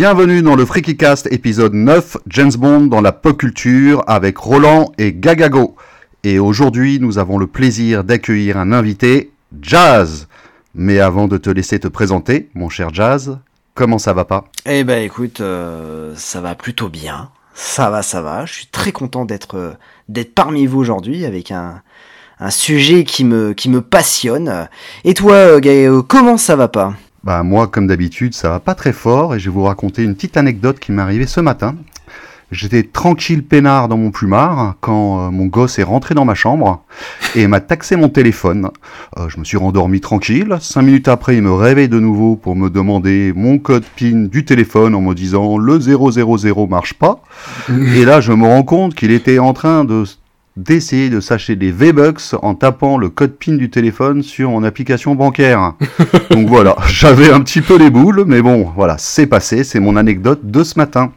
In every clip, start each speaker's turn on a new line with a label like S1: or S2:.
S1: Bienvenue dans le Freaky Cast épisode 9, James Bond dans la pop culture avec Roland et Gagago. Et aujourd'hui, nous avons le plaisir d'accueillir un invité, Jazz. Mais avant de te laisser te présenter, mon cher Jazz, comment ça va pas?
S2: Eh ben écoute, euh, ça va plutôt bien. Ça va, ça va. Je suis très content d'être euh, d'être parmi vous aujourd'hui avec un un sujet qui me qui me passionne. Et toi, euh, Gaël, comment ça va pas?
S1: Bah moi, comme d'habitude, ça va pas très fort et je vais vous raconter une petite anecdote qui m'est arrivée ce matin. J'étais tranquille peinard dans mon plumard quand euh, mon gosse est rentré dans ma chambre et m'a taxé mon téléphone. Euh, je me suis rendormi tranquille. Cinq minutes après, il me réveille de nouveau pour me demander mon code PIN du téléphone en me disant le 000 marche pas. Et là, je me rends compte qu'il était en train de d'essayer de s'acheter des V-Bucks en tapant le code PIN du téléphone sur mon application bancaire. Donc voilà, j'avais un petit peu les boules, mais bon, voilà, c'est passé, c'est mon anecdote de ce matin.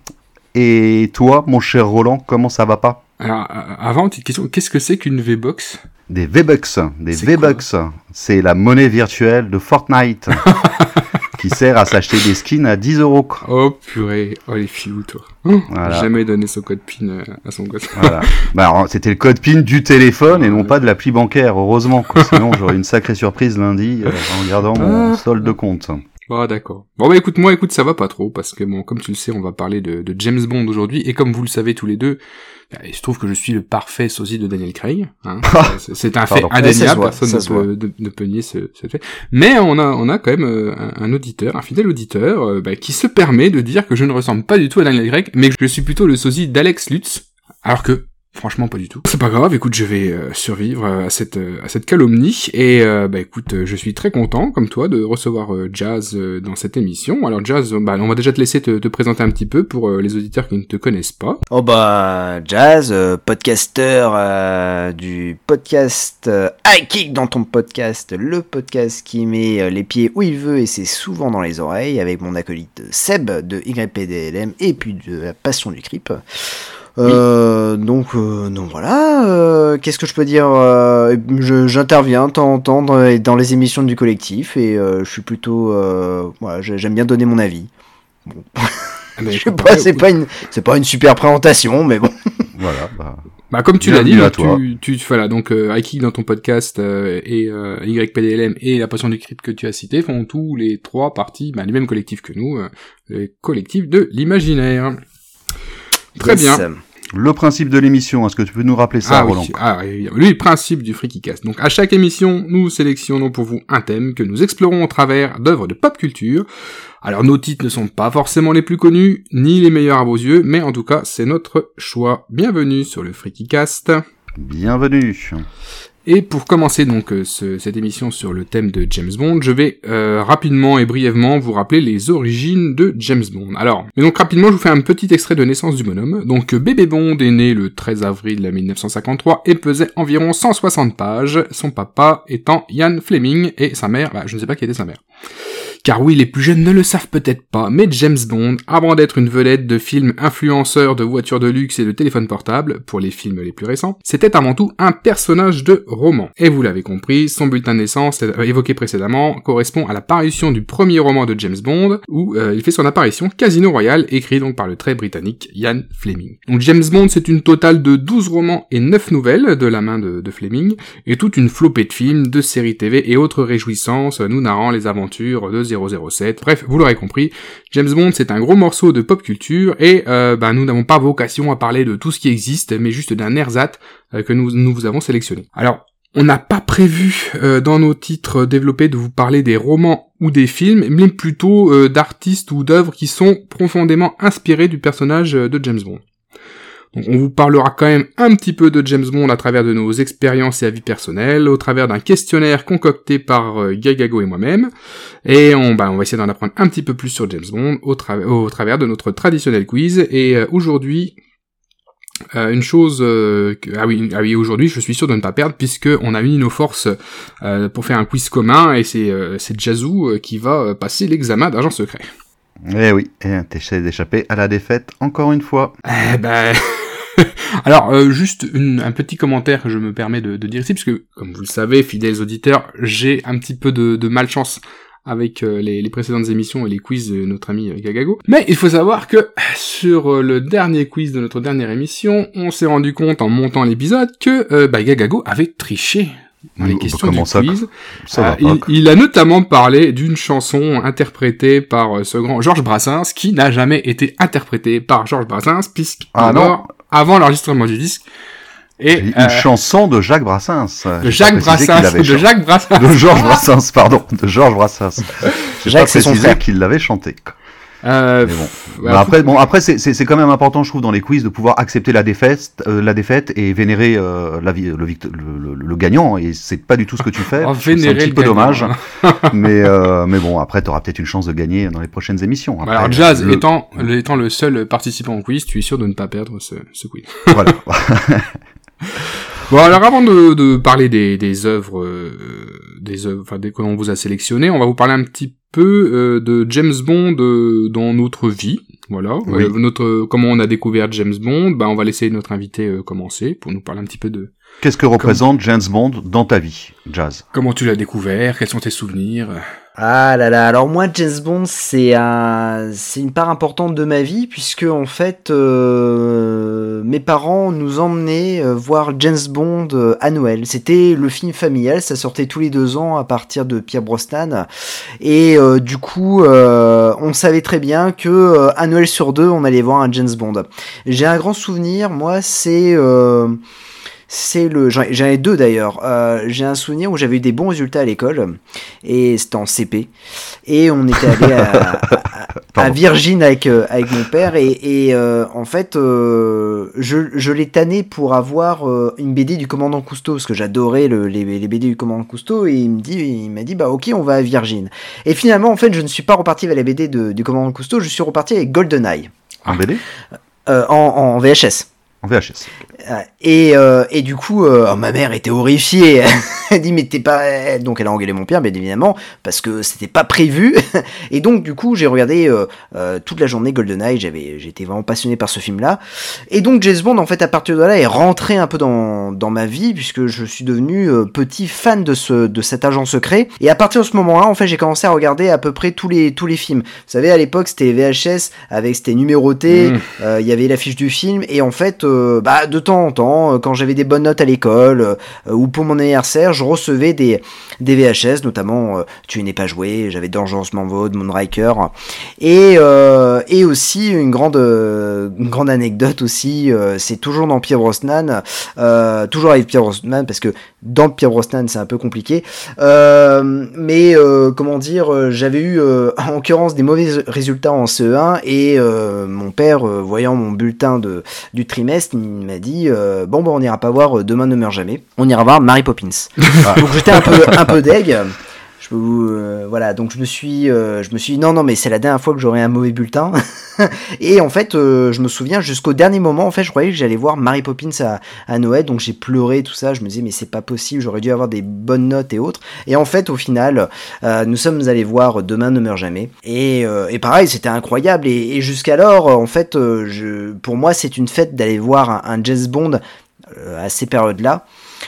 S1: Et toi, mon cher Roland, comment ça va pas?
S3: Alors, euh, avant, petite question, qu'est-ce que c'est qu'une V-Box
S1: Des V-Bucks, des V-Bucks, c'est la monnaie virtuelle de Fortnite qui sert à s'acheter des skins à 10 euros.
S3: Oh purée, oh les filous, toi. Oh,
S1: Voilà.
S3: Jamais donné son code PIN euh, à son gosse.
S1: Voilà. Bah, c'était le code PIN du téléphone et non pas de l'appli bancaire, heureusement. quoi. Sinon, j'aurais une sacrée surprise lundi euh, en regardant mon
S3: Ah.
S1: solde de compte.
S3: Ah d'accord. Bon bah écoute, moi écoute, ça va pas trop, parce que bon, comme tu le sais, on va parler de, de James Bond aujourd'hui, et comme vous le savez tous les deux, bah, il se trouve que je suis le parfait sosie de Daniel Craig. Hein. C'est- C'est un fait indéniable, personne ne peut, de- ne peut nier ce, ce fait. Mais on a, on a quand même euh, un, un auditeur, un fidèle auditeur, euh, bah, qui se permet de dire que je ne ressemble pas du tout à Daniel Craig, mais que je suis plutôt le sosie d'Alex Lutz, alors que Franchement, pas du tout. C'est pas grave. Écoute, je vais euh, survivre à cette euh, à cette calomnie et euh, bah écoute, je suis très content, comme toi, de recevoir Jazz dans cette émission. Alors Jazz, bah on va déjà te laisser te, te présenter un petit peu pour les auditeurs qui ne te connaissent pas.
S2: Oh bah Jazz, podcasteur du podcast High Kick dans ton podcast, le podcast qui met les pieds où il veut et c'est souvent dans les oreilles avec mon acolyte Seb de YPDLM et puis de la passion du creep. Euh, donc, euh, donc voilà. euh, Qu'est-ce que je peux dire euh, je- J'interviens de temps en temps dans, dans les émissions du collectif et euh, je suis plutôt, euh, voilà, j'ai- j'aime bien donner mon avis.
S3: Ah,
S2: Je sais
S3: écoute,
S2: pas,
S3: bah,
S2: c'est pas une, c'est pas une super présentation, mais bon.
S1: Voilà. Bah,
S3: Bah comme tu l'as dit,
S1: Bienvenue à
S3: donc,
S1: toi.
S3: tu, tu voilà donc euh, iKick dans ton podcast euh, et euh, YPDLM et la passion du crypte que tu as cité font tous les trois parties bah, du même collectif que nous, euh, le collectif de l'imaginaire. Très
S2: Yes.
S3: bien.
S1: Le principe de l'émission, est-ce que tu peux nous rappeler ça,
S3: ah
S1: Roland
S3: oui, ah, oui. Lui, le principe du Freaky Cast. Donc, à chaque émission, nous sélectionnons pour vous un thème que nous explorons au travers d'œuvres de pop culture. Alors, nos titres ne sont pas forcément les plus connus, ni les meilleurs à vos yeux, mais en tout cas, c'est notre choix. Bienvenue sur le Freaky Cast.
S1: Bienvenue.
S3: Et pour commencer donc euh, ce- cette émission sur le thème de James Bond, je vais euh, rapidement et brièvement vous rappeler les origines de James Bond. Alors, mais donc rapidement, je vous fais un petit extrait de naissance du bonhomme. Donc euh, bébé Bond est né le 13 avril 1953 et pesait environ 160 pages, son papa étant Ian Fleming et sa mère, bah, je ne sais pas qui était sa mère. Car oui, les plus jeunes ne le savent peut-être pas, mais James Bond, avant d'être une vedette de films influenceur de voitures de luxe et de téléphones portables, pour les films les plus récents, c'était avant tout un personnage de roman. Et vous l'avez compris, son bulletin de naissance, euh, évoqué précédemment, correspond à la parution du premier roman de James Bond, où euh, il fait son apparition Casino Royale, écrit donc par le très britannique Ian Fleming. Donc James Bond, c'est une totale de 12 romans et 9 nouvelles de la main de, de Fleming, et toute une flopée de films, de séries TV et autres réjouissances, nous narrant les aventures de 007. Bref, vous l'aurez compris, James Bond c'est un gros morceau de pop culture, et euh, bah, nous n'avons pas vocation à parler de tout ce qui existe, mais juste d'un ersatz euh, que nous, vous avons sélectionné. Alors, on n'a pas prévu euh, dans nos titres développés de vous parler des romans ou des films, mais plutôt d'artistes ou d'œuvres qui sont profondément inspirés du personnage de James Bond. Donc on vous parlera quand même un petit peu de James Bond à travers de nos expériences et avis personnels, au travers d'un questionnaire concocté par euh, Gagago et moi-même, et on, bah, on va essayer d'en apprendre un petit peu plus sur James Bond au, tra- au travers de notre traditionnel quiz, et euh, aujourd'hui, euh, une chose, euh, que- ah oui, ah oui, aujourd'hui, je suis sûr de ne pas perdre puisque on a uni nos forces euh, pour faire un quiz commun et c'est euh, c'est Jazou qui va passer l'examen d'agent secret.
S1: Eh oui, eh, t'essaies d'échapper à la défaite encore une fois.
S3: Eh ben, alors euh, juste une- un petit commentaire que je me permets de, de dire ici puisque comme vous le savez, fidèles auditeurs, j'ai un petit peu de, de malchance avec les, les, précédentes émissions et les quiz de notre ami Gagago. Mais il faut savoir que sur le dernier quiz de notre dernière émission, on s'est rendu compte en montant l'épisode que bah, Gagago avait triché dans les questions du quiz. Euh, il, a notamment parlé d'une chanson interprétée par euh, ce grand Georges Brassens, qui n'a jamais été interprétée par Georges Brassens, puisqu'il ah avant l'enregistrement du disque.
S1: Et, une euh, chanson de Jacques Brassens.
S3: De Jacques Brassens, de Jacques Brassens.
S1: De Georges Brassens, pardon, de Georges Brassens. Jacques, c'est son frère. qu'il l'avait chanté. Euh, bon. après, bon, après c'est quand même important, je trouve, dans les quiz, de pouvoir accepter la défaite, euh, la défaite et vénérer euh, la, le, le, le, gagnant. Et c'est pas du tout ce que tu fais.
S3: Oh, c'est un petit peu
S1: dommage. mais, euh, mais bon, après, tu auras peut-être une chance de gagner dans les prochaines émissions. Après,
S3: Alors, Jazz, étant, étant le seul participant au quiz, tu es sûr de ne pas perdre ce, ce quiz.
S1: Voilà.
S3: Bon alors avant de, de parler des, des œuvres, euh, des œuvres, enfin des que l'on vous a sélectionné, on va vous parler un petit peu euh, de James Bond euh, dans notre vie, voilà, notre comment on a découvert James Bond. Ben on va laisser notre invité commencer pour nous parler un petit peu de.
S1: Qu'est-ce que représente James Bond dans ta vie, Jazz?
S3: Comment tu l'as découvert? Quels sont tes souvenirs?
S2: Ah là là, alors moi James Bond c'est un, c'est une part importante de ma vie puisque en fait euh, mes parents nous emmenaient euh, voir James Bond euh, à Noël. C'était le film familial, ça sortait tous les deux ans à partir de Pierre Brosnan et du coup on savait très bien que à Noël sur deux on allait voir un James Bond. J'ai un grand souvenir, moi c'est c'est le. J'en ai deux d'ailleurs. Euh, j'ai un souvenir où j'avais eu des bons résultats à l'école, et c'était en CP. Et on était allé à, à, Virgin avec, euh, avec mon père, et, et euh, en fait, je, je l'ai tanné pour avoir une BD du commandant Cousteau, parce que j'adorais le, les, les, BD du commandant Cousteau, et il me dit, il m'a dit, bah ok, on va à Virgin. Et finalement, en fait, je ne suis pas reparti avec la BD de, du commandant Cousteau, je suis reparti avec GoldenEye.
S1: En BD
S2: en, en VHS.
S1: En VHS.
S2: Et, euh, et du coup, euh, oh, ma mère était horrifiée. elle dit mais t'es pas. Donc elle a engueulé mon père, bien évidemment, parce que c'était pas prévu. et donc du coup, j'ai regardé euh, toute la journée GoldenEye. J'avais, j'étais vraiment passionné par ce film-là. Et donc James Bond, en fait, à partir de là, est rentré un peu dans, dans ma vie puisque je suis devenu petit fan de ce de cet agent secret. Et à partir de ce moment-là, en fait, j'ai commencé à regarder à peu près tous les tous les films. Vous savez, à l'époque, c'était VHS avec c'était numéroté. Mmh. Il y avait l'affiche du film et en fait, bah de temps en temps, euh, quand j'avais des bonnes notes à l'école euh, ou pour mon anniversaire, je recevais des, des VHS, notamment euh, Tu n'es pas joué, j'avais Dangereusement Vaud, Moonraker, et, et aussi une grande, une grande anecdote aussi, c'est toujours dans Pierre Brosnan, toujours avec Pierre Brosnan, parce que dans Pierre Brosnan c'est un peu compliqué, mais comment dire, j'avais eu en l'occurrence des mauvais résultats en CE1 et mon père, voyant mon bulletin de, du trimestre, il m'a dit euh, bon, bon, on n'ira pas voir euh, Demain ne meurt jamais. On ira voir Mary Poppins. Donc j'étais un peu, un peu deg. Je euh, voilà, donc je me suis, je me suis dit non, non, mais c'est la dernière fois que j'aurai un mauvais bulletin. et en fait, je me souviens jusqu'au dernier moment, en fait, je croyais que j'allais voir Mary Poppins à, Noël, donc j'ai pleuré tout ça. Je me disais mais c'est pas possible, j'aurais dû avoir des bonnes notes et autres. Et en fait, au final, nous sommes allés voir Demain ne meurt jamais. Et, et pareil, c'était incroyable. Et, jusqu'alors, en fait, pour moi, c'est une fête d'aller voir un, un jazz Bond à ces périodes-là.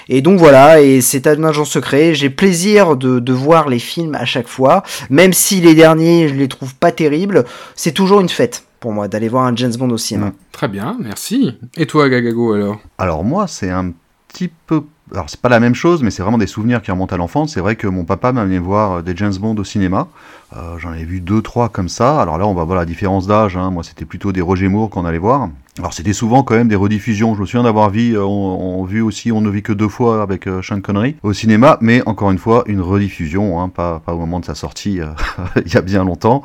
S2: Et donc voilà, et c'est un agent secret. J'ai plaisir de, de, voir les films à chaque fois, même si les derniers je les trouve pas terribles. C'est toujours une fête pour moi d'aller voir un James Bond au cinéma.
S3: Très bien, merci. Et toi, Gagago alors?
S1: Alors moi, c'est un petit peu alors c'est pas la même chose, mais c'est vraiment des souvenirs qui remontent à l'enfance. C'est vrai que mon papa m'a amené voir des James Bond au cinéma. Euh, j'en ai vu deux, trois comme ça. Alors là, on va voir la différence d'âge. Hein. Moi, c'était plutôt des Roger Moore qu'on allait voir. Alors c'était souvent quand même des rediffusions. Je me souviens d'avoir vu, euh, on, vu aussi, on ne vit que deux fois avec euh, Sean Connery au cinéma, mais encore une fois une rediffusion, hein, pas, au moment de sa sortie, euh, il y a bien longtemps.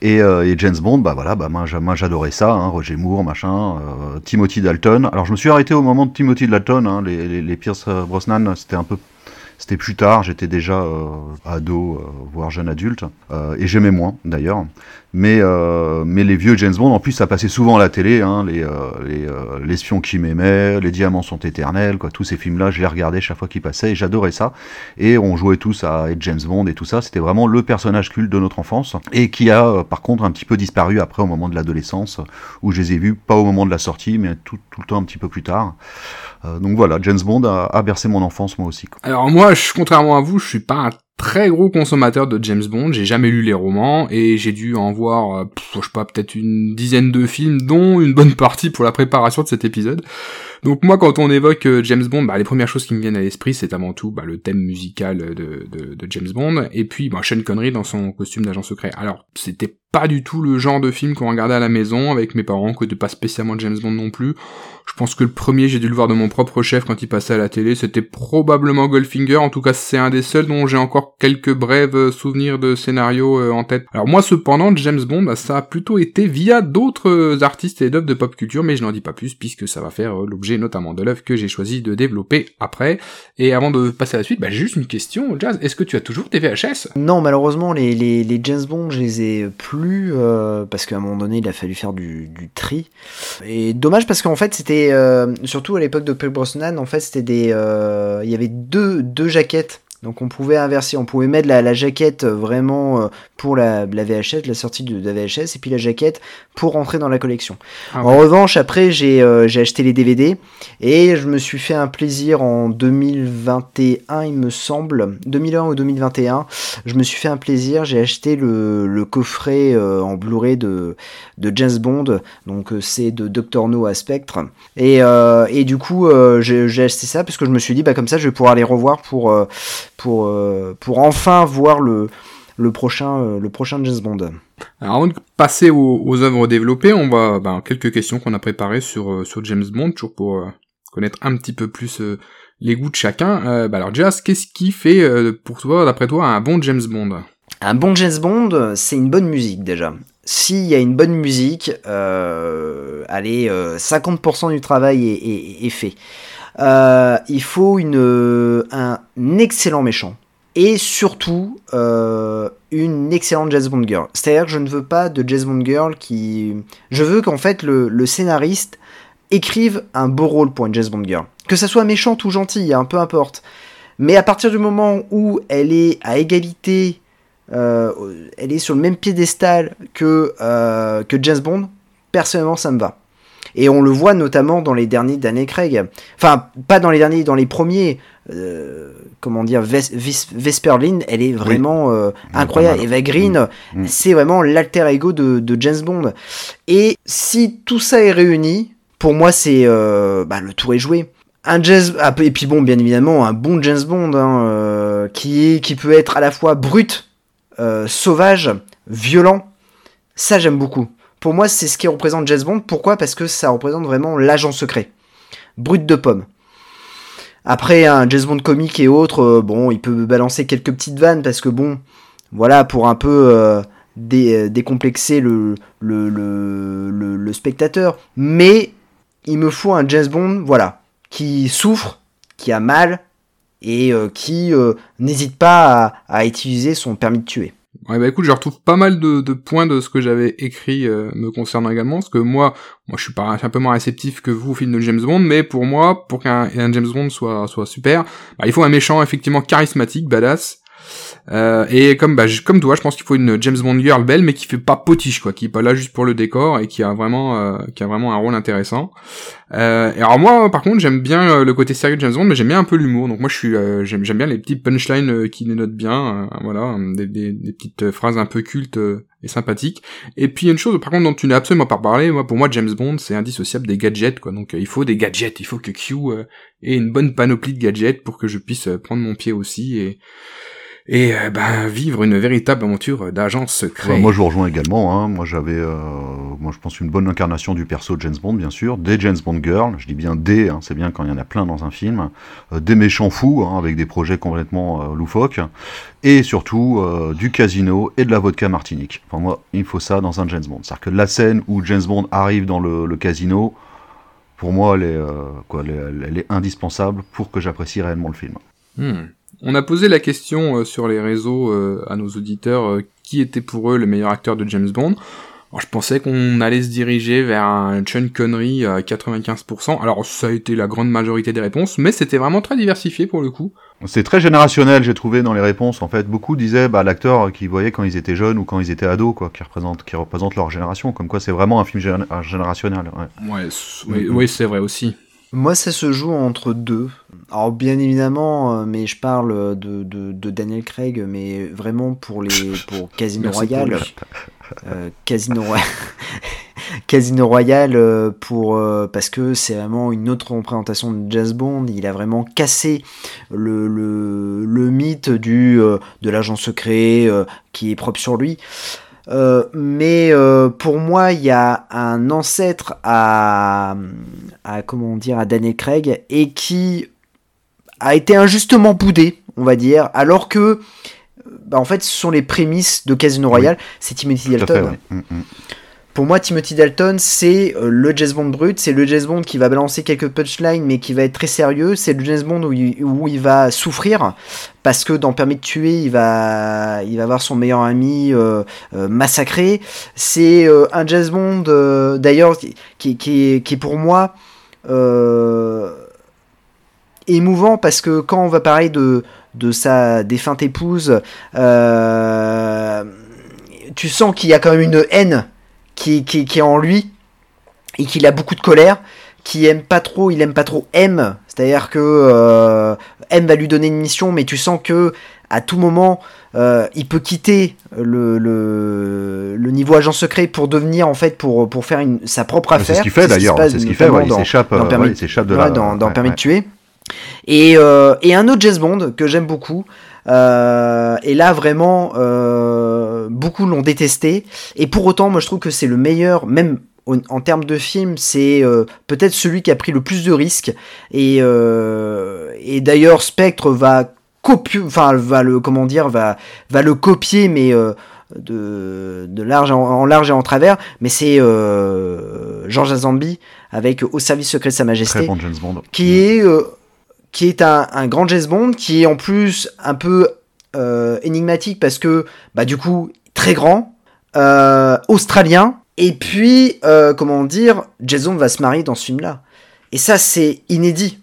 S1: Et, et, James Bond, bah voilà, bah moi, j'adorais ça, hein, Roger Moore, machin, Timothy Dalton. Alors je me suis arrêté au moment de Timothy Dalton, hein, les Pierce Brosnan, c'était un peu c'était plus tard, j'étais déjà euh, ado, euh, voire jeune adulte, euh, et j'aimais moins d'ailleurs. Mais, mais les vieux James Bond, en plus, ça passait souvent à la télé, hein, les, les l'espion qui m'aimait, les diamants sont éternels, quoi, tous ces films-là, je les regardais chaque fois qu'ils passaient, et j'adorais ça. Et on jouait tous à être James Bond et tout ça, c'était vraiment le personnage culte de notre enfance, et qui a par contre un petit peu disparu après au moment de l'adolescence, où je les ai vus, pas au moment de la sortie, mais tout, tout le temps un petit peu plus tard. Donc voilà, James Bond a, a bercé mon enfance moi aussi.
S3: Alors moi, je, contrairement à vous, je suis pas très gros consommateur de James Bond, j'ai jamais lu les romans et j'ai dû en voir, euh, je sais pas, peut-être une dizaine de films, dont une bonne partie pour la préparation de cet épisode. Donc moi, quand on évoque euh, James Bond, bah, les premières choses qui me viennent à l'esprit, c'est avant tout bah, le thème musical de, de, de, James Bond, et puis bah, Sean Connery dans son costume d'agent secret. Alors, c'était pas du tout le genre de film qu'on regardait à la maison avec mes parents, que de pas spécialement James Bond non plus. Je pense que le premier, j'ai dû le voir de mon propre chef quand il passait à la télé, c'était probablement Goldfinger, en tout cas c'est un des seuls dont j'ai encore quelques brèves euh, souvenirs de scénario euh, en tête. Alors moi cependant, James Bond, bah, ça a plutôt été via d'autres artistes et d'œuvres de pop culture, mais je n'en dis pas plus puisque ça va faire l'objet notamment de l'œuvre que j'ai choisi de développer après. Et avant de passer à la suite, bah, juste une question, Jazz. Est-ce que tu as toujours tes VHS
S2: Non, malheureusement, les, James Bond, je les ai plus euh, parce qu'à un moment donné, il a fallu faire du, tri. Et dommage parce qu'en fait, c'était euh, surtout à l'époque de Pierce Brosnan, en fait, c'était des, euh, il y avait deux deux jaquettes donc on pouvait inverser, on pouvait mettre la, jaquette vraiment euh, pour la, la, VHS, la sortie de, la VHS, et puis la jaquette pour rentrer dans la collection. Ah en revanche, après j'ai euh, j'ai acheté les DVD et je me suis fait un plaisir en 2021, il me semble, 2001 ou 2021, je me suis fait un plaisir, j'ai acheté le, le coffret euh, en Blu-ray de, de James Bond, donc c'est de Dr No à Spectre, et, et du coup j'ai acheté ça parce que je me suis dit bah comme ça je vais pouvoir les revoir pour pour, euh, pour enfin voir le, le, prochain, euh, le prochain James Bond.
S3: Alors avant de passer aux, œuvres développées, on va ben, quelques questions qu'on a préparées sur, euh, sur James Bond, toujours pour connaître un petit peu plus les goûts de chacun. Bah, alors Jazz, qu'est-ce qui fait pour toi, d'après toi, un bon James Bond?
S2: Un bon James Bond, c'est une bonne musique déjà. S'il y a une bonne musique, allez, 50% du travail est, est fait. Euh, il faut une, un excellent méchant. Et surtout, euh, une excellente Jazz Bond Girl. C'est-à-dire que je ne veux pas de Jazz Bond Girl qui... Je veux qu'en fait le, scénariste écrive un beau rôle pour une Jazz Bond Girl. Que ça soit méchante ou gentille, hein, peu importe. Mais à partir du moment où elle est à égalité, euh, elle est sur le même piédestal que, que James Bond, personnellement ça me va. Et on le voit notamment dans les derniers d'année Craig. Enfin, pas dans les derniers, dans les premiers. Euh, comment dire, Vesperlin, elle est vraiment euh, incroyable. Eva Green, mm. Mm. c'est vraiment l'alter ego de, James Bond. Et si tout ça est réuni, pour moi, c'est euh, bah, le tour est joué. Un jazz, ah, et puis bon, bien évidemment, un bon James Bond hein, qui est, qui peut être à la fois brut, sauvage, violent. Ça, j'aime beaucoup. Pour moi, c'est ce qui représente James Bond. Pourquoi? Parce que ça représente vraiment l'agent secret. Brut de pomme. Après, un James Bond comique et autres, euh, bon, il peut balancer quelques petites vannes parce que bon, voilà, pour un peu euh, euh, décomplexer le spectateur. Mais il me faut un James Bond, voilà, qui souffre, qui a mal et qui n'hésite pas à utiliser son permis de tuer.
S3: Ouais, bah écoute, je retrouve pas mal de, de points de ce que j'avais écrit euh, me concernant également, parce que moi, moi je suis pas un peu moins réceptif que vous au film de James Bond, mais pour moi, pour qu'un James Bond soit soit super, bah, il faut un méchant effectivement charismatique, badass, euh, et comme bah, comme toi, je pense qu'il faut une James Bond girl belle, mais qui fait pas potiche, quoi, qui est pas là juste pour le décor et qui a vraiment, euh, qui a vraiment un rôle intéressant. Euh, et alors moi, par contre, j'aime bien euh, le côté sérieux de James Bond, mais j'aime bien un peu l'humour. Donc moi, je suis, euh, j'aime, bien les petits punchlines qui les notent bien, voilà, des, des, des, petites phrases un peu cultes et sympathiques. Et puis une chose, par contre, dont tu n'as absolument pas parlé, moi, pour moi, James Bond, c'est indissociable des gadgets, quoi. Donc il faut des gadgets, il faut que Q ait une bonne panoplie de gadgets pour que je puisse prendre mon pied aussi et et euh, ben vivre une véritable aventure d'agent secret.
S4: moi je vous rejoins également. Hein. Moi j'avais, euh, moi je pense une bonne incarnation du perso de James Bond bien sûr, des James Bond girls. Je dis bien des, hein, c'est bien quand il y en a plein dans un film, euh, des méchants fous hein, avec des projets complètement loufoques, et surtout du casino et de la vodka martinique. Enfin moi il faut ça dans un James Bond. C'est-à-dire que la scène où James Bond arrive dans le, casino, pour moi elle est, quoi, elle est, indispensable pour que j'apprécie réellement le film.
S3: Hmm. On a posé la question euh, sur les réseaux euh, à nos auditeurs euh, qui était pour eux le meilleur acteur de James Bond. Alors, je pensais qu'on allait se diriger vers un Sean Connery à 95%. Alors, ça a été la grande majorité des réponses, mais c'était vraiment très diversifié pour le coup.
S4: C'est très générationnel, j'ai trouvé dans les réponses. En fait, beaucoup disaient bah, l'acteur qu'ils voyaient quand ils étaient jeunes ou quand ils étaient ados, quoi, qui représente, qui représente leur génération. Comme quoi, c'est vraiment un film générationnel.
S3: Ouais, oui, oui c'est vrai aussi.
S2: Moi, ça se joue entre deux. Alors, bien évidemment, mais je parle de, de, Daniel Craig, mais vraiment pour les pour Casino Royale. Casino Royale. Casino Royale euh, pour euh, parce que c'est vraiment une autre représentation de Jazz Bond. Il a vraiment cassé le, le, mythe du euh, de l'agent secret qui est propre sur lui. Mais pour moi, il y a un ancêtre à, à comment dire à Daniel Craig et qui a été injustement boudé, on va dire, alors que bah, en fait, ce sont les prémices de Casino Royale. C'est Timothy Dalton. Mm, mm. Pour moi, Timothy Dalton, c'est euh, le James Bond brut, c'est le James Bond qui va balancer quelques punchlines, mais qui va être très sérieux. C'est le James Bond où il, va souffrir, parce que dans Permis de tuer, il va, il va avoir son meilleur ami euh, euh, massacré. C'est un James Bond, d'ailleurs, qui, est pour moi émouvant, parce que quand on va parler de, de sa défunte épouse, tu sens qu'il y a quand même une haine qui, qui, est en lui et qu'il a beaucoup de colère, qui aime pas trop, il aime pas trop M, c'est-à-dire que euh, M va lui donner une mission, mais tu sens que à tout moment euh, il peut quitter le, le, le, niveau agent secret pour devenir en fait pour, pour faire une, sa propre affaire.
S1: C'est ce qu'il fait d'ailleurs, c'est ce qu'il fait, il s'échappe dans,
S2: permis,
S1: de
S2: là, dans, dans permis de tuer. Et, euh, et un autre Jazz Bond que j'aime beaucoup, euh, et là, vraiment, euh, beaucoup l'ont détesté. Et pour autant, moi, je trouve que c'est le meilleur, même en, termes de film, c'est euh, peut-être celui qui a pris le plus de risques. Et, et d'ailleurs, Spectre va copier, enfin, va le, comment dire, va, va le copier, mais de, de large en, large et en travers. Mais c'est Georges Azambi avec Au service secret de Sa Majesté, qui est qui est un, grand James Bond, qui est en plus un peu euh, énigmatique parce que, bah, du coup, très grand, euh, australien, et puis, euh, comment dire, Jason va se marier dans ce film-là. Et ça, c'est inédit.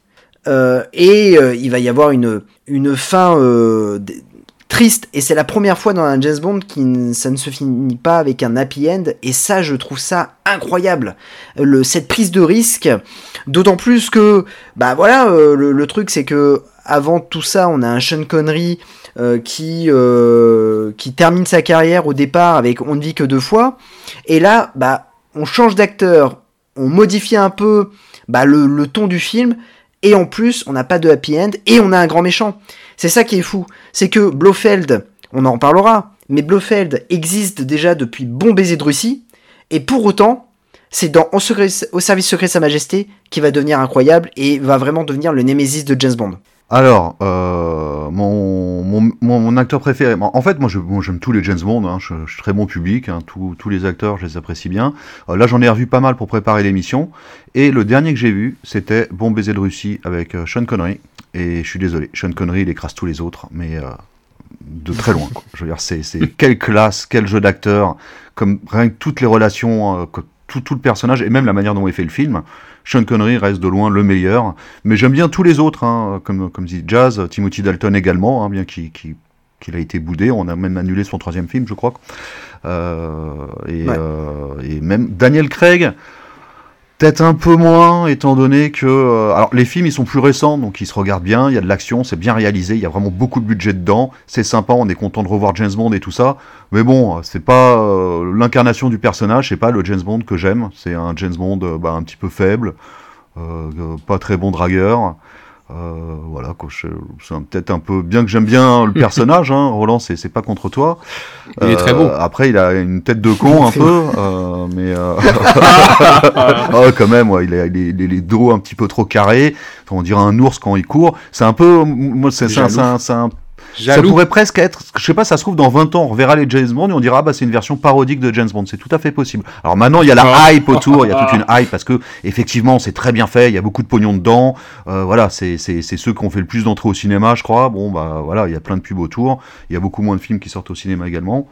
S2: et il va y avoir une, une fin triste et c'est la première fois dans un James Bond qui ça ne se finit pas avec un happy end et ça je trouve ça incroyable. Le cette prise de risque d'autant plus que bah voilà euh, le, truc c'est que avant tout ça on a un Sean Connery euh, qui euh, qui termine sa carrière au départ avec on ne vit que deux fois et là bah on change d'acteur on modifie un peu bah, le ton du film et en plus on n'a pas de happy end et on a un grand méchant c'est ça qui est fou. C'est que Blofeld, on en reparlera, mais Blofeld existe déjà depuis Bon baiser de Russie, et pour autant, c'est dans Au, service secret de Sa Majesté qui va devenir incroyable et va vraiment devenir le némésis de James Bond.
S1: Alors, euh, mon, mon, acteur préféré, en fait, moi, j'aime tous les James Bond, hein, je, suis très bon public, hein, tous, les acteurs, je les apprécie bien. Euh, là, j'en ai revu pas mal pour préparer l'émission, et le dernier que j'ai vu, c'était Bon baiser de Russie avec euh, Sean Connery, et je suis désolé, Sean Connery, il écrase tous les autres, mais de très loin. Quoi. Je veux dire, c'est quelle classe, quel jeu d'acteur, comme rien que toutes les relations, tout, tout le personnage, et même la manière dont il fait le film. Sean Connery reste de loin le meilleur, mais j'aime bien tous les autres, hein, comme, comme dit Jazz, Timothy Dalton également, hein, bien qu'il a été boudé, on a même annulé son troisième film, je crois. Euh, euh, et, même Daniel Craig, Peut-être un peu moins, étant donné que... Euh, alors, les films, ils sont plus récents, donc ils se regardent bien, il y a de l'action, c'est bien réalisé, il y a vraiment beaucoup de budget dedans, c'est sympa, on est content de revoir James Bond et tout ça, mais bon, c'est pas euh, l'incarnation du personnage, c'est pas le James Bond que j'aime, c'est un James Bond euh, bah, un petit peu faible, pas très bon dragueur, euh, voilà, c'est peut-être un peu bien que j'aime bien le personnage. Hein, Roland, c'est pas contre toi.
S3: Il est très beau.
S1: Euh, après, il a une tête de con un peu, euh, mais oh, quand même, ouais, il a les, les, dos un petit peu trop carrés. On dirait un ours quand il court. C'est un peu, moi, c'est un, un, ça pourrait presque être, je sais pas, ça se trouve dans 20 ans, on reverra les James Bond et on dira, ah, bah, c'est une version parodique de James Bond. C'est tout à fait possible. Alors maintenant, il y a la ah. hype autour, il y a toute une hype parce que, effectivement, c'est très bien fait, il y a beaucoup de pognon dedans. Euh, voilà, c'est, c'est, c'est ceux qui ont fait le plus d'entrées au cinéma, je crois. Bon, bah, voilà, il y a plein de pubs autour. Il y a beaucoup moins de films qui sortent au cinéma également.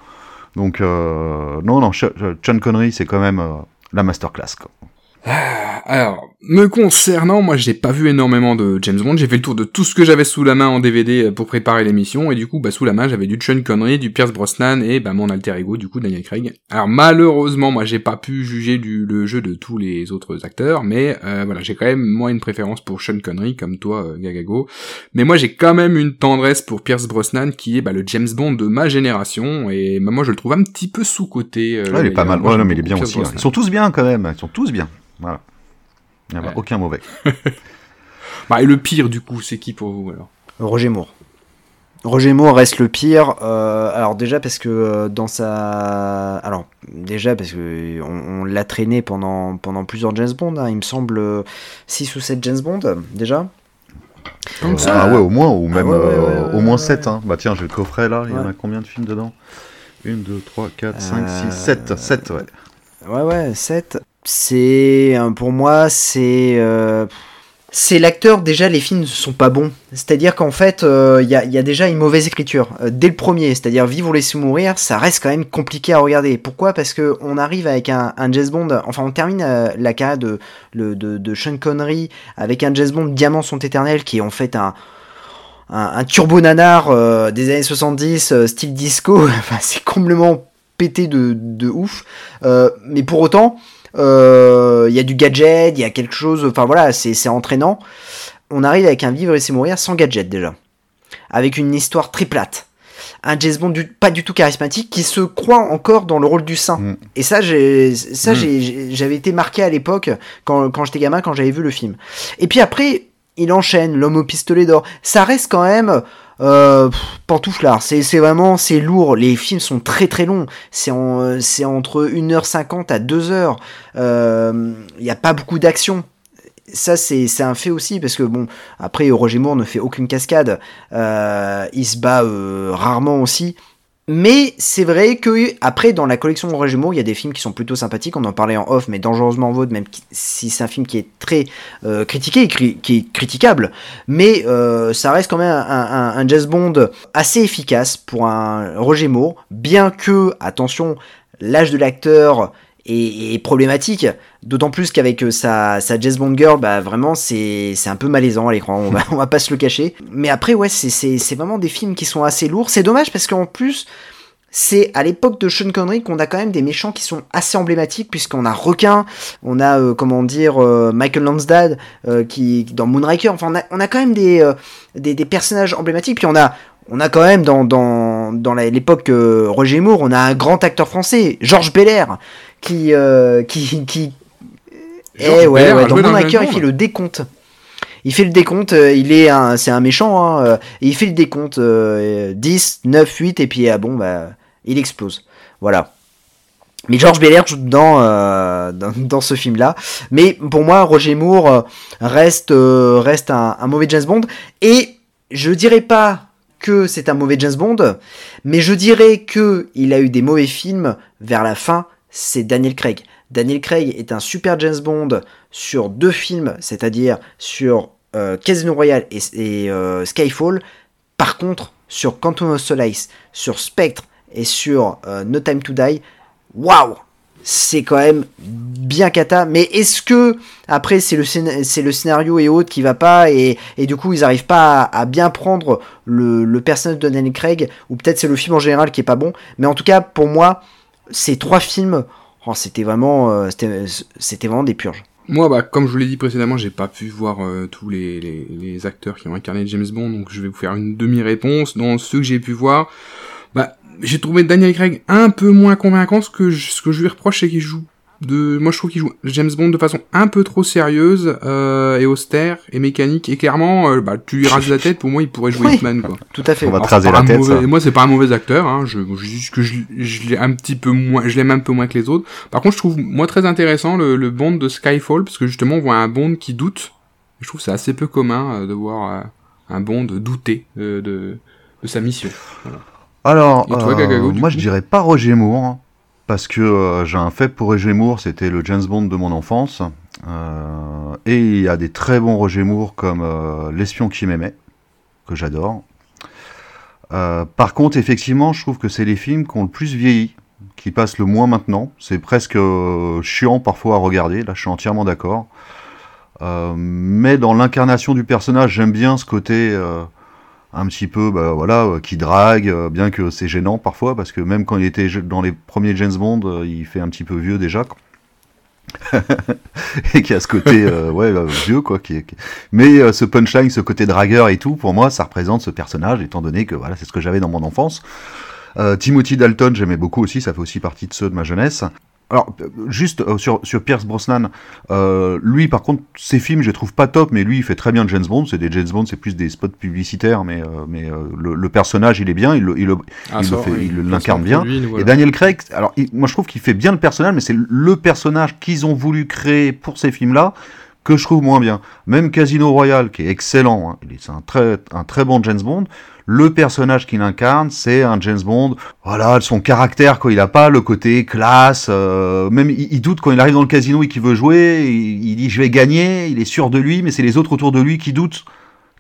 S1: Donc, euh, non, non, Sean Connery, c'est quand même euh, la masterclass, quoi.
S3: Ah, alors, me concernant, moi j'ai pas vu énormément de James Bond, j'ai fait le tour de tout ce que j'avais sous la main en DVD pour préparer l'émission, et du coup, bah sous la main j'avais du Sean Connery, du Pierce Brosnan, et bah mon alter ego, du coup Daniel Craig. Alors malheureusement, moi j'ai pas pu juger du, le jeu de tous les autres acteurs, mais euh, voilà, j'ai quand même moi une préférence pour Sean Connery, comme toi euh, Gagago, mais moi j'ai quand même une tendresse pour Pierce Brosnan, qui est bah, le James Bond de ma génération, et bah, moi je le trouve un petit peu sous-côté.
S4: Euh, ouais, il est pas mal, ouais, non, mais il est bien aussi. Hein. Ils sont tous bien quand même, ils sont tous bien, voilà. Il n'y a aucun mauvais.
S3: bah, et le pire, du coup, c'est qui pour vous alors?
S2: Roger Moore. Roger Moore reste le pire. Euh, alors déjà parce que euh, dans sa, alors déjà parce que on, l'a traîné pendant pendant plusieurs James Bond. Hein. il me semble 6 ou 7 James Bond déjà.
S4: Comme ça. Ah ouais, au moins, ou même au moins 7. Hein. Bah tiens, j'ai le coffret là. Il y en a combien de films dedans? 1, 2, 3, 4, 5, 6, 7. 7, ouais.
S2: Ouais, ouais, 7 c'est pour moi c'est euh, c'est l'acteur déjà les films ne sont pas bons. C'est à dire qu'en fait il euh, y, a, déjà une mauvaise écriture euh, dès le premier. C'est à dire vivre ou laisser mourir ça reste quand même compliqué à regarder. Pourquoi? Parce que on arrive avec un, un James Bond enfin on termine la carrière de, de, de, Sean Connery avec un James Bond Diamants sont éternels qui est en fait un un, turbo nanar des années 70 style disco. C'est complètement pété de, de ouf. Mais pour autant il euh, y a du gadget, il y a quelque chose, enfin voilà, c'est entraînant. On arrive avec un Vivre et c'est mourir sans gadget déjà. Avec une histoire très plate. Un James Bond pas du tout charismatique qui se croit encore dans le rôle du saint. Mm. Et ça, ça mm. j'avais été marqué à l'époque quand, quand j'étais gamin, quand j'avais vu le film. Et puis après, il enchaîne l'homme au pistolet d'or. Ça reste quand même euh, pantouflard. C'est, c'est vraiment, c'est lourd. Les films sont très très longs. C'est, en, c'est entre 1h50 à 2h. Il n'y a pas beaucoup d'action. Ça, c'est, c'est un fait aussi, parce que bon, après, Roger Moore ne fait aucune cascade. Euh, il se bat euh, rarement aussi. Mais c'est vrai que après dans la collection Roger Moore, il y a des films qui sont plutôt sympathiques. On en parlait en off, mais Dangereusement Vaude, même si c'est un film qui est très euh, critiqué, qui est critiquable, mais euh, ça reste quand même un, un, Jazz Bond assez efficace pour un Roger Moore, bien que attention, l'âge de l'acteur est, problématique. D'autant plus qu'avec euh, sa, sa Jazz Bond Girl, bah vraiment c'est un peu malaisant à l'écran, on va, on va pas se le cacher. Mais après ouais, c'est vraiment des films qui sont assez lourds. C'est dommage parce qu'en plus, c'est à l'époque de Sean Connery qu'on a quand même des méchants qui sont assez emblématiques puisqu'on a Requin, on a euh, comment dire euh, Michael Lansdale qui dans Moonraker, enfin on a, on a quand même des, des, des personnages emblématiques puis on a on a quand même dans, dans, dans l'époque Roger Moore, on a un grand acteur français, Georges Belair, qui, euh, qui, qui... Eh ouais, ouais, dans mon il fait le décompte. Il fait le décompte, euh, il est un, c'est un méchant, hein, euh, il fait le décompte 10, 9, 8, et puis ah bon, bah, il explose. Voilà. Mais George Belair joue dans, dans, dans, ce film-là. Mais pour moi, Roger Moore reste, reste un, un, mauvais James Bond. Et je dirais pas que c'est un mauvais James Bond, mais je dirais que il a eu des mauvais films vers la fin c'est Daniel Craig. Daniel Craig est un super James Bond sur deux films, c'est-à-dire sur euh, Casino Royale et, euh, Skyfall. Par contre, sur Quantum of Solace, sur Spectre et sur euh, No Time to Die, waouh c'est quand même bien cata. Mais est-ce que après c'est le, le scénario et autres qui va pas et, du coup ils arrivent pas à, bien prendre le, personnage de Daniel Craig ou peut-être c'est le film en général qui est pas bon. Mais en tout cas pour moi ces trois films, oh, c'était vraiment, euh, c'était vraiment des purges.
S3: Moi, bah, comme je vous l'ai dit précédemment, j'ai pas pu voir euh, tous les, les, acteurs qui ont incarné James Bond, donc je vais vous faire une demi-réponse. Dans ceux que j'ai pu voir, bah, j'ai trouvé Daniel Craig un peu moins convaincant. Ce que je, ce que je lui reproche, c'est qu'il joue de, moi je trouve qu'il joue James Bond de façon un peu trop sérieuse euh, et austère et mécanique et clairement euh, bah tu lui rases la tête pour moi il pourrait jouer Hitman quoi.
S2: Tout à fait.
S4: On va te raser la tête.
S3: Moi c'est pas un mauvais acteur hein, je, juste que je, je l'ai un petit peu moins je l'aime un peu moins que les autres. Par contre je trouve moi très intéressant le, le Bond de Skyfall parce que justement on voit un Bond qui doute. Je trouve c'est assez peu commun euh, de voir euh, un Bond douter de, de sa mission. Voilà.
S4: Alors, moi je dirais pas Roger Moore. Hein parce que euh, j'ai un fait pour Roger Moore, c'était le James Bond de mon enfance. Euh, et il y a des très bons Roger Moore comme euh, L'espion qui m'aimait, que j'adore. par contre, effectivement, je trouve que c'est les films qui ont le plus vieilli, qui passent le moins maintenant. C'est presque chiant parfois à regarder, là je suis entièrement d'accord.
S1: Mais dans l'incarnation du personnage, j'aime bien ce côté un petit peu, bah, voilà, euh, qui drague, euh, bien que c'est gênant parfois, parce que même quand il était dans les premiers James Bond, euh, il fait un petit peu vieux déjà. et qui a ce côté euh, ouais vieux quoi qui, est- qui- mais euh, ce punchline ce côté dragueur et tout pour moi ça représente ce personnage étant donné que voilà c'est ce que j'avais dans mon enfance euh, Timothy Dalton j'aimais beaucoup aussi ça fait aussi partie de ceux de ma jeunesse alors euh, juste euh, sur sur Pierce Brosnan euh, lui par contre ses films je les trouve pas top mais lui il fait très bien James Bond c'est des James Bond c'est plus des spots publicitaires mais euh, mais euh, le, le personnage il est bien il le, il le-
S3: Ah,
S1: il
S3: ça,
S1: le fait-
S3: oui.
S1: il
S3: Ça,
S1: l'incarne
S3: c'est
S1: bien.
S3: lui, nous, voilà.
S1: Et Daniel Craig, alors il- moi je trouve qu'il fait bien le personnage, mais c'est le personnage qu'ils ont voulu créer pour ces films-là que je trouve moins bien. Même Casino Royale, qui est excellent, hein, c'est un très, un très bon James Bond. Le personnage qu'il incarne, c'est un James Bond. Voilà, son caractère, quoi. Il a pas le côté classe. euh, même il, doute quand il arrive dans le casino et qu'il veut jouer. Il, dit je vais gagner. Il est sûr de lui, mais c'est les autres autour de lui qui doutent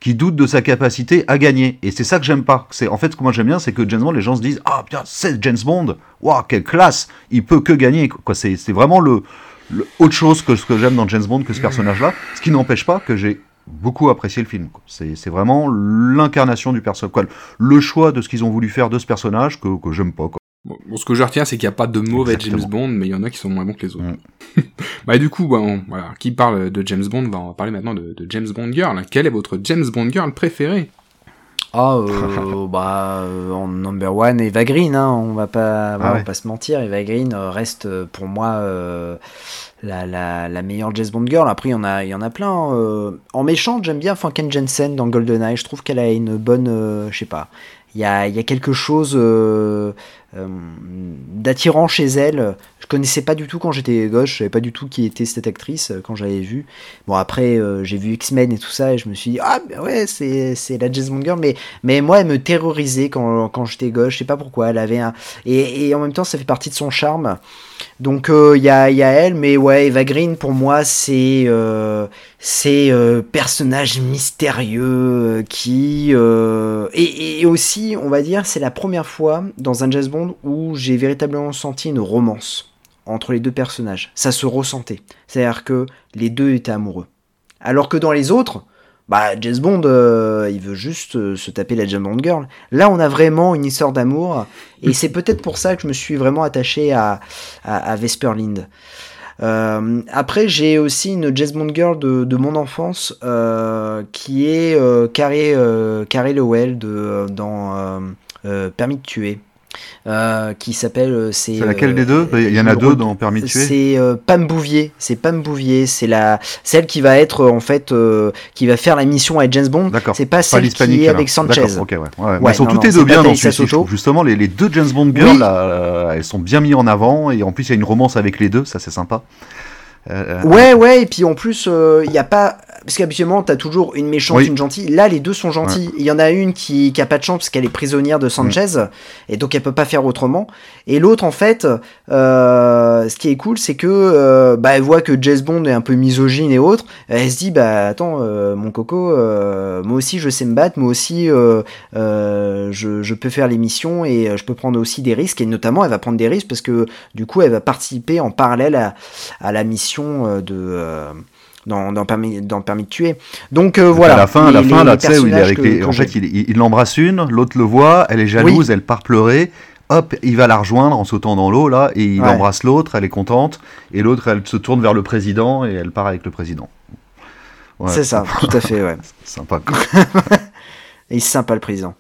S1: qui doutent de sa capacité à gagner. Et c'est ça que j'aime pas. C'est en fait ce que moi j'aime bien, c'est que James Bond, les gens se disent ah putain c'est James Bond, waouh quelle classe, il peut que gagner. Quoi, c'est c'est vraiment le- autre chose que ce que j'aime dans James Bond que ce personnage-là. Ce qui n'empêche pas que j'ai beaucoup apprécié le film. C'est c'est vraiment l'incarnation du personnage. Le choix de ce qu'ils ont voulu faire de ce personnage que, que j'aime pas. Quoi.
S3: Bon, bon, ce que je retiens, c'est qu'il n'y a pas de mauvais
S1: Exactement.
S3: James Bond, mais il y en a qui sont moins bons que les autres.
S1: Mm.
S3: bah, et du coup, bah, on- voilà, qui parle de James Bond, va on va parler maintenant de, de James Bond Girl. Quel est votre James Bond Girl préféré?
S2: Ah, euh, bah, euh, en number one, Eva Green, hein, on va pas, voilà,
S1: Ah ouais.
S2: on va pas se mentir. Eva Green euh, reste pour moi euh, la, meilleure James Bond girl. Après, il y en a, en a plein. euh. En méchante, j'aime bien Franken Jensen dans GoldenEye. Je trouve qu'elle a une bonne, euh, je sais pas. Il y a, quelque chose euh, d'attirant chez elle. Je connaissais pas du tout quand j'étais gosse. Je savais pas du tout qui était cette actrice euh, quand j'avais vu. Bon après, euh, j'ai vu X-Men et tout ça et je me suis dit ah ben ouais c'est la James Bond. Mais mais moi, elle me terrorisait quand, quand j'étais gosse. Je sais pas pourquoi. Elle avait un. Et, en même temps, ça fait partie de son charme. Donc, il y, a, y a elle. Mais ouais, Eva Green, pour moi, c'est. Euh, c'est euh, personnage mystérieux euh, qui. euh, et, aussi, on va dire, c'est la première fois dans un James Bond où j'ai véritablement senti une romance entre les deux personnages. Ça se ressentait. C'est-à-dire que les deux étaient amoureux. Alors que dans les autres, bah James Bond, euh, il veut juste euh, se taper la James Bond girl. Là, on a vraiment une histoire d'amour, et c'est peut-être pour ça que je me suis vraiment attaché à, Vesper Lind. Euh, après, j'ai aussi une James Bond girl de, mon enfance qui est Carrie, Lowell dans Permis de tuer. Euh, qui s'appelle euh, c'est
S1: laquelle
S2: euh,
S1: des deux Il y en a deux dans Permis de tuer.
S2: c'est euh, Pam Bouvier, c'est Pam Bouvier, c'est la celle qui va être euh, en fait euh, qui va faire la mission avec James Bond.
S1: D'accord.
S2: C'est pas
S1: Pas
S2: celle qui est
S1: alors.
S2: avec Sanchez.
S1: Ok, ouais. ouais. Mais
S2: Ouais,
S1: elles sont
S2: non,
S1: toutes
S2: non,
S1: les deux bien dans celui-ci. Justement, les, les deux James Bond girls,
S2: Oui.
S1: là, euh, elles sont bien mises en avant et en plus il y a une romance avec les deux, ça c'est sympa. Euh,
S2: Ouais, ouais, et puis en plus, il y a pas. Parce qu'habituellement, t'as toujours une méchante,
S1: Oui.
S2: une gentille. Là, les deux sont gentils. Il y en a une qui, qui a pas de chance parce qu'elle est prisonnière de Sanchez, et donc elle peut pas faire autrement. Et l'autre, en fait, euh, ce qui est cool, c'est que euh, bah, elle voit que James Bond est un peu misogyne et autres. Elle se dit, bah attends, euh, mon coco, euh, moi aussi je sais me battre, moi aussi euh, euh, je, je peux faire les missions et je peux prendre aussi des risques. Et notamment, elle va prendre des risques parce que du coup, elle va participer en parallèle à, à la mission euh, de. Dans, dans, permis, dans Permis de tuer. Donc euh, voilà.
S1: À la fin, à la
S2: Les-
S1: fin,
S2: les-
S1: là,
S2: les
S1: tu sais, où il est avec
S2: que-
S1: les. En fait, il, l'embrasse une, l'autre le voit, elle est jalouse, elle part pleurer. Hop, il va la rejoindre en sautant dans l'eau là, et il
S2: Ouais.
S1: embrasse l'autre, elle est contente, et l'autre elle se tourne vers le président et elle part avec le président. Ouais,
S2: C'est ça, tout à fait, ouais.
S1: Sympa.
S2: il est sympa le président.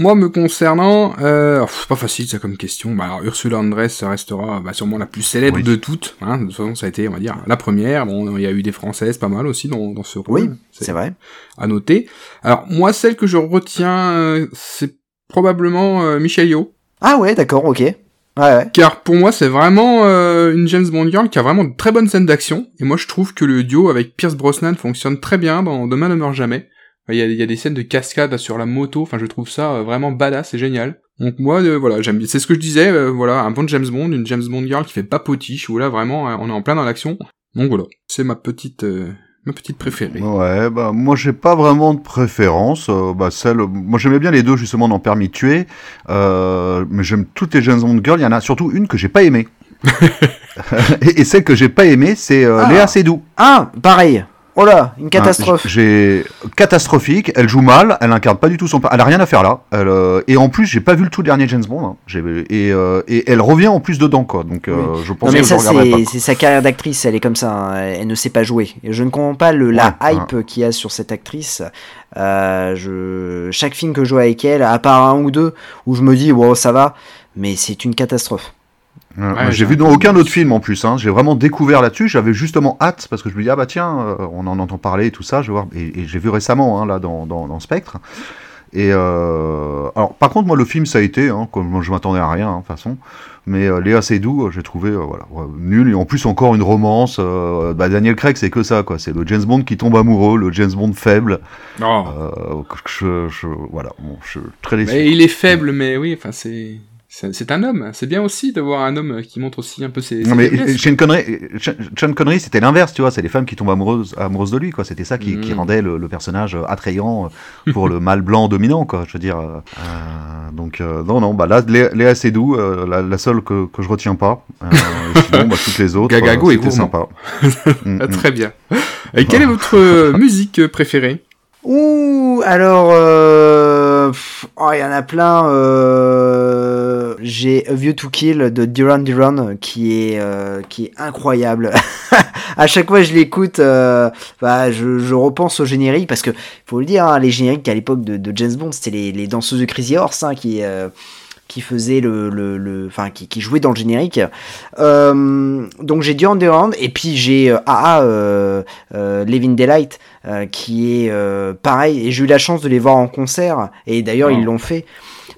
S3: Moi, me concernant, euh, pff, pas facile ça comme question. Bah, alors, Ursula Andress restera bah, sûrement la plus célèbre
S1: Oui.
S3: de toutes. Hein. De toute façon, ça a été, on va dire, la première. Bon, il y a eu des françaises, pas mal aussi dans, dans ce rôle.
S2: Oui, c'est vrai.
S3: à noter. Alors moi, celle que je retiens, euh, c'est probablement euh, Michelle Yeoh,
S2: Ah ouais, d'accord, ok. Ouais, ouais.
S3: car pour moi, c'est vraiment euh, une James Bond girl qui a vraiment de très bonnes scènes d'action. Et moi, je trouve que le duo avec Pierce Brosnan fonctionne très bien dans Demain ne meurt jamais. Il y, a, il y a des scènes de cascade sur la moto. Enfin, je trouve ça euh, vraiment badass et génial. Donc moi, euh, voilà, j'aime. C'est ce que je disais. euh, voilà, un bon James Bond, une James Bond girl qui fait pas potiche. Où là, vraiment, euh, on est en plein dans l'action. Donc voilà, c'est ma petite, euh, ma petite préférée.
S1: Ouais, bah moi j'ai pas vraiment de préférence. euh, bah celle, moi j'aimais bien les deux justement dans Permis de tuer, euh, mais j'aime toutes les James Bond girls. Il y en a surtout une que j'ai pas aimée. et, et, celle que j'ai pas aimée, c'est euh,
S2: Ah.
S1: Léa Seydoux.
S2: Ah, pareil. Oh là, une catastrophe.
S1: Ah, J'ai catastrophique. Elle joue mal. Elle incarne pas du tout son. Elle a rien à faire là. Elle, euh, et en plus, j'ai pas vu le tout dernier James Bond. hein. Et, euh, et elle revient en plus dedans quoi. Donc euh,
S2: Oui.
S1: je pense
S2: Non mais
S1: que
S2: ça c'est sa carrière d'actrice, elle est comme ça, hein. elle ne sait pas jouer. Et je ne comprends pas le, la
S1: Ouais,
S2: hype qu'il y a sur cette actrice. Euh, je, chaque film que je vois avec elle, à part un ou deux, où je me dis wow ça va, mais c'est une catastrophe.
S1: Ouais,
S3: j'ai
S1: vu dans aucun autre film en plus. Hein. J'ai vraiment découvert là-dessus. J'avais justement hâte parce que je me dis ah bah tiens, euh, on en entend parler et tout ça. Je vais voir. Et, et j'ai vu récemment hein, là dans, dans, dans Spectre. Et euh, alors par contre moi le film ça a été hein, comme je m'attendais à rien hein, de toute façon. Mais euh, Léa Seydoux, euh, j'ai trouvé euh, voilà nul et en plus encore une romance. euh, bah, Daniel Craig c'est que ça quoi. C'est le James Bond qui tombe amoureux, le James Bond faible.
S3: Oh.
S1: Euh, je, je- voilà bon, je suis très déçu.
S3: Mais il est faible, mais oui, enfin c'est c'est un homme. C'est bien aussi de voir un homme qui montre aussi un peu ses.
S1: Non
S3: ses
S1: mais. Sean Connery, Sean- Connery c'était l'inverse, tu vois, c'est les femmes qui tombent amoureuses, amoureuses de lui, quoi. C'était ça qui, qui
S3: Mm.
S1: rendait le, le personnage attrayant euh, pour le mâle blanc dominant, quoi. Je veux dire, euh, donc euh, non non, bah là Léa, Léa Seydoux, euh, la, la seule que, que je retiens pas. Euh, sinon, bah, toutes les autres,
S3: Gagago
S1: euh,
S3: est
S1: sympa. Mm, mm.
S3: très bien. Et quelle est votre musique préférée?
S2: Ouh, alors, euh, oh, il y en a plein. Euh, J'ai A View to Kill de Duran Duran qui est euh, qui est incroyable. à chaque fois que je l'écoute, euh, bah, je, je repense au générique parce que faut le dire, hein, les génériques à l'époque de, de James Bond, c'était les, les danseuses de Crazy Horse hein, qui euh, qui faisaient le, le, le- enfin qui, qui jouaient dans le générique. Euh, donc j'ai Duran Duran et puis j'ai AA euh, euh, Living Daylight euh, qui est pareil et j'ai eu la chance de les voir en concert et d'ailleurs
S3: Oh.
S2: ils l'ont fait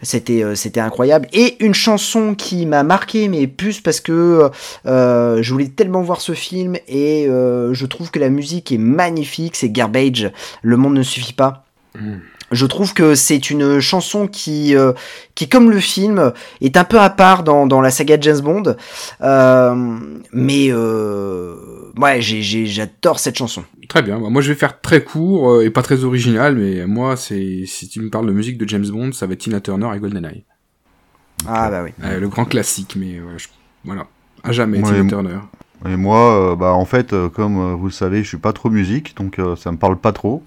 S2: c'était euh, c'était incroyable et une chanson qui m'a marqué mais plus parce que euh, je voulais tellement voir ce film et euh, je trouve que la musique est magnifique c'est Garbage le monde ne suffit pas
S3: Mm.
S2: je trouve que c'est une chanson qui, euh, qui, comme le film, est un peu à part dans, dans la saga James Bond. Euh, mais euh, ouais, j'ai- j'ai- j'adore cette chanson.
S3: Très bien. Moi, je vais faire très court euh, et pas très original, mais moi, c'est si tu me parles de musique de James Bond, ça va être Tina Turner et GoldenEye.
S2: Ah bah oui.
S3: Euh, le grand classique, mais euh, je- voilà, à jamais
S1: Ouais,
S3: Tina Turner.
S1: Et moi, euh, bah en fait, euh, comme euh, vous le savez, je suis pas trop musique, donc euh, ça me parle pas trop.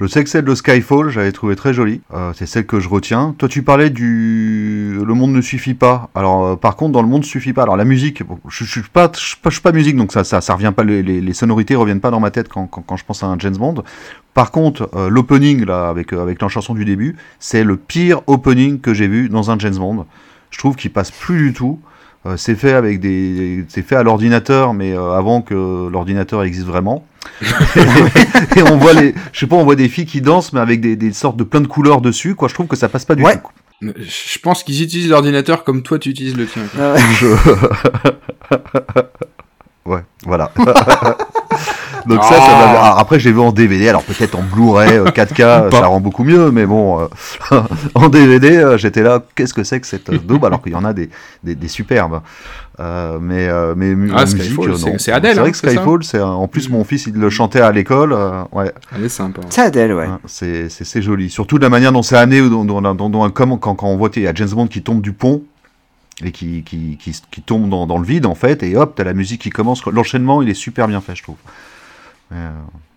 S1: Je sais que celle de Skyfall, j'avais trouvé très jolie. Euh, c'est celle que je retiens. Toi, tu parlais du Le monde ne suffit pas. Alors, euh, par contre, dans le monde ne suffit pas. Alors, la musique, je, je suis pas, je, suis pas- musique, donc ça, ça, ça revient pas. Les, les, sonorités reviennent pas dans ma tête quand, quand, je pense à un James Bond. Par contre, euh, l'opening là, avec avec la chanson du début, c'est le pire opening que j'ai vu dans un James Bond. Je trouve qu'il passe plus du tout. Euh, c'est fait avec des, c'est fait à l'ordinateur, mais euh, avant que l'ordinateur existe vraiment. et on voit les, je sais pas, on voit des filles qui dansent, mais avec des, des sortes de plein de couleurs dessus. Quoi, je trouve que ça passe pas du
S2: Ouais.
S1: tout.
S3: Je pense qu'ils utilisent l'ordinateur comme toi tu utilises le tien. quoi.
S1: Je- ouais, voilà. Donc ça, ça
S3: Ah.
S1: m'a- alors après, je l'ai vu en DVD. Alors peut-être en Blu-ray euh, 4K,
S3: Pas.
S1: ça rend beaucoup mieux, mais bon, euh, en DVD, euh, j'étais là. Qu'est-ce que c'est que cette euh, daube Alors qu'il y en a des, des, des superbes. Euh, mais euh, mais
S3: Ah,
S1: musique,
S3: Skyfall,
S1: euh,
S3: c'est-
S1: non.
S3: c'est Adele,
S1: C'est vrai
S3: hein,
S1: que Skyfall, c'est en plus mon fils il le chantait à l'école. euh, ouais.
S3: Elle est sympa.
S2: c'est Adèle, ouais.
S1: Hein, c'est joli. Surtout de la manière dont c'est amené, ou dont, dont, dont- dont- comme quand, quand on voit, il y a James Bond qui tombe du pont et qui, qui, qui, qui tombe dans, dans le vide en fait, et hop, t'as la musique qui commence. L'enchaînement, il est super bien fait, je trouve. Euh,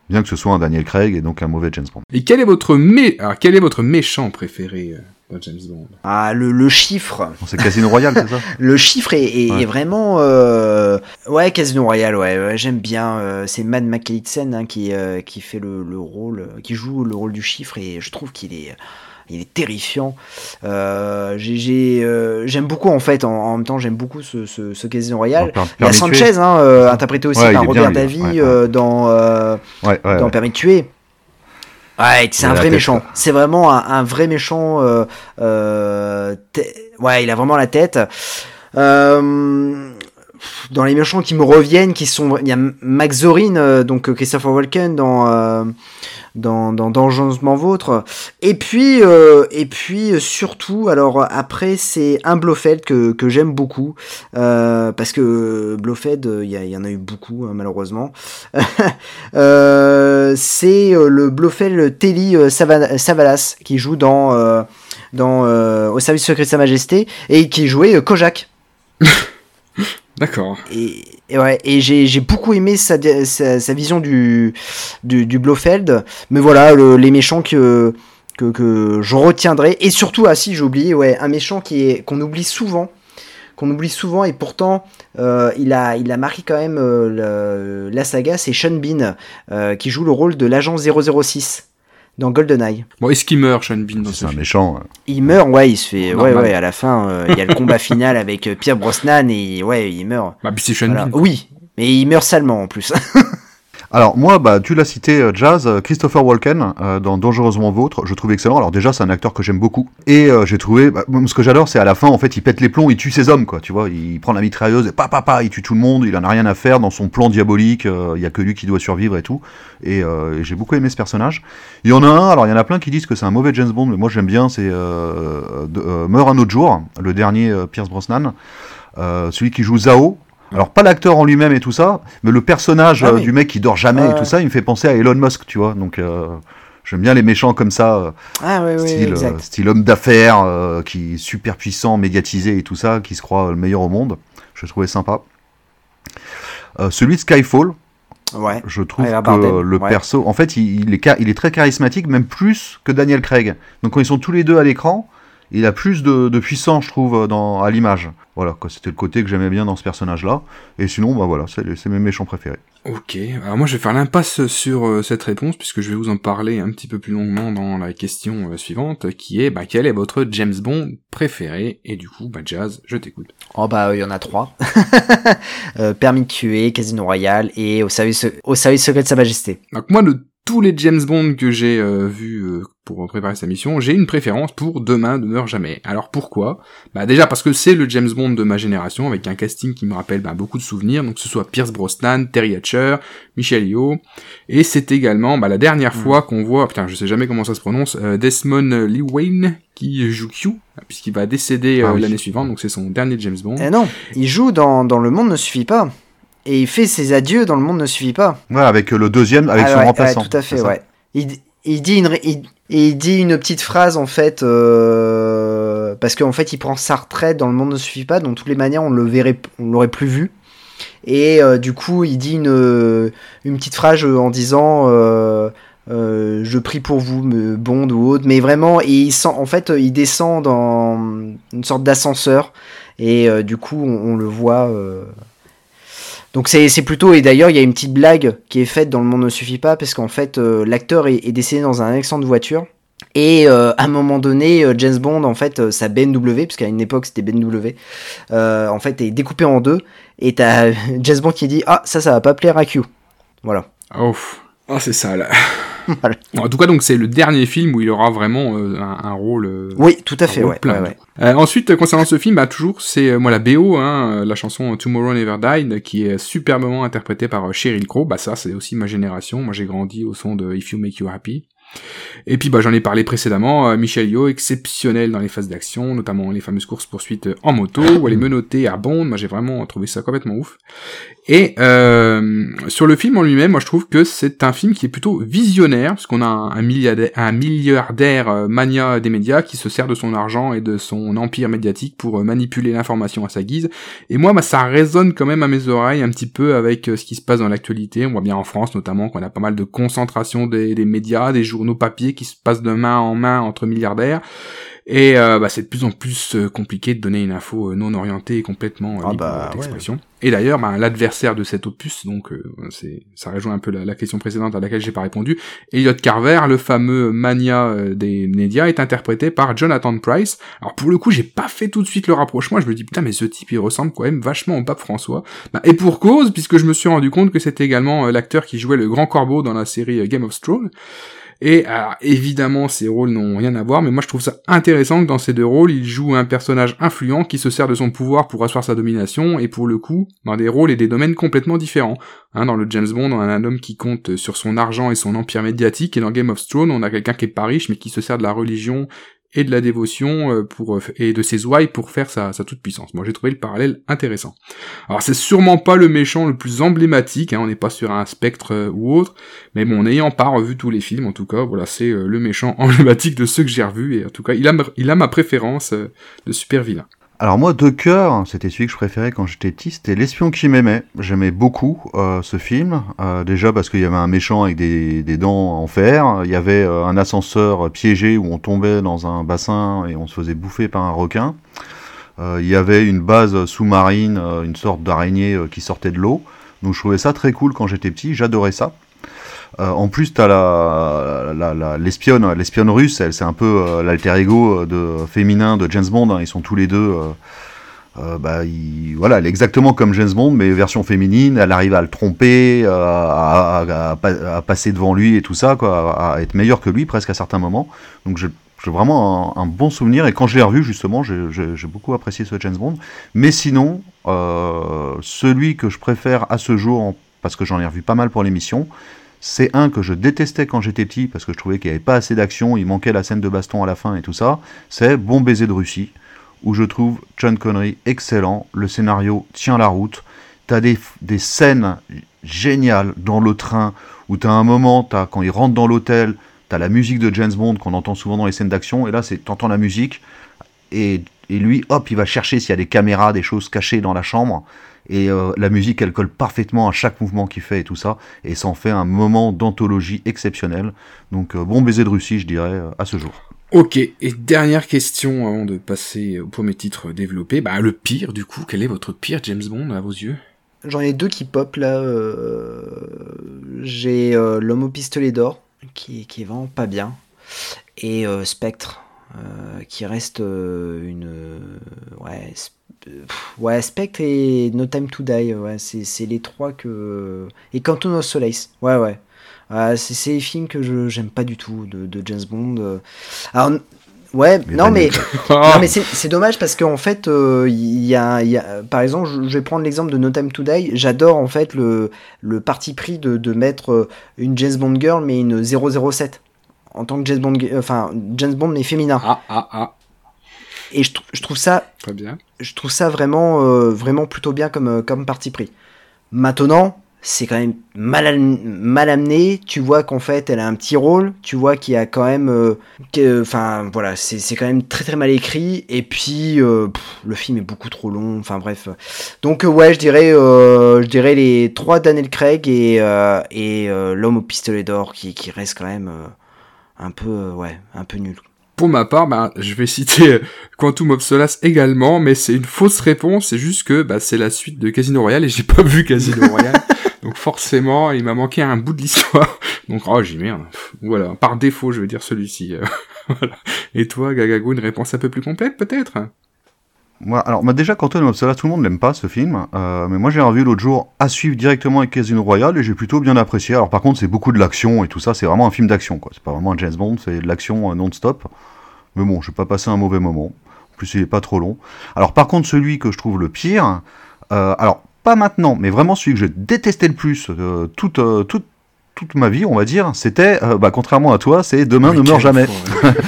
S1: bien que ce soit un Daniel Craig et donc un mauvais James Bond.
S3: Et quel est votre mé... Alors, quel est votre méchant préféré euh, dans James Bond?
S2: Ah, le, le chiffre.
S1: C'est Casino Royale, c'est ça?
S2: Le chiffre est, est-
S1: Ouais.
S2: est vraiment euh, ouais Casino Royale ouais, ouais, j'aime bien euh, c'est Matt McKellitzen hein, qui euh, qui fait le, le rôle qui joue le rôle du chiffre et je trouve qu'il est il est terrifiant euh, euh, j'aime beaucoup en fait en, en même temps j'aime beaucoup ce, ce, ce Casino Royale
S1: Per-
S2: il y a. Sanchez hein, euh, interprété aussi
S1: Ouais,
S2: par Robert
S1: ouais, ouais.
S2: euh, dans
S1: Ouais,
S2: dans
S1: ouais.
S2: Permis de tuer. Ouais, c'est un vrai méchant. C'est vraiment un, un vrai méchant. ouais, il a vraiment la tête. Euh, dans les méchants qui me reviennent, qui sont, il y a Max Zorin, donc Christopher Walken dans dans dans Dangereusement Vôtre. Et puis euh, et puis euh, surtout, alors après c'est un Blofeld que que j'aime beaucoup euh, parce que Blofeld, euh, il y, y en a eu beaucoup hein, malheureusement. Euh, c'est euh, le Blofeld Telly Sava- Savalas qui joue dans dans au service secret de Sa Majesté et qui jouait Kojak.
S3: D'accord.
S2: Et, ouais, et j'ai beaucoup aimé sa, sa, vision du, du, Blofeld. Mais voilà, le- les méchants que, que, que je retiendrai. Et surtout, ah si, j'ai oublié, ouais, un méchant qu'on oublie souvent. Qu'on oublie souvent, et pourtant, euh, il, a, il a marqué quand même euh, la saga, c'est Sean Bean, euh, qui joue le rôle de l'agent 006 dans GoldenEye.
S3: Bon, est-ce qu'il meurt, Sean Bean, dans
S1: C'est
S3: ce
S1: un
S3: film
S1: méchant.
S2: Il meurt, ouais, il se fait. Ouais,
S3: Normal.
S2: ouais, à la fin, euh, il y a le combat final avec euh, Pierre Brosnan et ouais, il meurt.
S3: Bah, puis c'est Sean
S2: Voilà.
S3: Bean.
S2: Oui, mais il meurt salement en plus.
S1: Alors moi, bah, tu l'as cité, euh, Jazz, euh, Christopher Walken euh, dans Dangereusement Vôtre, je trouve excellent. Alors déjà, c'est un acteur que j'aime beaucoup. Et euh, j'ai trouvé, bah, ce que j'adore, c'est à la fin, en fait, il pète les plombs, il tue ses hommes, quoi. Tu vois, il prend la mitrailleuse et pa pa pa, il tue tout le monde. Il en a rien à faire dans son plan diabolique. euh, Il y a que lui qui doit survivre et tout. Et, euh, j'ai beaucoup aimé ce personnage. Il y en a un. Alors il y en a plein qui disent que c'est un mauvais James Bond, mais moi j'aime bien. C'est euh, euh, Meurt un autre jour, le dernier euh, Pierce Brosnan, Euh, celui qui joue Zao. Alors pas l'acteur en lui-même et tout ça, mais le personnage
S2: Ah
S1: euh,
S2: oui.
S1: du mec qui dort jamais et tout ça, il me fait penser à Elon Musk, tu vois. Donc euh, j'aime bien les méchants comme ça, euh,
S2: ah ouais, ouais,
S1: style, homme d'affaires, euh, qui est super puissant, médiatisé et tout ça, qui se croit le meilleur au monde. Je trouvais sympa. Euh, celui de Skyfall,
S2: Ouais.
S1: je trouve que le
S2: ouais.
S1: perso, en fait, il, il est, il est très charismatique, même plus que Daniel Craig. Donc quand ils sont tous les deux à l'écran, il a plus de, de puissance, je trouve, dans, à l'image. Voilà, c'était le côté que j'aimais bien dans ce personnage-là. Et sinon, bah voilà, c'est c'est mes méchants préférés.
S3: Ok, alors moi je vais faire l'impasse sur euh, cette réponse puisque je vais vous en parler un petit peu plus longuement dans la question euh, suivante qui est bah, quel est votre James Bond préféré? Et du coup bah Jazz je t'écoute.
S2: Oh bah il y en a trois. Euh, Permis de tuer, Casino Royale et au service au service secret de Sa Majesté.
S3: Donc moi de tous les James Bond que j'ai euh, vus euh, pour préparer sa mission, j'ai une préférence pour Demain ne meurt jamais. Alors pourquoi? Bah déjà parce que c'est le James Bond de ma génération avec un casting qui me rappelle bah, beaucoup de souvenirs, donc que ce soit Pierce Brosnan, Terry Hatcher, Michel Yeoh, et c'est également bah, la dernière fois qu'on voit, putain je sais jamais comment ça se prononce, euh, Desmond Lee Wayne qui joue Q, puisqu'il va décéder euh,
S1: Ah oui.
S3: l'année suivante, donc c'est son dernier James Bond.
S2: Eh non, il joue dans, dans Le Monde ne suffit pas. Et il fait ses adieux dans Le Monde ne suffit pas.
S1: Ouais, avec euh, le deuxième, avec
S2: Ah
S1: son
S2: ouais,
S1: remplaçant.
S2: ouais, tout à fait, ouais. Il, il dit une, il, il dit une petite phrase en fait, euh, parce qu'en fait il prend sa retraite dans Le Monde ne suffit pas, donc de toutes les manières on le verrait, on l'aurait plus vu. Et euh, du coup il dit une, une petite phrase en disant euh, euh, je prie pour vous, Bond ou autre, mais vraiment, et il sent, en fait, il descend dans une sorte d'ascenseur, et euh, du coup, on, on le voit. Donc c'est c'est plutôt, et d'ailleurs, il y a une petite blague qui est faite dans Le Monde ne suffit pas, parce qu'en fait, euh, l'acteur est, est décédé dans un accident de voiture. Et euh, à un moment donné, euh, James Bond, en fait, euh, sa BMW, parce qu'à une époque c'était BMW, euh, en fait, est découpé en deux. Et t'as James Bond qui dit Ah, ça, ça va pas plaire à Q. Voilà.
S3: Oh, ah c'est ça là.
S2: Voilà.
S3: En tout cas donc c'est le dernier film où il aura vraiment euh, un, un rôle euh,
S2: Oui, tout à fait, ouais.
S3: plein.
S2: ouais, ouais.
S3: Euh, ensuite, concernant ce film, bah toujours, c'est moi la BO, hein, la chanson Tomorrow Never Died, qui est superbement interprétée par Sheryl Crow. Bah ça, c'est aussi ma génération. Moi, j'ai grandi au son de If You Make You Happy. Et puis, bah j'en ai parlé précédemment. euh, Michel Yeoh, exceptionnel dans les phases d'action, notamment les fameuses courses poursuites en moto, où elle est menottée à Bond. Moi, j'ai vraiment trouvé ça complètement ouf. Et euh, sur le film en lui-même, moi je trouve que c'est un film qui est plutôt visionnaire, parce qu'on a un, milliardaire, un euh, mania des médias qui se sert de son argent et de son empire médiatique pour euh, manipuler l'information à sa guise. Et moi, bah, ça résonne quand même à mes oreilles un petit peu avec ce qui se passe dans l'actualité. On voit bien en France notamment qu'on a pas mal de concentration des, des médias, des journaux papier qui se passent de main en main entre milliardaires. Et euh, bah, c'est de plus en plus euh, compliqué de donner une info euh, non orientée et complètement euh,
S2: Ah
S3: libre
S2: bah,
S3: d'expression. Et d'ailleurs, bah, l'adversaire de cet opus, donc euh, c'est ça rejoint un peu la, la question précédente à laquelle j'ai pas répondu. Elliot Carver, le fameux mania des médias, est interprété par Jonathan Price. Alors pour le coup, j'ai pas fait tout de suite le rapprochement. Je me dis putain, mais ce type il ressemble quand même vachement au pape François. Bah, et pour cause, puisque je me suis rendu compte que c'était également l'acteur qui jouait le Grand Corbeau dans la série Game of Thrones. Et évidemment, ces rôles n'ont rien à voir, mais moi je trouve ça intéressant que dans ces deux rôles, il joue un personnage influent qui se sert de son pouvoir pour asseoir sa domination, et pour le coup, dans des rôles et des domaines complètement différents. Hein, dans le James Bond, on a un homme qui compte sur son argent et son empire médiatique, et dans Game of Thrones, on a quelqu'un qui est pas riche, mais qui se sert de la religion et de la dévotion euh, pour et de ses ouailles pour faire sa, sa toute puissance. Moi j'ai trouvé le parallèle intéressant. Alors c'est sûrement pas le méchant le plus emblématique, hein, on n'est pas sur un spectre euh, ou autre, mais bon, n'ayant pas revu tous les films, en tout cas, voilà, c'est euh, le méchant emblématique de ceux que j'ai revus, et en tout cas, il a, il a ma préférence euh, de super vilain.
S1: Alors moi, de cœur, c'était celui que je préférais quand j'étais petit, c'était L'espion qui m'aimait. J'aimais beaucoup euh, ce film, euh, déjà parce qu'il y avait un méchant avec des, dents en fer, il y avait euh, un ascenseur piégé où on tombait dans un bassin et on se faisait bouffer par un requin. Il y avait une base sous-marine, une sorte d'araignée qui sortait de l'eau. Donc je trouvais ça très cool quand j'étais petit, j'adorais ça. Euh, en plus, la, la, l'espionne, l'espionne russe, elle, c'est un peu euh, l'alter ego de, féminin de James Bond. hein, ils sont tous les deux. euh, euh, bah, il- voilà, elle est exactement comme James Bond, mais version féminine. Elle arrive à le tromper, euh, à, à- à pa- à passer devant lui et tout ça, à, être meilleure que lui presque à certains moments. Donc j'ai vraiment un, bon souvenir. Et quand je l'ai revu, justement, j'ai, beaucoup apprécié ce James Bond. Mais sinon, euh, celui que je préfère à ce jour, parce que j'en ai revu pas mal pour l'émission, c'est un que je détestais quand j'étais petit, parce que je trouvais qu'il n'y avait pas assez d'action, il manquait la scène de baston à la fin et tout ça. C'est Bon baiser de Russie, où je trouve John Connery excellent, le scénario tient la route. T'as des, des scènes géniales dans le train, où t'as un moment, t'as, quand il rentre dans l'hôtel, t'as la musique de James Bond qu'on entend souvent dans les scènes d'action, et là, c'est t'entends la musique, et, et lui, hop, il va chercher s'il y a des caméras, des choses cachées dans la chambre, et euh, la musique, elle colle parfaitement à chaque mouvement qu'il fait et tout ça, et ça en fait un moment d'anthologie exceptionnel. Donc, euh, bon baiser de Russie, je dirais, euh, à ce jour.
S3: Ok, et dernière question avant de passer au premier titre développé. Bah, le pire, du coup, quel est votre pire James Bond à vos yeux?
S2: J'en ai deux qui pop là. euh, J'ai euh, L'homme au pistolet d'or, qui, qui est vraiment pas bien. Et euh, Spectre, euh, qui reste euh, une. Ouais, ouais, Spectre et No Time to Die. Ouais, c'est les trois que. Et Quantum of Solace. Ouais, ouais. Ah, c'est les films que je j'aime pas du tout de, de James Bond. Alors, ouais,
S1: Mais
S2: non, mais. Non, mais c'est dommage parce qu'en fait, euh, il y, a, y a- par exemple, je, je vais prendre l'exemple de No Time to Die. J'adore en fait le, le parti pris de, de mettre euh, une James Bond girl mais une 007 en tant que James Bond, enfin James Bond mais féminin.
S3: Ah, ah, ah,
S2: Et je, trou- je trouve ça,
S3: très bien.
S2: je trouve ça vraiment, euh, vraiment plutôt bien comme, euh, comme parti pris. Maintenant, c'est quand même mal, am- mal amené. Tu vois qu'en fait, elle a un petit rôle. Tu vois qu'il y a quand même, euh, enfin voilà, c'est quand même très très mal écrit. Et puis euh, pff, le film est beaucoup trop long. Enfin bref. Donc euh, ouais, je dirais, euh, je dirais les trois Daniel Craig et et l'homme au pistolet d'or qui qui reste quand même un peu, ouais, un peu nul.
S3: Pour ma part, bah, je vais citer Quantum of Solace également, mais c'est une fausse réponse, c'est juste que bah, c'est la suite de Casino Royale et j'ai pas vu Casino Royale. donc forcément, il m'a manqué un bout de l'histoire. Donc oh, j'y merde. Voilà, par défaut, je veux dire celui-ci. euh, voilà. Et toi, Gagago, une réponse un peu plus complète peut-être?
S1: Moi, alors, moi, déjà, Quantum of Solace, tout le monde l'aime pas, ce film. Euh, mais moi, j'ai revu l'autre jour à suivre directement avec Casino Royale et j'ai plutôt bien apprécié. Alors, par contre, c'est beaucoup de l'action et tout ça. C'est vraiment un film d'action, quoi. C'est pas vraiment un James Bond, c'est de l'action euh, non-stop. Mais bon, j'ai pas passé un mauvais moment. En plus, il est pas trop long. Alors, par contre, celui que je trouve le pire, euh, alors, pas maintenant, mais vraiment celui que je détestais le plus toute, toute, toute ma vie, on va dire, c'était, euh, bah, contrairement à toi, c'est Demain
S3: Mais
S1: ne meurt jamais.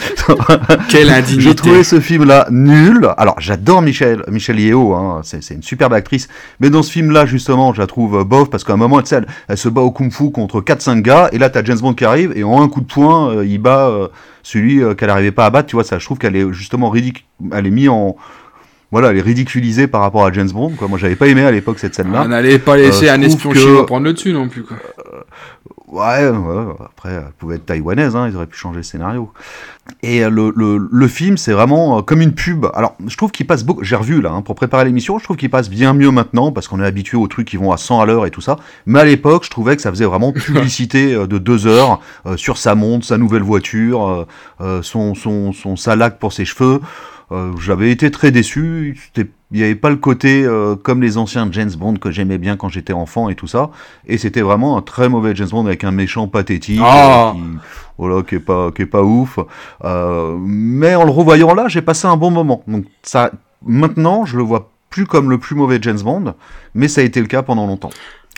S3: Quelle indignité
S1: Je trouvais ce film-là nul. Alors, j'adore Michel, Michel Yeo, hein, c'est c'est une superbe actrice. Mais dans ce film-là, justement, je la trouve euh, bof parce qu'à un moment, elle, elle se bat au kung-fu contre 4-5 gars. Et là, t'as James Bond qui arrive et en un coup de poing, euh, il bat euh, celui qu'elle n'arrivait pas à battre. Tu vois, ça, je trouve qu'elle est justement ridicule. Elle est mise en. Voilà, elle est ridiculisée par rapport à James Bond. Quoi. Moi, j'avais pas aimé à l'époque cette scène-là.
S3: On n'allait pas laisser
S1: Euh,
S3: un espion
S1: que-
S3: chinois prendre le dessus non plus quoi.
S1: Ouais, ouais, après, elle pouvait être taïwanaise, hein, ils auraient pu changer le scénario. Et euh, le, le, le film, c'est vraiment euh, comme une pub. Alors, je trouve qu'il passe beaucoup. J'ai revu là, hein, pour préparer l'émission, je trouve qu'il passe bien mieux maintenant, parce qu'on est habitué aux trucs qui vont à 100 à l'heure et tout ça. Mais à l'époque, je trouvais que ça faisait vraiment publicité euh, de deux heures euh, sur sa montre, sa nouvelle voiture, euh, euh, son, son, son salac pour ses cheveux. Euh, J'avais été très déçu. Il n'y avait pas le côté euh, comme les anciens James Bond que j'aimais bien quand j'étais enfant et tout ça. Et c'était vraiment un très mauvais James Bond avec un méchant pathétique,
S3: Ah.
S1: euh, qui, voilà, qui est pas, qui est pas ouf. Mais en le revoyant là, j'ai passé un bon moment. Donc ça, maintenant, je le vois plus comme le plus mauvais James Bond, mais ça a été le cas pendant longtemps.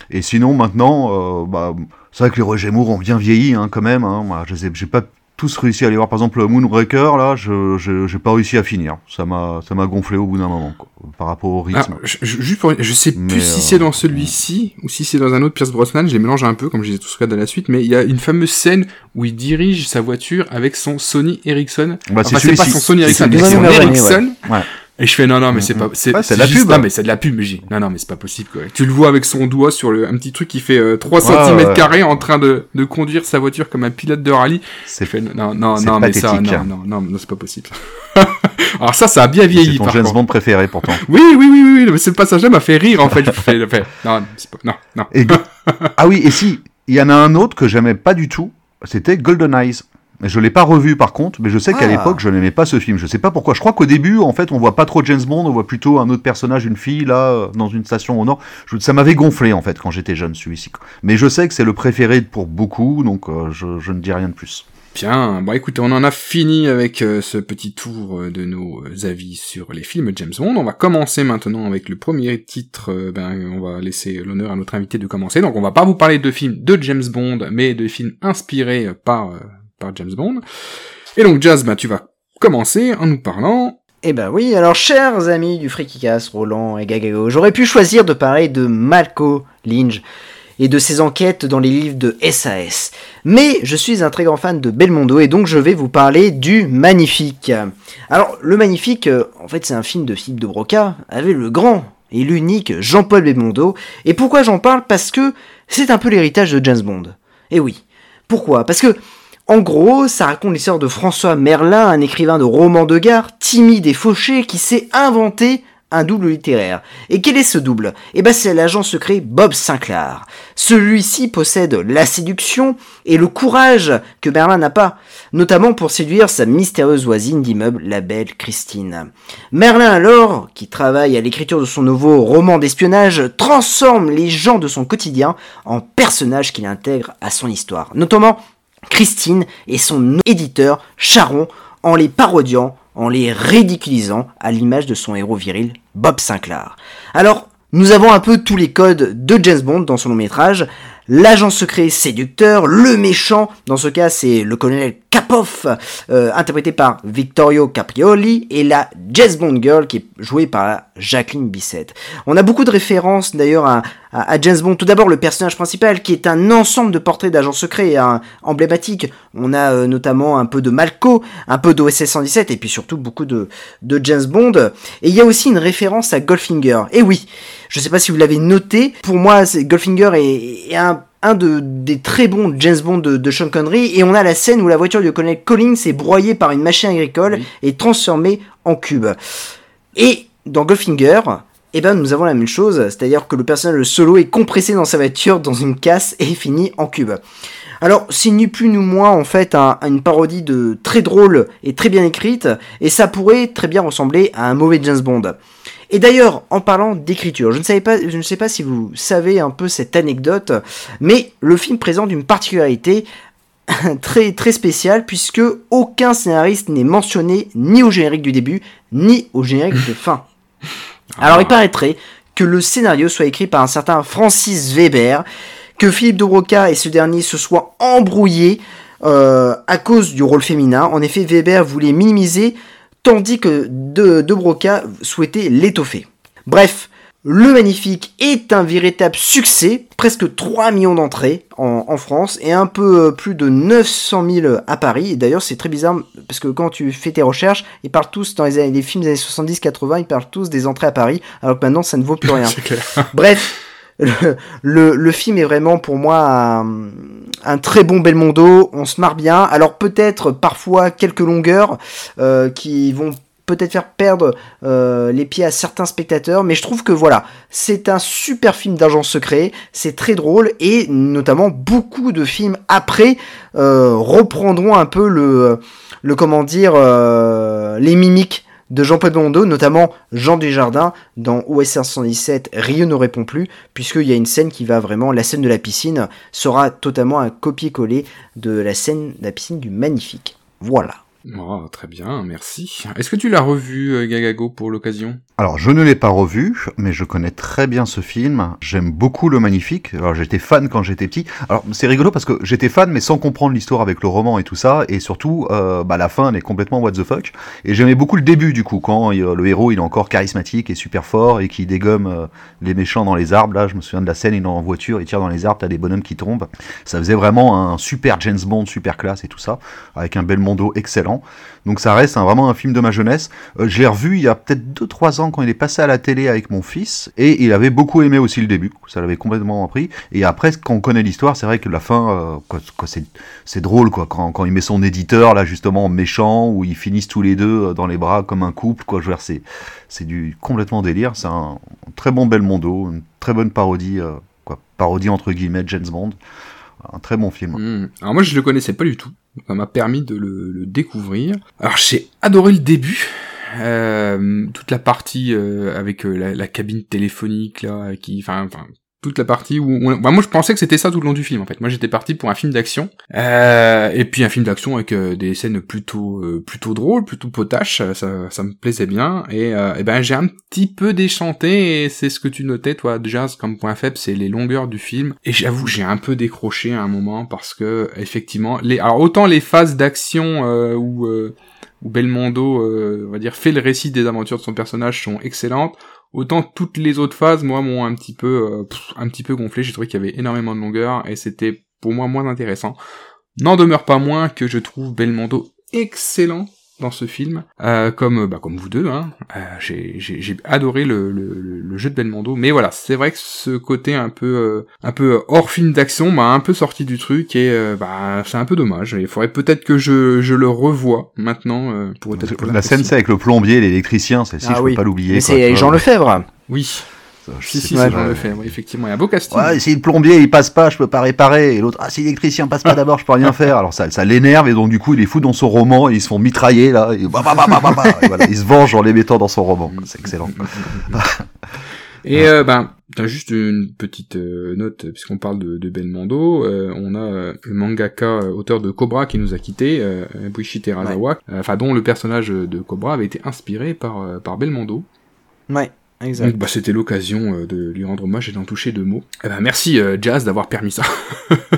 S1: Et sinon, maintenant, euh, bah, c'est vrai que les Roger Moore ont bien vieilli, hein, quand même. Hein. Moi, je pas tous réussi à aller voir. Par exemple, Moonbreaker, là, je, je, j'ai pas réussi à finir. Ça m'a, ça m'a gonflé au bout d'un moment, quoi, par rapport au
S3: Ah,
S1: rythme.
S3: je, je- juste pour, je sais
S1: Mais,
S3: plus si
S1: euh,
S3: c'est dans celui-ci ou si c'est dans un autre Pierce Brosnan, je les mélange un peu comme je les ai tous regardés à la suite, mais il y a une fameuse scène où il dirige sa voiture avec son Sony Ericsson.
S1: Bah,
S3: Enfin, c'est pas son Sony
S1: C'est
S3: Ericsson, mais son Ericsson.
S1: Ouais.
S3: Et je fais non non mais c'est pas c'est
S4: Ouais, c'est de la
S3: juste-
S4: pub.
S3: non mais c'est de la pub mais j'ai non non mais c'est pas possible quoi. Tu le vois avec son doigt sur le un petit truc qui fait euh, 3
S4: Ouais,
S3: cm carrés en train de, de conduire sa voiture comme un pilote de rallye.
S4: C'est
S3: fais non non
S4: c'est
S3: non mais ça non non non, non, c'est pas possible. Alors ça ça a bien
S4: c'est
S3: vieilli
S4: ton
S3: par
S4: James. Bond préféré pourtant.
S3: Oui oui oui oui, oui mais ce passage-là m'a fait rire en fait. Je fais, je fais, non c'est pas non non.
S4: Et ah oui, et si, il y en a un autre que j'aimais pas du tout, c'était Golden Eyes. Mais je l'ai pas revu par contre, mais je sais qu'à
S2: Ah.
S4: l'époque je n'aimais pas ce film. Je sais pas pourquoi. Je crois qu'au début, en fait, on voit pas trop James Bond, on voit plutôt un autre personnage, une fille là, euh, dans une station au nord. Je- ça m'avait gonflé en fait quand j'étais jeune celui-ci. Mais je sais que c'est le préféré pour beaucoup, donc euh, je, je ne dis rien de plus.
S3: Bien, bon écoutez, on en a fini avec euh, ce petit tour euh, de nos euh, avis sur les films James Bond. On va commencer maintenant avec le premier titre. euh, ben, on va laisser l'honneur à notre invité de commencer. Donc on va pas vous parler de films de James Bond, mais de films inspirés par euh, par James Bond. Et donc Jazz, ben tu vas commencer en nous parlant.
S2: Eh ben oui, alors chers amis du Frikicast, Roland et Gagago, j'aurais pu choisir de parler de Malco Lynch et de ses enquêtes dans les livres de SAS. Mais je suis un très grand fan de Belmondo et donc je vais vous parler du Magnifique. Alors le Magnifique, euh, en fait c'est un film de Philippe de Broca avec le grand et l'unique Jean-Paul Belmondo. Et pourquoi j'en parle? Parce que c'est un peu l'héritage de James Bond. Et oui. Pourquoi? Parce que en gros, ça raconte l'histoire de François Merlin, un écrivain de romans de gare, timide et fauché, qui s'est inventé un double littéraire. Et quel est ce double? Eh ben c'est l'agent secret Bob Sinclair. Celui-ci possède la séduction et le courage que Merlin n'a pas, notamment pour séduire sa mystérieuse voisine d'immeuble, la belle Christine. Merlin alors, qui travaille à l'écriture de son nouveau roman d'espionnage, transforme les gens de son quotidien en personnages qu'il intègre à son histoire, notamment Christine et son éditeur Charon en les parodiant, en les ridiculisant à l'image de son héros viril Bob Sinclair. Alors, nous avons un peu tous les codes de James Bond dans son long métrage. L'agent secret séducteur, le méchant, dans ce cas c'est le colonel Kapoff, euh, interprété par Vittorio Caprioli, et la Jazz Bond Girl qui est jouée par Jacqueline Bisset. On a beaucoup de références d'ailleurs à, à, à James Bond. Tout d'abord le personnage principal qui est un ensemble de portraits d'agents secrets hein, emblématiques. On a euh, notamment un peu de Malco, un peu d'OSS 117 et puis surtout beaucoup de, de James Bond. Et il y a aussi une référence à Goldfinger. Et oui, je sais pas si vous l'avez noté, pour moi c'est- Goldfinger est, est un un de, des très bons James Bond de, de Sean Connery et on a la scène où la voiture du colonel Collins est broyée par une machine agricole
S3: Oui.
S2: et transformée en cube. Et dans Goldfinger, eh ben nous avons la même chose, c'est-à-dire que le personnage Solo est compressé dans sa voiture dans une casse et finit en cube. Alors, c'est ni plus ni moins en fait un- une parodie de très drôle et très bien écrite, et ça pourrait très bien ressembler à un mauvais James Bond. Et d'ailleurs, en parlant d'écriture, je ne savais pas, je ne sais pas si vous savez un peu cette anecdote, mais le film présente une particularité très très spéciale puisque aucun scénariste n'est mentionné ni au générique du début ni au générique de fin. Alors il paraîtrait que le scénario soit écrit par un certain Francis Weber, que Philippe de Broca et ce dernier se soient embrouillés euh, à cause du rôle féminin. En effet, Weber voulait minimiser, tandis que de, de Broca souhaitait l'étoffer. Bref, le Magnifique est un véritable succès, presque 3 millions d'entrées en, en France et un peu euh, plus de 900 000 à Paris. Et d'ailleurs, c'est très bizarre parce que quand tu fais tes recherches, ils parlent tous dans les, années- les films des années 70-80, ils parlent tous des entrées à Paris, alors que maintenant ça ne vaut plus rien. Bref, le, film est vraiment pour moi un, très bon Belmondo. On se marre bien. Alors peut-être parfois quelques longueurs euh, qui vont peut-être faire perdre euh, les pieds à certains spectateurs, mais je trouve que voilà, c'est un super film d'agent secret, c'est très drôle et notamment beaucoup de films après euh, reprendront un peu le, le comment dire, les mimiques de Jean-Paul Belmondo, notamment Jean Desjardins dans OSR 117, Rio ne répond plus, puisqu'il y a une scène qui va vraiment, la scène de la piscine sera totalement un copier-coller de la scène de la piscine du Magnifique. Voilà.
S3: Oh, très bien, merci. Est-ce que tu l'as revu, euh, Gagago, pour l'occasion?
S4: Alors, je ne l'ai pas revu, mais je connais très bien ce film. J'aime beaucoup Le Magnifique. Alors, j'étais fan quand j'étais petit. Alors, c'est rigolo parce que j'étais fan, mais sans comprendre l'histoire avec le roman et tout ça. Et surtout, euh, bah, la fin, elle est complètement what the fuck. Et j'aimais beaucoup le début, du coup, quand euh, le héros, il est encore charismatique et super fort et qui dégomme les méchants dans les arbres. Là, je me souviens de la scène, il est en voiture, il tire dans les arbres, t'as des bonhommes qui tombent. Ça faisait vraiment un super James Bond, super classe et tout ça, avec un Belmondo
S1: excellent. Donc ça reste vraiment un film de ma jeunesse. Euh, je l'ai revu il y a peut-être 2-3 ans quand il est passé à la télé avec mon fils, et il avait beaucoup aimé aussi le début, ça l'avait complètement appris. Et après, quand on connaît l'histoire, c'est vrai que la fin, euh, c'est drôle, quoi, quand, quand, il met son éditeur, là justement, méchant, où ils finissent tous les deux dans les bras comme un couple, quoi, je veux c'est du complètement délire, c'est un, très bon Belmondo, une très bonne parodie, quoi, parodie entre guillemets James Bond. Un très bon film.
S3: Hmm. Alors moi je le connaissais pas du tout. Ça m'a permis de le, découvrir. Alors j'ai adoré le début. Euh, toute la partie euh, avec euh, la, la, cabine téléphonique là, qui, enfin, toute la partie où bah, moi je pensais que c'était ça tout le long du film en fait. Moi j'étais parti pour un film d'action. Euh, et puis un film d'action avec euh, des scènes plutôt euh, plutôt drôles plutôt potaches ça, ça me plaisait bien. Et, et ben j'ai un petit peu déchanté et c'est ce que tu notais toi déjà comme point faible c'est les longueurs du film. Et j'avoue j'ai un peu décroché à un moment parce que effectivement les alors autant les phases d'action où où Belmondo on va dire fait le récit des aventures de son personnage sont excellentes Autant toutes les autres phases, moi, m'ont un petit peu, euh, un petit peu gonflé. J'ai trouvé qu'il y avait énormément de longueur et c'était pour moi moins intéressant. N'en demeure pas moins que je trouve Belmondo excellent dans ce film, euh, comme bah, comme vous deux. Hein. Euh, j'ai adoré le, le, le, jeu de Belmondo, mais voilà, c'est vrai que ce côté un peu euh, un peu hors film d'action m'a un peu sorti du truc et euh, bah c'est un peu dommage. Il faudrait peut-être que je, je le revoie maintenant euh, pour
S1: être La scène c'est avec le plombier, l'électricien, celle-ci ah, je peux pas l'oublier.
S2: C'est Jean Lefebvre.
S3: Oui. Si, si, c'est effectivement. Il y a un beau casting.
S1: Ouais, si le plombier il passe pas, je peux pas réparer. Et l'autre, ah, si l'électricien passe pas d'abord, je peux rien faire. Alors ça, ça l'énerve et donc du coup, il est fou dans son roman et ils se font mitrailler là. Et, bah, bah, bah, et voilà, il se venge en les mettant dans son roman. C'est excellent.
S3: et euh, ben, t'as juste une petite euh, note puisqu'on parle de, de Belmondo. Euh, on a euh, le mangaka euh, auteur de Cobra qui nous a quitté, euh, Buichi Terazawa, enfin dont le personnage de Cobra avait été inspiré par par Belmondo.
S2: Ouais. Exact.
S3: bah, c'était l'occasion euh, de lui rendre hommage et d'en toucher deux mots. Eh ben, merci euh, Jazz d'avoir permis ça.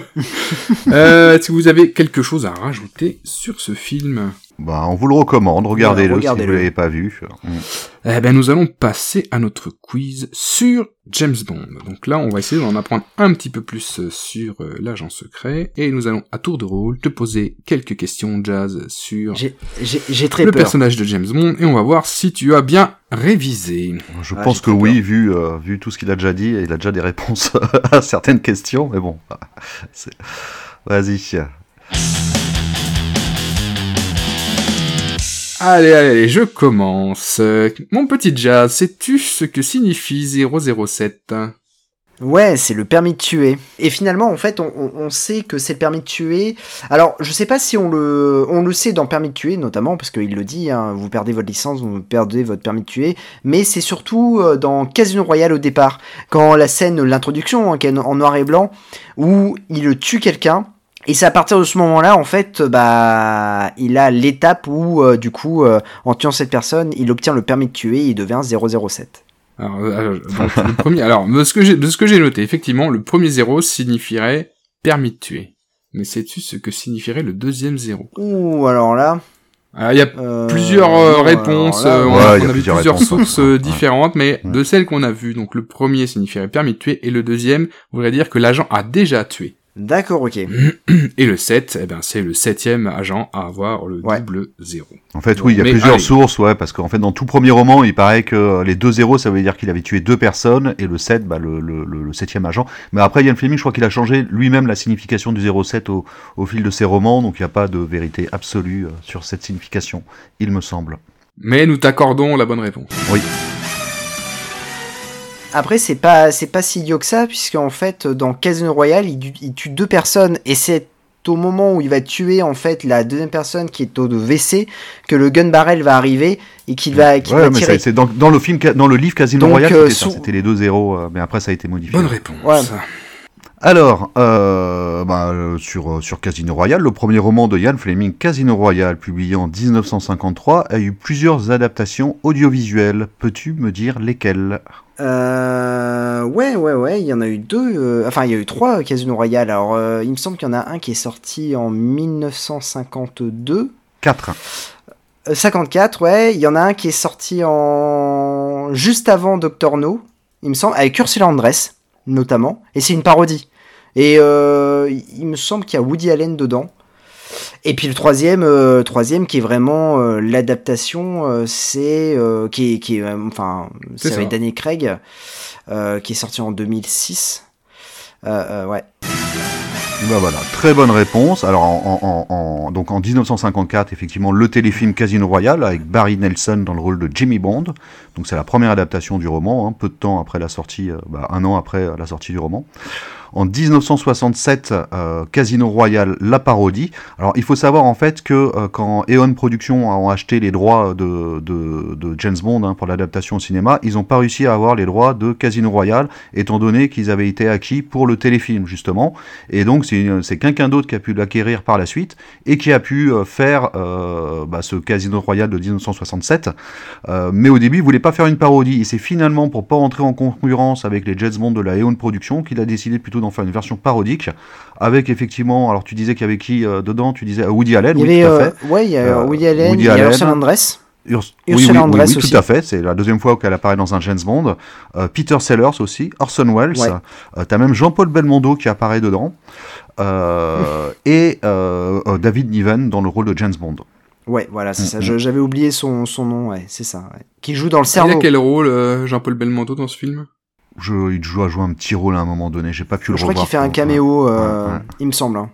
S3: euh, si vous avez quelque chose à rajouter sur ce film?
S1: Bah, on vous le recommande, regardez-le si vous l'avez pas vu. Mm.
S3: Eh ben, nous allons passer à notre quiz sur James Bond. Donc là, on va essayer d'en apprendre un petit peu plus euh, sur euh, l'agent secret, et nous allons à tour de rôle te poser quelques questions, Jazz, sur
S2: j'ai très
S3: le personnage de James Bond, et on va voir si tu as bien révisé.
S1: Je ah, pense que oui, vu, euh, vu tout ce qu'il a déjà dit, il a déjà des réponses à certaines questions, mais bon, vas-y.
S3: Allez, allez, je commence. Mon petit Jazz, sais-tu ce que signifie 007
S2: Ouais, c'est le permis de tuer. Et finalement, en fait, on, sait que c'est le permis de tuer. Alors, je sais pas si on le, sait dans permis de tuer, notamment, parce qu'il le dit, hein, vous perdez votre licence, vous perdez votre permis de tuer. Mais c'est surtout euh, dans Casino Royale au départ, quand la scène, l'introduction, hein, en noir et blanc, où il tue quelqu'un, et c'est à partir de ce moment-là, en fait, bah, il a l'étape où, euh, du coup, euh, en tuant cette personne, il obtient le permis de tuer et il devient 007.
S3: Alors, euh, le premier, alors, de ce que j'ai, de ce que j'ai noté, effectivement, le premier zéro signifierait permis de tuer. Mais sais-tu ce que signifierait le deuxième zéro?
S2: Ouh, alors là.
S3: Il y a plusieurs réponses, on, a, vu plusieurs, sources différentes, mais de celles qu'on a vues, donc le premier signifierait permis de tuer, et le deuxième voudrait dire que l'agent a déjà tué.
S2: D'accord, ok.
S3: Et le 7, eh ben, c'est le septième agent à avoir le double zéro.
S1: En fait, oui, il y a plusieurs sources, ouais, parce qu'en fait, dans tout premier roman, il paraît que les deux zéros, ça veut dire qu'il avait tué deux personnes, et le 7, bah, le, le, le, septième agent. Mais après, Ian Fleming, je crois qu'il a changé lui-même la signification du 07 au, au fil de ses romans, donc il n'y a pas de vérité absolue euh, sur cette signification, il me semble.
S3: Mais nous t'accordons la bonne réponse.
S1: Oui.
S2: Après, c'est pas, c'est pas si idiot que ça, puisqu'en fait, dans Casino Royale, il, tue deux personnes, et c'est au moment où il va tuer en fait la deuxième personne qui est au WC que le gun barrel va arriver et qu'il va, qu
S1: ouais, mais C'est dans, dans, le film, dans le livre Casino Royale, euh, c'était les deux zéros, euh, mais après ça a été modifié.
S3: Bonne réponse.
S1: Alors, euh, bah, sur, sur Casino Royale, le premier roman de Ian Fleming, Casino Royale, publié en 1953, a eu plusieurs adaptations audiovisuelles. Peux-tu me dire lesquelles?
S2: Euh, ouais, ouais, ouais, il y en a eu deux. Euh, enfin, il y a eu trois Casino Royale. Alors, euh, il me semble qu'il y en a un qui est sorti en 1952.
S1: 4.
S2: 54, ouais. Il y en a un qui est sorti en juste avant Doctor No, il me semble, avec Ursula Andress, notamment. Et c'est une parodie. Et il me semble qu'il y a Woody Allen dedans. Et puis le troisième, euh, troisième qui est vraiment euh, l'adaptation, euh, c'est qui est, qui est enfin,
S3: C'est
S2: avec. Danny Craig, qui est sorti en 2006. Euh, euh, ouais.
S1: Bah voilà, très bonne réponse. Alors, en, en- en- donc en 1954, effectivement, le téléfilm Casino Royale avec Barry Nelson dans le rôle de Jimmy Bond. Donc c'est la première adaptation du roman, hein, peu de temps après la sortie, bah, un an après la sortie du roman. En 1967, euh, Casino Royale, la parodie. Alors il faut savoir en fait que euh, quand Eon Productions ont acheté les droits de, de, James Bond hein, pour l'adaptation au cinéma, ils n'ont pas réussi à avoir les droits de Casino Royale, étant donné qu'ils avaient été acquis pour le téléfilm justement. Et donc c'est quelqu'un d'autre qui a pu l'acquérir par la suite et qui a pu euh, faire bah, ce Casino Royale de 1967. Euh, mais au début, il voulait pas faire une parodie. Et c'est finalement pour pas entrer en concurrence avec les James Bond de la Eon Production qu'il a décidé plutôt d'en faire une version parodique avec effectivement. Alors tu disais qu'il y avait qui euh, dedans? Tu disais euh, Woody Allen.
S2: Il y
S1: oui,
S2: avait,
S1: tout à
S2: euh,
S1: fait.
S2: ouais, il y a
S1: Euh,
S2: Woody Allen,
S1: Woody
S2: il y a
S1: Allen.
S2: Ursula Andress.
S1: Urs- oui,
S2: Ursula
S1: oui, oui,
S2: Andress
S1: oui,
S2: aussi.
S1: tout à fait. C'est la deuxième fois qu'elle apparaît dans un James Bond. Euh, Peter Sellers aussi, Orson Welles.
S2: Ouais.
S1: Euh, T'as même Jean-Paul Belmondo qui apparaît dedans. Euh, et David Niven dans le rôle de James Bond.
S2: Ouais, voilà, c'est
S1: Mm,
S2: ça.
S1: mm.
S2: J'avais oublié son, son nom, ouais, c'est ça. ouais. Qui joue dans le
S3: Il a
S2: cerveau.
S3: quel rôle, euh, Jean-Paul Belmondo, dans ce film?
S1: Je, il joue à jouer un petit rôle à un moment donné. J'ai pas pu
S2: Je
S1: le
S2: crois
S1: revoir.
S2: qu'il fait un caméo, euh,
S1: Ouais, ouais.
S2: il me semble. hein.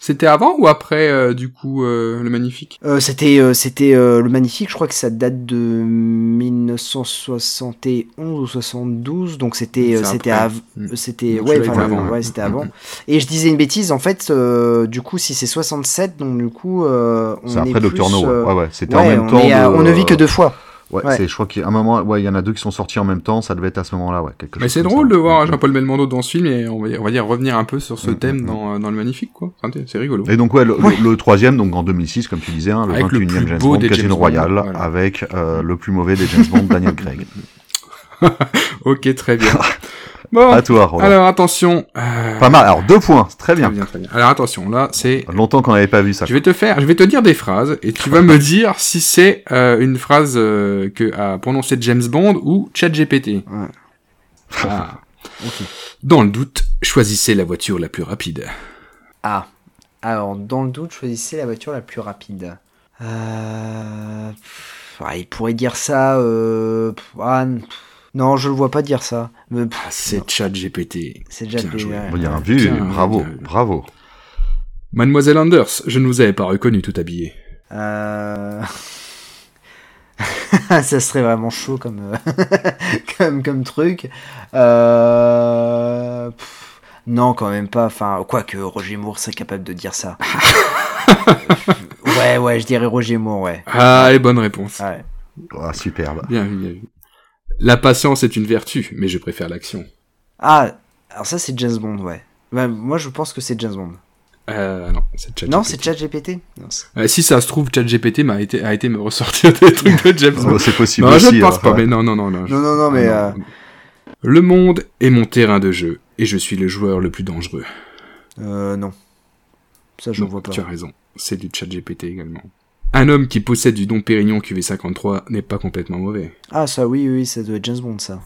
S3: C'était avant ou après, euh, du coup, euh, le Magnifique?
S2: Euh, c'était euh, c'était euh, le magnifique, je crois que ça date de 1971 ou 72, donc c'était c'était c'était ouais, enfin,
S3: avant,
S2: ouais,
S3: ouais.
S2: c'était
S3: Mm,
S2: avant.
S3: mm.
S2: Et je disais une bêtise, en fait, euh, du coup, si c'est 67, donc du coup, euh, on
S1: C'est
S2: est
S1: après
S2: plus,
S1: Doctor No.
S2: euh,
S1: Ouais, ouais. C'était
S2: ouais,
S1: en même
S2: on,
S1: temps.
S2: est
S1: de-
S2: on ne vit que deux fois.
S1: Ouais,
S2: Ouais.
S1: c'est- je crois a un moment, ouais, il y en a deux qui sont sortis en même temps. Ça devait être à ce moment-là, ouais. Quelque
S3: Mais c'est drôle
S1: ça.
S3: de voir
S1: Mm.
S3: Jean-Paul Belmondo dans ce film et on va, dire- on va dire revenir un peu sur ce
S1: Mm,
S3: thème
S1: mm,
S3: dans, euh, dans le Magnifique, quoi. C'est c'est rigolo.
S1: Et donc ouais, le,
S2: Ouais.
S1: le- le troisième, donc en 2006, comme tu disais, hein, le
S3: Avec le
S1: 21e
S3: plus
S1: James Bond,
S3: des
S1: Casino
S3: James Bond,
S1: Royale,
S3: voilà.
S1: avec euh, le plus mauvais des James Bond, Daniel Craig.
S3: Ok, très bien. Bon,
S1: À toi, Roland.
S3: alors attention. euh,
S1: Pas mal. Alors deux points, très
S3: Très
S1: bien.
S3: bien, très bien. Alors attention, là, c'est
S1: Longtemps qu'on n'avait pas vu ça.
S3: Je vais te faire, je vais te dire des phrases et tu vas me dire si c'est euh, une phrase euh, que a prononcé James Bond ou ChatGPT.
S2: Ouais.
S3: Ah. Dans le doute, choisissez la voiture la plus rapide.
S2: Ah, alors dans le doute, choisissez la voiture la plus rapide. Euh... pff, ah, il pourrait dire ça. Euh... pff, ah, pff, non, je le vois pas dire ça. Mais,
S3: Ah, c'est ChatGPT.
S2: c'est déjà
S3: bien
S2: des-
S3: joué.
S2: ouais.
S1: Bien vu,
S3: Bien,
S1: bravo, bravo.
S3: Mademoiselle Anders, je ne vous avais pas reconnu tout habillé.
S2: Euh... ça serait vraiment chaud comme euh, comme comme truc. Euh... pff, Non, quand même pas. Enfin, quoique Roger Moore serait capable de dire ça. ouais, ouais, je dirais Roger Moore, ouais.
S3: Ah, les bonnes réponses.
S2: Ouais.
S1: Ah, superbe.
S3: Bien vu, bien vu. La patience est une vertu, mais je préfère l'action.
S2: Ah, alors ça c'est James Bond, ouais. Bah, moi je pense que c'est James Bond.
S3: Euh, non, c'est ChatGPT.
S2: Non, c'est ChatGPT.
S3: Euh, si ça se trouve, ChatGPT m'a été, a été me ressortir des trucs de James Bond.
S1: Oh, c'est possible
S3: Non,
S1: aussi.
S3: je ne pense
S1: alors,
S3: pas,
S1: ouais.
S3: mais non, non, non, non.
S2: Non, non, non, mais
S3: Ah,
S2: euh,
S3: Le monde est mon terrain de jeu, et je suis le joueur le plus dangereux.
S2: euh, non. Ça je
S3: Non,
S2: vois pas.
S3: Tu as raison, c'est du chat GPT également. Un homme qui possède du Dom Pérignon QV53 n'est pas complètement mauvais.
S2: Ah ça oui, oui, ça doit être James Bond ça.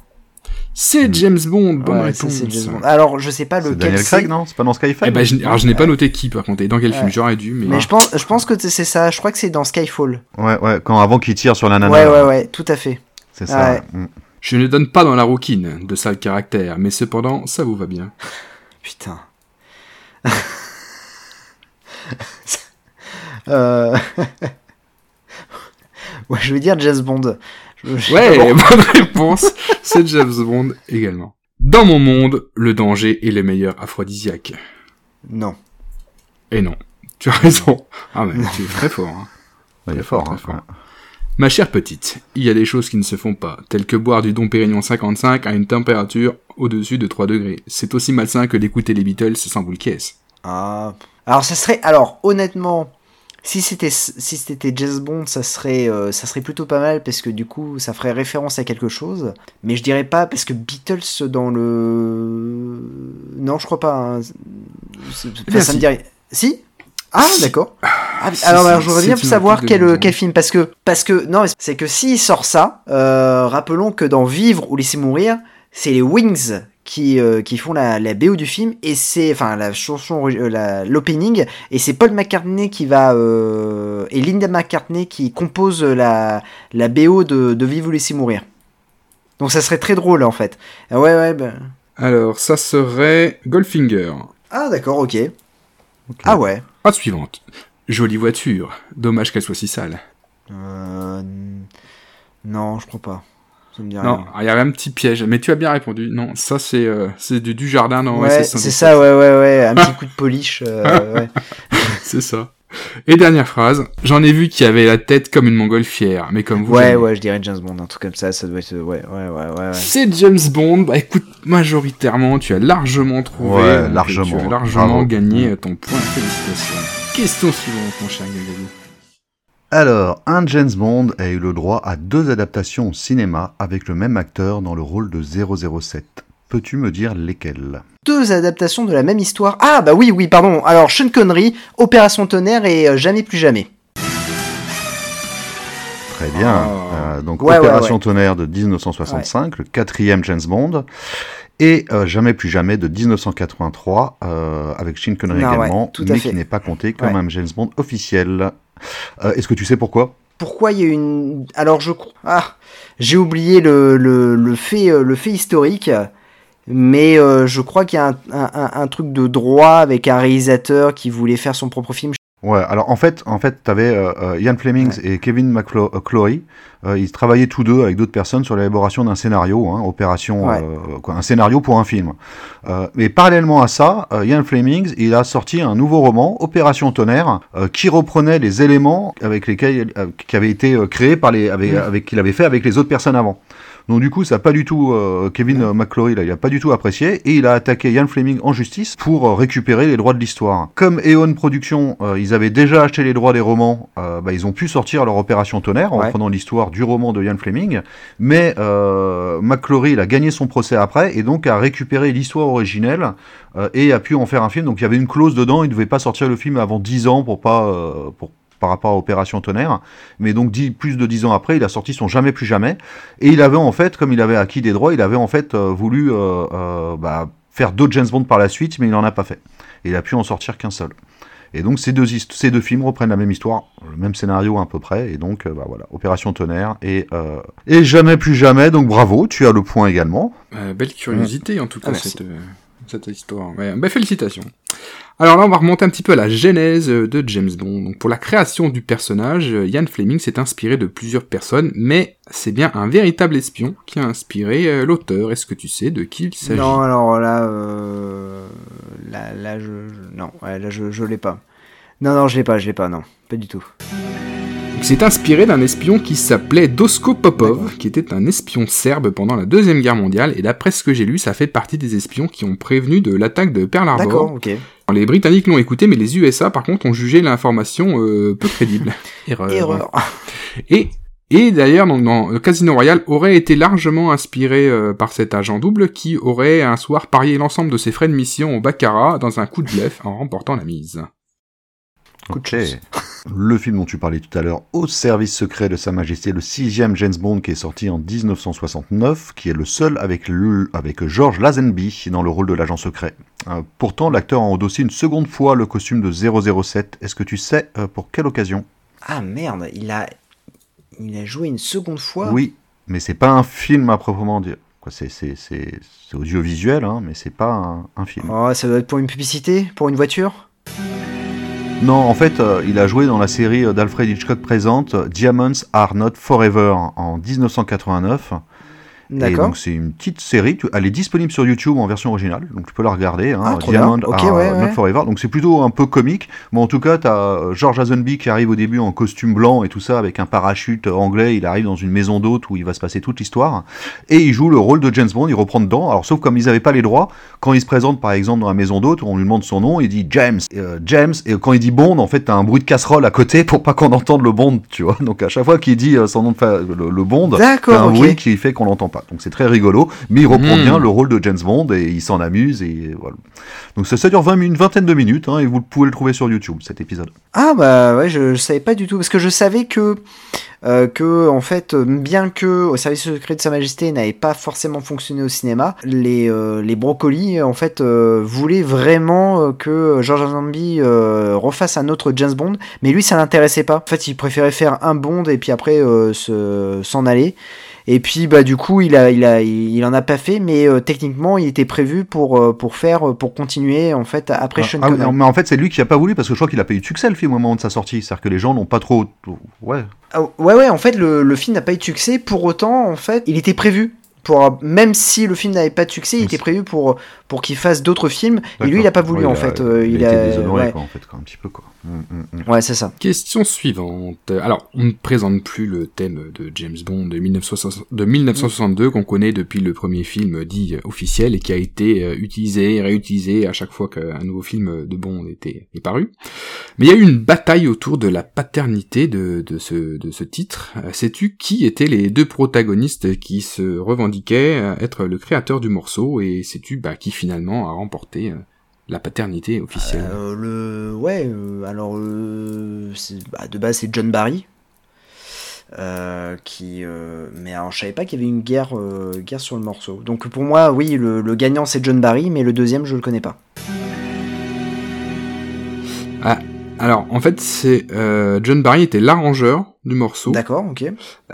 S3: C'est
S1: Hmm.
S3: James Bond, bonne
S2: Ouais, ça,
S3: réponse.
S2: c'est James Bond. Alors je sais pas lequel
S1: Daniel
S2: c'est.
S1: Craig, non? C'est pas dans Skyfall?
S3: Eh ben, je, alors je n'ai pas noté qui par contre, et dans quel film, j'aurais dû, mais...
S2: Mais je pense, je pense que c'est ça. Je crois que c'est dans Skyfall.
S1: Ouais, ouais, quand avant qu'il tire sur la nana.
S2: Ouais, ouais, ouais, tout à fait.
S1: C'est ça.
S2: Ouais.
S1: Mm.
S3: Je ne donne pas dans la rouquine, de sale caractère, mais cependant, ça vous va bien.
S2: Putain. euh... ouais, je vais dire James Bond. Je-
S3: Ouais,
S2: Bon.
S3: bonne réponse, c'est James Bond également. Dans mon monde, le danger est le meilleur aphrodisiaque.
S2: Non.
S3: Et non, tu as raison. Ah mais tu es très fort. Hein.
S1: Il est fort. hein,
S3: fort.
S1: ouais.
S3: Ma chère petite, il y a des choses qui ne se font pas, telles que boire du Dom Pérignon 55 à une température au-dessus de 3 degrés. C'est aussi malsain que d'écouter les Beatles sans boule caisse.
S2: Ah. Alors ça serait. Alors honnêtement, si c'était si c'était James Bond, ça serait euh, ça serait plutôt pas mal parce que du coup ça ferait référence à quelque chose. Mais je dirais pas parce que Beatles dans le. Non, je crois pas. hein. Ça me dirait. Si? Ah d'accord. Ah,
S3: Si,
S2: alors, alors, j'aurais bien pu savoir quel,
S3: Bond.
S2: quel film parce que parce que non c'est que s'il sort ça, euh, rappelons que dans Vivre ou Laisser mourir, c'est les Wings qui euh, qui font la, la BO du film et c'est enfin la chanson euh, l'opening et c'est Paul McCartney qui va euh, et Linda McCartney qui compose la la BO de de Vive ou laissez mourir. Donc ça serait très drôle en fait. Ah Ouais ouais ben-
S3: Alors, ça serait Goldfinger.
S2: Ah d'accord, OK. Ah ouais.
S3: Phrase suivante. Jolie voiture. Dommage qu'elle soit si sale.
S2: Euh, non, je crois pas. Ça me dit
S3: Non, il y avait un petit piège, mais tu as bien répondu. Non, ça c'est euh, c'est du, du jardin dans
S2: Ouais, c'est
S3: 117.
S2: ça, ouais, ouais, ouais. Un petit coup de polish. euh, ouais.
S3: C'est ça. Et dernière phrase. J'en ai vu qui avait la tête comme une montgolfière, mais comme vous.
S2: Ouais, ouais, je dirais James Bond, un truc comme ça, ça doit être. Ouais, ouais, ouais, ouais. ouais.
S3: C'est James Bond. Bah écoute, majoritairement, tu as largement trouvé.
S1: Ouais, largement.
S3: Tu as largement
S1: Bravo.
S3: gagné euh, ton point. Félicitations. Question suivante, mon cher Gagali.
S1: Alors, un James Bond a eu le droit à deux adaptations au cinéma avec le même acteur dans le rôle de 007. Peux-tu me dire lesquelles?
S2: Deux adaptations de la même histoire. Ah, bah oui, oui, pardon. Alors, Sean Connery, Opération Tonnerre et euh, Jamais plus jamais.
S1: Très bien.
S3: Oh.
S1: Euh, donc,
S2: Ouais,
S1: Opération
S2: ouais.
S1: Tonnerre de 1965, le quatrième James Bond. Et euh, Jamais plus jamais de 1983, euh, avec Sean Connery
S2: Ah
S1: également, mais qui n'est pas compté comme
S2: Ouais.
S1: un James Bond officiel. Euh, Est-ce que tu sais pourquoi?
S2: Pourquoi il y a une. Alors, je. Ah, j'ai oublié le, le, le, fait, euh, le fait historique. Mais euh, je crois qu'il y a un- un truc de droit avec un réalisateur qui voulait faire son propre film.
S1: Ouais, alors en fait, en fait, t'avais euh, euh, Ian Fleming et Kevin McClory. Euh, ils travaillaient tous deux avec d'autres personnes sur l'élaboration d'un scénario, hein, opération,
S2: Ouais.
S1: euh, quoi, un scénario pour un film. Euh, mais parallèlement à ça, euh, Ian Fleming, il a sorti un nouveau roman, Opération Tonnerre, euh, qui reprenait les éléments avec lesquels, euh, qui avaient été euh, créés par les, avec,
S2: Mm.
S1: avec qu'il avait fait avec les autres personnes avant. Donc du coup, ça a pas du tout euh, Kevin McClory là, il a pas du tout apprécié et il a attaqué Ian Fleming en justice pour euh, récupérer les droits de l'histoire. Comme Eon Productions, euh, ils avaient déjà acheté les droits des romans, euh, bah, ils ont pu sortir leur opération Tonnerre en
S2: Ouais.
S1: reprenant l'histoire du roman de Ian Fleming, mais euh, McClory il a gagné son procès après et donc a récupéré l'histoire originelle euh, et a pu en faire un film. Donc il y avait une clause dedans, il ne devait pas sortir le film avant 10 ans pour pas euh, pour par rapport à Opération Tonnerre, mais donc dix- plus de dix ans après, il a sorti son Jamais plus jamais, et il avait en fait, comme il avait acquis des droits, il avait en fait euh, voulu euh, euh, bah, faire d'autres James Bond par la suite, mais il n'en a pas fait. Et il a pu en sortir qu'un seul. Et donc ces deux, hist- ces deux films reprennent la même histoire, le même scénario à peu près, et donc bah, voilà, Opération Tonnerre et, euh, et Jamais plus jamais, donc bravo, tu as le point également.
S3: Euh, belle curiosité en tout cas
S2: Ah,
S3: cette histoire. Ouais, bah, félicitations. Alors là, on va remonter un petit peu à la genèse euh, de James Bond. Donc pour la création du personnage, euh, Ian Fleming s'est inspiré de plusieurs personnes, mais c'est bien un véritable espion qui a inspiré euh, l'auteur. Est-ce que tu sais de qui il s'agit?
S2: Non, alors là, euh, là, je, non, là, je, je l'ai pas. Non, non, je l'ai pas, je l'ai pas, non, pas du tout.
S3: Il s'est inspiré d'un espion qui s'appelait Dosko Popov, qui était un espion serbe pendant la Deuxième Guerre mondiale, et d'après ce que j'ai lu, ça fait partie des espions qui ont prévenu de l'attaque de Pearl Harbor.
S2: D'accord, ok.
S3: Les Britanniques l'ont écouté, mais les USA, par contre, ont jugé l'information euh, peu crédible. Erreur.
S2: Erreur.
S3: Et, et d'ailleurs, dans, dans le Casino Royale aurait été largement inspiré euh, par cet agent double qui aurait un soir parié l'ensemble de ses frais de mission au Baccarat dans un coup de bluff en remportant la mise.
S1: Le film dont tu parlais tout à l'heure, Au service secret de Sa Majesté, le sixième James Bond qui est sorti en 1969, qui est le seul avec, le, avec George Lazenby dans le rôle de l'agent secret. Euh, pourtant, l'acteur a endossé une seconde fois le costume de 007. Est-ce que tu sais euh, pour quelle occasion?
S2: Ah merde, il a, il a joué une seconde fois?
S1: Oui, mais c'est pas un film à proprement dire. C'est c'est- c'est- c'est audiovisuel, hein, mais c'est pas un, un film.
S2: Oh, ça doit être pour une publicité, pour une voiture?
S1: Non, en fait, euh, il a joué dans la série euh, d'Alfred Hitchcock présente euh, Diamonds Are Not Forever en 1989.
S2: D'accord.
S1: donc c'est une petite série, elle est disponible sur YouTube en version originale, donc tu peux la regarder. Hein,
S2: Ah, trop
S1: Diamond
S2: bien. Ok,
S1: Are
S2: ouais,
S1: Not
S2: ouais.
S1: Forever. Donc c'est plutôt un peu comique, mais en tout cas tu as George Lazenby qui arrive au début en costume blanc et tout ça avec un parachute anglais. Il arrive dans une maison d'hôte où il va se passer toute l'histoire et il joue le rôle de James Bond. Il reprend dedans. Alors sauf comme ils n'avaient pas les droits, quand il se présente par exemple dans la maison d'hôte, on lui demande son nom, il dit James, euh, James. Et quand il dit Bond, en fait t'as un bruit de casserole à côté pour pas qu'on entende le Bond, tu vois. Donc à chaque fois qu'il dit euh, son nom de fa- le, le Bond, t'as un bruit qui fait qu'on l'entend pas. Voilà, donc c'est très rigolo, mais il reprend
S3: Mm.
S1: bien le rôle de James Bond et il s'en amuse et voilà. Donc ça, ça dure 20, mi- une vingtaine de minutes hein, et vous pouvez le trouver sur YouTube cet épisode.
S2: Ah bah ouais, je, je savais pas du tout parce que je savais que euh, que en fait, euh, bien que au service secret de Sa Majesté n'avait pas forcément fonctionné au cinéma, les euh, les brocolis en fait euh, voulaient vraiment que George Lazenby euh, refasse un autre James Bond, mais lui ça l'intéressait pas. En fait, il préférait faire un Bond et puis après euh, se s'en aller. Et puis bah du coup il a il a il en a pas fait mais euh, techniquement il était prévu pour euh, pour faire pour continuer en fait après Sean
S1: Ah,
S2: Connery.
S1: mais en fait, c'est lui qui a pas voulu parce que je crois qu'il a pas eu de succès le film au moment de sa sortie. C'est-à-dire que les gens n'ont pas trop. Ouais.
S2: Ah, ouais, ouais, en fait, le, le film n'a pas eu de succès. Pour autant, en fait, il était prévu. Pour, même si le film n'avait pas de succès, il était prévu pour, pour qu'il fasse d'autres films. Et lui, il a pas voulu,
S1: Ouais,
S2: en
S1: il a-
S2: fait. Euh,
S1: il,
S2: il
S1: a,
S2: a,
S1: été déshonoré,
S2: ouais.
S1: quoi, en fait, quoi, un petit peu, quoi. Mm, mm, mm.
S2: Ouais, c'est ça.
S3: Question suivante. Alors, on ne présente plus le thème de James Bond de, 1960 de 1962 qu'on connaît depuis le premier film dit officiel et qui a été euh, utilisé et réutilisé à chaque fois qu'un nouveau film de Bond était est paru. Mais il y a eu une bataille autour de la paternité de, de, ce, de ce titre. Euh, Sais-tu qui étaient les deux protagonistes qui se revendiquaient euh, être le créateur du morceau et sais-tu bah, qui finalement a remporté euh, la paternité officielle
S2: Euh, le, ouais, euh, alors, euh, bah, de base, c'est John Barry. Euh, qui, mais alors, je savais pas qu'il y avait une guerre, guerre sur le morceau. Donc pour moi, oui, le, le gagnant c'est John Barry, mais le deuxième je le connais pas.
S3: Alors, en fait, c'est euh, John Barry était l'arrangeur du morceau.
S2: D'accord, ok.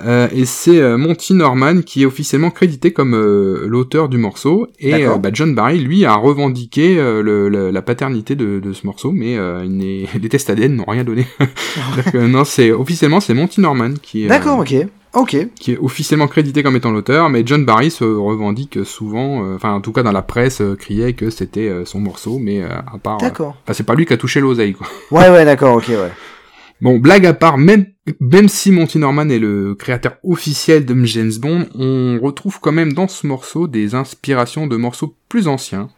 S3: Euh, et c'est euh, Monty Norman qui est officiellement crédité comme euh, l'auteur du morceau. Et euh, bah, John Barry, lui, a revendiqué le, le- la paternité de, de ce morceau, mais il les tests ADN n'ont rien donné. Non, c'est officiellement c'est Monty Norman qui est,
S2: D'accord, ok. Ok.
S3: qui est officiellement crédité comme étant l'auteur, mais John Barry se revendique souvent, euh, enfin en tout cas dans la presse, euh, criait que c'était euh, son morceau, mais à part,
S2: D'accord.
S3: enfin c'est pas lui qui a touché l'oseille quoi.
S2: Ouais, ouais, d'accord, ok, ouais.
S3: Bon, blague à part, même, même si Monty Norman est le créateur officiel de James Bond, on retrouve quand même dans ce morceau des inspirations de morceaux plus anciens.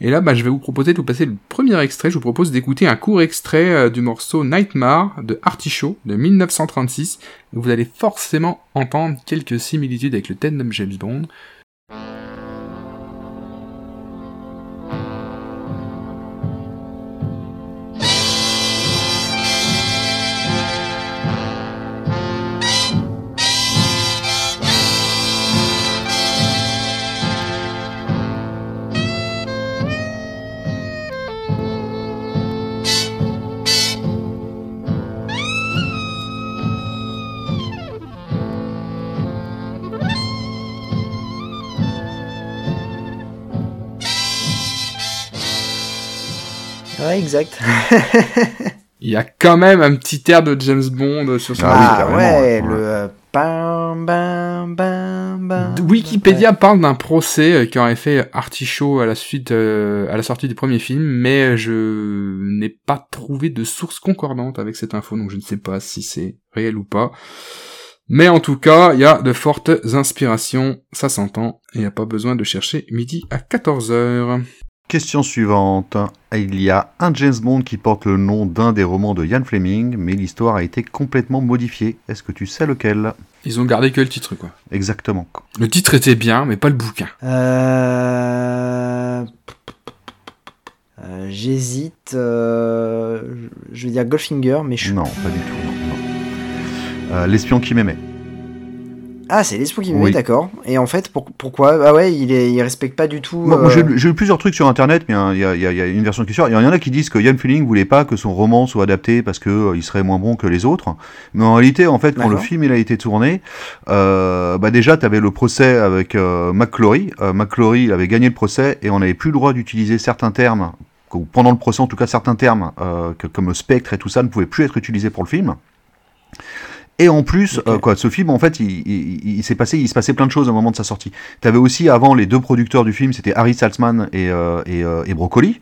S3: Et là, bah, je vais vous proposer de vous passer le premier extrait. Je vous propose d'écouter un court extrait euh, du morceau Nightmare de Artichaut de 1936. Vous allez forcément entendre quelques similitudes avec le thème de James Bond.
S2: Ouais, exact.
S3: Il y a quand même un petit air de James Bond sur son
S1: Ah oui,
S2: Ah, ouais,
S1: ouais.
S2: le euh, bam bam bam bam.
S3: Wikipédia parle d'un procès euh, qui aurait fait Artichaut à la suite, euh, à la sortie du premier film, mais je n'ai pas trouvé de source concordante avec cette info, donc je ne sais pas si c'est réel ou pas. Mais en tout cas, il y a de fortes inspirations, ça s'entend, et il n'y a pas besoin de chercher midi à 14h.
S1: Question suivante. Il y a un James Bond qui porte le nom d'un des romans de Ian Fleming, mais l'histoire a été complètement modifiée. Est-ce que tu sais lequel?
S3: Ils ont gardé que le titre, quoi.
S1: Exactement.
S3: Le titre était bien, mais pas le bouquin.
S2: Euh... euh, J'hésite. euh, Je vais dire Goldfinger, mais je.
S1: Non, pas du tout. Euh, L'espion qui m'aimait.
S2: Ah, c'est l'espion qui
S1: Oui.
S2: d'accord. Et en fait, pour- pourquoi? Ah ouais, il, est... il respecte pas du tout. Euh,
S1: j'ai lu- plusieurs trucs sur internet, mais hein, il y, a- il y a- une version qui sûre. Il y en a qui disent que Ian Fleming voulait pas que son roman soit adapté parce que euh, il serait moins bon que les autres. Mais en réalité, en fait, quand le film il a été tourné, euh, bah déjà, tu avais le procès avec McClory. McClory, il avait gagné le procès et on n'avait plus le droit d'utiliser certains termes. ou Pendant le procès, en tout cas, certains termes que- comme spectre et tout ça ne pouvaient plus être utilisés pour le film. Et en plus, euh, quoi, ce film, en fait, il, il- il s'est passé, il se passait plein de choses au moment de sa sortie. T'avais aussi avant les deux producteurs du film, c'était Harry Saltzman et, euh, et, euh, et Broccoli.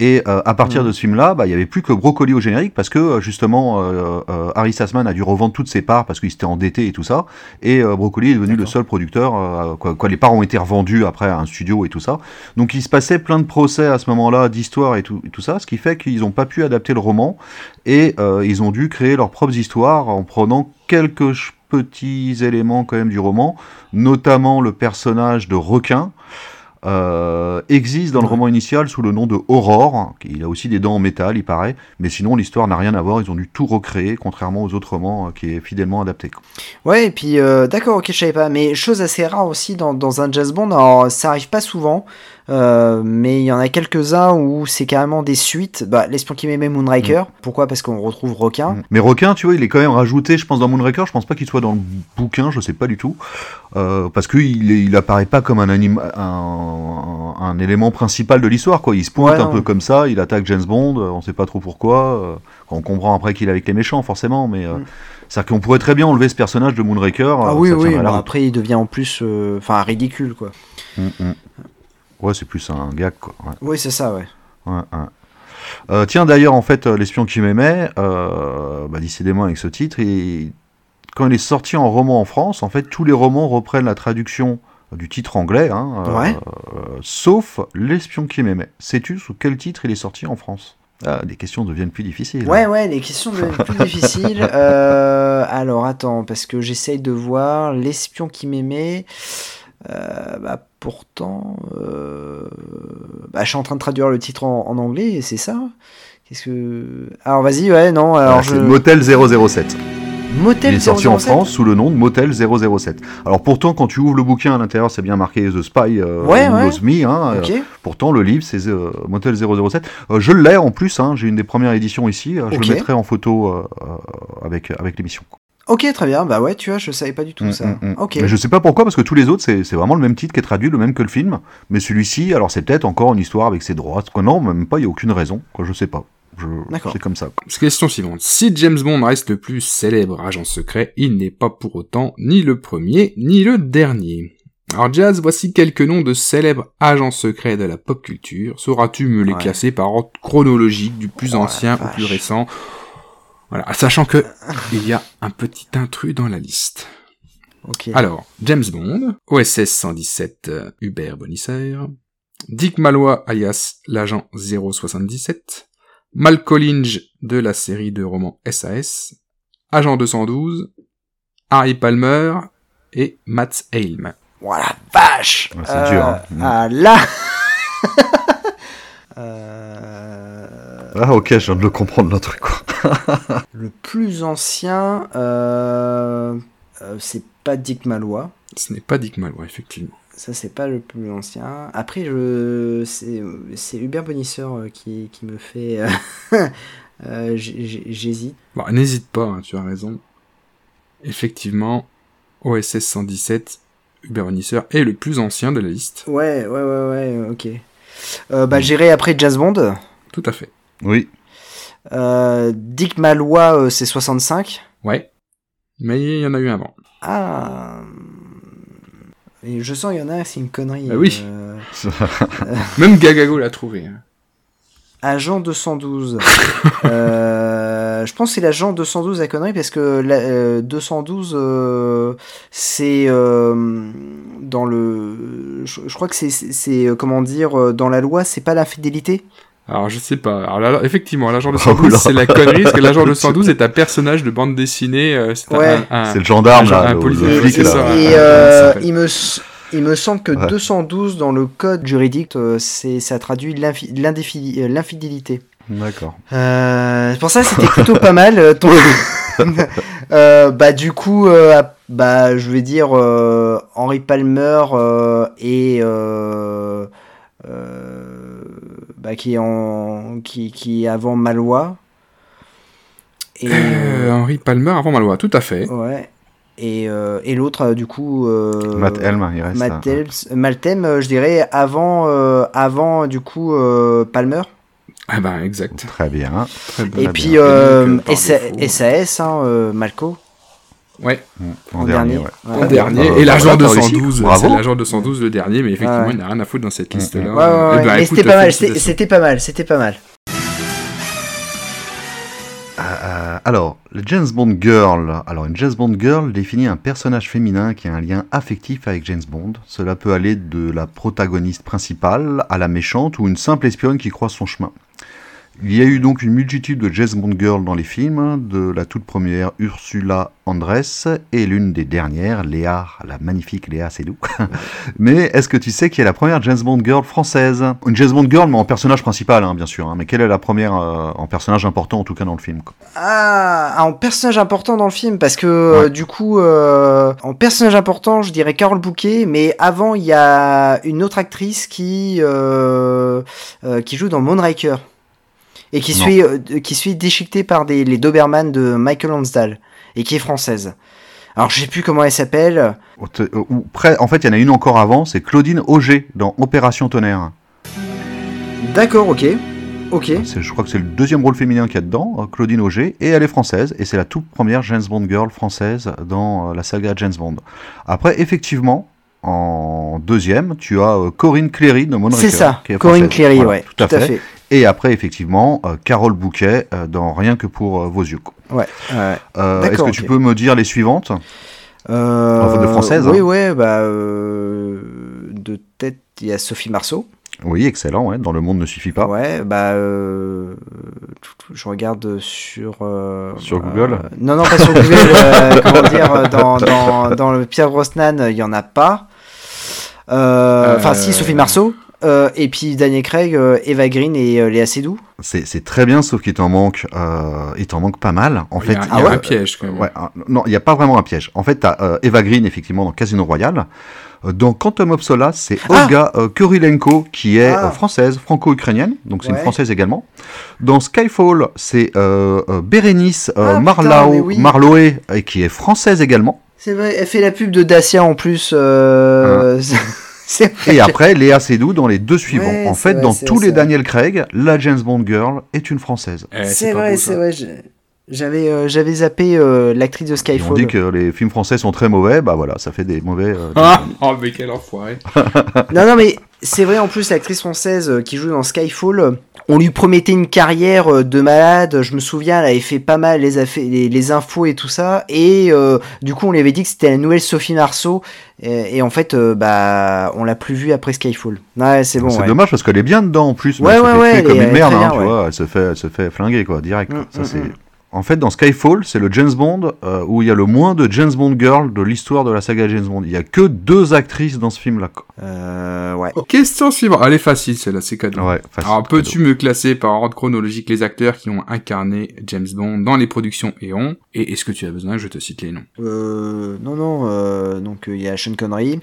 S1: Et euh, à partir
S2: Mhm.
S1: de ce film-là, bah, il y avait plus que Broccoli au générique parce que euh, justement euh, euh, Harry Saltzman a dû revendre toutes ses parts parce qu'il s'était endetté et tout ça. Et euh, Broccoli est devenu le seul producteur. euh, quoi, quoi, les parts ont été revendues après à un studio et tout ça. Donc il se passait plein de procès à ce moment-là, d'histoires et tout, et tout ça, ce qui fait qu'ils n'ont pas pu adapter le roman et euh, ils ont dû créer leurs propres histoires en prenant quelques petits éléments quand même du roman, notamment le personnage de requin. Euh, existe dans le roman initial sous le nom de Aurore. Il a aussi des dents en métal, il paraît. Mais sinon, l'histoire n'a rien à voir. Ils ont dû tout recréer, contrairement aux autres romans euh, qui est fidèlement adapté.
S2: Ouais, et puis, euh, d'accord, ok, je savais pas. Mais chose assez rare aussi dans, dans un jazz bond. Alors, ça arrive pas souvent. Euh, mais il y en a quelques-uns où c'est carrément des suites. Bah, L'espion qui m'aimait Moonraker. Mm. Pourquoi? Parce qu'on retrouve Requin. Mm.
S1: Mais Requin, tu vois, il est quand même rajouté, je pense, dans Moonraker. Je pense pas qu'il soit dans le bouquin, je sais pas du tout. Euh, parce qu'il il apparaît pas comme un, anime, un, un, élément principal de l'histoire. quoi. Il se pointe un peu comme ça, il attaque James Bond, on sait pas trop pourquoi. Euh, on comprend après qu'il est avec les méchants, forcément, mais. Euh, mm. C'est-à-dire qu'on pourrait très bien enlever ce personnage de Moonraker.
S2: Ah oui, oui, bah après il devient en plus enfin ridicule quoi.
S1: Ouais, c'est plus un gag, quoi.
S2: Oui, c'est ça, ouais.
S1: ouais, euh, tiens, d'ailleurs, en fait, euh, L'espion qui m'aimait, euh, bah, décidément avec ce titre, et quand il est sorti en roman en France, en fait, tous les romans reprennent la traduction du titre anglais, hein,
S2: ouais.
S1: sauf L'espion qui m'aimait. Sais-tu sous quel titre il est sorti en France? Ah, les questions deviennent plus difficiles.
S2: Ouais, ouais, les questions deviennent plus difficiles. alors, attends, parce que j'essaye de voir L'espion qui m'aimait. Euh, bah, pourtant, euh, bah, je suis en train de traduire le titre en, anglais et c'est ça. Qu'est-ce que. Alors vas-y, ouais, non. Alors je...
S1: Motel 007.
S2: Motel
S1: Il est sorti en France sous le nom de Motel 007. Alors pourtant, quand tu ouvres le bouquin à l'intérieur, c'est bien marqué The Spy euh,
S2: ouais, ouais.
S1: Me. Hein, euh, pourtant, le livre, c'est euh, Motel 007. je l'ai en plus, hein, j'ai une des premières éditions ici. Je le mettrai en photo avec, avec l'émission.
S2: Ok, très bien. Bah ouais, tu vois, je savais pas du tout mm, ça. Mm, mm. Ok.
S1: Mais je sais pas pourquoi, parce que tous les autres, c'est vraiment le même titre qui est traduit, le même que le film. Mais celui-ci, alors c'est peut-être encore une histoire avec ses droits. Non, même pas, il n'y a aucune raison. Quoi, je sais pas. C'est comme ça.
S3: Question suivante. Si James Bond reste le plus célèbre agent secret, il n'est pas pour autant ni le premier, ni le dernier. Alors Jazz, voici quelques noms de célèbres agents secrets de la pop culture. Sauras-tu me les classer par ordre chronologique, du plus oh ancien au plus récent? Voilà, sachant que il y a un petit intrus dans la liste.
S2: Okay.
S3: Alors, James Bond, OSS 117, euh, Hubert Bonisser, Dick Malois alias l'agent 077, Mal Collinge de la série de romans SAS, Agent 212, Harry Palmer et Matt Ailm.
S2: Voilà, vache
S1: C'est dur. Hein.
S2: Euh, ah là euh...
S1: Ah ok, je viens de le comprendre le truc.
S2: le plus ancien, euh, euh, c'est pas Dick Malois.
S3: Ce n'est pas Dick Malois, effectivement.
S2: Ça, c'est pas le plus ancien. Après, je... c'est Hubert Bonisseur euh, qui, qui me fait. J'hésite.
S3: Bon, n'hésite pas, hein, tu as raison. Effectivement, OSS 117, Hubert Bonisseur est le plus ancien de la liste.
S2: Ouais, ouais, ouais, ouais, ok. bah, j'irai après Jazz Bond.
S3: Tout à fait.
S1: Oui.
S2: Euh, Dick Malois, euh, c'est 65.
S3: Ouais. Mais il y en a eu avant.
S2: Ah. Et je sens, il y en a, c'est une connerie.
S3: Ah oui. Euh, Même Gagago l'a trouvé. Hein.
S2: Agent 212. je pense que c'est l'agent 212 à connerie parce que 212 c'est dans le je, crois que c'est comment dire dans la loi c'est pas l'infidélité
S3: alors je sais pas. Alors effectivement, l'agent de 112 c'est la connerie parce que l'agent de 112 est un personnage de bande dessinée. Euh,
S2: c'est ouais.
S1: le gendarme là,
S2: un,
S1: le,
S2: ça. Et euh, il me il me semble que 212 dans le code juridique, euh, c'est ça traduit l'infidélité.
S1: D'accord.
S2: Euh, pour ça, c'était plutôt pas mal. Ton... bah du coup, bah je vais dire Henry Palmer et bah, qui est en qui, qui est avant Malois.
S3: Et euh, Henri Palmer avant Malois, tout à fait.
S2: Ouais. Et, euh, et l'autre, euh, du coup. Euh,
S1: Matt Helm, il reste.
S2: Matt Maltem, je dirais avant, avant du coup Palmer.
S3: Ah ben exact.
S1: Très bien.
S3: Très
S2: bien. Et puis SAS, hein, Malco.
S3: Ouais.
S1: En, dernier.
S3: En dernier. et l'agent 212, c'est l'agent 212 le dernier, mais effectivement, il n'a rien à foutre dans cette mm, liste-là.
S2: Ouais, ouais, c'était pas, mal, c'était pas mal, c'était pas mal.
S1: alors, le James Bond Girl. Alors, une James Bond Girl définit un personnage féminin qui a un lien affectif avec James Bond. Cela peut aller de la protagoniste principale à la méchante ou une simple espionne qui croise son chemin. Il y a eu donc une multitude de James Bond girls dans les films, de la toute première Ursula Andress et l'une des dernières, Léa, la magnifique Léa Seydoux. mais est-ce que tu sais qui est la première James Bond girl française? Une James Bond girl, mais en personnage principal, hein, bien sûr. Hein. mais quelle est la première euh, en personnage important, en tout cas dans le film quoi?
S2: Ah, en personnage important dans le film, parce que euh, du coup, euh, en personnage important, je dirais Carole Bouquet, mais avant, il y a une autre actrice qui, qui joue dans Moonraker et qui suit, euh, qui suit déchiquetée par des, les Doberman de Michael Lonsdale et qui est française. Alors je sais plus comment elle s'appelle.
S1: Euh, en fait, il y en a une encore avant, c'est Claudine Auger dans Opération Tonnerre.
S2: D'accord, ok. Ok.
S1: Je crois que c'est le deuxième rôle féminin qu'il y a dedans, euh, Claudine Auger, et elle est française, et c'est la toute première James Bond girl française dans la saga James Bond. Après, effectivement, en deuxième, tu as Corinne Cléry de Moonraker.
S2: C'est ça, Corinne Cléry, ouais, tout, à, fait.
S1: Et après, effectivement, euh, Carole Bouquet euh, dans Rien que pour euh, vos yeux.
S2: Ouais.
S1: Est-ce que tu peux me dire les suivantes?
S2: En
S1: fait, de française
S2: Oui, hein. oui, bah, de tête, il y a Sophie Marceau.
S1: Oui, excellent, ouais, dans Le Monde ne suffit pas.
S2: Ouais, bah, je regarde sur...
S1: sur Google?
S2: Non, non, pas sur Google, comment dire, dans, dans, dans le Pierre Brosnan, il n'y en a pas. Enfin, si, Sophie Marceau. Euh, et puis Daniel Craig, euh, Eva Green et euh, Léa Seydoux.
S1: C'est très bien, sauf qu'il t'en manque, il t'en manque pas mal. En fait,
S3: il y a, un piège quand même.
S1: Ouais, non, il n'y a pas vraiment un piège. En fait, t'as Eva Green effectivement dans Casino Royale. Dans Quantum of Solace, c'est ah Olga Kurilenko qui est ah. française, franco-ukrainienne, donc c'est une française également. Dans Skyfall, c'est Bérénice ah, Marlowe, qui est française également.
S2: C'est vrai, elle fait la pub de Dacia en plus.
S1: Et après, Léa Seydoux dans les deux suivants. en fait, dans tous les Daniel Craig, la James Bond Girl est une française.
S2: Eh, c'est vrai, c'est vrai. J'avais euh, j'avais zappé euh, l'actrice de Skyfall.
S1: On dit que les films français sont très mauvais, bah voilà, ça fait des mauvais.
S3: Euh, ah, oh mais quel enfoiré.
S2: non non mais c'est vrai en plus l'actrice française qui joue dans Skyfall, on lui promettait une carrière de malade. Je me souviens, elle avait fait pas mal les, les, infos et tout ça, et du coup on lui avait dit que c'était la nouvelle Sophie Marceau, et, en fait bah on l'a plus vue après Skyfall. Ouais c'est bon.
S1: C'est dommage parce qu'elle est bien dedans en plus.
S2: Ouais ouais ouais.
S1: comme une merde, hein, tu vois, elle se fait elle se fait flinguer quoi direct. Mm, ça mm, c'est. Mm. En fait, dans Skyfall, c'est le James Bond euh, où il y a le moins de James Bond girl de l'histoire de la saga James Bond. Il y a que deux actrices dans ce film-là.
S2: Euh, ouais.
S3: Question suivante. Elle est facile, celle-là, c'est cadeau.
S1: Ouais, facile,
S3: Alors, peux-tu me classer par ordre chronologique les acteurs qui ont incarné James Bond dans les productions Eon Et est-ce que tu as besoin Je te cite les noms.
S2: Euh, non, non. Euh, donc, il y a Sean Connery.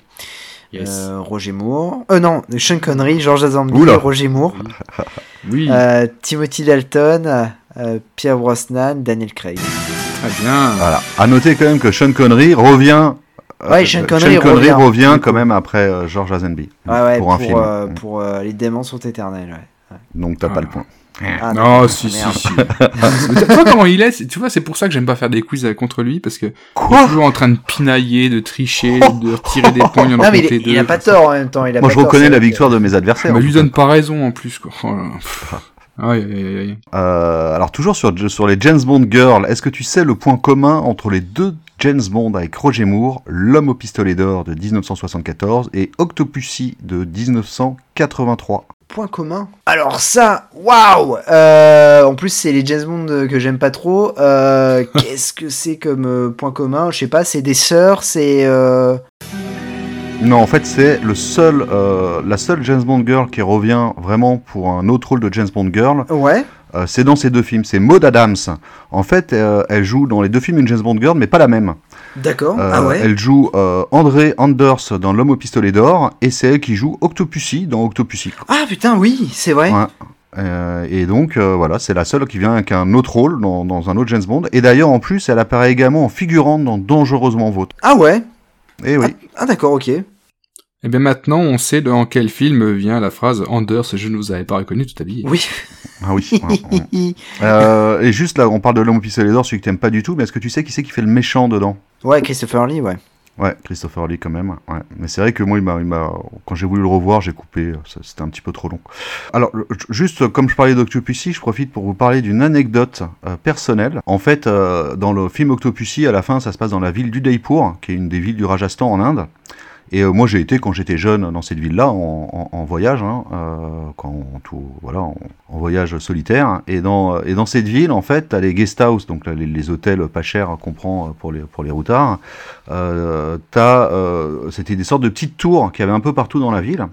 S2: Euh, Roger Moore. Euh, non, Sean Connery, George Lazenby, Roger Moore.
S3: oui.
S2: Euh, Timothy Dalton, Pierre Brosnan, Daniel Craig.
S3: Très bien.
S1: Voilà. À noter quand même que Sean Connery revient.
S2: Euh, ouais, Sean Connery,
S1: revient, quand même après euh, George Lazenby.
S2: Ouais, ouais, pour, un film. pour Les démons sont éternels. Ouais.
S1: Donc t'as pas le point.
S3: Ah, non, si, si, si, tu vois comment il est Tu vois, c'est pour ça que j'aime pas faire des quiz contre lui, parce que
S2: Quoi il
S3: est toujours en train de pinailler, de tricher, de retirer des points,
S2: il en mais il, il, a pas tort en même temps. Il a
S1: Moi, je reconnais la victoire de mes adversaires.
S3: Mais lui donne pas raison en plus, quoi. Oh
S1: euh, alors toujours sur, sur les James Bond Girls, est-ce que tu sais le point commun entre les deux James Bond avec Roger Moore, L'homme au pistolet d'or de 1974 et Octopussy de 1983
S2: Point commun. Alors ça, waouh euh, En plus c'est les James Bond que j'aime pas trop. Euh, qu'est-ce que c'est comme point commun? Je sais pas, c'est des sœurs, c'est...
S1: Non, en fait, c'est le seul, euh, la seule James Bond girl qui revient vraiment pour un autre rôle de James Bond girl.
S2: Ouais.
S1: Euh, c'est dans ces deux films. C'est Maud Adams. En fait, euh, elle joue dans les deux films une James Bond girl, mais pas la même.
S2: D'accord. ah ouais.
S1: Elle joue André Anders dans L'homme au pistolet d'or, et c'est elle qui joue Octopussy dans Octopussy.
S2: Ah putain, oui, c'est vrai.
S1: et donc voilà, c'est la seule qui vient avec un autre rôle dans, dans un autre James Bond. Et d'ailleurs, en plus, elle apparaît également en figurante dans Dangereusement Vôtre.
S2: Ah ouais
S1: Eh oui.
S2: Ah, ah d'accord, ok.
S3: Et eh bien maintenant, on sait dans quel film vient la phrase Anders, je ne vous avais pas reconnu tout habillé.
S2: Oui.
S1: Ah oui. euh, et juste là, on parle de l'homme au pistolet d'or, celui que t'aimes pas du tout, mais est-ce que tu sais qui c'est qui fait le méchant dedans?
S2: Ouais, Christopher Lee, ouais.
S1: Ouais, Christopher Lee quand même. Mais c'est vrai que moi, il m'a, quand j'ai voulu le revoir, j'ai coupé. C'était un petit peu trop long. Alors, juste comme je parlais d'Octopussy, je profite pour vous parler d'une anecdote euh, personnelle. En fait, euh, dans le film Octopussy, à la fin, ça se passe dans la ville d'Udaipur, qui est une des villes du Rajasthan en Inde. Et euh, moi, j'ai été quand j'étais jeune dans cette ville-là en, voyage, hein, euh, quand tout, voilà, en, voyage solitaire. Et dans et dans cette ville, en fait, t'as les guest house, donc les, hôtels pas chers qu'on prend pour les pour les routards. Euh, c'était des sortes de petites tours qu'il y avait un peu partout dans la ville.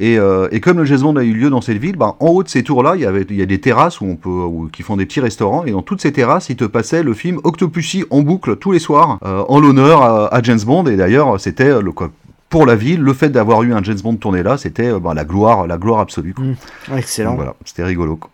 S1: Et, euh, comme le James Bond a eu lieu dans cette ville, bah, en haut de ces tours-là, il y il y a des terrasses où on peut, où, qui font des petits restaurants. Et dans toutes ces terrasses, il te passait le film Octopussy en boucle tous les soirs, euh, en l'honneur à, à, James Bond. Et d'ailleurs, c'était le pour la ville, le fait d'avoir eu un James Bond tourné là, c'était euh, bah, la gloire, la gloire absolue. Quoi.
S2: Mmh. excellent.
S1: voilà, c'était rigolo. Quoi.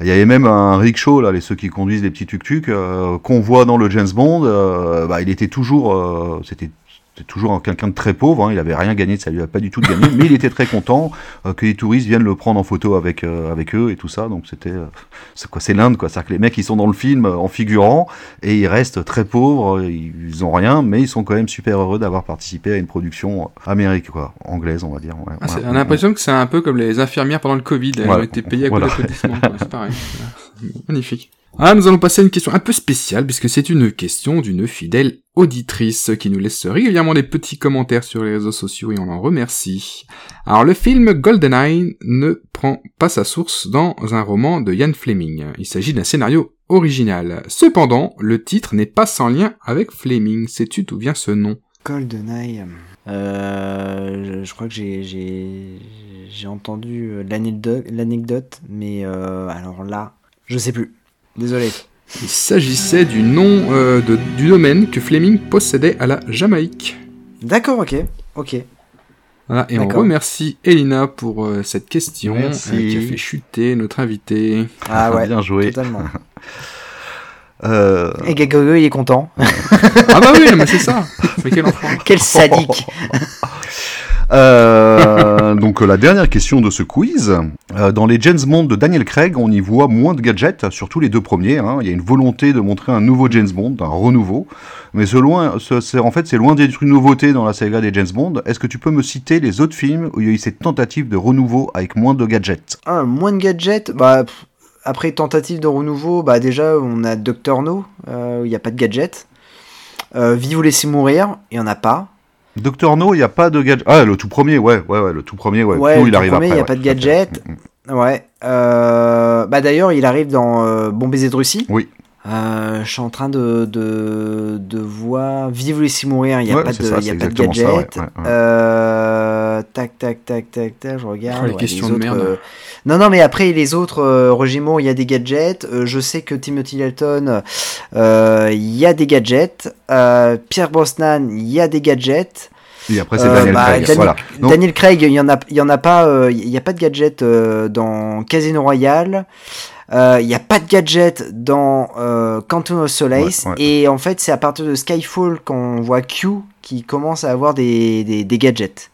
S1: Il y avait même un rickshaw, là, les ceux qui conduisent les petits tuk-tuk, euh, qu'on voit dans le James Bond. Euh, bah, il était toujours, euh, c'était c'était toujours quelqu'un de très pauvre, hein, il avait rien gagné, ça lui a pas du tout gagné, mais il était très content euh, que les touristes viennent le prendre en photo avec euh, avec eux et tout ça. Donc c'était euh, c'est quoi, c'est l'Inde quoi, c'est que les mecs ils sont dans le film en figurant et ils restent très pauvres, ils ont rien, mais ils sont quand même super heureux d'avoir participé à une production américaine quoi, anglaise on va dire.
S3: Ah, on a l'impression que c'est un peu comme les infirmières pendant le Covid, elles ont été payées à voilà. c'est pareil. Magnifique. Ah, nous allons passer à une question un peu spéciale, puisque c'est une question d'une fidèle auditrice qui nous laisse régulièrement des petits commentaires sur les réseaux sociaux et on en remercie. Alors le film GoldenEye ne prend pas sa source dans un roman de Ian Fleming. Il s'agit d'un scénario original. Cependant, le titre n'est pas sans lien avec Fleming. Sais-tu d'où vient ce nom?
S2: GoldenEye. Euh, je crois que j'ai entendu l'anecdote, mais euh, alors là, je sais plus. Désolé.
S3: Il s'agissait du nom euh, de, du domaine que Fleming possédait à la Jamaïque.
S2: D'accord, ok, ok.
S3: Voilà, et on remercie Elina pour euh, cette question euh, qui a fait chuter notre invité.
S2: Ah ouais,
S1: bien joué.
S2: Totalement. Et Gagogo, il est content.
S3: ah bah oui, mais c'est ça. Mais quel enfant.
S2: quel sadique.
S1: Euh, donc la dernière question de ce quiz. Euh, dans les James Bond de Daniel Craig, on y voit moins de gadgets, surtout les deux premiers. Hein. Il y a une volonté de montrer un nouveau James Bond, un renouveau. Mais en fait, c'est loin d'être une nouveauté dans la saga des James Bond. Est-ce que tu peux me citer les autres films où il y a eu cette tentative de renouveau avec moins de gadgets?
S2: Ah, Moins de gadgets? Bah, après tentative de renouveau, bah déjà, on a Doctor No, euh, où il n'y a pas de gadgets. Euh, Vive ou laissez mourir, il n'y en a pas.
S1: Docteur No, il n'y a pas de gadget. Ah, le tout premier, ouais, ouais, ouais, le tout premier, ouais.
S2: ouais il arrive premier, il n'y a pas de gadget. Mm, mm. Ouais. Euh, bah d'ailleurs, il arrive dans euh, Bon baiser de Russie.
S1: Oui.
S2: Euh, je suis en train de, de, de voir Vive ou laissez mourir, il n'y a, pas, de, y a pas de gadget. Ça, ouais, euh, tac, tac, tac, tac, tac, je regarde.
S3: Oh, les questions de merde. Euh,
S2: non, non, mais après, les autres euh, régiments, il y a des gadgets. Euh, je sais que Timothy Dalton, il y a des gadgets. Pierre Brosnan, il y a des gadgets.
S1: Et après, c'est Daniel bah, Craig.
S2: Daniel,
S1: voilà.
S2: Daniel Craig, il y en a, il y en a pas, il n'y a pas de gadget dans Casino Royale. Il euh, n'y a pas de gadget dans euh, Quantum of Solace. Ouais, ouais. Et en fait, c'est à partir de Skyfall qu'on voit Q qui commence à avoir des, des, des gadgets.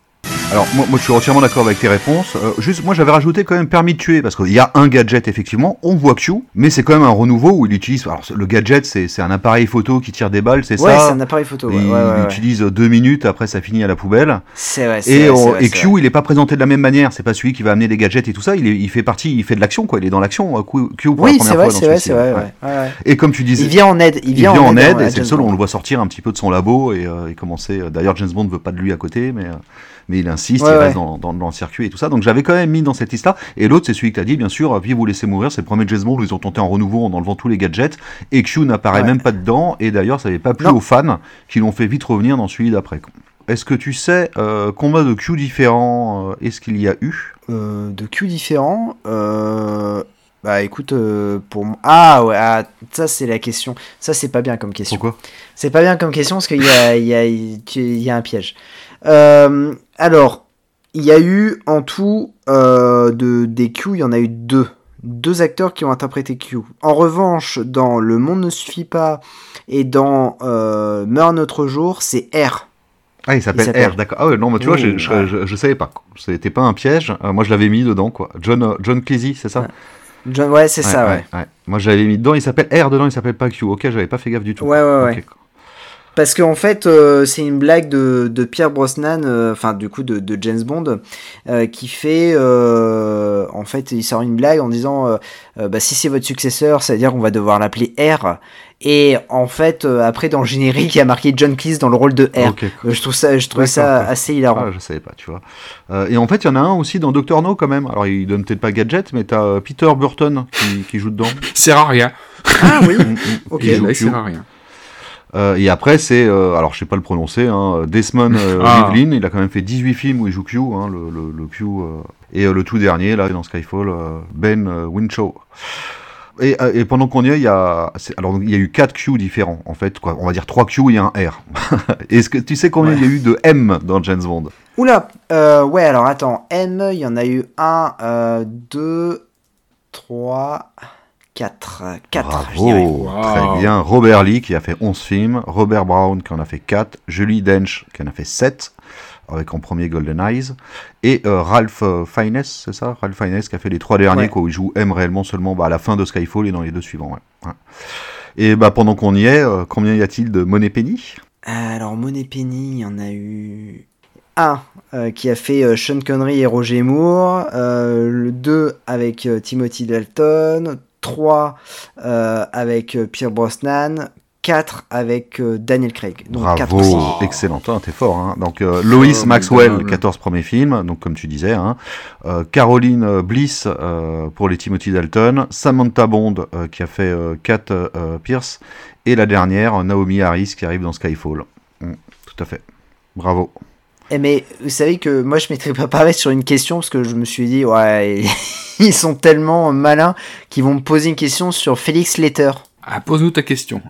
S1: Alors moi, moi, je suis entièrement d'accord avec tes réponses. Euh, juste moi j'avais rajouté quand même permis de tuer parce qu'il y a un gadget effectivement, on voit Q, mais c'est quand même un renouveau où il utilise. Alors le gadget c'est un appareil photo qui tire des balles, c'est
S2: ouais,
S1: ça.
S2: Ouais, c'est un appareil photo.
S1: Il,
S2: ouais,
S1: il utilise deux minutes, après ça finit à la poubelle.
S2: C'est vrai.
S1: Et,
S2: vrai, vrai,
S1: et Q il est pas présenté de la même manière. C'est pas celui qui va amener des gadgets et tout ça. Il, est, il fait partie, il fait de l'action quoi. Il est dans l'action. Q pour
S2: oui,
S1: première
S2: vrai, c'est vrai, c'est vrai. Ouais.
S1: Et comme tu disais,
S2: il vient en aide.
S1: Il vient, il vient en aide. et c'est le seul on le voit sortir un petit peu de son labo et, euh, et commencer. D'ailleurs James Bond veut pas de lui à côté, mais. Euh, mais il insiste,
S2: ouais,
S1: il
S2: ouais.
S1: reste dans, dans, dans, le circuit et tout ça. Donc j'avais quand même mis dans cette liste-là. Et l'autre, c'est celui que tu as dit, bien sûr, Vive ou laissez mourir, c'est le premier James Bond où ils ont tenté un renouveau en enlevant tous les gadgets. Et Q n'apparaît ouais. même pas dedans. Et d'ailleurs, ça n'avait pas plu non. aux fans qui l'ont fait vite revenir dans celui d'après. Est-ce que tu sais euh, combien de Q différents euh, est-ce qu'il y a eu?
S2: Euh, De Q différents bah écoute, pour ah ouais, ah, ça c'est la question. Ça c'est pas bien comme question.
S1: Pourquoi?
S2: C'est pas bien comme question parce qu'il y y, a, il y a un piège. Euh, alors, il y a eu en tout euh, de, des Q, il y en a eu deux. Deux acteurs qui ont interprété Q. En revanche, dans Le Monde ne suffit pas et dans euh, Meurt notre jour, c'est R.
S1: Ah, il s'appelle R, d'accord. Ah ouais, non, mais tu vois, je, je, je, je, savais pas. C'était pas un piège. Euh, moi, je l'avais mis dedans, quoi. John, John Cleese, c'est ça?
S2: Ouais. John, ouais, c'est
S1: ouais,
S2: ça, ouais.
S1: ouais. Moi, je l'avais mis dedans. Il s'appelle R dedans, il s'appelle pas Q. Ok, j'avais pas fait gaffe du tout.
S2: Ouais, ouais,
S1: okay.
S2: ouais. Parce qu'en fait, euh, c'est une blague de, de Pierre Brosnan, euh, enfin du coup de, de James Bond, euh, qui fait, en fait, il sort une blague en disant, bah, si c'est votre successeur, ça veut dire qu'on va devoir l'appeler R. Et en fait, après dans le générique, il y a marqué John Cleese dans le rôle de R. je trouve ça, je trouve ça assez hilarant.
S1: Ah, je savais pas, tu vois. et en fait, il y en a un aussi dans Doctor No quand même. Alors, il donne peut-être pas gadget, mais t'as Peter Burton qui, qui joue dedans.
S3: C'est rare, rien.
S2: Ah oui. ok.
S3: Il sert à rien.
S1: Euh, et après, c'est, euh, alors je sais pas le prononcer, hein, Desmond euh, ah. il a quand même fait 18 films où il joue Q, hein, le, le, le, Q, euh, et le tout dernier, là, dans Skyfall, Ben Winshaw. Et, et, pendant qu'on y est, il y a, alors il y a eu 4 Q différents, en fait, quoi. On va dire 3 Q et un R. Est-ce que tu sais combien il y a eu de M dans James Bond?
S2: Oula, ouais, alors attends, M, il y en a eu 1, 2, 3... 4. 4
S1: Bravo, très bien. Robert Lee qui a fait 11 films, Robert Brown qui en a fait 4, Julie Dench qui en a fait 7, avec en premier Golden Eyes, et euh, Ralph euh, Fiennes, c'est ça? Ralph Fiennes qui a fait les trois derniers, quoi, où il joue M réellement seulement bah, à la fin de Skyfall et dans les deux suivants. Ouais. Et bah, pendant qu'on y est, euh, combien y a-t-il de Money Penny?
S2: Alors, Money Penny, il y en a eu un qui a fait Sean Connery et Roger Moore, le 2 avec Timothy Dalton, 3 euh, avec euh, Pierre Brosnan, 4 avec euh, Daniel Craig.
S1: Donc Bravo, excellent, t'es fort. Hein. Donc Lois Maxwell, 14 premiers films, donc comme tu disais. Hein. Caroline Bliss pour les Timothy Dalton, Samantha Bond qui a fait 4 Pierce, et la dernière, Naomi Harris qui arrive dans Skyfall. Mm, tout à fait. Bravo.
S2: Eh mais vous savez que moi je m'étais préparé sur une question parce que je me suis dit ouais ils sont tellement malins qu'ils vont me poser une question sur Félix Leiter.
S3: Ah pose-nous ta question.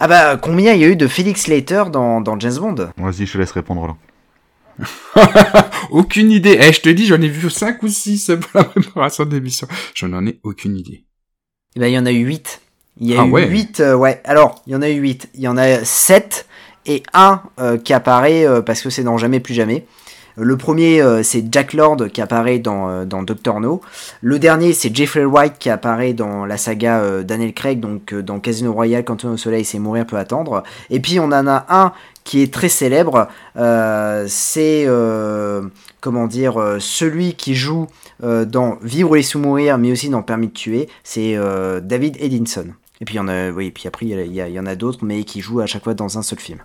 S2: Ah bah combien il y a eu de Félix Leiter dans, dans James Bond?
S1: Vas-y je te laisse répondre là.
S3: aucune idée. Eh je te dis j'en ai vu 5 ou 6 pour la préparation de l'émission. J'en en ai aucune idée.
S2: Eh ben il y en a eu 8. Il y a ah eu 8 euh, ouais. Alors il y en a eu 8. Il y en a 7 et un euh, qui apparaît euh, parce que c'est dans Jamais plus jamais. Le premier, euh, c'est Jack Lord qui apparaît dans, dans Doctor No. Le dernier, c'est Jeffrey Wright qui apparaît dans la saga Daniel Craig, donc dans Casino Royale, Quand on est au soleil, c'est mourir peut attendre. Et puis on en a un qui est très célèbre, c'est comment dire celui qui joue dans Vivre et sous mourir, mais aussi dans Permis de tuer, c'est David Edinson. Et puis il a, après il y, y en a d'autres, mais qui jouent à chaque fois dans un seul film.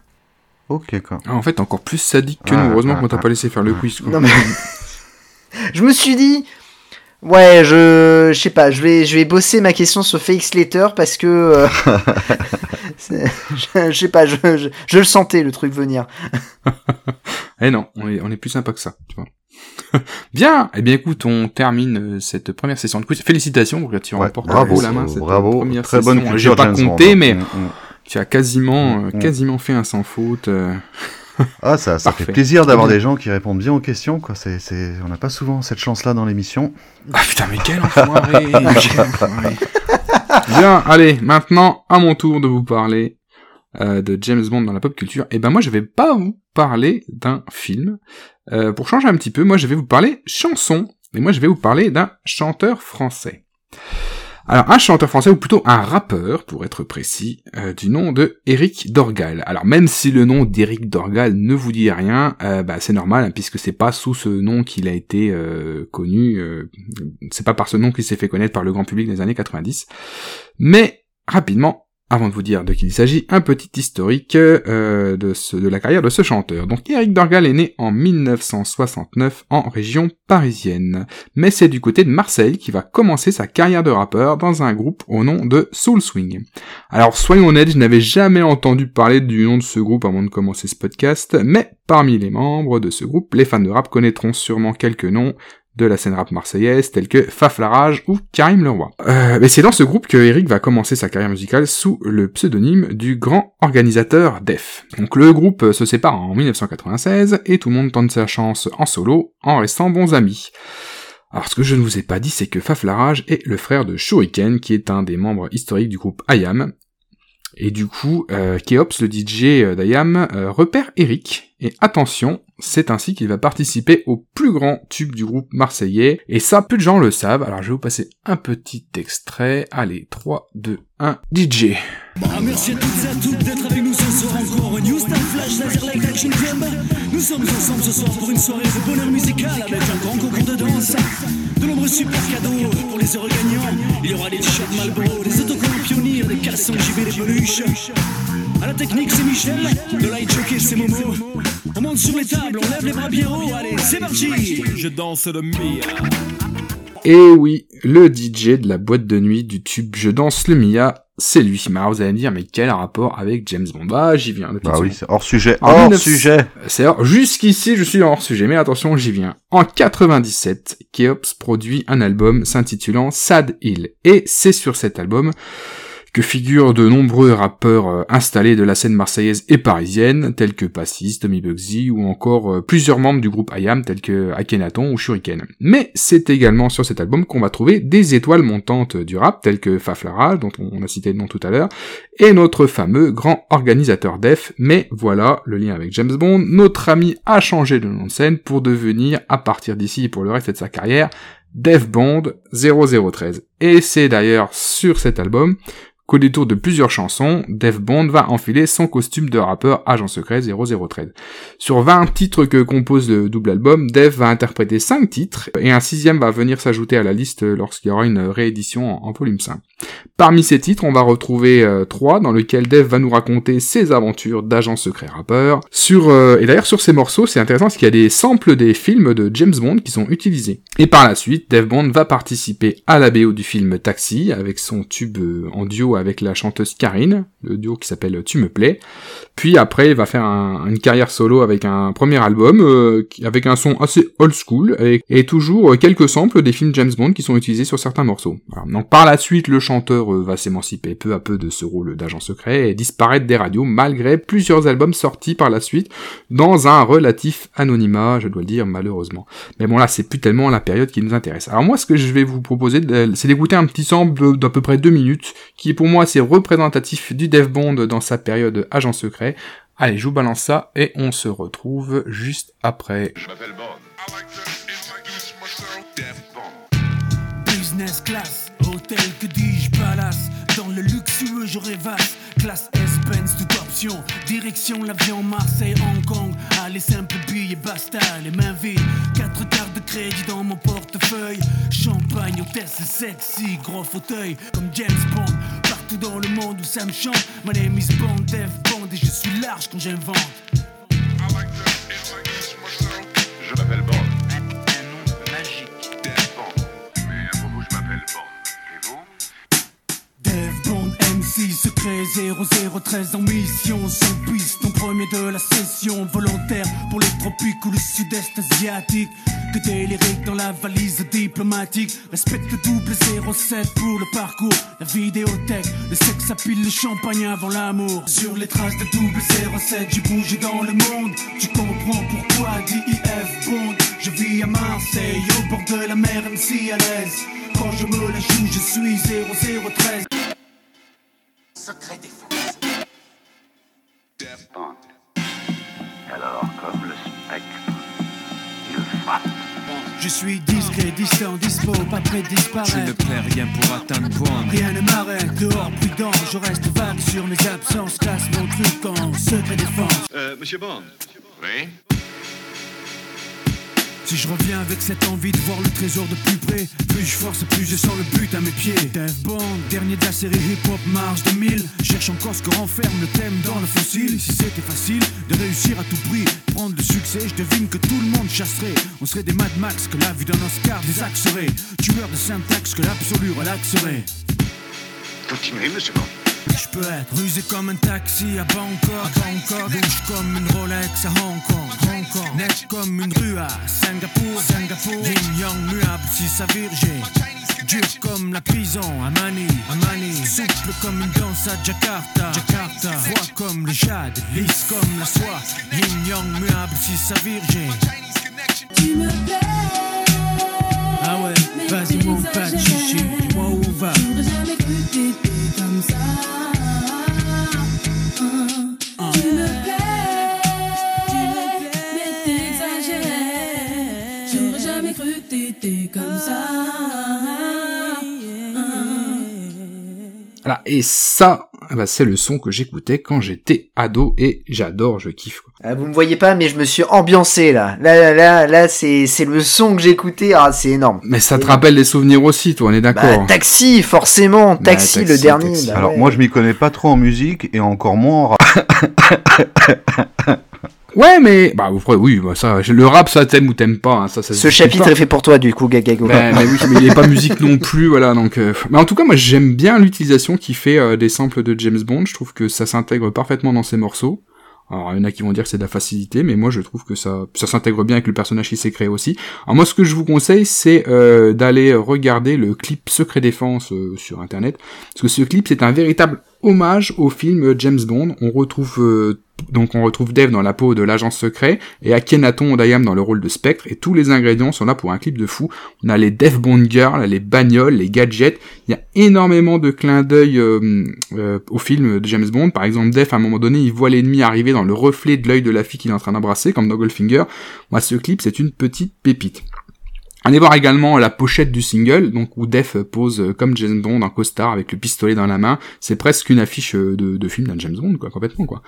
S1: Ok, quoi.
S3: Ah, en fait, encore plus sadique que nous. Heureusement qu'on t'a pas laissé faire le quiz.
S2: Non, mais... je me suis dit, ouais, je, je sais pas, je vais, je vais bosser ma question sur Félix Slater parce que, euh, je, sais pas, je, je, le sentais le truc venir.
S3: eh non, on est, on est plus sympa que ça, tu vois. Bien, eh bien écoute, on termine euh, cette première session de quiz. Félicitations, tu remportes
S1: bravo,
S3: la main
S1: cette bravo, première très session. bonne
S3: J'ai pas compté, mais mm, mm. Tu as quasiment, mm, euh, quasiment fait un sans faute. Euh.
S1: ah, ça, ça fait plaisir d'avoir des gens qui répondent bien aux questions, quoi. C'est, c'est, on n'a pas souvent cette chance-là dans l'émission.
S3: Ah putain, mais quel enfoiré, quel enfoiré. Bien, allez, maintenant, à mon tour de vous parler de James Bond dans la pop culture. Et eh ben moi, je vais pas vous parler d'un film, euh, pour changer un petit peu, moi je vais vous parler chanson, et moi je vais vous parler d'un chanteur français. Alors un chanteur français, ou plutôt un rappeur, pour être précis, euh, du nom de Eric Dorgal. Alors même si le nom d'Eric Dorgal ne vous dit rien, euh, bah, c'est normal, hein, puisque c'est pas sous ce nom qu'il a été connu, c'est pas par ce nom qu'il s'est fait connaître par le grand public des années 90. Mais rapidement, avant de vous dire de qui il s'agit, un petit historique euh, de, la carrière de ce chanteur. Donc Eric Dorgal est né en 1969 en région parisienne, mais c'est du côté de Marseille qu'il va commencer sa carrière de rappeur dans un groupe au nom de Soul Swing. Alors soyons honnêtes, je n'avais jamais entendu parler du nom de ce groupe avant de commencer ce podcast, mais parmi les membres de ce groupe, les fans de rap connaîtront sûrement quelques noms, de la scène rap marseillaise tels que Faf Larage ou Karim Leroy. Euh, mais c'est dans ce groupe que Eric va commencer sa carrière musicale sous le pseudonyme du grand organisateur Def. Donc le groupe se sépare en 1996 et tout le monde tente sa chance en solo en restant bons amis. Alors ce que je ne vous ai pas dit, c'est que Faf Larage est le frère de Shuriken, qui est un des membres historiques du groupe IAM, et du coup, euh, Keops, le DJ d'IAM, euh, repère Eric, et attention, c'est ainsi qu'il va participer au plus grand tube du groupe marseillais, et ça, peu de gens le savent, alors je vais vous passer un petit extrait, allez, 3, 2, 1, DJ
S5: Bah, merci à toutes et à toutes d'être avec nous ce soir encore. New Star Flash Laser Light Action Club. Nous sommes ensemble ce soir pour une soirée de bonheur musical avec un grand concours de danse. De nombreux super cadeaux pour les heureux gagnants. Il y aura des t-shirts Malboro, des autocollants pionniers, des caleçons JB, des peluches. À la technique, c'est Michel. Le light jockey, c'est Momo. On monte sur les tables, on lève les bras bien haut. Allez, c'est parti. Je danse le Mia.
S3: Et oui, le DJ de la boîte de nuit du tube Je danse le Mia, c'est lui. Mais alors vous allez me dire, mais quel rapport avec James Bond? Bah j'y viens.
S1: Bah oui, c'est hors sujet.
S3: En
S1: hors
S3: 19
S1: sujet.
S3: C'est hors- jusqu'ici je suis hors sujet, mais attention, j'y viens. En 97, Keops produit un album s'intitulant Sad Hill. Et c'est sur cet album que figurent de nombreux rappeurs euh, installés de la scène marseillaise et parisienne, tels que Passis, Tommy Bugsy, ou encore euh, plusieurs membres du groupe IAM, tels que Akhenaton ou Shuriken. Mais c'est également sur cet album qu'on va trouver des étoiles montantes du rap, tels que Faflara, dont on a cité le nom tout à l'heure, et notre fameux grand organisateur Def, mais voilà le lien avec James Bond, notre ami a changé de nom de scène pour devenir, à partir d'ici pour le reste de sa carrière, Def Bond 0013. Et c'est d'ailleurs sur cet album qu'au détour de plusieurs chansons, Def Bond va enfiler son costume de rappeur agent secret 0013. Sur 20 titres que compose le double album, Def va interpréter 5 titres, et un sixième va venir s'ajouter à la liste lorsqu'il y aura une réédition en, volume 5. Parmi ces titres, on va retrouver euh, trois dans lesquels Def va nous raconter ses aventures d'agent secret rappeur. Sur euh, et d'ailleurs sur ces morceaux, c'est intéressant parce qu'il y a des samples des films de James Bond qui sont utilisés. Et par la suite, Def Bond va participer à la BO du film Taxi avec son tube euh, en duo avec la chanteuse Karine, le duo qui s'appelle Tu me plais. Puis après, il va faire un- une carrière solo avec un premier album euh, avec un son assez old school et, toujours euh, quelques samples des films James Bond qui sont utilisés sur certains morceaux. Donc par la suite, le chanteur euh, va s'émanciper peu à peu de ce rôle d'agent secret et disparaître des radios malgré plusieurs albums sortis par la suite dans un relatif anonymat, je dois le dire malheureusement. Mais bon là, c'est plus tellement la période qui nous intéresse. Alors moi, ce que je vais vous proposer, c'est d'écouter un petit sample d'à peu près deux minutes, qui est pour moi assez représentatif du Dev Bond dans sa période agent secret. Allez, je vous balance ça et on se retrouve juste après.
S6: Je m'appelle Bond. I like to introduce myself, Def Bond.
S5: Business class, hôtel, que dis-je, palace. Dans le luxueux, je rêvasse. Classe S, Benz, toute option. Direction l'avion Marseille, Hong Kong. Allez, simple billets, basta, les mains vides. Quatre cartes de crédit dans mon portefeuille. Champagne, hôtesse, sexy, gros fauteuil. Comme James Bond, partout dans le monde où ça me chante. My name is Bond, Def Bond, et je suis large quand j'invente.
S6: Je m'appelle Bond.
S7: Un nom magique.
S6: Def Bond. Mais à propos, je m'appelle Bond. Et vous?
S5: Dev Bond MC secret 0013 en mission sans piste en premier de la session volontaire pour les tropiques ou le sud-est asiatique que des lyriques dans la valise diplomatique. Respecte le double 07 pour le parcours. La vidéothèque le sexe à pile le champagne avant l'amour. Sur les traces de double 07 j'ai bougé dans le monde. Tu comprends pourquoi DIF Bond. Je vis à Marseille au bord de la mer MC à l'aise. Quand je me la joue je suis 0013
S7: Secret Bond. Alors, comme le spectre.
S5: Je suis discret, distant, dispo, pas prêt de
S8: Je ne perds rien pour atteindre Bond.
S5: Rien ne m'arrête, dehors prudent, je reste vague sur mes absences, classe mon truc en secret défense.
S6: Euh, Monsieur Bond. Oui
S5: Si je reviens avec cette envie de voir le trésor de plus près, plus je force, plus je sens le but à mes pieds. Dev Bond, dernier de la série hip-hop Mars 2000. Cherche encore ce que renferme le thème dans le fossile. Si c'était facile de réussir à tout prix, prendre le succès, je devine que tout le monde chasserait. On serait des Mad Max que la vue d'un Oscar désaxerait. Tueur de syntaxe que l'absolu relaxerait.
S7: Continuez, monsieur.
S5: Je peux être rusé comme un taxi à Bangkok, Bangkok. Louche comme une Rolex à Hong Kong, Hong Kong. Net comme une rue à Singapour, Singapour. Yin yang muable si ça virgé. Dur comme la prison à Mani, à Mani. Souple comme une danse à Jakarta, Jakarta. Froid comme le jade, lisse comme la soie. Yin yang muable si ça virgé.
S9: Tu me plais.
S5: Ah ouais, vas-y mon pas de chichi, dis-moi où va.
S9: J'aurais jamais cru que t'étais
S3: Voilà, et ça, bah, c'est le son que j'écoutais quand j'étais ado et j'adore, je kiffe.
S2: Ah, vous me voyez pas, mais je me suis ambiancé là. Là, là, là, là c'est c'est le son que j'écoutais. Ah, c'est énorme.
S3: Mais ça te rappelle des souvenirs aussi, toi, on est
S2: Bah,
S3: d'accord.
S2: taxi, forcément.
S3: Bah,
S2: Taxi, le dernier.
S3: Taxi.
S2: bah
S1: Alors
S2: ouais.
S1: moi je m'y connais pas trop en musique et encore moins en rap.
S3: Ouais, mais bah oui, bah, ça, le rap, ça t'aimes ou t'aimes pas, hein, ça, ça
S2: Ce chapitre
S3: pas.
S2: est fait pour toi, du coup, Gagago.
S3: Mais, mais oui, mais il est pas musique non plus, voilà. Donc, euh, mais en tout cas, moi, j'aime bien l'utilisation qu'il fait euh, des samples de James Bond. Je trouve que ça s'intègre parfaitement dans ses morceaux. Alors, il y en a qui vont dire que c'est de la facilité, mais moi, je trouve que ça, s'intègre bien avec le personnage qui s'est créé aussi. Alors, moi, ce que je vous conseille, c'est euh, d'aller regarder le clip Secret Défense euh, sur Internet, parce que ce clip, c'est un véritable hommage au film James Bond. On retrouve euh, donc on retrouve Dave dans la peau de l'agent secret et Akhenaton Dayam dans le rôle de Spectre et tous les ingrédients sont là pour un clip de fou. On a les Death Bond Girls, les bagnoles, les gadgets. Il y a énormément de clins d'œil euh, euh, au film de James Bond. Par exemple, Dave à un moment donné, il voit l'ennemi arriver dans le reflet de l'œil de la fille qu'il est en train d'embrasser, comme dans Goldfinger. Moi, ce clip, c'est une petite pépite. Allez voir également la pochette du single, donc où Def pose euh, comme James Bond en costard avec le pistolet dans la main. C'est presque une affiche euh, de, film d'un James Bond, quoi, complètement, quoi.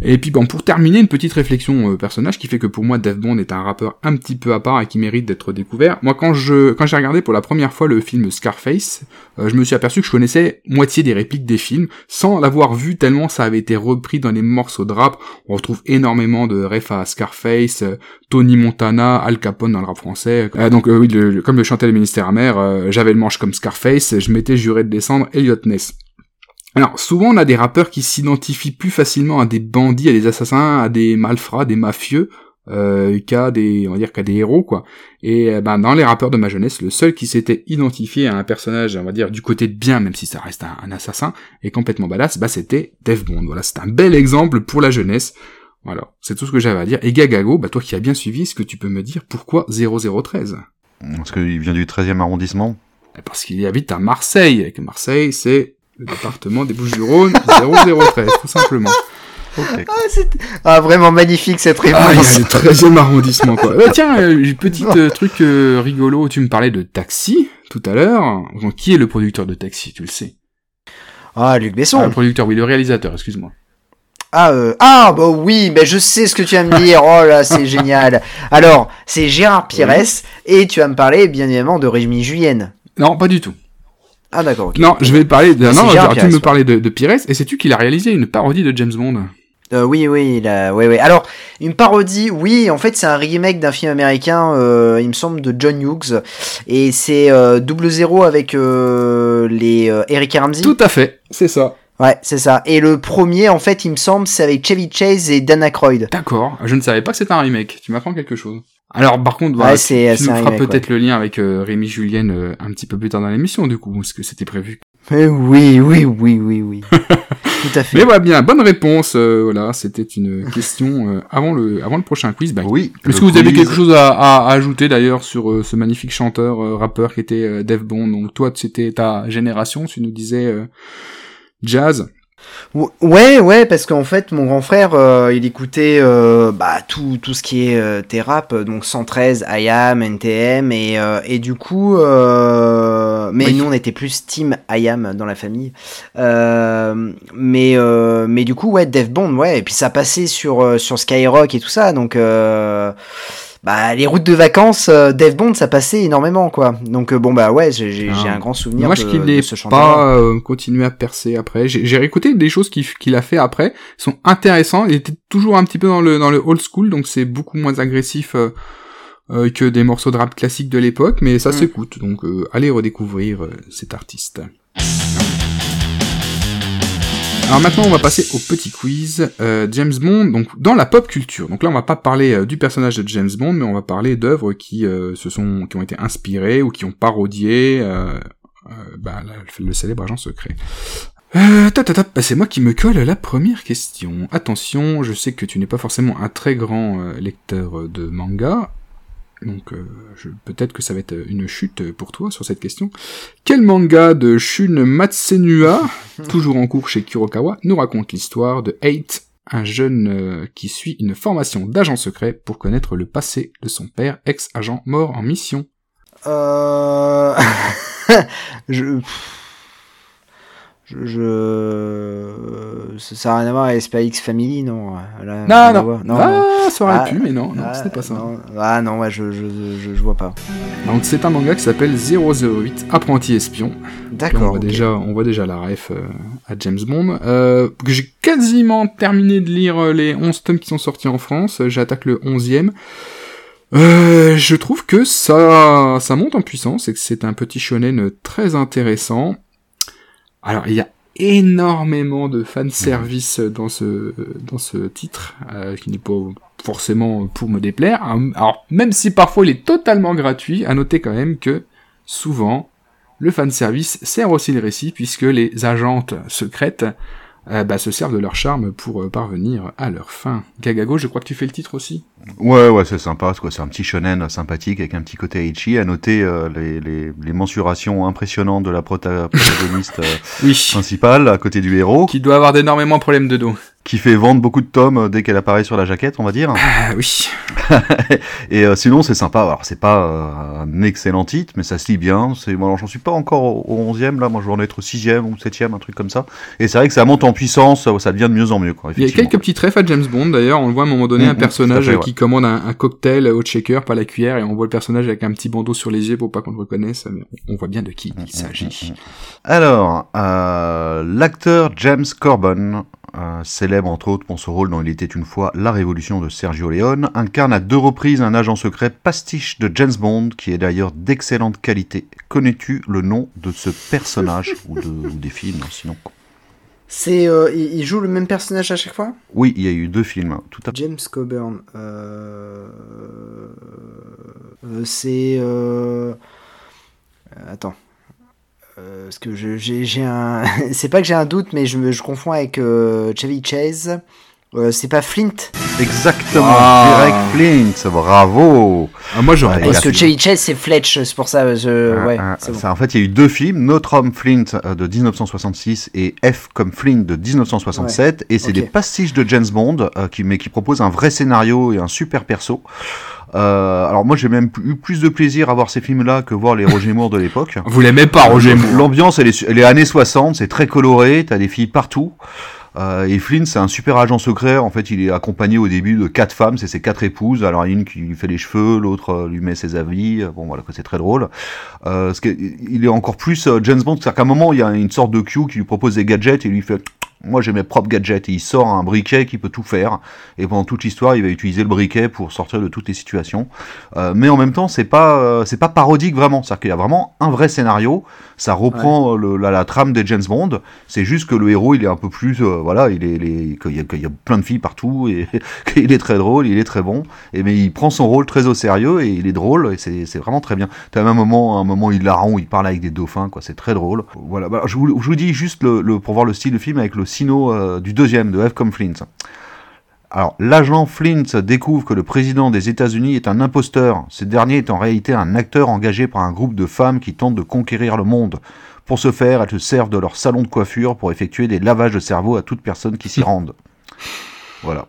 S3: Et puis bon, pour terminer, une petite réflexion euh, personnage qui fait que pour moi, Def Bond est un rappeur un petit peu à part et qui mérite d'être découvert. Moi, quand je quand j'ai regardé pour la première fois le film Scarface, je me suis aperçu que je connaissais moitié des répliques des films sans l'avoir vu tellement ça avait été repris dans les morceaux de rap. On retrouve énormément de refs à Scarface, Tony Montana, Al Capone dans le rap français. Donc euh, oui, comme le chantait le ministère amer, euh, j'avais le manche comme Scarface, je m'étais juré de descendre Elliot Ness. Alors, souvent, on a des rappeurs qui s'identifient plus facilement à des bandits, à des assassins, à des malfrats, des mafieux, euh, qu'à des, on va dire qu'à des héros, quoi. Et euh, ben, dans les rappeurs de ma jeunesse, le seul qui s'était identifié à un personnage, on va dire, du côté de bien, même si ça reste un, assassin, et complètement badass, bah, c'était Def Bond. Voilà, c'est un bel exemple pour la jeunesse. Voilà, c'est tout ce que j'avais à dire. Et Gagago, bah, toi qui as bien suivi, est-ce que tu peux me dire pourquoi 0013
S1: Parce qu'il vient du 13e arrondissement.
S3: Parce qu'il habite à Marseille, et que Marseille, c'est le département des Bouches-du-Rhône, 0013, tout simplement.
S1: Ok.
S2: Ah, c'est- ah, vraiment magnifique cette
S3: Ah, il y a
S2: réponse.
S3: le 13e arrondissement, quoi. Euh, tiens, euh, petit euh, truc euh, rigolo, tu me parlais de Taxi, tout à l'heure. Donc, qui est le producteur de Taxi, tu le sais?
S2: Ah, Luc
S3: Ah,
S2: Besson.
S3: Le producteur, oui, le réalisateur, excuse-moi.
S2: Ah, euh, ah, bah oui, mais je sais ce que tu vas me dire. Oh là, c'est génial. Alors, c'est Gérard Pires et tu vas me parler, bien évidemment, de Rémi Julienne.
S3: Non, pas du tout.
S2: Ah, d'accord.
S3: Non, je vais parler de... Non,
S2: Gérard
S3: tu me parlais de, de Pires, et sais-tu qu'il a réalisé une parodie de James Bond?
S2: Euh, oui, oui, là, ouais, ouais. Alors, une parodie, oui, en fait, c'est un remake d'un film américain, euh, il me semble, de John Hughes. Et c'est euh, Double Zéro avec les Eric Ramsey.
S3: Tout à fait, c'est ça.
S2: Ouais, c'est ça. Et le premier, en fait, il me semble, c'est avec Chevy Chase et Dan Aykroyd.
S3: D'accord, je ne savais pas que c'était un remake, tu m'apprends quelque chose. Alors par contre,
S2: Ouais,
S3: voilà,
S2: c'est-
S3: tu, nous feras peut-être le lien avec euh, Rémi Julienne euh, un petit peu plus tard dans l'émission du coup, parce que c'était prévu.
S2: Eh oui, oui, oui, oui, oui. Tout à fait.
S3: Mais voilà bien, bonne réponse, euh, voilà, c'était une question euh, avant le avant le prochain quiz. Bah,
S1: Oui.
S3: Est-ce que vous avez quelque chose à, à- à ajouter d'ailleurs sur euh, ce magnifique chanteur, euh, rappeur qui était euh, Def Bond? Donc toi, c'était ta génération, tu nous disais euh, jazz.
S2: Ou- Ouais, ouais, parce qu'en fait, mon grand frère, euh, il écoutait euh, bah, tout, tout ce qui est euh, rap, donc 113, IAM, NTM, et, euh, et du coup, euh, mais
S3: Oui.
S2: nous, on était plus team IAM dans la famille. Euh, mais, euh, mais du coup, ouais, Def Bond, ouais, et puis ça passait sur, euh, sur Skyrock et tout ça, donc... Bah, les routes de vacances, euh, Def Bond, ça passait énormément, quoi. Donc, euh, bon, bah ouais, j'ai j'ai-
S3: Ah.
S2: j'ai un grand souvenir
S3: Moi, je
S2: de,
S3: qu'il
S2: de
S3: n'ait
S2: ce chanteur.
S3: pas euh, continué à percer après. J'ai j'ai réécouté des choses qu'il qu'il a fait après, sont intéressants. Il était toujours un petit peu dans le dans le old school, donc c'est beaucoup moins agressif euh, euh, que des morceaux de rap classiques de l'époque, mais ça
S2: Mm.
S3: s'écoute. Donc euh, allez redécouvrir euh, cet artiste. Alors maintenant, on va passer au petit quiz. Euh, James Bond, donc dans la pop culture. Donc là, on va pas parler euh, du personnage de James Bond, mais on va parler d'œuvres qui euh, se sont, qui ont été inspirées ou qui ont parodié bah, le célèbre agent secret. Euh, bah, c'est moi qui me colle la première question. Attention, je sais que tu n'es pas forcément un très grand lecteur de manga, donc euh, je- peut-être que ça va être une chute pour toi sur cette question. Quel manga de Shun Matsenua, toujours en cours chez Kurokawa, nous raconte l'histoire de Eight, un jeune euh, qui suit une formation d'agent secret pour connaître le passé de son père, ex-agent mort en mission
S2: Euh... je... je, je- ça ça a rien à voir avec Spy X Family, non Là, rien
S3: Non, non.
S2: voir.
S3: Ah, ça aurait
S2: Ah,
S3: pu, mais non, non,
S2: ah,
S3: c'était pas ça.
S2: non. Ah non, ouais, je, je, je, vois pas.
S3: Donc c'est un manga qui s'appelle 008 Apprenti Espion. Là, on,
S2: D'accord.
S3: voit déjà, on voit déjà la ref euh, à James Bond. Euh, j'ai quasiment terminé de lire euh, les 11 tomes qui sont sortis en France. J'attaque le 11e. Euh, je trouve que ça, ça monte en puissance et que c'est un petit shonen très intéressant. Alors, il y a énormément de fanservice dans ce, dans ce titre, euh, qui n'est pas forcément pour me déplaire. Alors, même si parfois il est totalement gratuit, à noter quand même que, souvent, le fanservice sert aussi le récit, puisque les agentes secrètes euh, bah, se servent de leur charme pour euh, parvenir à leur fin. Gagago, je crois que tu fais le titre aussi?
S1: Ouais, ouais, c'est sympa. C'est un petit shonen sympathique avec un petit côté Ichi. À noter euh, les, les, les mensurations impressionnantes de la prota- protagoniste euh,
S3: Oui.
S1: principale à côté du héros,
S3: Qui doit avoir d'énormément de problèmes de dos.
S1: qui fait vendre beaucoup de tomes euh, dès qu'elle apparaît sur la jaquette, on va dire.
S3: Ah oui.
S1: Et euh, sinon, c'est sympa. Alors, c'est pas euh, un excellent titre, mais ça se lit bien. C'est, bon, alors, j'en suis pas encore au, au 11e, là. Moi, je vais en être au 6e ou 7e, un truc comme ça. Et c'est vrai que ça monte en puissance, ça, devient de mieux en mieux, quoi.
S3: Il y a quelques petits trèfles à James Bond d'ailleurs. On le voit à un moment donné
S1: Mm,
S3: un
S1: mm,
S3: personnage
S1: ouais.
S3: qui commande un, un cocktail au shaker, pas la cuillère, et on voit le personnage avec un petit bandeau sur les yeux pour pas qu'on le reconnaisse. Mais on voit bien de qui il s'agit.
S1: Alors, euh, l'acteur James Corbin, euh, célèbre entre autres pour son rôle dans Il était une fois La Révolution de Sergio Leone, incarne à deux reprises un agent secret pastiche de James Bond qui est d'ailleurs d'excellente qualité. Connais-tu le nom de ce personnage ou, de, ou des films sinon?
S2: C'est, euh, il, il joue le même personnage à chaque fois?
S1: Oui, il y a eu deux films, tout à.
S2: James Coburn. Euh... euh, c'est. Attends. Parce que j'ai un. c'est pas que j'ai un doute, mais je, me, je confonds avec Chevy Chase. Euh, c'est pas Flint.
S1: Exactement,
S3: Ah.
S1: Direct Flint, bravo
S3: Ah, moi j'aurais
S2: Parce que Chevy Chase, c'est Fletch, c'est pour ça. Je...
S1: Ah,
S2: ouais,
S1: ah,
S2: bon.
S1: ça, en fait, il y a eu deux films, Notre homme Flint euh, de 1966 et F comme Flint de 1967, et c'est des pastiches de James Bond, euh, qui, mais qui proposent un vrai scénario et un super perso. Euh, alors moi j'ai même eu plus de plaisir à voir ces films-là que voir les Roger Moore de l'époque.
S3: Vous l'aimez pas, Roger Moore
S1: L'ambiance elle est, elle est années 60, c'est très coloré, t'as des filles partout. Euh, et Flynn, c'est un super agent secret. En fait, il est accompagné au début de quatre femmes, c'est ses quatre épouses. Alors, il y en a une qui lui fait les cheveux, l'autre euh, lui met ses avis. Euh, Bon, voilà, c'est très drôle. Euh, ce il est encore plus euh, James Bond, c'est-à-dire qu'à un moment, il y a une sorte de Q qui lui propose des gadgets et lui fait moi j'ai mes propres gadgets et il sort un briquet qui peut tout faire. Et pendant toute l'histoire il va utiliser le briquet pour sortir de toutes les situations. Euh, mais en même temps c'est pas euh, c'est pas parodique vraiment. C'est à dire qu'il y a vraiment un vrai scénario. Ça reprend le- la, la trame des James Bond. C'est juste que le héros il est un peu plus euh, voilà il est, il est- y, a- qu'il y a plein de filles partout et qu'il est très drôle il est très bon. Et mais il prend son rôle très au sérieux et il est drôle et c'est vraiment très bien. T'as même un moment un moment hilarant où il parle avec des dauphins quoi. C'est très drôle. Voilà. Bah, je, vous, je vous dis juste le, le- pour voir le style de film avec le sino euh, du deuxième de F comme Flint alors, l'agent Flint découvre que le président des États-Unis est un imposteur. Ce dernier est en réalité un acteur engagé par un groupe de femmes qui tentent de conquérir le monde. Pour ce faire, elles se servent de leur salon de coiffure pour effectuer des lavages de cerveau à toute personne qui s'y rendent. Voilà.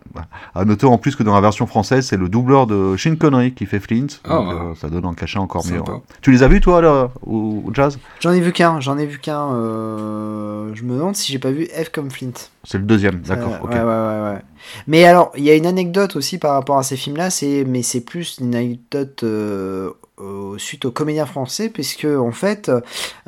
S1: À noter en plus que dans la version française, c'est le doubleur de Sean Connery qui fait Flint. Donc,
S3: Oh.
S1: euh, ça donne un cachet encore mieux. Ouais. Tu les as vus, toi, là, au, au jazz?
S2: J'en ai vu qu'un, j'en ai vu qu'un. euh, Je me demande si j'ai pas vu F comme Flint.
S1: C'est le deuxième, d'accord.
S2: Euh, ouais, ouais, ouais, ouais. Mais alors, il y a une anecdote aussi par rapport à ces films-là, c'est mais c'est plus une anecdote euh, euh, suite aux comédiens français, puisque en fait,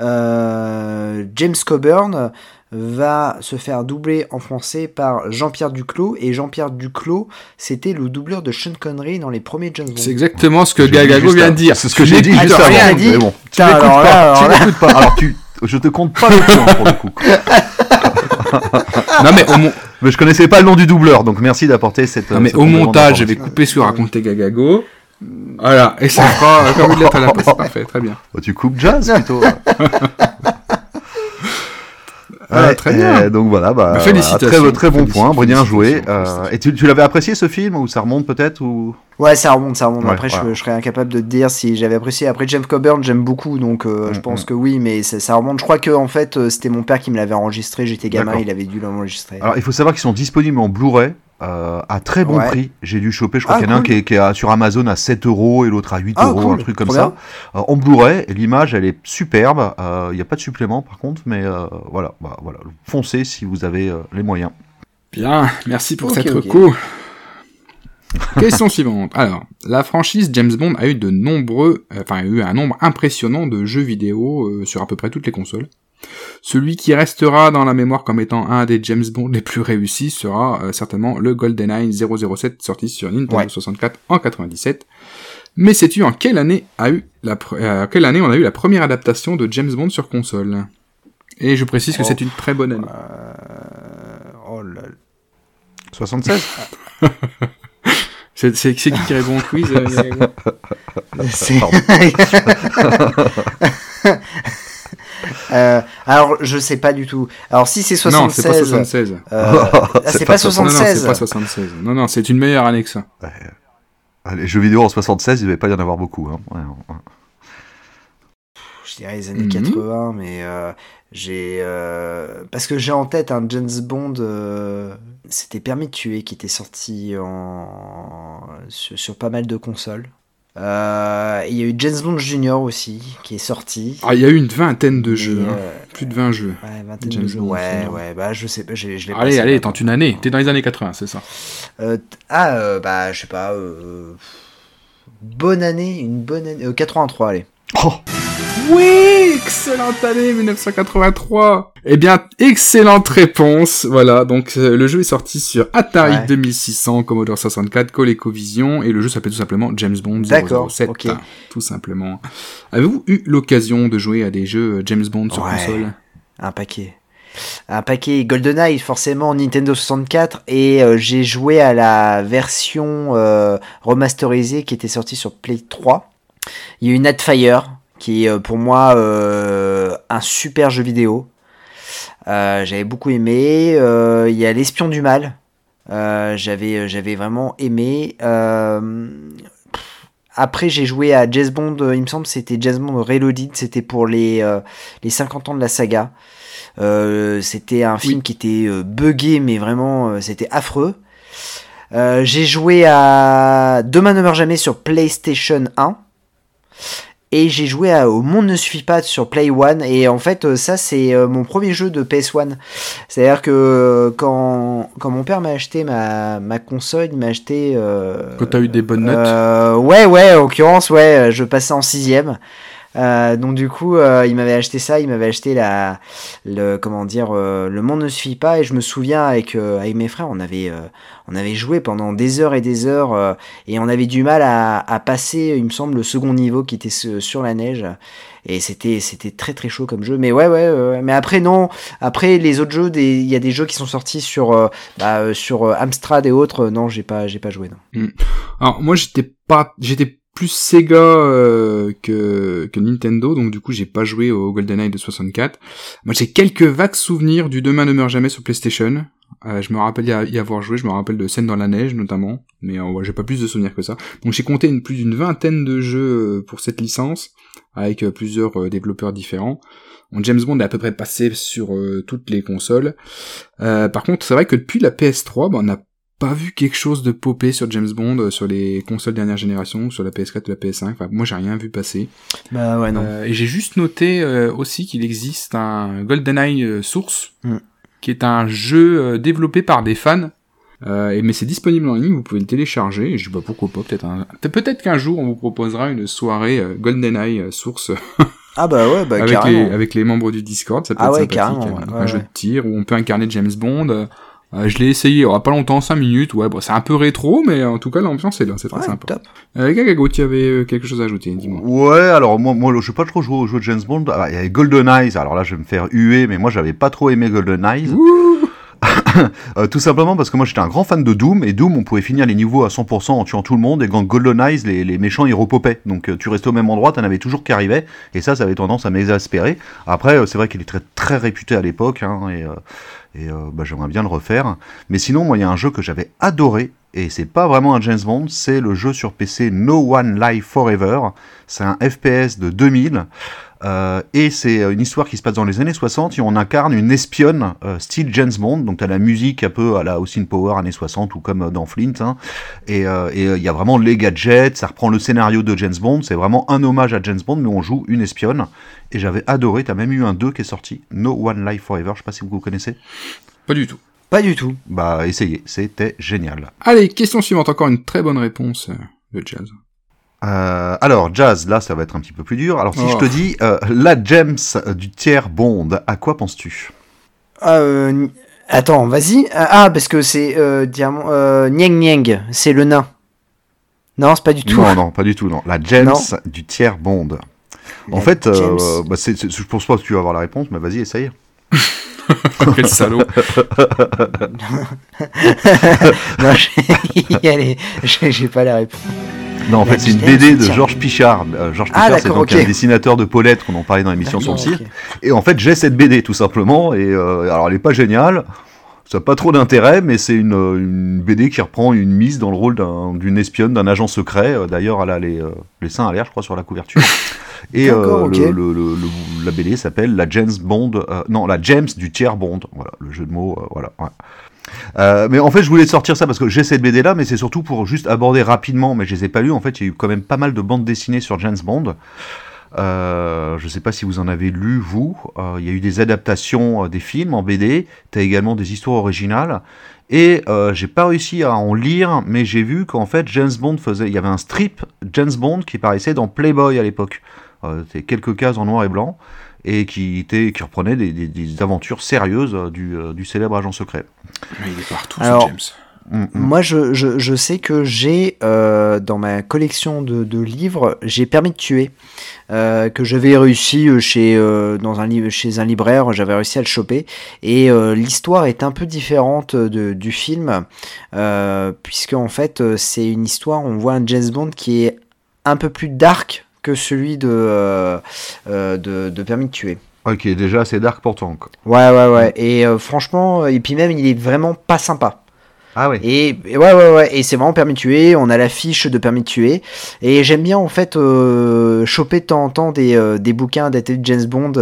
S2: euh, James Coburn va se faire doubler en français par Jean-Pierre Duclos, et Jean-Pierre Duclos, c'était le doubleur de Sean Connery dans les premiers James Bond.
S3: C'est exactement ce que Gagago vient de dire.
S1: C'est ce que j'ai dit
S3: n'écoutes
S1: juste
S2: rien dit.
S1: Mais bon, tu
S2: alors
S1: pas.
S2: là, alors
S1: tu
S2: là.
S1: m'écoutes pas. Alors, tu, je te compte pas le point pour le coup.
S3: Non mais au, mon-
S1: Mais je connaissais pas le nom du doubleur, donc merci d'apporter cette.
S3: non, mais
S1: cette
S3: au montage, je vais couper ce que racontait Gagago. Voilà, et ça fera comme une lettre à la poste. C'est parfait, très bien.
S1: Oh, tu coupes jazz plutôt.
S3: Ah,
S1: Ouais,
S3: très bien.
S1: donc voilà, bah,
S3: Bah, félicitations.
S1: très, très bon point, bien joué. Euh, et tu, tu l'avais apprécié ce film ou ça remonte peut-être ou?
S2: Ouais, ça remonte, ça remonte.
S1: Ouais,
S2: Après, je-
S1: voilà.
S2: je, serais incapable de te dire si j'avais apprécié. Après, James Coburn, j'aime beaucoup, donc euh, je
S1: Mm,
S2: pense
S1: mm.
S2: que oui, mais ça, ça remonte. Je crois que en fait, euh, c'était mon père qui me l'avait enregistré. J'étais gamin, il avait dû l'enregistrer.
S1: Alors il faut savoir qu'ils sont disponibles en Blu-ray euh, à très bon
S2: Ouais.
S1: prix. J'ai dû choper, je crois
S2: Ah,
S1: qu'il y en a un qui est, qui est à- sur Amazon à 7 euros et l'autre à 8
S2: Ah,
S1: euros,
S2: cool.
S1: un truc comme
S2: Trop
S1: ça. Euh, en Blu-ray, et l'image elle est superbe. Euh, Il n'y a pas de supplément par contre, mais euh, voilà, bah, voilà, foncez si vous avez euh, les moyens.
S3: Bien, merci pour
S2: Ok,
S3: cette. Question suivante. Alors, la franchise James Bond a eu de nombreux, euh, enfin, a eu un nombre impressionnant de jeux vidéo euh, sur à peu près toutes les consoles. Celui qui restera dans la mémoire comme étant un des James Bond les plus réussis sera euh, certainement le GoldenEye 007 sorti sur Nintendo
S2: Ouais.
S3: 64 en 97. Mais sais-tu en quelle année a eu la pre- euh, quelle année on a eu la première adaptation de James Bond sur console? Et je précise que
S2: Oh.
S3: c'est une très bonne année.
S2: Euh, Oh là là.
S1: 76
S3: C'est c'est- c'est qui qui répond au quiz euh,
S2: C'est-. Euh, alors, je sais pas du tout. Alors, si c'est
S3: Non, c'est pas
S2: 76.
S3: 76.
S2: euh, ah, c'est pas
S3: Non, non,
S2: 76.
S3: c'est pas 76. Non, non, c'est une meilleure année que ça.
S1: Ah, Les jeux vidéo en 76, il devait pas y en avoir beaucoup. Hein. Ouais, ouais.
S2: je dirais les années
S3: Mhm.
S2: 80, mais euh, j'ai euh, parce que j'ai en tête un James Bond, euh, c'était Permis de tuer qui était sorti en sur, sur pas mal de consoles. Euh, Il y a eu James Bond Junior aussi qui est sorti.
S3: Ah, il y a eu une vingtaine de jeux. hein.
S2: euh,
S3: Plus de 20 jeux.
S2: ouais, vingtaine
S3: James
S2: de jeux.
S3: Bond
S2: Ouais,
S3: Junior.
S2: ouais, bah je sais pas, je l'ai
S3: Allez, allez,
S2: maintenant.
S3: tente une année. T'es dans les années 80, c'est ça.
S2: Euh, ah, bah je sais pas. bonne année, une bonne année. euh, 83, allez.
S1: Oh,
S3: Oui, excellente année 1983. Eh bien, excellente réponse. Voilà, donc euh, le jeu est sorti sur Atari
S2: Ouais.
S3: 2600, Commodore 64, ColecoVision, et le jeu s'appelle tout simplement James Bond
S2: D'accord,
S3: 007.
S2: ok.
S3: hein, Tout simplement. Avez-vous eu l'occasion de jouer à des jeux euh, James Bond sur
S2: Ouais.
S3: console?
S2: Un paquet. Un paquet GoldenEye, forcément, Nintendo 64, et euh, j'ai joué à la version euh, remasterisée qui était sortie sur Play 3. Il y a eu Natfire, qui est euh, pour moi euh, un super jeu vidéo. Euh, j'avais beaucoup aimé. Il y a L'Espion du Mal. J'avais, j'avais vraiment aimé. Après, j'ai joué à James Bond, il me semble, c'était James Bond Reloaded, c'était pour les, euh, les 50 ans de la saga. Euh, c'était un film qui était euh, buggé, mais vraiment, c'était affreux. J'ai joué à Demain ne meurt jamais sur PlayStation 1. Et j'ai joué à Au Monde ne suffit pas sur Play One. Et en fait, euh, ça, c'est euh, mon premier jeu de PS1. C'est-à-dire que euh, quand, quand mon père m'a acheté ma, ma console, il m'a acheté. euh,
S3: Quand t'as eu des bonnes notes
S2: euh, ouais, ouais, en l'occurrence, ouais, je passais en sixième. Euh, donc du coup, euh, il m'avait acheté ça, il m'avait acheté la, le, comment dire, euh, le monde ne suffit pas. Et je me souviens avec avec mes frères, on avait on avait joué pendant des heures et des heures et on avait du mal à, à passer, il me semble, le second niveau qui était sur la neige. Et c'était c'était très très chaud comme jeu. Mais ouais ouais. mais après non, après les autres jeux, il y a des jeux qui sont sortis sur bah, sur Amstrad et autres. Non, j'ai pas j'ai pas joué. Non.
S3: Alors moi j'étais pas, j'étais plus Sega euh, que Nintendo, donc du coup j'ai pas joué au GoldenEye de 64. Moi j'ai quelques vagues souvenirs du Demain ne meurt jamais sur PlayStation. Euh, je me rappelle y, avoir joué, je me rappelle de scènes dans la neige notamment, mais euh, ouais, j'ai pas plus de souvenirs que ça. Donc j'ai compté plus d'une vingtaine de jeux euh, pour cette licence, avec plusieurs développeurs différents. Bon, James Bond est à peu près passé sur toutes les consoles. Par contre, c'est vrai que depuis la PS3, bah, on n'a pas vu quelque chose de popé sur James Bond euh, sur les consoles dernière génération, sur la PS4 ou la PS5. Enfin, moi, j'ai rien vu passer.
S2: Bah ouais non.
S3: Euh, et j'ai juste noté euh, aussi qu'il existe un GoldenEye Source,
S2: Mm.
S3: qui est un jeu développé par des fans. Euh, et- mais c'est disponible en ligne, vous pouvez le télécharger. Et je sais pas pourquoi pas, peut-être un... peut-être qu'un jour on vous proposera une soirée GoldenEye Source
S2: Ah bah ouais, bah
S3: avec, les, avec les membres du Discord, ça peut
S2: Ah
S3: être
S2: ouais, carrément,
S3: un,
S2: ouais,
S3: un
S2: ouais,
S3: jeu de tir où on peut incarner James Bond. Euh, je l'ai essayé, il y aura pas longtemps, 5 minutes. Ouais, bon, c'est un peu rétro, mais en tout cas l'ambiance est là, c'est très
S2: Ouais,
S3: sympa.
S2: top.
S3: Euh, Gagago, tu avais euh, quelque chose à ajouter, dis-moi.
S1: Ouais, alors moi, moi je n'ai pas trop joué aux jeux de James Bond. Ah, Il y avait Golden Eyes, alors là je vais me faire huer, mais moi j'avais pas trop aimé Golden Eyes. Euh, tout simplement parce que moi j'étais un grand fan de Doom, et Doom on pouvait finir les niveaux à 100% en tuant tout le monde, et quand Golden Eyes, les, les méchants ils repopaient. Donc euh, tu restais au même endroit, t'en avais toujours qui arrivaient, et ça ça avait tendance à m'exaspérer. Après, euh, c'est vrai qu'il est très, très réputé à l'époque, hein, et, euh, et euh, bah, j'aimerais bien le refaire. Mais sinon, moi il y a un jeu que j'avais adoré, et c'est pas vraiment un James Bond, c'est le jeu sur PC No One Live Forever. C'est un FPS de 2000. Euh, et c'est une histoire qui se passe dans les années 60 et on incarne une espionne euh, style James Bond. Donc t'as la musique un peu à la Austin Power années 60 ou comme euh, dans Flint. hein. Et euh, et, euh, il y a vraiment les gadgets, ça reprend le scénario de James Bond. C'est vraiment un hommage à James Bond, mais on joue une espionne. Et j'avais adoré, t'as même eu un 2 qui est sorti, No One Life Forever. Je sais pas si vous connaissez.
S3: Pas du tout.
S2: Pas du tout.
S1: Bah essayez, c'était génial.
S3: Allez, question suivante. Encore une très bonne réponse euh, de Jazz.
S1: Euh, alors, Jazz, là, ça va être un petit peu plus dur. Alors, si
S3: Oh.
S1: je te dis euh, la James du tiers Bond, à quoi penses-tu?
S2: Ah, euh, attends, vas-y. Ah, ah, parce que c'est euh, diamant. Euh, Niang Niang, c'est le nain. Non, c'est pas du tout.
S1: Non, non, pas du tout, non. La James
S2: Non.
S1: du tiers Bond. En fait, euh, bah, c'est- je pense pas que tu vas avoir la réponse, mais vas-y, essaye.
S3: Quel salaud.
S2: non, j'ai pas la réponse.
S1: Non, en fait, c'est une BD de Georges Pichard. Euh, Georges
S2: Ah,
S1: Pichard, c'est donc un dessinateur de Paulette qu'on en parlait dans l'émission Son
S2: D'accord,
S1: Cire.
S2: ok.
S1: Et en fait, j'ai cette BD tout simplement. Et euh, alors, elle est pas géniale. Ça n'a pas trop d'intérêt, mais c'est une, euh, une BD qui reprend une mise dans le rôle d'un- d'une espionne, d'un agent secret. Euh, D'ailleurs, elle a les, euh, les seins à l'air, je crois, sur la couverture. Et euh, le, le- le- le- la BD s'appelle la James Bond, euh, non, la James du tiers Bond. Voilà, le jeu de mots, euh, voilà. ouais. Euh, mais en fait, je voulais sortir ça parce que j'ai cette BD là, mais c'est surtout pour juste aborder rapidement. Mais je les ai pas lus. En fait, il y a eu quand même pas mal de bandes dessinées sur James Bond. Euh, je sais pas si vous en avez lu vous. Euh, il y a eu des adaptations des films en BD. T'as également des histoires originales. Et j'ai pas réussi à en lire, mais j'ai vu qu'en fait James Bond faisait. Il y avait un strip James Bond qui paraissait dans Playboy à l'époque. Quelques cases en noir et blanc et qui était qui reprenait des, des- des aventures sérieuses euh, du, euh, du célèbre agent secret.
S3: Mais il est partout,
S2: Alors,
S3: ce James.
S1: Mm.
S2: Moi, je, je, je sais que j'ai euh, dans ma collection de, de livres, j'ai Permis de tuer, euh, que j'avais réussi chez, euh, dans un, chez un libraire, j'avais réussi à le choper. Et euh, l'histoire est un peu différente de, du film, euh, puisque en fait, c'est une histoire, on voit un James Bond qui est un peu plus dark que celui de, euh, euh, de, de Permis de tuer.
S1: Ok, déjà c'est dark pourtant. quoi.
S2: Ouais, ouais, ouais. Et euh, franchement, et puis même, il est vraiment pas sympa.
S1: Ah oui.
S2: Et, et ouais, ouais, ouais, et c'est vraiment permis de tuer. On a la fiche de permis de tuer. Et j'aime bien, en fait, euh, choper de temps en temps des, euh, des bouquins adaptés de James Bond,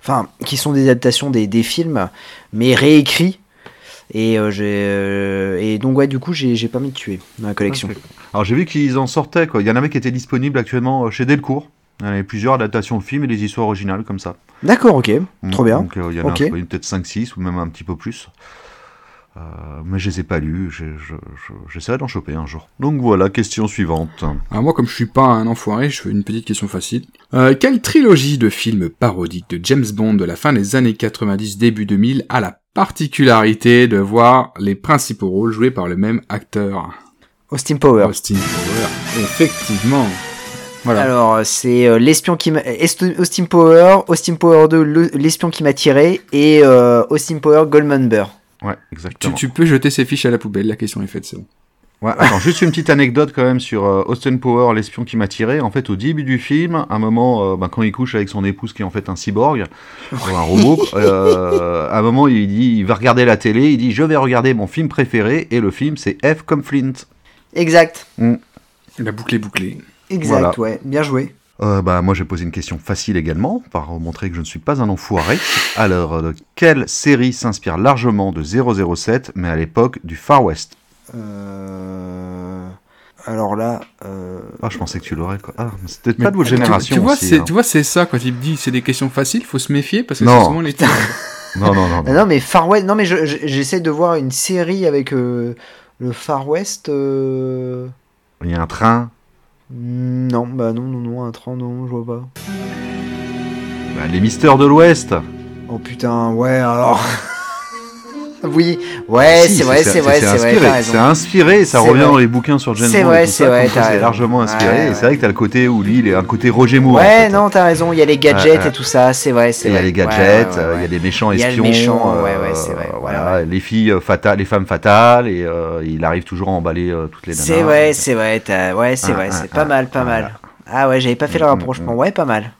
S2: enfin, qui sont des adaptations des, des films, mais réécrits. Et, euh, euh, et donc, ouais, du coup, j'ai j'ai permis de tuer dans la collection.
S1: Alors j'ai vu qu'ils en sortaient quoi. Il y en avait qui étaient disponibles actuellement euh, chez Delcourt. Il y en avait plusieurs adaptations de films et des histoires originales comme ça.
S2: D'accord, ok. Trop
S1: Mm.
S2: bien.
S1: Donc euh, il y en a
S2: Ok.
S1: disponible peut-être 5-6 ou même un petit peu plus. Euh, mais je les ai pas lus, je- je- je- j'essaierai d'en choper un jour. Donc voilà, question suivante.
S3: Alors moi, comme je suis pas un enfoiré, je fais une petite question facile. Euh, quelle trilogie de films parodiques de James Bond de la fin des années 90, début 2000 a la particularité de voir les principaux rôles joués par le même acteur
S2: Austin Power.
S3: Austin Power. Effectivement. Voilà.
S2: Alors, c'est euh, l'espion qui Austin Power, Austin Power 2, le- l'espion qui m'a tiré, et euh, Austin Power Goldman Burr.
S1: Ouais,
S3: tu,
S1: exactement.
S3: tu peux jeter ces fiches à la poubelle, la question est faite, c'est bon.
S1: Ouais, attends, juste une petite anecdote quand même sur euh, Austin Power, l'espion qui m'a tiré. En fait, au début du film, à un moment, euh, bah, quand il couche avec son épouse qui est en fait un cyborg, ou un robot, euh, à un moment, il dit, il va regarder la télé, il dit, je vais regarder mon film préféré, et le film, c'est F comme Flint.
S2: Exact.
S3: La boucle est bouclée.
S2: Exact,
S1: Voilà.
S2: ouais. Bien joué.
S1: Euh, bah, moi, j'ai posé une question facile également, par montrer que je ne suis pas un enfoiré. Alors, euh, quelle série s'inspire largement de 007, mais à l'époque du Far West?
S2: Alors là. Euh...
S1: Ah, je pensais que tu l'aurais, quoi. Ah, c'est peut-être pas de votre génération
S3: Tu, vois,
S1: aussi,
S3: c'est,
S1: hein.
S3: tu vois, c'est ça, quand il me dit c'est des questions faciles, faut se méfier parce que c'est souvent les.
S1: Non, non, non. Non.
S2: non, mais Far West. Non, mais je- je- j'essaie de voir une série avec euh, le Far West. euh,
S1: Il y a un train,
S2: Non, bah non, non, non, un train, non, je vois pas.
S1: bah, les mystères de l'Ouest.
S2: Oh putain, ouais, alors. oui, ouais,
S1: Ah, Si,
S2: c'est vrai, c'est vrai, c'est vrai.
S1: C'est inspiré, ça
S2: C'est
S1: revient
S2: vrai.
S1: dans les bouquins sur James
S2: C'est
S1: Bond.
S2: vrai, c'est vrai,
S1: quoi
S2: t'as
S1: C'est largement inspiré,
S2: Ouais,
S1: et
S2: ouais.
S1: c'est vrai que t'as le côté où lui, il est un côté Roger Moore. en
S2: Ouais,
S1: fait.
S2: non, t'as raison, il y a les gadgets
S1: Ouais, ouais.
S2: et tout ça, c'est vrai, c'est
S1: Il y a
S2: vrai.
S1: les gadgets,
S2: Ouais, ouais, ouais,
S1: il y a des méchants
S2: Il y a le
S1: espions.
S2: méchant,
S1: euh,
S2: ouais, ouais, c'est vrai, ouais,
S1: voilà,
S2: ouais.
S1: les filles euh, fatales, les femmes fatales, et euh, il arrive toujours à emballer toutes les nanas.
S2: C'est vrai, c'est vrai, ouais, c'est
S1: Ah,
S2: vrai,
S1: ah,
S2: c'est pas mal, pas mal. Ah ouais, j'avais pas fait le
S1: Mm, mm,
S2: rapprochement,
S1: mm.
S2: ouais, pas mal.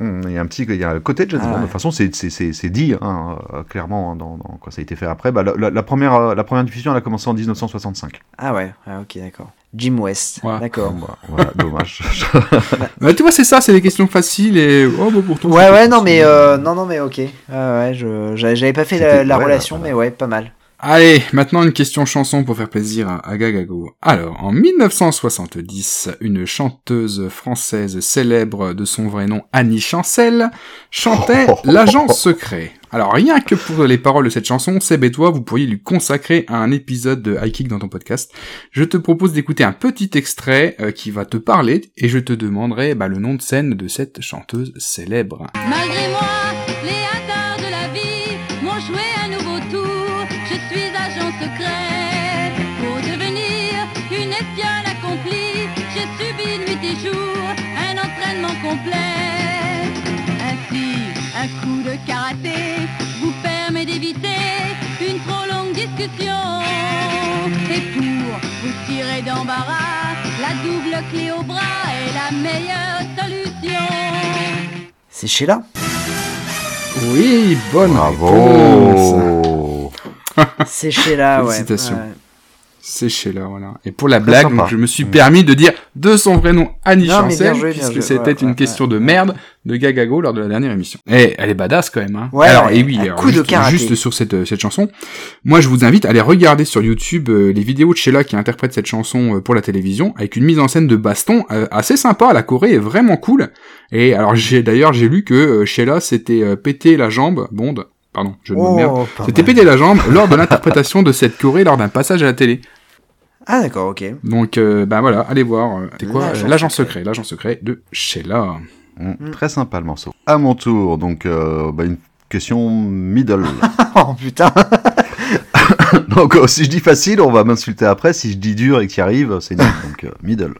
S1: Hum, Il y a un petit, il y a le côté de James
S2: Ah
S1: Bond.
S2: ouais.
S1: De toute façon, c'est c'est- c'est- c'est dit hein, euh, clairement dans, dans- quand ça a été fait après. Bah, la, la- la première, euh, la première diffusion, elle a commencé en 1965.
S2: Ah ouais, ah, ok, d'accord. Jim West,
S3: Ouais.
S2: d'accord.
S1: Bah, voilà, dommage.
S3: Bah, tu vois, c'est ça, c'est des questions faciles et. Oh, bah, pourtant.
S2: Ouais, ouais,
S3: facile.
S2: non, mais euh, non, non, mais ok. Ouais, ouais, je, j'avais pas fait la,
S1: C'était-
S2: la
S1: ouais,
S2: relation,
S1: voilà.
S2: mais ouais, pas mal.
S3: Allez, maintenant une question chanson pour faire plaisir à, Gagago. Alors, en 1970, une chanteuse française célèbre de son vrai nom Annie Chancel chantait L'agent secret. Alors, rien que pour les paroles de cette chanson, Seb et toi, vous pourriez lui consacrer un épisode de High Kick dans ton podcast. Je te propose d'écouter un petit extrait euh, qui va te parler et je te demanderai bah, le nom de scène de cette chanteuse célèbre.
S9: Malgré complet. Ainsi, un coup de karaté vous permet d'éviter une trop longue discussion. Et pour vous tirer d'embarras, la double clé au bras est la meilleure solution.
S2: C'est Sheila?
S3: Oui, bonne réponse.
S1: Bravo.
S2: C'est Sheila, ouais.
S3: Félicitations.
S2: ouais.
S3: C'est Sheila, voilà. Et pour la
S1: Très
S3: blague, donc, je me suis permis de dire de son vrai nom Annie
S2: Non,
S3: Chancel,
S2: joué,
S3: puisque c'était
S2: ouais,
S3: une
S2: ouais,
S3: question
S2: ouais,
S3: de merde de Gagago lors de la dernière émission. Et elle est badass quand même, hein.
S2: Ouais,
S3: alors, et oui, alors,
S2: coup de
S3: juste,
S2: karaté.
S3: juste sur cette, euh, cette chanson, moi je vous invite à aller regarder sur YouTube euh, les vidéos de Sheila qui interprète cette chanson euh, pour la télévision, avec une mise en scène de baston euh, assez sympa, la Corée est vraiment cool. Et alors j'ai d'ailleurs j'ai lu que Sheila s'était pété la jambe, Bond, pardon, je me merde,
S2: Oh,
S3: s'était pété la jambe lors de l'interprétation de cette Corée lors d'un passage à la télé.
S2: Ah, d'accord, ok.
S3: Donc, euh, bah voilà, allez voir. euh, C'est quoi
S2: L'agent
S3: euh, L'agent
S2: secret.
S3: L'agent secret de Sheila.
S1: Hum, Très sympa le morceau. À mon tour, donc euh, bah, une question middle.
S2: Oh putain.
S1: donc euh, si je dis facile, on va m'insulter après. Si je dis dur et que tu y arrives, c'est nul. Donc euh, middle.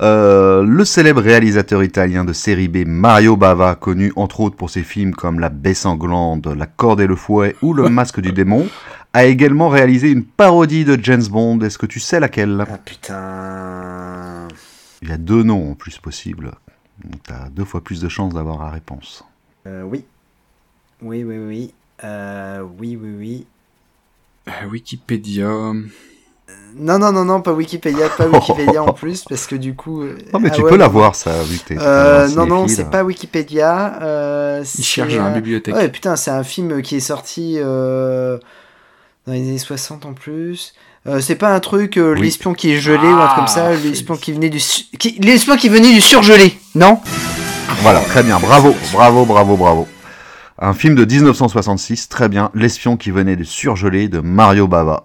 S1: Euh, le célèbre réalisateur italien de série B Mario Bava, connu entre autres pour ses films comme La baie sanglante, La corde et le fouet ou Le masque du démon, a également réalisé une parodie de James Bond. Est-ce que tu sais laquelle?
S2: Ah putain.
S1: Il y a deux noms en plus possibles. Donc t'as deux fois plus de chances d'avoir la réponse.
S2: Euh, oui. Oui, oui, oui. Euh, oui, oui, oui.
S3: Euh, Wikipédia.
S2: Non, non, non, non, pas Wikipédia, pas Wikipédia en plus, parce que du coup. euh,
S1: Oh mais
S2: ah
S1: tu
S2: ouais,
S1: peux
S2: non.
S1: l'avoir ça, vu que t'es...
S2: Euh, non, non, c'est pas Wikipédia. Euh,
S3: Il cherche dans la
S2: euh,
S3: bibliothèque.
S2: Ouais, putain, c'est un film qui est sorti euh, dans les années 60 en plus. Euh, c'est pas un truc, euh,
S1: Oui.
S2: l'espion qui est gelé ou un truc comme ça,
S3: Ah,
S2: l'espion qui venait du, su- qui- l'espion qui venait du surgelé, non?
S1: Voilà, très bien, bravo, bravo, bravo, bravo. Un film de 1966, très bien, L'espion qui venait de surgeler de Mario Bava,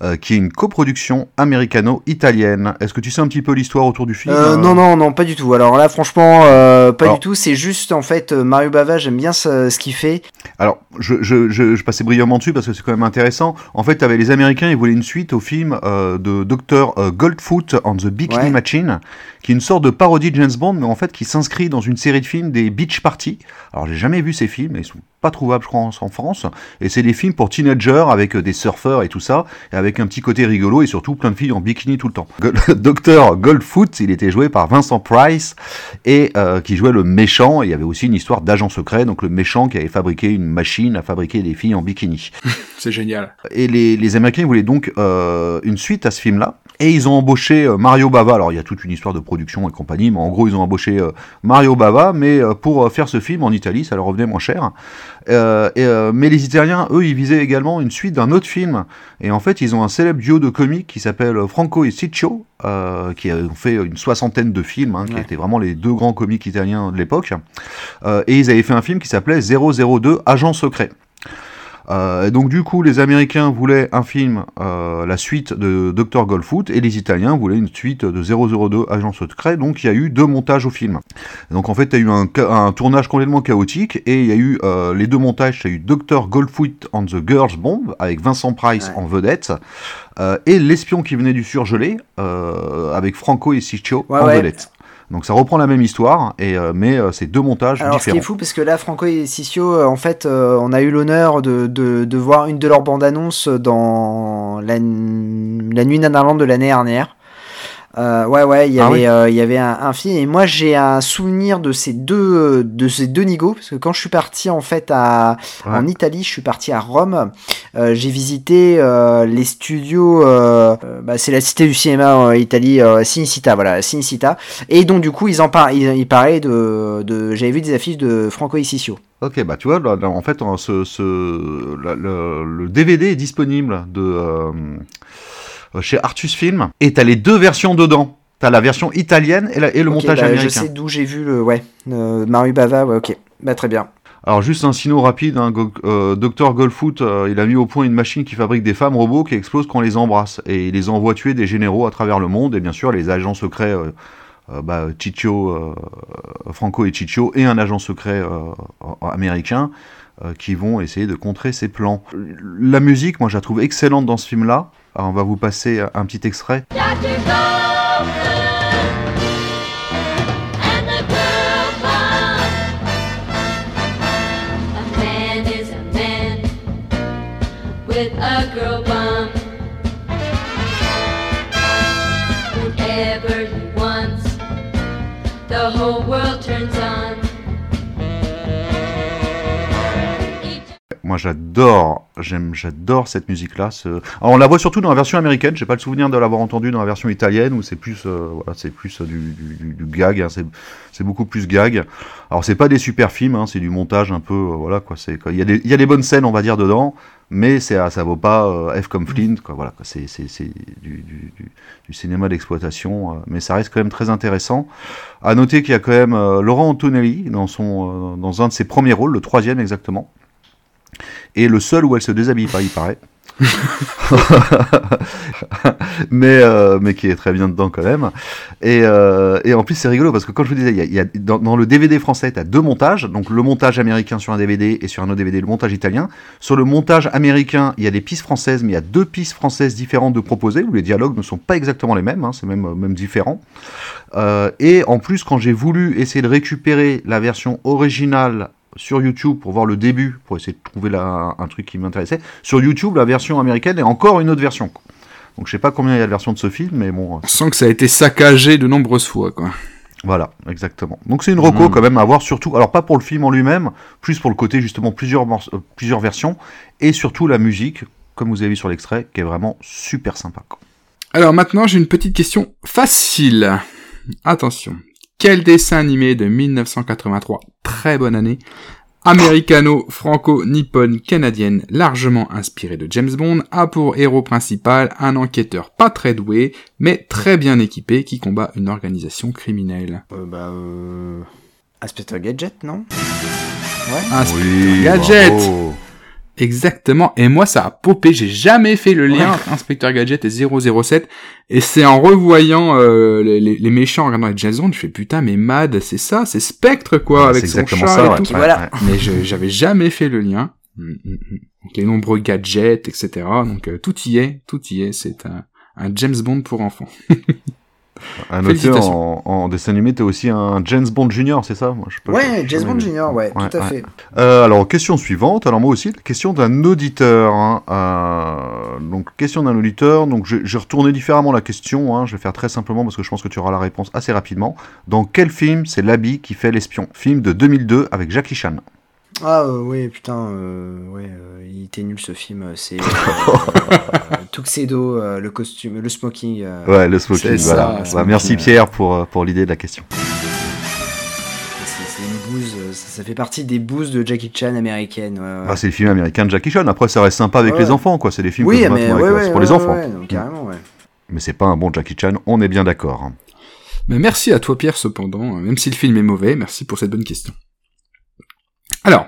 S1: euh, qui est une coproduction américano-italienne. Est-ce que tu sais un petit peu l'histoire autour du film
S2: Euh,
S1: euh
S2: non, non, non, pas du tout. Alors là, franchement, euh, pas
S1: Alors-
S2: du tout. C'est juste, en fait, Mario Bava, j'aime bien ce, ce qu'il fait.
S1: Alors, je, je, je, je passais brillamment dessus parce que c'est quand même intéressant. En fait, t'avais les Américains, ils voulaient une suite au film de Dr. Goldfoot on the Bikini
S2: Ouais.
S1: Machine, qui est une sorte de parodie de James Bond, mais en fait qui s'inscrit dans une série de films des Beach Party. Alors, j'ai jamais vu ces films, ils sont pas trouvables, je crois, en France. Et c'est des films pour teenagers avec euh, des surfeurs et tout ça, et avec un petit côté rigolo et surtout plein de filles en bikini tout le temps. Go- Dr. Goldfoot, il était joué par Vincent Price et euh, qui jouait le méchant. Et il y avait aussi une histoire d'agent secret, donc le méchant qui avait fabriqué une machine à fabriquer des filles en bikini.
S3: C'est génial.
S1: Et les, les Américains voulaient donc euh, une suite à ce film-là. Et ils ont embauché euh, Mario Bava. Alors il y a toute une histoire de production et compagnie, mais en gros ils ont embauché euh, Mario Bava, mais euh, pour faire ce film en Italie, ça leur revenait moins cher. Euh, et, euh, mais les Italiens, eux, ils visaient également une suite d'un autre film. Et en fait, ils ont un célèbre duo de comiques qui s'appelle Franco et Ciccio, euh, qui ont fait une soixantaine de films, hein, qui
S2: Ouais.
S1: étaient vraiment les deux grands comiques italiens de l'époque. Et ils avaient fait un film qui s'appelait 002 Agent secret. Euh, et donc du coup, les Américains voulaient un film, euh, la suite de Dr. Goldfoot, et les Italiens voulaient une suite de 002 Agent secret. Donc il y a eu deux montages au film. Donc en fait, il y a eu un, un tournage complètement chaotique, et il y a eu euh, les deux montages. Il y a eu Dr. Goldfoot on the Girls Bomb avec Vincent Price
S2: Ouais.
S1: en vedette, euh, et l'espion qui venait du surgelé euh, avec Franco et
S2: Ouais,
S1: en
S2: ouais.
S1: vedette. Donc ça reprend la même histoire, et, euh, mais euh, c'est deux montages
S2: Alors, ce qui est fou, parce que là, Franco et Sissio, euh, en fait, euh, on a eu l'honneur de, de, de voir une de leurs bandes annonces dans la, la nuit nanarlande de l'année dernière. Euh, ouais, ouais, il y
S1: Ah
S2: avait,
S1: oui
S2: euh, il y avait un, un film. Et moi, j'ai un souvenir de ces deux, de ces deux nigauds, parce que quand je suis parti en fait à,
S1: Ouais.
S2: en Italie, je suis parti à Rome. euh, j'ai visité euh, les studios. euh, euh, bah, c'est la cité du cinéma en Italie, euh, Cinecittà, voilà, Cinecittà. Et donc du coup, ils en parlent, ils, ils parlaient de, de, j'avais vu des affiches de Franco Essicio.
S1: Ok, bah tu vois, là, là, en fait, en- ce, le, le DVD est disponible de, euh, chez Artus Film, et t'as les deux versions dedans. T'as la version italienne et, la- et le montage
S2: bah, Je
S1: américain.
S2: sais d'où j'ai vu le, ouais, euh, Maru Bava, ouais, ok, bah très bien.
S1: Alors juste un sino rapide, hein, Go- euh, Dr Goldfoot, euh, il a mis au point une machine qui fabrique des femmes robots qui explosent quand on les embrasse, et il les envoie tuer des généraux à travers le monde, et bien sûr les agents secrets, euh, euh, bah, Ciccio, euh, Franco et Ciccio, et un agent secret euh, américain, euh, qui vont essayer de contrer ces plans. La musique, moi je la trouve excellente dans ce film-là, On va vous passer un petit extrait. Moi j'adore, j'aime, j'adore cette musique-là. on la voit surtout dans la version américaine. J'ai pas le souvenir de l'avoir entendue dans la version italienne où c'est plus, euh, voilà, c'est plus euh, du, gag. hein, c'est, beaucoup plus gag. Alors c'est pas des super films, hein, c'est du montage un peu, euh, voilà quoi. Il y a des, bonnes scènes, on va dire dedans, mais c'est, ça vaut pas F comme Flint. Voilà. C'est, du, cinéma d'exploitation, mais ça reste quand même très intéressant. À noter qu'il y a quand même Laurent Antonelli dans un de ses premiers rôles, le troisième exactement et le seul où elle se déshabille pas, il paraît. mais, euh, mais qui est très bien dedans quand même. Et, euh, et en plus, c'est rigolo parce que, comme je vous disais, y y a- dans, dans le DVD français, tu as deux montages. Donc, le montage américain sur un DVD et sur un autre DVD, le montage italien. Sur le montage américain, il y a des pistes françaises, mais il y a deux pistes françaises différentes de proposer où les dialogues ne sont pas exactement les mêmes, hein, c'est même, même différent. Euh, et en plus, quand j'ai voulu essayer de récupérer la version originale sur YouTube pour voir le début, pour essayer de trouver la- un truc qui m'intéressait, sur YouTube, la version américaine est encore une autre version. quoi. Donc je sais pas combien il y a de versions de ce film, mais bon, euh,
S3: On sent que ça a été saccagé de nombreuses fois, quoi.
S1: voilà, exactement. Donc c'est une reco
S3: Mhm.
S1: quand même à voir, surtout, alors pas pour le film en lui-même, plus pour le côté justement plusieurs, euh, plusieurs versions, et surtout la musique, comme vous avez vu sur l'extrait, qui est vraiment super sympa. quoi.
S3: Alors maintenant, j'ai une petite question facile. Attention. Quel dessin animé de 1983, très bonne année, américano-franco-nippone-canadienne, largement inspiré de James Bond, a pour héros principal un enquêteur pas très doué, mais très bien équipé qui combat une organisation criminelle
S2: Euh, bah, euh... Inspector Gadget, non? Ouais.
S3: Inspecteur Gadget
S1: bravo.
S3: Exactement, et moi ça a popé, j'ai jamais fait le lien entre Inspector Gadget et 007, et c'est en revoyant euh, les, les- les méchants en regardant les Jason, je fais putain mais Mad, c'est ça, c'est Spectre quoi,
S1: Ouais,
S3: avec son chat
S1: ça,
S3: et
S1: ouais.
S3: tout.
S2: Voilà.
S1: ouais.
S3: Mais je- j'avais jamais fait le lien. Mm, mm, mm. Donc, les nombreux gadgets, etc. Donc euh, tout y est, tout y est, c'est un, un James Bond pour enfants.
S1: À noter
S3: Félicitations.
S1: en, en dessin animé, t'es aussi un James Bond Junior, c'est ça Moi, je
S2: Ouais, James Bond Junior, ouais,
S1: Ouais,
S2: tout à
S1: ouais.
S2: fait.
S1: Euh, alors, question suivante. Alors, moi aussi, question d'un auditeur. hein. Euh, donc, question d'un auditeur. Donc, j'ai retourné différemment la question. hein. Je vais faire très simplement parce que je pense que tu auras la réponse assez rapidement. Dans quel film c'est l'habit qui fait l'espion? Film de 2002 avec Jackie Chan.
S2: Ah euh, ouais, putain, euh, ouais, euh, il était nul ce film. C'est euh, euh, Tuxedo, euh, le costume, le smoking. euh,
S1: Ouais, le smoking. Voilà.
S3: ça,
S1: Bah, merci. Pierre pour, pour l'idée de la question.
S2: C'est une bouse, ça, ça fait partie des bouses de Jackie Chan américaine. ouais, ouais.
S1: Ah, c'est le film américain de Jackie Chan. Après, ça reste sympa avec
S2: Ouais.
S1: les enfants, quoi. C'est des films
S2: oui,
S1: que
S2: mais
S1: avec- pour les enfants.
S2: ouais, donc, carrément, ouais.
S1: Mais c'est pas un bon Jackie Chan. On est bien d'accord.
S3: Mais merci à toi Pierre cependant, même si le film est mauvais, merci pour cette bonne question. Alors,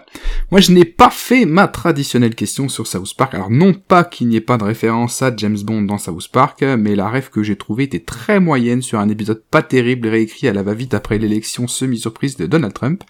S3: moi je n'ai pas fait ma traditionnelle question sur South Park. Alors non pas qu'il n'y ait pas de référence à James Bond dans South Park, mais la rêve que j'ai trouvée était très moyenne sur un épisode pas terrible réécrit à la va-vite après l'élection semi-surprise de Donald Trump.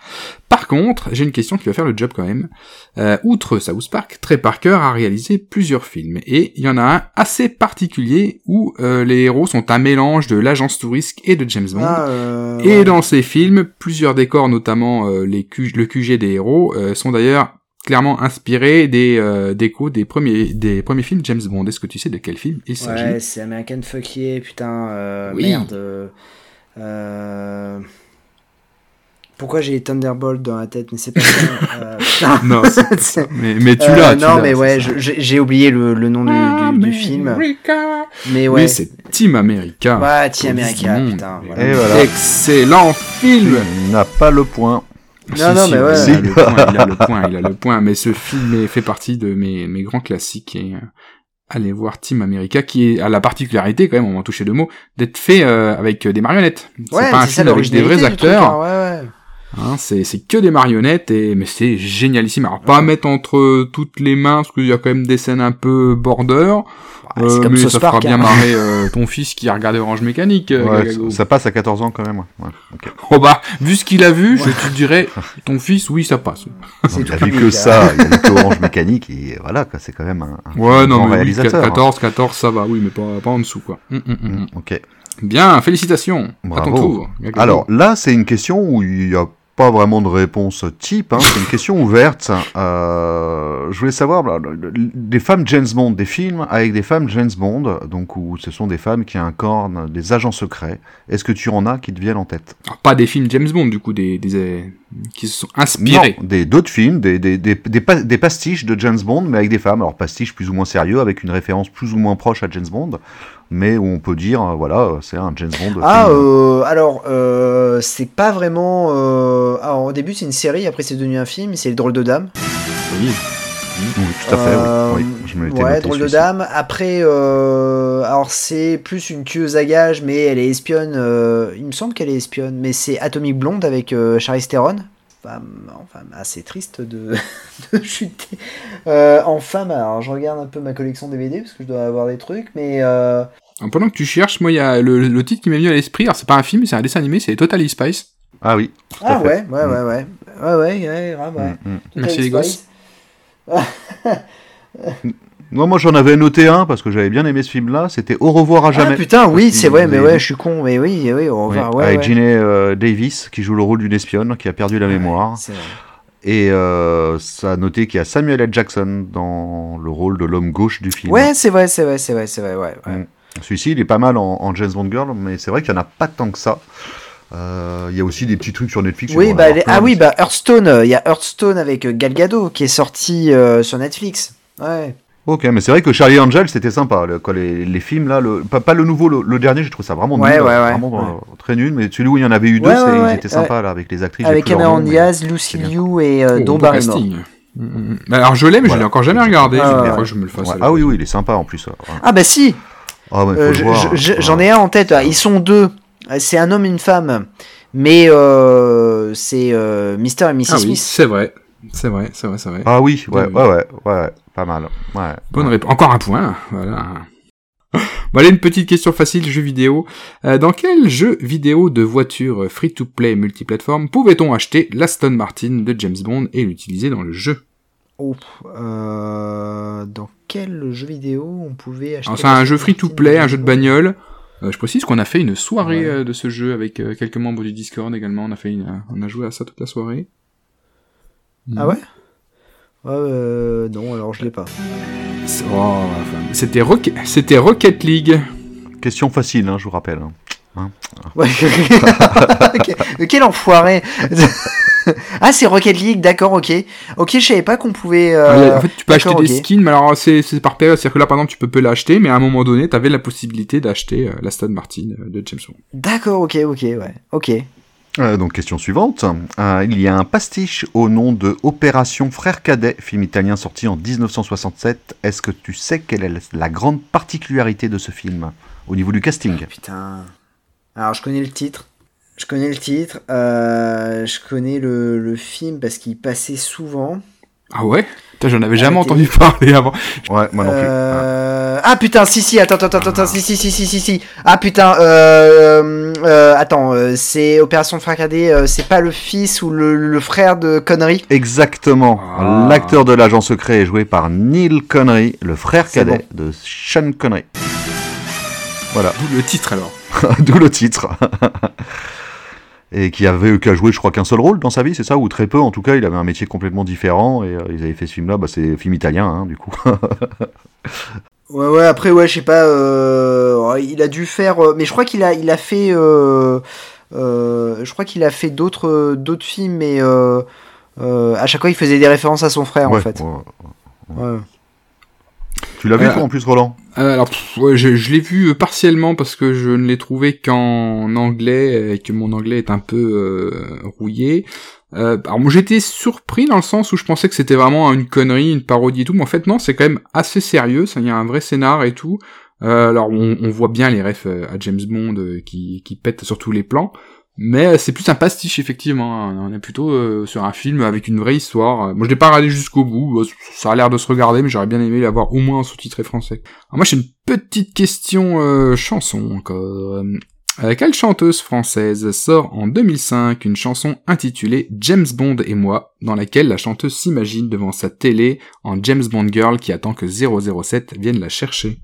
S3: Par contre, j'ai une question qui va faire le job quand même. Euh, outre South Park, Trey Parker a réalisé plusieurs films, et il y en a un assez particulier où euh, les héros sont un mélange de l'agence touriste et de James Bond.
S2: Ah, euh,
S3: Et dans ces films, plusieurs décors, notamment euh, les le QG des héros, euh, sont d'ailleurs clairement inspiré des euh, des premiers des premiers films James Bond. Est-ce que tu sais de quel film il s'agit?
S2: Ouais, c'est American Fuck Yeah, putain, euh,
S3: Oui.
S2: merde. euh, Pourquoi j'ai Thunderbolt dans la tête, mais c'est pas ça. euh.
S3: Non, mais, mais tu l'as. tu
S2: non, mais ouais, j'ai oublié le, le nom du, du- du film.
S3: America.
S2: Mais ouais.
S3: C'est Team America.
S2: Ouais, Team America, putain. voilà.
S1: Et voilà.
S3: Excellent film.
S1: Il n'a pas le point.
S2: Non, non, mais ouais.
S3: Il a, le point, il a le point, il a le point. Mais ce film est- fait partie de mes, mes grands classiques et euh, allez voir Team America qui est, a la particularité quand même, on va en toucher deux mots, d'être fait euh, avec des marionnettes.
S2: Ouais,
S3: c'est pas un film avec des vrais
S2: du truc,
S3: acteurs.
S2: hein, ouais, ouais.
S3: Hein, c'est c'est que des marionnettes et mais c'est génialissime. Alors pas à mettre entre toutes les mains parce qu'il y a quand même des scènes un peu border.
S2: Ouais, c'est
S3: euh,
S2: comme
S3: mais
S2: South
S3: ça fera bien
S2: hein.
S3: marrer euh, ton fils qui a regardé Orange Mécanique. euh,
S1: Ouais, ça passe à 14 ans quand même. ouais.
S3: Oh bah, vu ce qu'il a vu, je te dirais, ton fils, oui, ça passe.
S2: C'est
S1: Il a vu que
S2: là.
S1: ça, il a vu que Orange Mécanique, et voilà, c'est quand même un, un
S3: Ouais, non, mais oui,
S1: réalisateur.
S3: 14, 14, ça va, oui, mais pas, pas en dessous, quoi. Hum,
S1: Mm,
S3: hum.
S1: Ok.
S3: Bien, félicitations. À ton
S1: Bravo.
S3: tour. Gagago.
S1: Alors là, c'est une question où il n'y a pas vraiment de réponse type, hein, c'est une question ouverte. Euh, je voulais savoir, le- des femmes James Bond, des films avec des femmes James Bond, donc où ce sont des femmes qui incarnent des agents secrets, est-ce que tu en as qui te viennent en tête?
S3: Alors, pas des films James Bond, du coup, des, des, euh, qui se sont inspirés.
S1: Non, des d'autres films, des, des, des, des pastiches de James Bond, mais avec des femmes. Alors pastiches plus ou moins sérieux, avec une référence plus ou moins proche à James Bond, mais où on peut dire, euh, voilà, euh, c'est un James Bond.
S2: Ah, euh, alors, euh, c'est pas vraiment. Euh... Alors, au début, c'est une série, après, c'est devenu un film, c'est Les Drôles de Dames.
S3: Oui.
S1: Oui, tout à fait, oui.
S2: Euh,
S1: oui. Je me l'étais
S2: ouais, Drôle de. Dame. Après, euh, alors, c'est plus une tueuse à gages, mais elle est espionne. euh, Il me semble qu'elle est espionne, mais c'est Atomic Blonde avec euh, Charlize Theron. Femme, en femme assez triste de, de chuter. Euh, en femme, alors je regarde un peu ma collection DVD parce que je dois avoir des trucs, mais euh,
S3: pendant que tu cherches, moi, il y a le, le titre qui m'est venu à l'esprit. Alors, c'est pas un film, c'est un dessin animé, c'est Totally Spice.
S1: Ah oui. tout à
S2: ah
S1: fait.
S2: ouais, ouais, ouais, ouais, ouais, ouais, ouais, ouais.
S1: Mm, mm.
S3: Merci, les gosses.
S1: Non, moi j'en avais noté un parce que j'avais bien aimé ce film-là. C'était Au revoir à jamais.
S2: Ah putain, oui, c'est vrai, mais ouais, je suis con, mais oui, oui, on
S1: Oui,
S2: va, ouais,
S1: avec
S2: ouais.
S1: Euh, Davis qui joue le rôle d'une espionne qui a perdu la mémoire.
S2: Vrai.
S1: Et euh, ça a noté qu'il y a Samuel L. Jackson dans le rôle de l'homme gauche du film.
S2: Ouais, c'est vrai, c'est vrai, c'est vrai, c'est vrai, ouais. ouais.
S1: Mm. Celui-ci, il est pas mal en, en James Bond Girl, mais c'est vrai qu'il n'y en a pas tant que ça. Euh, Il y a aussi des petits trucs sur Netflix.
S2: Oui, bah, les- ah oui, bah Hearthstone, euh, il y a Hearthstone avec Gal Gadot qui est sorti euh, sur Netflix. Ouais.
S1: Ok, mais c'est vrai que Charlie Angel, c'était sympa. le- quoi, les, les films, là, le, pas, pas le nouveau, le, le dernier, j'ai trouvé ça vraiment
S2: Ouais,
S1: nul.
S2: ouais, ouais,
S1: vraiment
S2: ouais.
S1: euh, très nul, mais celui où il y en avait eu deux,
S2: Ouais,
S1: c'est-
S2: ouais,
S1: ils étaient sympas, là, avec les actrices.
S2: Avec Cameron Diaz, Lucy. Liu et euh,
S3: Oh,
S2: Don Barrymore.
S3: hum, hum. Bah, Alors, je l'ai, mais je
S1: Voilà.
S3: l'ai encore jamais regardé.
S2: Ah,
S3: je
S2: ouais.
S3: crois que je me le fasse.
S1: Ouais.
S3: à
S1: Ah oui, oui, il est sympa en plus. ouais.
S2: Ah bah si,
S1: Ah
S2: Euh, je- je- j'en ai un en tête. Ils sont deux. C'est un homme et une femme. Mais euh, c'est euh, Mr. et Mrs.
S3: Ah oui,
S2: Smith.
S3: c'est vrai. C'est vrai, c'est vrai, c'est vrai.
S1: Ah oui, ouais, ouais, ouais, ouais, pas mal. Ouais.
S3: Bonne réponse. Encore un point, voilà. Bon, allez, une petite question facile, jeu vidéo. Euh, dans quel jeu vidéo de voiture free-to-play multiplateforme pouvait-on acheter l'Aston Martin de James Bond et l'utiliser dans le jeu?
S2: Oh, euh, dans quel jeu vidéo on pouvait acheter
S3: c'est un jeu free-to-play, un jeu de bagnole. Euh, je précise qu'on a fait une soirée
S2: Ouais.
S3: euh, de ce jeu avec euh, quelques membres du Discord également. On a fait une, on a joué à ça toute la soirée.
S2: Ah Ouais, euh, non, alors je l'ai pas.
S3: Oh, enfin, C'était Rocket, c'était Rocket League.
S1: Question facile, hein, je vous rappelle. hein.
S2: Ouais. Ok, Quel enfoiré Ah, c'est Rocket League, d'accord, ok. Ok, je savais pas qu'on pouvait... euh,
S3: en fait, tu peux acheter
S2: d'accord,
S3: des skins, mais alors c'est par période. C'est-à-dire que là, par exemple, tu peux, peux l'acheter, mais à un moment donné, tu avais la possibilité d'acheter euh, l'Aston Martin euh, de James Bond.
S2: D'accord, ok, ok, ouais. Ok.
S1: Euh, donc, question suivante. Euh, il y a un pastiche au nom de Opération Frère Cadet, film italien sorti en 1967. Est-ce que tu sais quelle est la- grande particularité de ce film au niveau du casting?
S2: Putain. Alors, je connais le titre. Je connais le titre. euh, je connais le film parce qu'il passait souvent.
S3: Ah ouais? Putain, j'en avais jamais
S2: Arrêtez.
S3: entendu parler avant.
S1: Ouais, moi non plus.
S2: Euh, Ah putain, si si, attends, attends, attends, attends, si si si si si si. Ah putain, euh, euh, attends, euh, c'est Opération Frère Cadet, euh, c'est pas le fils ou le, le frère de Connery?
S1: Exactement.
S3: Ah.
S1: L'acteur de l'agent secret est joué par Neil Connery, le frère
S2: C'est
S1: cadet de Sean Connery. Voilà,
S3: D'où le titre alors.
S1: d'où le titre. et qui avait qu'à jouer, je crois, qu'un seul rôle dans sa vie, c'est ça, ou très peu. En tout cas, il avait un métier complètement différent et euh, ils avaient fait ce film-là. Bah, c'est un film italien, hein, du coup.
S2: Ouais, ouais, après, ouais, je sais pas, euh, il a dû faire, euh, mais je crois qu'il a, il a fait, euh, je crois qu'il a fait d'autres, d'autres films, mais à chaque fois, il faisait des références à son frère, en fait.
S1: ouais.
S2: Ouais.
S1: Tu l'as vu, toi, en plus, Roland?
S3: Alors, pff, ouais, je, l'ai vu euh, partiellement parce que je ne l'ai trouvé qu'en anglais et que mon anglais est un peu euh, rouillé. Euh, alors j'étais surpris dans le sens où je pensais que c'était vraiment une connerie, une parodie et tout, mais en fait non, c'est quand même assez sérieux, ça, y a un vrai scénar et tout. Euh, alors on, voit bien les refs euh, à James Bond euh, qui, qui pètent sur tous les plans, mais euh, c'est plus un pastiche effectivement. hein. On est plutôt euh, sur un film avec une vraie histoire. Euh, Moi je l'ai pas regardé jusqu'au bout, Euh, ça a l'air de se regarder, mais j'aurais bien aimé l'avoir au moins sous-titré français. Alors moi j'ai une petite question euh, chanson encore. Euh, quelle chanteuse française sort en 2005 une chanson intitulée James Bond et moi, dans laquelle la chanteuse s'imagine devant sa télé en James Bond girl qui attend que 007 vienne la chercher?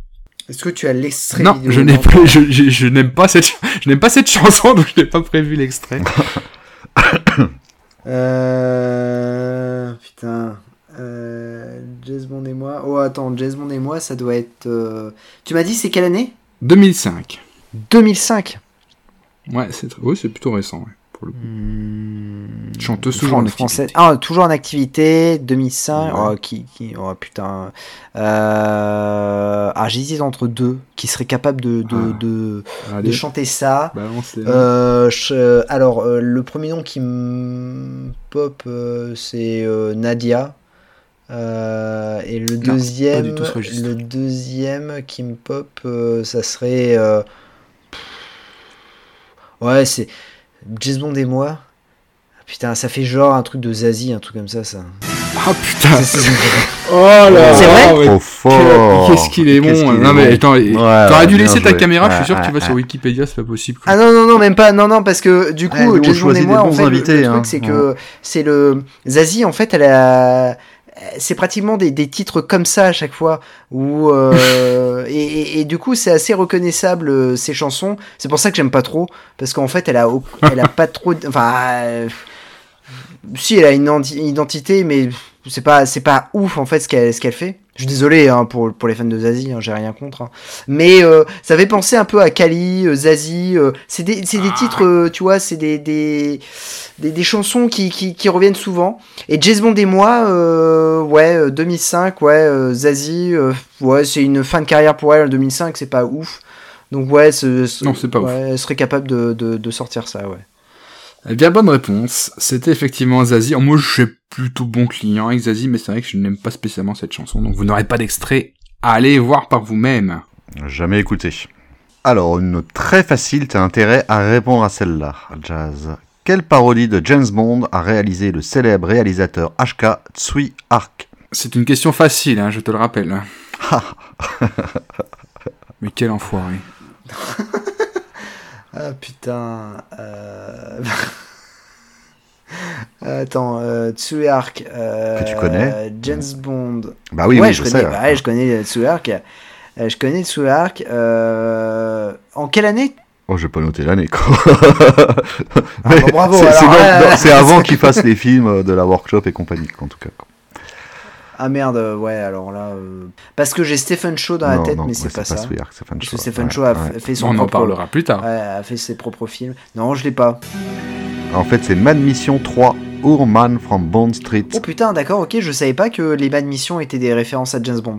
S2: Est-ce que tu as l'extrait
S3: Non, je n'ai pas, je, je, je n'aime pas cette, je n'aime pas cette chanson, donc je n'ai pas prévu l'extrait.
S2: Euh... Putain. Euh... James Bond et moi. Oh, attends, James Bond et moi, ça doit être. euh, Tu m'as dit, c'est quelle année?
S3: 2005.
S2: 2005.
S3: Ouais, c'est, oui, c'est plutôt récent, ouais, pour le coup.
S2: Hmm.
S3: Chanteuse toujours en
S2: française.
S3: activité.
S2: Ah, toujours en activité, 2005.
S3: Ouais.
S2: Oh, qui, qui... oh putain. Euh... Ah, j'hésite entre deux qui seraient capables de, de,
S3: Ah.
S2: de, chanter ça.
S3: balance les-
S2: Euh, je- alors, euh, le premier nom qui me pop, euh, c'est euh, Nadia. Euh, et le deuxième, le deuxième qui me pop, euh, ça serait. euh, Ouais, c'est James Bond et moi. Ah, Putain, ça fait genre un truc de Zazie, un truc comme ça, ça.
S3: Ah putain
S2: C'est-
S3: Oh là
S2: C'est vrai
S3: là, ouais,
S1: Trop fort
S3: Qu'est-ce qu'il est bon
S1: qu'il
S3: Non
S1: est
S3: mais
S1: bon.
S3: attends,
S1: Ouais,
S3: t'aurais dû laisser ta
S1: joué.
S3: caméra, je suis
S1: Ouais,
S3: sûr que tu vas sur. Wikipédia, c'est pas possible.
S2: Ah non, non, non, même pas. Non, non, parce que du coup,
S1: Ouais, nous, on
S2: James Bond
S1: choisit
S2: et moi, en fait,
S1: invités,
S2: le, truc,
S1: hein.
S2: c'est que c'est le. Zazie, en fait, elle a. C'est pratiquement des, des titres comme ça à chaque fois. Où, euh, et, et- et du coup, c'est assez reconnaissable, euh, ces chansons. C'est pour ça que j'aime pas trop. Parce qu'en fait, elle a, elle a pas trop. Enfin. euh, si, elle a une identité, mais c'est pas, c'est pas ouf en fait ce qu'elle, ce qu'elle fait. Je suis désolé hein, pour, pour les fans de Zazie, hein, j'ai rien contre. hein. Mais euh, ça fait penser un peu à Kali, euh, Zazie. euh, c'est des, c'est des titres, euh, tu vois, c'est des, des, des, des chansons qui, qui, qui reviennent souvent. Et James Bond et moi, euh, ouais, euh, 2005, ouais, euh, Zazie, euh, ouais, c'est une fin de carrière pour elle en 2005, c'est pas ouf. Donc ouais, ce- ce-
S3: Non, c'est pas ouf.
S2: ouais, elle serait capable de, de, de sortir ça, ouais.
S3: Eh bien, bonne réponse. C'était effectivement Zazie. Moi, je suis plutôt bon client avec Zazie, mais c'est vrai que je n'aime pas spécialement cette chanson, donc vous n'aurez pas d'extrait. Allez voir par vous-même.
S1: Jamais écouté. Alors, une très facile, t'as intérêt à répondre à celle-là, Jazz. Quelle parodie de James Bond a réalisé le célèbre réalisateur HK Tsui Hark?
S3: C'est une question facile, hein, je te le rappelle.
S1: Ah.
S3: mais quel enfoiré.
S2: Ah putain. Euh... Attends, euh, Tsuehark. Euh,
S1: Que tu connais
S2: James Bond.
S1: Bah oui,
S2: ouais,
S1: oui,
S2: je,
S1: je,
S2: connais,
S1: sais.
S2: bah ouais, je connais Tsuehark. Euh, je connais Tsuehark. Euh... En quelle année?
S1: Oh, j'ai pas noté l'année, quoi.
S2: Ah, bah, bravo,
S1: c'est- avant qu'ils fassent les films euh, de la workshop et compagnie, en tout cas. quoi.
S2: Ah merde, euh, ouais, alors là. euh, Parce que j'ai Stephen Shaw dans la
S1: Non,
S2: tête,
S1: non,
S2: mais c'est pas ça.
S1: Hark, Stephen
S2: Parce que. Stephen
S1: Ouais,
S2: Shaw a
S1: ouais.
S2: fait son
S3: On en parlera plus tard.
S2: Ouais, a fait ses propres films. Non, je l'ai pas.
S1: En fait, c'est Mad Mission 3, Ourman from Bond Street.
S2: Oh putain, d'accord, ok, je savais pas que les Bad Missions étaient des références à James Bond.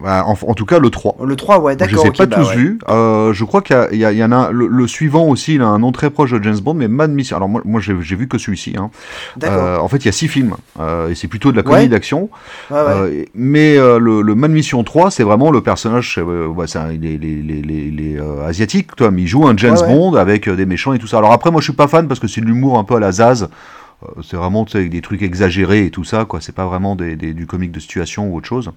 S1: Bah, en, en tout cas, le 3.
S2: Le 3, ouais,
S1: Je
S2: d'accord.
S1: les ai
S2: ok,
S1: pas
S2: bah
S1: tous
S2: ouais.
S1: vus. Euh, je crois qu'il y, en a le, le suivant aussi. Il a un nom très proche de James Bond, mais Mad Mission. Alors moi, moi j'ai vu que celui-ci. Hein.
S2: D'accord.
S1: Euh, en fait, il y a six films euh, et c'est plutôt de la comédie
S2: Ouais.
S1: d'action.
S2: ouais.
S1: Mais le, le Mad Mission 3, c'est vraiment le personnage. un- il est, il est- il est- il est- il est, euh, asiatique, toi, mais il joue un James. Bond avec des méchants et tout ça. Alors après, moi, je suis pas fan parce que c'est de l'humour un peu à la Zaz. C'est vraiment avec des trucs exagérés et tout ça, quoi. C'est pas vraiment des, des- du comique de situation ou autre chose.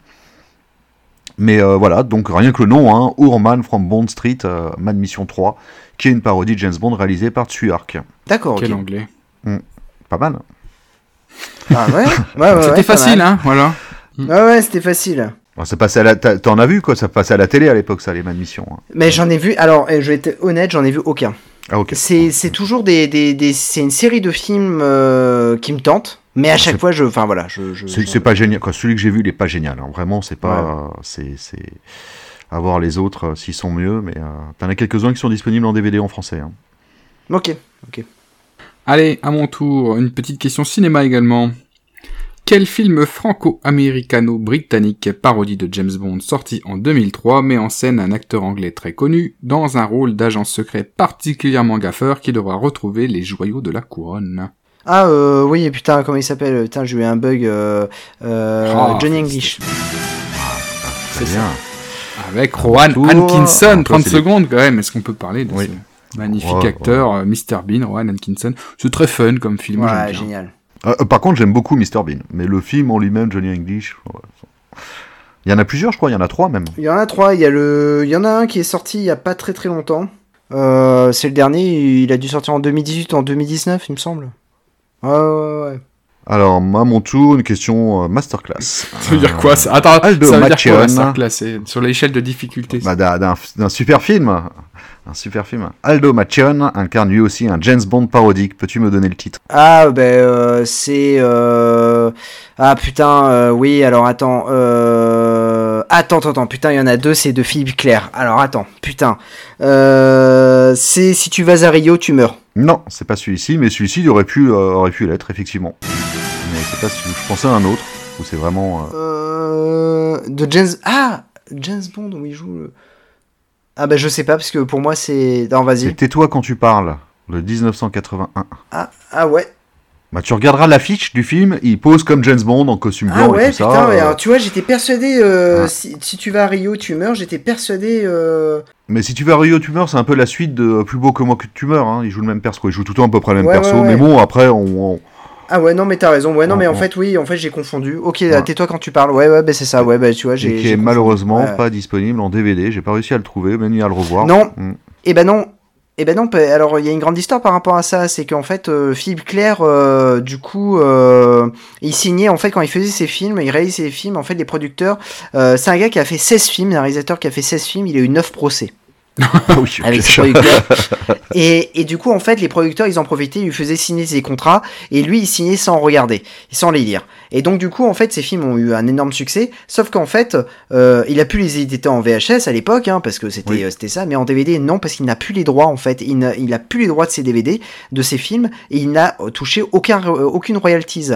S1: Mais euh, voilà, donc rien que le nom, hein, Ourman from Bond Street, euh, Mad Mission 3, qui est une parodie de James Bond réalisée par Tsui Hark.
S2: D'accord.
S3: Quel anglais.
S1: Pas mal.
S2: Ah ouais, ouais,
S3: C'était facile, hein, voilà.
S2: Ouais, ouais, c'était facile.
S1: Bon, ça passait à la, t'as- t'en as vu quoi Ça passait à la télé à l'époque, ça, les Mad Mission. hein.
S2: Mais j'en ai vu, alors, eh, je vais être honnête, j'en ai vu aucun.
S1: Ah, ok.
S2: C'est c'est toujours des, des, des- c'est une série de films euh, qui me tentent, mais à chaque
S1: C'est-
S2: fois je, enfin voilà, je, je-
S1: C'est pas génial. Quoi. Celui que j'ai vu, il est pas génial. hein. Vraiment, c'est pas. C'est. c'est- À voir les autres euh, s'ils sont mieux, mais euh, t'en as quelques-uns qui sont disponibles en DVD en français. hein.
S2: Ok.
S3: Allez, à mon tour, une petite question cinéma également. Quel film franco-américano-britannique parodie de James Bond sorti en 2003 met en scène un acteur anglais très connu dans un rôle d'agent secret particulièrement gaffeur qui devra retrouver les joyaux de la couronne?
S2: Ah euh, oui, putain, comment il s'appelle? Putain, j'ai eu un bug. euh, euh,
S3: Ah,
S2: Johnny English.
S1: C'est bien.
S3: Avec Rowan
S1: Tour.
S3: Atkinson,
S1: Ah, toi,
S3: 30
S1: c'est des-
S3: secondes quand même, est-ce qu'on peut parler de
S1: Oui.
S3: ce magnifique
S1: Ouais,
S3: acteur, euh, Mr Bean, Rowan Atkinson? C'est très fun comme film,
S2: Ouais,
S3: bien.
S2: génial.
S1: Euh, euh, par contre, j'aime beaucoup Mr Bean, mais le film en lui-même, Johnny English. ouais, Il y en a plusieurs, je crois. Il y en a trois même.
S2: Il y en a trois. Il y a le, il y en a un qui est sorti il y a pas très très longtemps. Euh, c'est le dernier. Il a dû sortir en 2018 ou en 2019, il me semble. Ouais, ouais, ouais.
S1: Alors, à mon tour, une question euh, masterclass.
S3: Ça veut dire quoi ça? Attends,
S1: Aldo
S3: ça veut dire quoi masterclass C'est Sur l'échelle de difficulté?
S1: Bah, d'un super film. Un super film. Aldo Machon incarne lui aussi un James Bond parodique. Peux-tu me donner le titre?
S2: Ah, ben, euh, c'est. euh, Ah, putain, euh, oui, alors attends. Attends, attends, attends, putain, il y en a deux, c'est de Philippe Claire. Alors attends, putain. C'est Si tu vas à Rio, tu meurs.
S1: Non, c'est pas celui-ci, mais celui-ci aurait pu, aurait pu l'être, effectivement. Mais c'est pas celui Je pensais à un autre, où c'est vraiment...
S2: De James. Ah James Bond, où il joue. le- Ah, bah, je sais pas, parce que pour moi, c'est. Non, vas-y.
S1: Tais-toi quand tu parles, le 1981.
S2: Ah, ah ouais.
S1: Bah, tu regarderas l'affiche du film, il pose comme James Bond en costume
S2: Ah
S1: blanc
S2: ouais,
S1: et tout
S2: putain,
S1: ça.
S2: mais
S1: euh,
S2: alors, tu vois, j'étais persuadé. euh,
S1: Ah.
S2: si, si tu vas à Rio, tu meurs. J'étais persuadé. Euh...
S1: Mais si tu vas à Rio, tu meurs, c'est un peu la suite de euh, Plus beau que moi que tu meurs. Hein. Il joue le même perso. Il joue tout le temps à peu près le même
S2: Ouais,
S1: perso.
S2: ouais, ouais.
S1: Mais bon, après, on, on-
S2: Ah ouais, non, mais t'as raison. Ouais, non, mais en fait, oui, en fait, j'ai confondu. Ok,
S1: Ouais.
S2: tais-toi quand tu parles. Ouais, ouais, bah c'est ça. Ouais, bah tu vois, j'ai.
S1: et qui est malheureusement
S2: Ouais.
S1: pas disponible en DVD. J'ai pas réussi à le trouver, même ni à le revoir.
S2: Non.
S1: Mm.
S2: Eh ben non. Eh ben non, alors il y a une grande histoire par rapport à ça, c'est qu'en fait euh, Philippe Claire, euh, du coup, euh, il signait en fait quand il faisait ses films, il réalisait ses films, en fait les producteurs, c'est un gars qui a fait 16 films, un réalisateur qui a fait 16 films, il a eu 9 procès
S1: oui, ok.
S2: avec ses producteurs. et, et du coup en fait les producteurs ils en profitaient, ils lui faisaient signer ses contrats et lui il signait sans regarder, sans les lire. Et donc du coup en fait ces films ont eu un énorme succès, sauf qu'en fait euh, il a pu les éditer en VHS à l'époque, hein, parce que c'était
S1: Oui.
S2: euh, c'était ça, mais en DVD non, parce qu'il n'a plus les droits en fait. Il n'a il a plus les droits de ses DVD, de ses films, et il n'a euh, touché aucun euh, aucune royalties.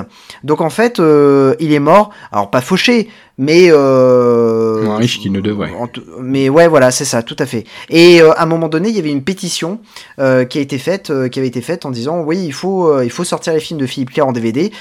S2: Donc en fait euh, il est mort, alors pas fauché, mais euh,
S3: Moins riche qu'il ne devrait.
S2: Mais ouais, voilà, c'est ça, tout à fait. Et euh, à un moment donné, il y avait une pétition euh, qui a été faite, euh, qui avait été faite en disant oui, il faut, euh, il faut sortir les films de Philippe Claire en DVD.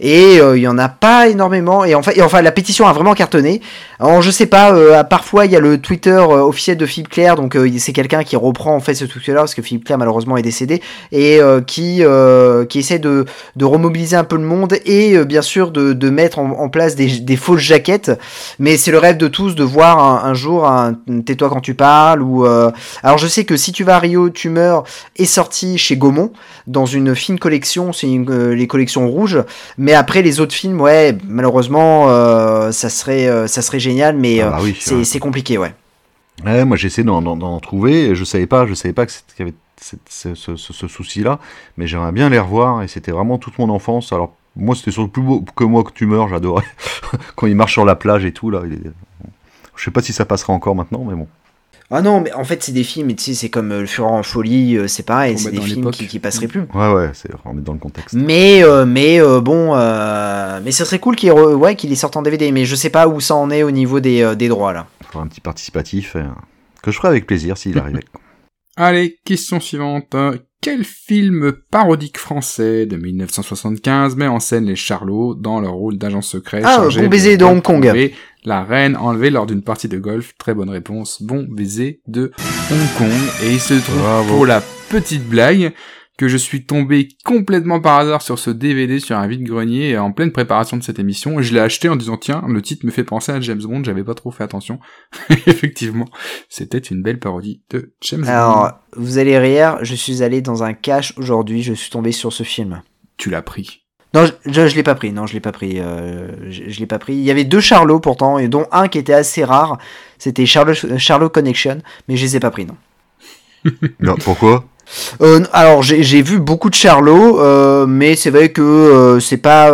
S2: Et euh, il y en a pas énormément. Et enfin, et enfin, la pétition a vraiment cartonné. Alors, je sais pas. euh, parfois, il y a le Twitter euh, officiel de Philippe Claire, donc euh, c'est quelqu'un qui reprend en fait ce Twitter-là parce que Philippe Claire malheureusement est décédé et euh, qui euh, qui essaie de de remobiliser un peu le monde et euh, bien sûr de de mettre en, place des, des fausses jaquettes. Mais c'est le rêve de tous de voir un, jour un tais-toi quand tu parles ou euh, alors je sais que si tu vas à Rio, tu meurs est sorti chez Gaumont dans une fine collection, c'est euh, les collections rouges. Mais après les autres films, ouais, malheureusement, euh, ça serait euh, ça serait génial, mais
S1: Ah
S2: euh,
S1: bah oui,
S2: c'est
S1: ouais.
S2: compliqué, ouais.
S1: Ouais, moi j'essaie d'en, trouver et je savais pas, je savais pas qu'il y avait cette- ce, ce- ce- ce souci-là, mais j'aimerais bien les revoir et c'était vraiment toute mon enfance. Alors moi c'était sur le plus beau que moi que tu meurs, j'adorais quand il marche sur la plage et tout là. il est- Je sais pas si ça passera encore maintenant, mais bon.
S2: Ah non, mais en fait c'est des films, tu sais, c'est comme euh, Le Fureur en folie, euh, c'est pareil, c'est des films qui, qui passeraient plus.
S1: Ouais ouais, c'est remettre dans le contexte.
S2: Mais euh, mais euh, bon, euh, mais ce serait cool qu'il ouais qu'il les sorte en DVD, mais je sais pas où ça en est au niveau des, euh, des droits là.
S1: Faire un petit participatif euh, que je ferai avec plaisir s'il arrivait.
S3: Allez, question suivante. Quel film parodique français de 1975 met en scène les Charlots dans leur rôle d'agent secret
S2: Ah,
S3: chargé
S2: Bon baiser de Hong Kong.
S3: La reine enlevée lors d'une partie de golf. Très bonne réponse. Bon baiser de Hong Kong. Et il se trouve
S1: Bravo.
S3: pour la petite blague que je suis tombé complètement par hasard sur ce DVD sur un vide-grenier en pleine préparation de cette émission. Et je l'ai acheté en disant tiens, le titre me fait penser à James Bond. J'avais pas trop fait attention. Effectivement, c'était une belle parodie de James Bond.
S2: Alors vous allez rire, je suis allé dans un cache aujourd'hui, je suis tombé sur ce film.
S3: Tu l'as pris.
S2: Non, je, je, je l'ai pas pris. Non, je l'ai pas pris. euh, je, je l'ai pas pris. Il y avait deux Charlots pourtant, et dont un qui était assez rare. C'était Charlot, Charlot Connection, mais je les ai pas pris. Non.
S1: Non, pourquoi?
S2: Euh, alors j'ai vu beaucoup de Charlot, euh, mais c'est vrai que euh, c'est pas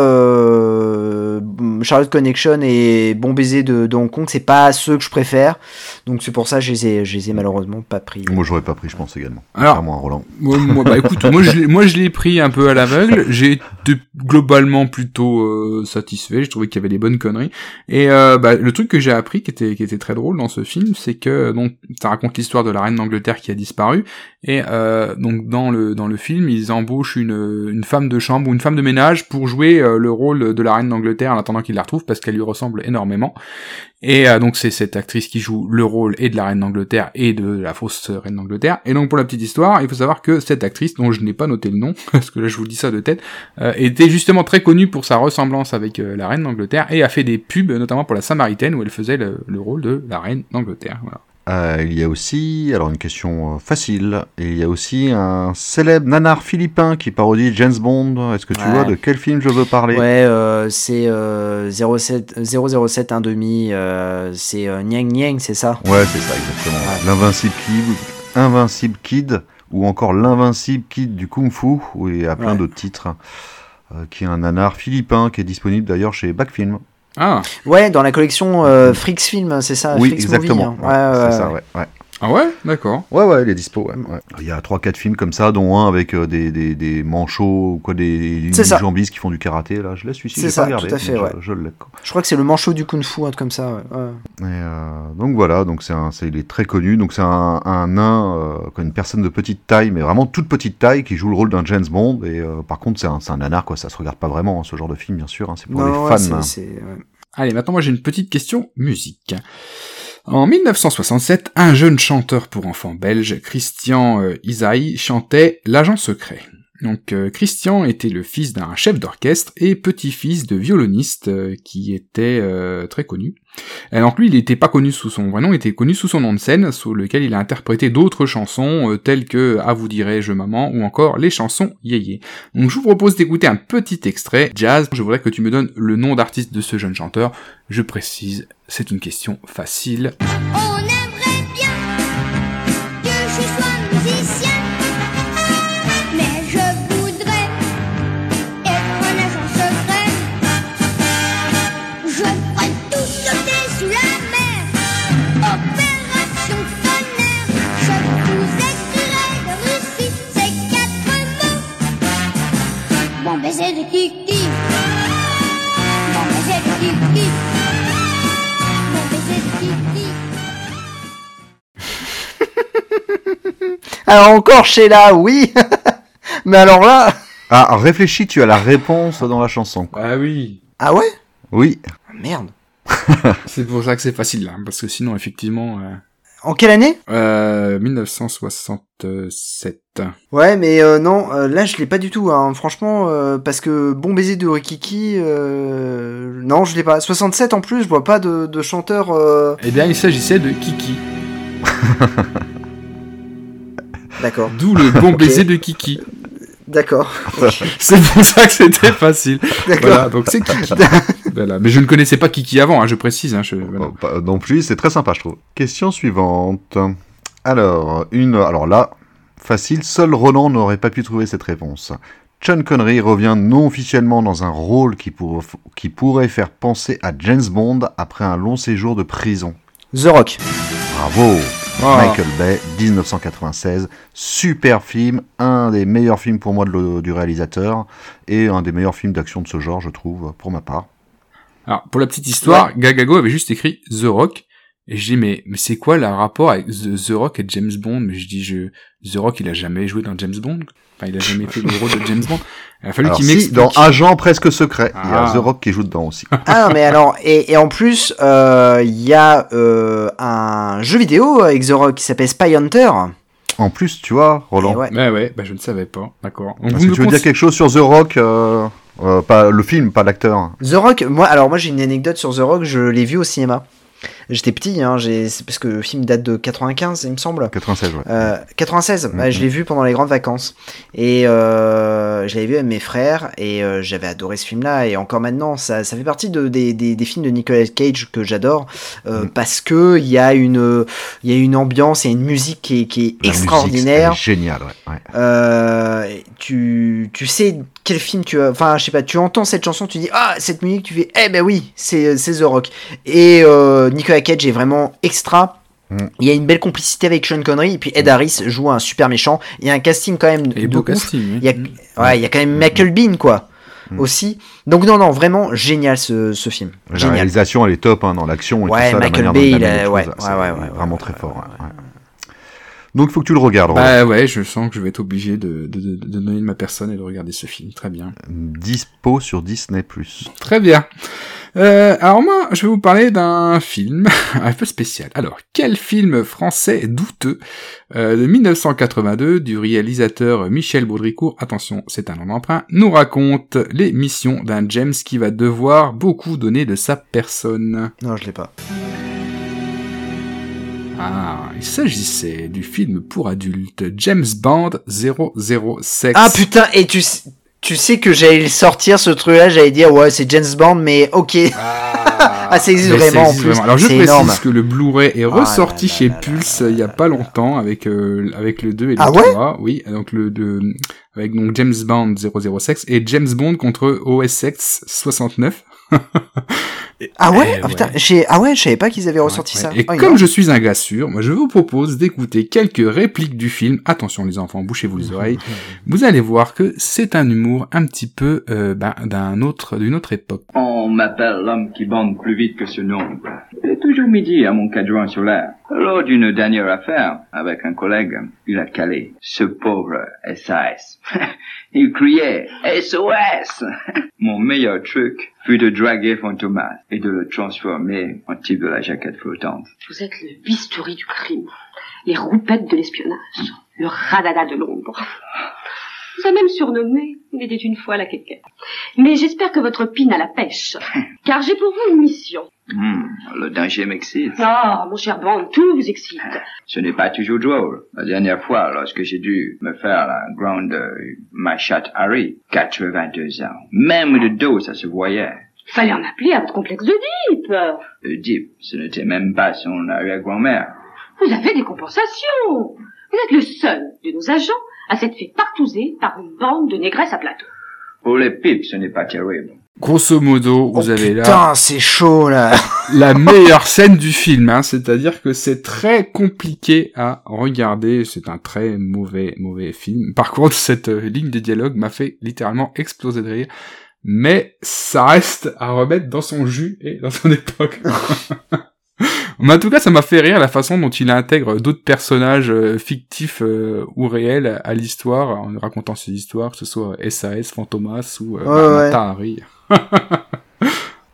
S2: Charlotte Connection et Bon baiser de, de Hong Kong, c'est pas ceux que je préfère. Donc c'est pour ça que je les ai, je les ai malheureusement pas pris.
S1: Moi, j'aurais pas pris, je pense également.
S3: Alors-
S1: Roland.
S3: Moi, moi, bah écoute, moi je, l'ai- moi je l'ai pris un peu à l'aveugle. J'ai été globalement plutôt euh, satisfait. J'ai trouvé qu'il y avait des bonnes conneries. Et euh, bah, le truc que j'ai appris, qui était qui était très drôle dans ce film, c'est que donc ça raconte l'histoire de la reine d'Angleterre qui a disparu. Et euh, donc dans le dans le film, ils embauchent une une femme de chambre ou une femme de ménage pour jouer euh, le rôle de la reine d'Angleterre en attendant qu'ils la retrouvent parce qu'elle lui ressemble énormément. Et euh, donc c'est cette actrice qui joue le rôle et de la reine d'Angleterre et de la fausse reine d'Angleterre. Et donc pour la petite histoire, il faut savoir que cette actrice, dont je n'ai pas noté le nom, parce que là je vous dis ça de tête, euh, était justement très connue pour sa ressemblance avec euh, la reine d'Angleterre et a fait des pubs, notamment pour la Samaritaine, où elle faisait le, le rôle de la reine d'Angleterre.
S1: Euh, il y a aussi, alors une question euh, facile, il y a aussi un célèbre nanar philippin qui parodie James Bond. Est-ce que tu
S2: Ouais.
S1: vois de quel film je veux parler?
S2: Ouais, euh, c'est euh, 07, 007 1 demi, c'est Nyang Nyang, c'est ça?
S1: Ouais, c'est ça, exactement.
S2: Ouais.
S1: L'Invincible Kid, Invincible Kid, ou encore L'Invincible Kid du Kung Fu, où il y a plein
S2: Ouais.
S1: d'autres titres, qui est un nanar philippin qui est disponible d'ailleurs chez Backfilm.
S3: Ah,
S2: Ouais, dans la collection euh, Frix Film, c'est ça
S1: oui,
S2: Frix
S1: exactement.
S2: Movie, hein.
S1: Ouais,
S2: Ouais,
S1: ça,
S2: ouais.
S3: Ah ouais, d'accord.
S1: Ouais, ouais, il est dispo. Ouais, ouais. Il y a 3-4 films comme ça, dont un avec euh, des, des, des manchots ou quoi, des, des jambistes qui font du karaté. Là, je laisse celui-ci,
S2: C'est ça,
S1: pas regardé.
S2: tout à fait,
S1: je-. Je, l'ai.
S2: crois que c'est le manchot du Kung Fu, un truc comme ça. Ouais. ouais.
S1: Et, euh, donc voilà, donc c'est un, c'est, il est très connu. Donc c'est un, un nain, euh, une personne de petite taille, mais vraiment toute petite taille, qui joue le rôle d'un James Bond. Et euh, par contre, c'est un, c'est un nanar, quoi. Ça se regarde pas vraiment, hein, ce genre de film, bien sûr. hein, c'est pour
S2: Non,
S1: les fans. hein.
S3: Allez, maintenant moi j'ai une petite question musique. En 1967, un jeune chanteur pour enfants belge, Christian euh, Isaïe, chantait L'agent secret. Donc euh, Christian était le fils d'un chef d'orchestre et petit-fils de violoniste euh, qui était euh, très connu. Et donc lui, il n'était pas connu sous son vrai nom, il était connu sous son nom de scène, sous lequel il a interprété d'autres chansons euh, telles que À vous dirai-je maman ou encore les chansons Yéyé. Donc je vous propose d'écouter un petit extrait jazz. Je voudrais que tu me donnes le nom d'artiste de ce jeune chanteur. Je précise, c'est une question facile.
S10: On Bon baiser de Kiki, bon baiser de Kiki, bon baiser de Kiki.
S2: Alors encore Sheila, oui Mais alors là...
S1: Ah, réfléchis, tu as la réponse dans la chanson. quoi.
S3: Ah oui.
S2: Ah ouais?
S1: Oui.
S2: Ah, Merde.
S3: C'est pour ça que c'est facile là, parce que sinon effectivement... Euh,
S2: En quelle année?
S3: Euh, 1967.
S2: Ouais, mais euh, non, euh, là je l'ai pas du tout, hein. franchement, euh, parce que Bon baiser de Rikiki, euh, non, je l'ai pas. 67 en plus, je vois pas de, de chanteur. euh,
S3: Eh bien, il s'agissait de Kiki.
S2: D'accord,
S3: D'où le bon baiser de Kiki.
S2: D'accord,
S3: C'est pour ça que c'était facile.
S2: d'accord.
S3: Voilà, donc c'est Kiki. voilà. Mais je ne connaissais pas Kiki avant, hein, je précise. Hein, je... voilà.
S1: Oh, pas non plus, c'est très sympa, je trouve. Question suivante. Alors, une, alors là, facile, seul Roland n'aurait pas pu trouver cette réponse. Sean Connery revient non officiellement dans un rôle qui, pour- qui pourrait faire penser à James Bond après un long séjour de prison.
S2: The Rock.
S1: Bravo
S3: Ah.
S1: Michael Bay, 1996, super film, un des meilleurs films pour moi de le- du réalisateur, et un des meilleurs films d'action de ce genre, je trouve, pour ma part.
S3: Alors, pour la petite histoire, Gagago avait juste écrit The Rock. Et je dis, mais, mais c'est quoi le rapport avec The, Rock et James Bond? Mais je dis, je, The Rock, il a jamais joué dans James Bond. Enfin, il a jamais fait le rôle de James Bond. Il a fallu qu'il
S1: si,
S3: m'explique.
S1: dans Agent presque secret, il y a
S3: Ah.
S1: The Rock qui joue dedans aussi.
S2: Ah non, mais alors, et, et en plus, euh, il y a euh, un jeu vidéo avec The Rock qui s'appelle Spy Hunter.
S1: En plus, tu vois, Roland,
S2: Et ouais.
S3: Ouais, ouais, bah, je ne savais pas. D'accord.
S1: Que
S3: me
S1: tu veux dire quelque chose sur The Rock euh, euh, Pas le film, pas l'acteur.
S2: The Rock, moi, alors moi j'ai une anecdote sur The Rock, je l'ai vu au cinéma. J'étais petit, hein, parce que le film date de 95, il me semble.
S1: 96, ouais.
S2: Euh, 96, bah, je l'ai vu pendant les grandes vacances. Et euh, je l'avais vu avec mes frères et euh, j'avais adoré ce film-là. Et encore maintenant, ça, ça fait partie de, des, des, des films de Nicolas Cage que j'adore
S1: Mhm.
S2: parce que il y a une il y a une ambiance et une musique qui est, qui est extraordinaire.
S1: génial, ouais. ouais.
S2: Tu, tu sais quel film tu as. Enfin, je sais pas, tu entends cette chanson, tu dis Ah, cette musique, tu fais Eh ben oui, c'est c'est The Rock. Et Nicolas Cage est vraiment extra.
S1: Mm.
S2: Il y a une belle complicité avec Sean Connery. Et puis Ed Harris joue un super méchant. Il y a un casting quand même
S3: Et
S2: de
S3: beau
S2: ouf.
S3: casting. hein.
S2: Il y a, ouais, il y a quand même Michael Bean, quoi.
S1: Mm.
S2: Aussi. Donc, non, non, vraiment génial ce, ce film.
S1: La
S2: Génial.
S1: réalisation, elle est top hein, dans l'action et
S2: Ouais,
S1: tout ça.
S2: Michael
S1: la
S2: Bay, il a- ouais, ouais, ouais, ouais,
S1: vraiment
S2: ouais,
S1: très
S2: ouais,
S1: fort. Donc, il faut que tu le regardes. Roland.
S3: Bah ouais, je sens que je vais être obligé de, de, de, de donner de ma personne et de regarder ce film. Très bien.
S1: Dispo sur Disney+.
S3: Très bien. Euh, alors moi, je vais vous parler d'un film un peu spécial. Alors, quel film français douteux euh, de 1982 du réalisateur Michel Baudricourt, attention, c'est un nom d'emprunt, nous raconte les missions d'un James qui va devoir beaucoup donner de sa personne.
S2: Non, je l'ai pas.
S3: Ah, il s'agissait du film pour adultes James Bond 007.
S2: Ah putain, et tu, sais- tu sais que j'allais le sortir ce truc-là, j'allais dire Ouais, c'est James Bond, mais ok. Ah, ça existe vraiment, en
S3: existe
S2: plus.
S3: Alors je précise
S2: énorme.
S3: que le Blu-ray est
S2: Ah
S3: ressorti
S2: là là
S3: chez
S2: là là
S3: Pulse
S2: là
S3: il y a pas longtemps avec euh, avec le 2 et le
S2: Ah ouais
S3: 3. Oui, donc le de avec donc James Bond 006 et James Bond contre OSX 69.
S2: Ah ouais,
S3: Eh
S2: Ah putain,
S3: ouais.
S2: j'ai- ah ouais, je savais pas qu'ils avaient ressorti
S3: Ouais,
S2: ça.
S3: ouais. Et
S2: Ah,
S3: comme je suis un gars sûr, moi je vous propose d'écouter quelques répliques du film. Attention les enfants, bouchez-vous les oreilles. Vous allez voir que c'est un humour un petit peu euh, ben, d'un autre d'une autre époque.
S11: On m'appelle l'homme qui bande plus vite que ce nombre. Il est toujours midi à mon cadran solaire. Lors d'une dernière affaire avec un collègue, il a calé ce pauvre SAS. il criait SOS. Mon meilleur truc fut de draguer Fantomas et de le transformer en type de la jaquette flottante.
S12: Vous êtes le bistouri du crime, les roupettes de l'espionnage, le radada de l'ombre. Vous a même surnommé, il était une fois la quéquette. Mais j'espère que votre pine à la pêche, car j'ai pour vous une mission.
S11: Hmm, le danger m'excite.
S12: Ah, mon cher Bond, tout vous excite.
S11: Ce n'est pas toujours drôle. La dernière fois, lorsque j'ai dû me faire la grande euh, machette Harry, 82 ans. Même de dos, ça se voyait.
S12: Fallait en appeler à votre complexe de Deep.
S11: Oedipe, ce n'était même pas son arrière-grand-mère.
S12: Vous avez des compensations. Vous êtes le seul de nos agents à s'être fait partouzer par une bande de négresses à plateau.
S11: Pour les pipes, ce n'est pas terrible.
S3: Grosso modo, vous
S2: Oh,
S3: avez là
S2: Putain, c'est chaud là.
S3: la meilleure scène du film, hein, c'est-à-dire que c'est très compliqué à regarder, c'est un très mauvais, mauvais film. Par contre, cette euh, ligne de dialogue m'a fait littéralement exploser de rire, mais ça reste à remettre dans son jus et dans son époque. Mais en tout cas, ça m'a fait rire la façon dont il intègre d'autres personnages euh, fictifs euh, ou réels à l'histoire, en racontant ses histoires, que ce soit SAS, Fantomas ou euh,
S2: Ouais,
S3: bah,
S2: ouais.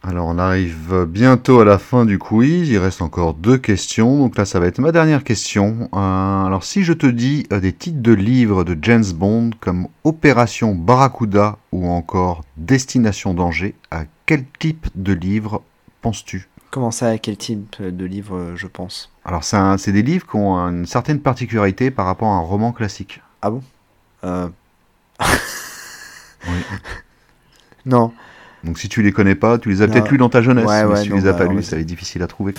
S1: Alors on arrive bientôt à la fin du quiz, il reste encore deux questions, donc là ça va être ma dernière question. Euh, alors si je te dis euh, des titres de livres de James Bond comme Opération Barracuda ou encore Destination Danger, à quel type de livre penses-tu?
S2: Comment ça, à quel type de livre euh, je pense
S1: Alors c'est des livres qui ont une certaine particularité par rapport à un roman classique.
S2: Ah bon? Euh...
S1: Oui.
S2: Non.
S1: Donc si tu les connais pas, tu les as peut-être lus dans ta jeunesse,
S2: Ouais,
S1: mais
S2: ouais,
S1: si tu
S2: non,
S1: les as
S2: bah,
S1: pas lus, ça va être difficile à trouver.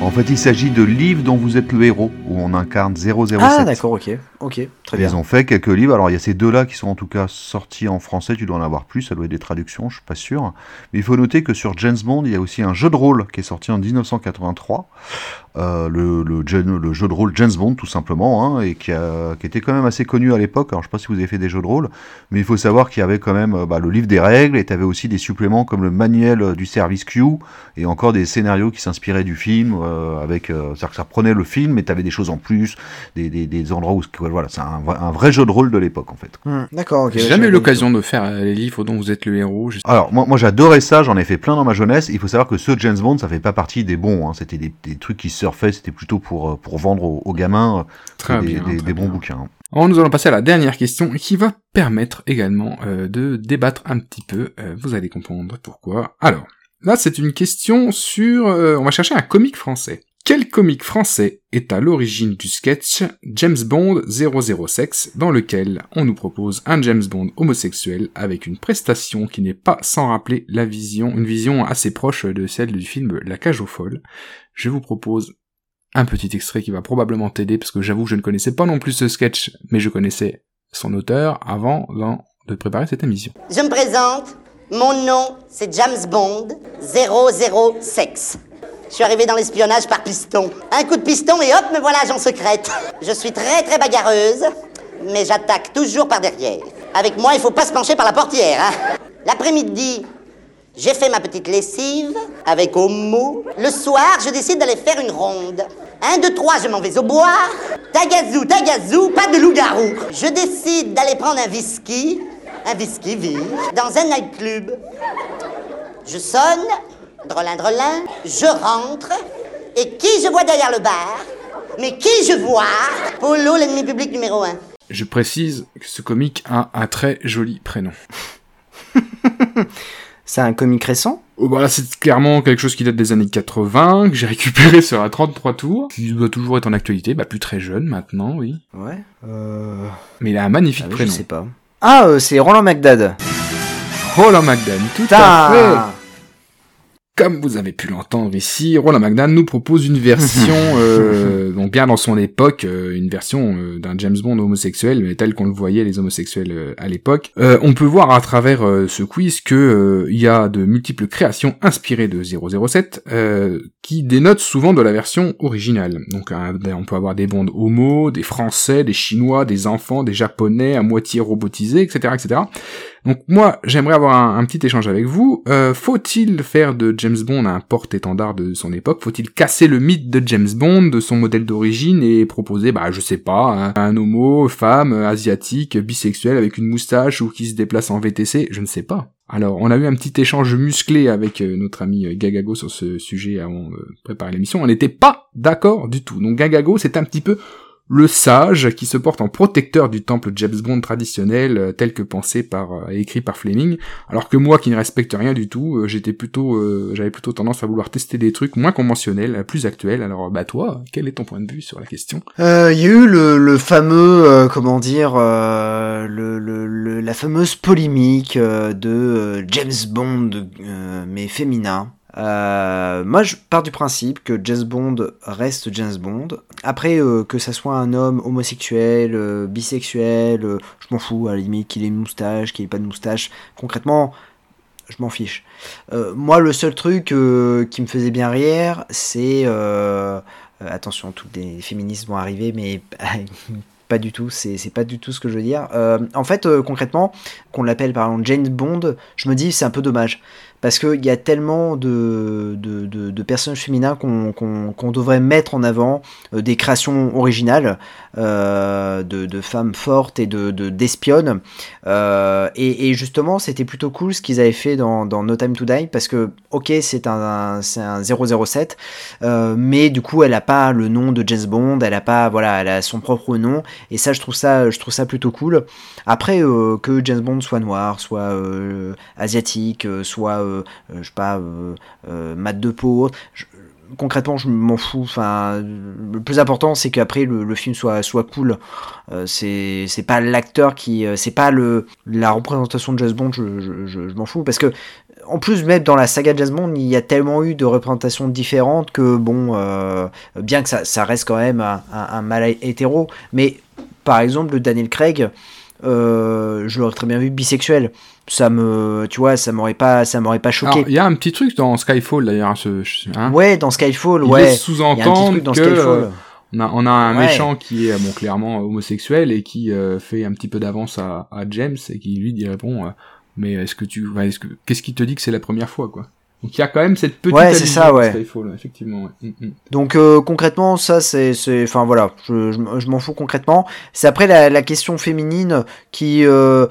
S1: En fait, il s'agit de livres dont vous êtes le héros, où on incarne 007.
S2: Ah d'accord, ok, ok, très bien.
S1: Ils ont fait quelques livres. Alors, il y a ces deux-là qui sont en tout cas sortis en français. Tu dois en avoir plus. Ça doit être des traductions, je suis pas sûr. Mais il faut noter que sur James Bond, il y a aussi un jeu de rôle qui est sorti en 1983. Euh, le, le, Jan- le jeu de rôle James Bond, tout simplement, hein, et qui, a- qui était quand même assez connu à l'époque. Alors, je sais pas si vous avez fait des jeux de rôle, mais il faut savoir qu'il y avait quand même bah, le livre des règles, et tu avais aussi des suppléments comme le manuel du service Q, et encore des scénarios qui s'inspiraient du film, avec, euh, c'est-à-dire que ça reprenait le film, mais tu avais des choses en plus, des, des, des endroits où, voilà, c'est un, vrai- un vrai jeu de rôle de l'époque, en fait.
S2: Hmm, D'accord, ok.
S3: J'ai jamais eu l'occasion de faire euh, les livres dont vous êtes le héros. je-
S1: Alors, moi, moi j'adorais ça, j'en ai fait plein dans ma jeunesse. Il faut savoir que ce James Bond, ça fait pas partie des bons. hein. C'était des, des trucs qui surfaient, c'était plutôt pour, euh, pour vendre aux, aux gamins euh,
S3: Très
S1: des,
S3: bien,
S1: des-
S3: très
S1: des bons
S3: bien.
S1: bouquins.
S3: Alors nous allons passer à la dernière question qui va permettre également euh, de débattre un petit peu. Euh, vous allez comprendre pourquoi. Alors, Là, c'est une question sur... euh, on va chercher un comique français. Quel comique français est à l'origine du sketch James Bond 006 dans lequel on nous propose un James Bond homosexuel avec une prestation qui n'est pas sans rappeler la vision, une vision assez proche de celle du film La cage aux folles. Je vous propose un petit extrait qui va probablement t'aider parce que j'avoue je ne connaissais pas non plus ce sketch mais je connaissais son auteur avant de préparer cette émission.
S13: Je me présente, mon nom c'est James Bond 006. Je suis arrivé dans l'espionnage par piston. Un coup de piston et hop, me voilà agent secrète. Je suis très très bagarreuse, mais j'attaque toujours par derrière. Avec moi, il faut pas se pencher par la portière. Hein. L'après-midi, j'ai fait ma petite lessive avec Homo. Le soir, je décide d'aller faire une ronde. Un, deux, trois, je m'en vais au bois. Tagazou, tagazou, pas de loup-garou. Je décide d'aller prendre un whisky, un whisky vif, dans un nightclub. Je sonne, drelin, drelin, je rentre, et qui je vois derrière le bar? Mais qui je vois? Polo, l'ennemi public numéro un.
S3: Je précise que ce comique a un très joli prénom.
S2: C'est un comique récent?
S3: Oh, bah là, c'est clairement quelque chose qui date des années 80, que j'ai récupéré sur la 33 tours, qui doit toujours être en actualité, bah plus très jeune maintenant, oui.
S2: Ouais. Euh...
S3: Mais il a un magnifique
S2: Ah oui,
S3: prénom.
S2: Je sais pas. Ah, euh, c'est Roland McDad.
S3: Roland McDan, tout à fait. Comme vous avez pu l'entendre ici, Roland McDan nous propose une version, euh, donc bien dans son époque, euh, une version euh, d'un James Bond homosexuel, mais tel qu'on le voyait les homosexuels à l'époque. Euh, on peut voir à travers ce quiz que euh, il y a de multiples créations inspirées de 007 euh, qui dénotent souvent de la version originale. Donc un- on peut avoir des Bonds homo, des Français, des Chinois, des enfants, des Japonais à moitié robotisés, etc., etc. Donc moi, j'aimerais avoir un, petit échange avec vous. Euh, Faut-il faire de James Bond un porte-étendard de son époque? Faut-il casser le mythe de James Bond, de son modèle d'origine, et proposer, bah je sais pas, un, un homo, femme, asiatique, bisexuel, avec une moustache ou qui se déplace en VTC Je ne sais pas. Alors, on a eu un petit échange musclé avec euh, notre ami euh, Gagago sur ce sujet avant de préparer l'émission. On n'était pas d'accord du tout. Donc Gagago, c'est un petit peu le sage qui se porte en protecteur du temple James Bond traditionnel euh, tel que pensé par euh, écrit par Fleming. Alors que moi qui ne respecte rien du tout euh, j'étais plutôt j'avais plutôt tendance à vouloir tester des trucs moins conventionnels plus actuels. Alors bah toi quel est ton point de vue sur la question?
S2: Il y a eu le, fameux, comment dire, le, la fameuse polémique de James Bond, mais féminin. Euh, moi, je pars du principe que James Bond reste James Bond. Après, euh, que ça soit un homme homosexuel, euh, bisexuel, je m'en fous, à la limite qu'il ait une moustache, qu'il ait pas de moustache. Concrètement, je m'en fiche. Moi, le seul truc qui me faisait bien rire, c'est... attention, toutes les féministes vont arriver, mais pas du tout, c'est pas du tout ce que je veux dire. En fait, concrètement, qu'on l'appelle par exemple Jane Bond, je me dis c'est un peu dommage. Parce qu'il y a tellement de, de, de, personnages féminins qu'on devrait mettre en avant, euh, des créations originales, euh, de, femmes fortes et de de- d'espionnes. Euh, et, et justement, c'était plutôt cool ce qu'ils avaient fait dans, No Time to Die, parce que, ok, c'est un, un- c'est un 007, euh, mais du coup, elle a pas le nom de James Bond, elle a pas, voilà, elle a son propre nom, et ça, je trouve ça, je trouve ça plutôt cool. Après, que James Bond soit noir, soit asiatique, soit, je sais pas, euh, euh, mat de peau, concrètement, je m'en fous. Enfin, le plus important, c'est qu'après le, film soit soit cool. Euh, c'est pas l'acteur qui, euh, c'est pas le la représentation de James Bond. Je, m'en fous parce que en plus, même dans la saga James Bond, il y a tellement eu de représentations différentes que bon, euh, bien que ça, reste quand même un, mal hétéro, mais par exemple, le Daniel Craig, euh, je l'aurais très bien vu bisexuel. Ça me, tu vois, ça m'aurait pas, ça m'aurait pas choqué.
S3: Il y a un petit truc dans Skyfall d'ailleurs ce hein,
S2: ouais, dans Skyfall,
S3: il
S2: ouais.
S3: sous-entendre que
S2: Skyfall.
S3: euh, on a, on a un
S2: Ouais.
S3: méchant qui est bon clairement homosexuel et qui euh, fait un petit peu d'avance à, à James et qui lui dit euh, mais est-ce que tu ouais, est-ce que qu'est-ce qui te dit que c'est la première fois quoi? Donc il y a quand même cette petite
S2: Ouais, c'est ça, ouais.
S3: Skyfall effectivement ouais. Mm, mm.
S2: Donc euh, concrètement, ça c'est, enfin voilà, je, je, m'en fous concrètement. C'est après la, la question féminine qui, euh,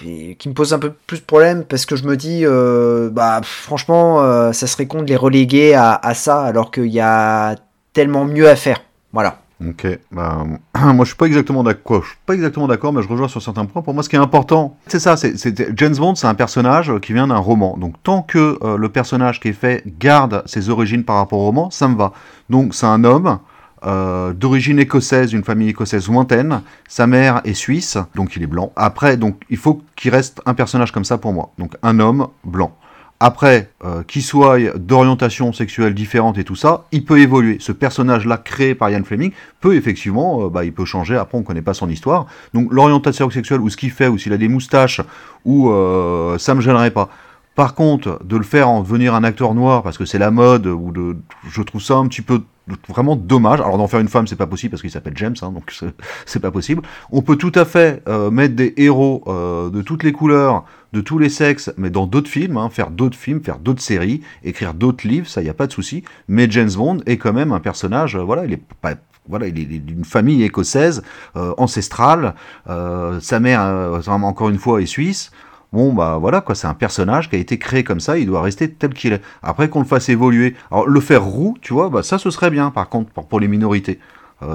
S2: qui me pose un peu plus de problème parce que je me dis, euh, bah franchement, ça serait con de les reléguer à, à ça alors qu'il y a tellement mieux à faire. Voilà.
S1: Ok, bah, moi je suis pas exactement d'accord. Pas exactement d'accord, mais je rejoins sur certains points. Pour moi, ce qui est important, c'est ça. C'est James Bond, c'est un personnage qui vient d'un roman. Donc tant que euh, le personnage qui est fait garde ses origines par rapport au roman, ça me va. Donc c'est un homme. euh, d'origine écossaise, d'une famille écossaise lointaine. Sa mère est suisse, donc il est blanc. Après, donc il faut qu'il reste un personnage comme ça pour moi. Donc un homme blanc. Après, euh, qu'il soit d'orientation sexuelle différente et tout ça, il peut évoluer. Ce personnage-là, créé par Ian Fleming, peut effectivement, euh, bah, il peut changer. Après, on connaît pas son histoire. Donc, l'orientation sexuelle ou ce qu'il fait, ou s'il a des moustaches, ou euh, ça me gênerait pas. Par contre, de le faire en devenir un acteur noir parce que c'est la mode, ou de, je trouve ça un petit peu vraiment dommage. Alors d'en faire une femme, c'est pas possible parce qu'il s'appelle James, hein, donc c'est- pas possible. On peut tout à fait euh, mettre des héros de toutes les couleurs, de tous les sexes, mais dans d'autres films, hein, faire d'autres films, faire d'autres séries, écrire d'autres livres, ça y a pas de souci. Mais James Bond est quand même un personnage, euh, voilà, il est pas voilà, il est d'une famille écossaise, euh, ancestrale. Euh, sa mère, encore une fois, est suisse. Bon, bah voilà, quoi, c'est un personnage qui a été créé comme ça, il doit rester tel qu'il est. Après qu'on le fasse évoluer, alors le faire roux, tu vois, bah ça ce serait bien, par contre, pour, pour les minorités.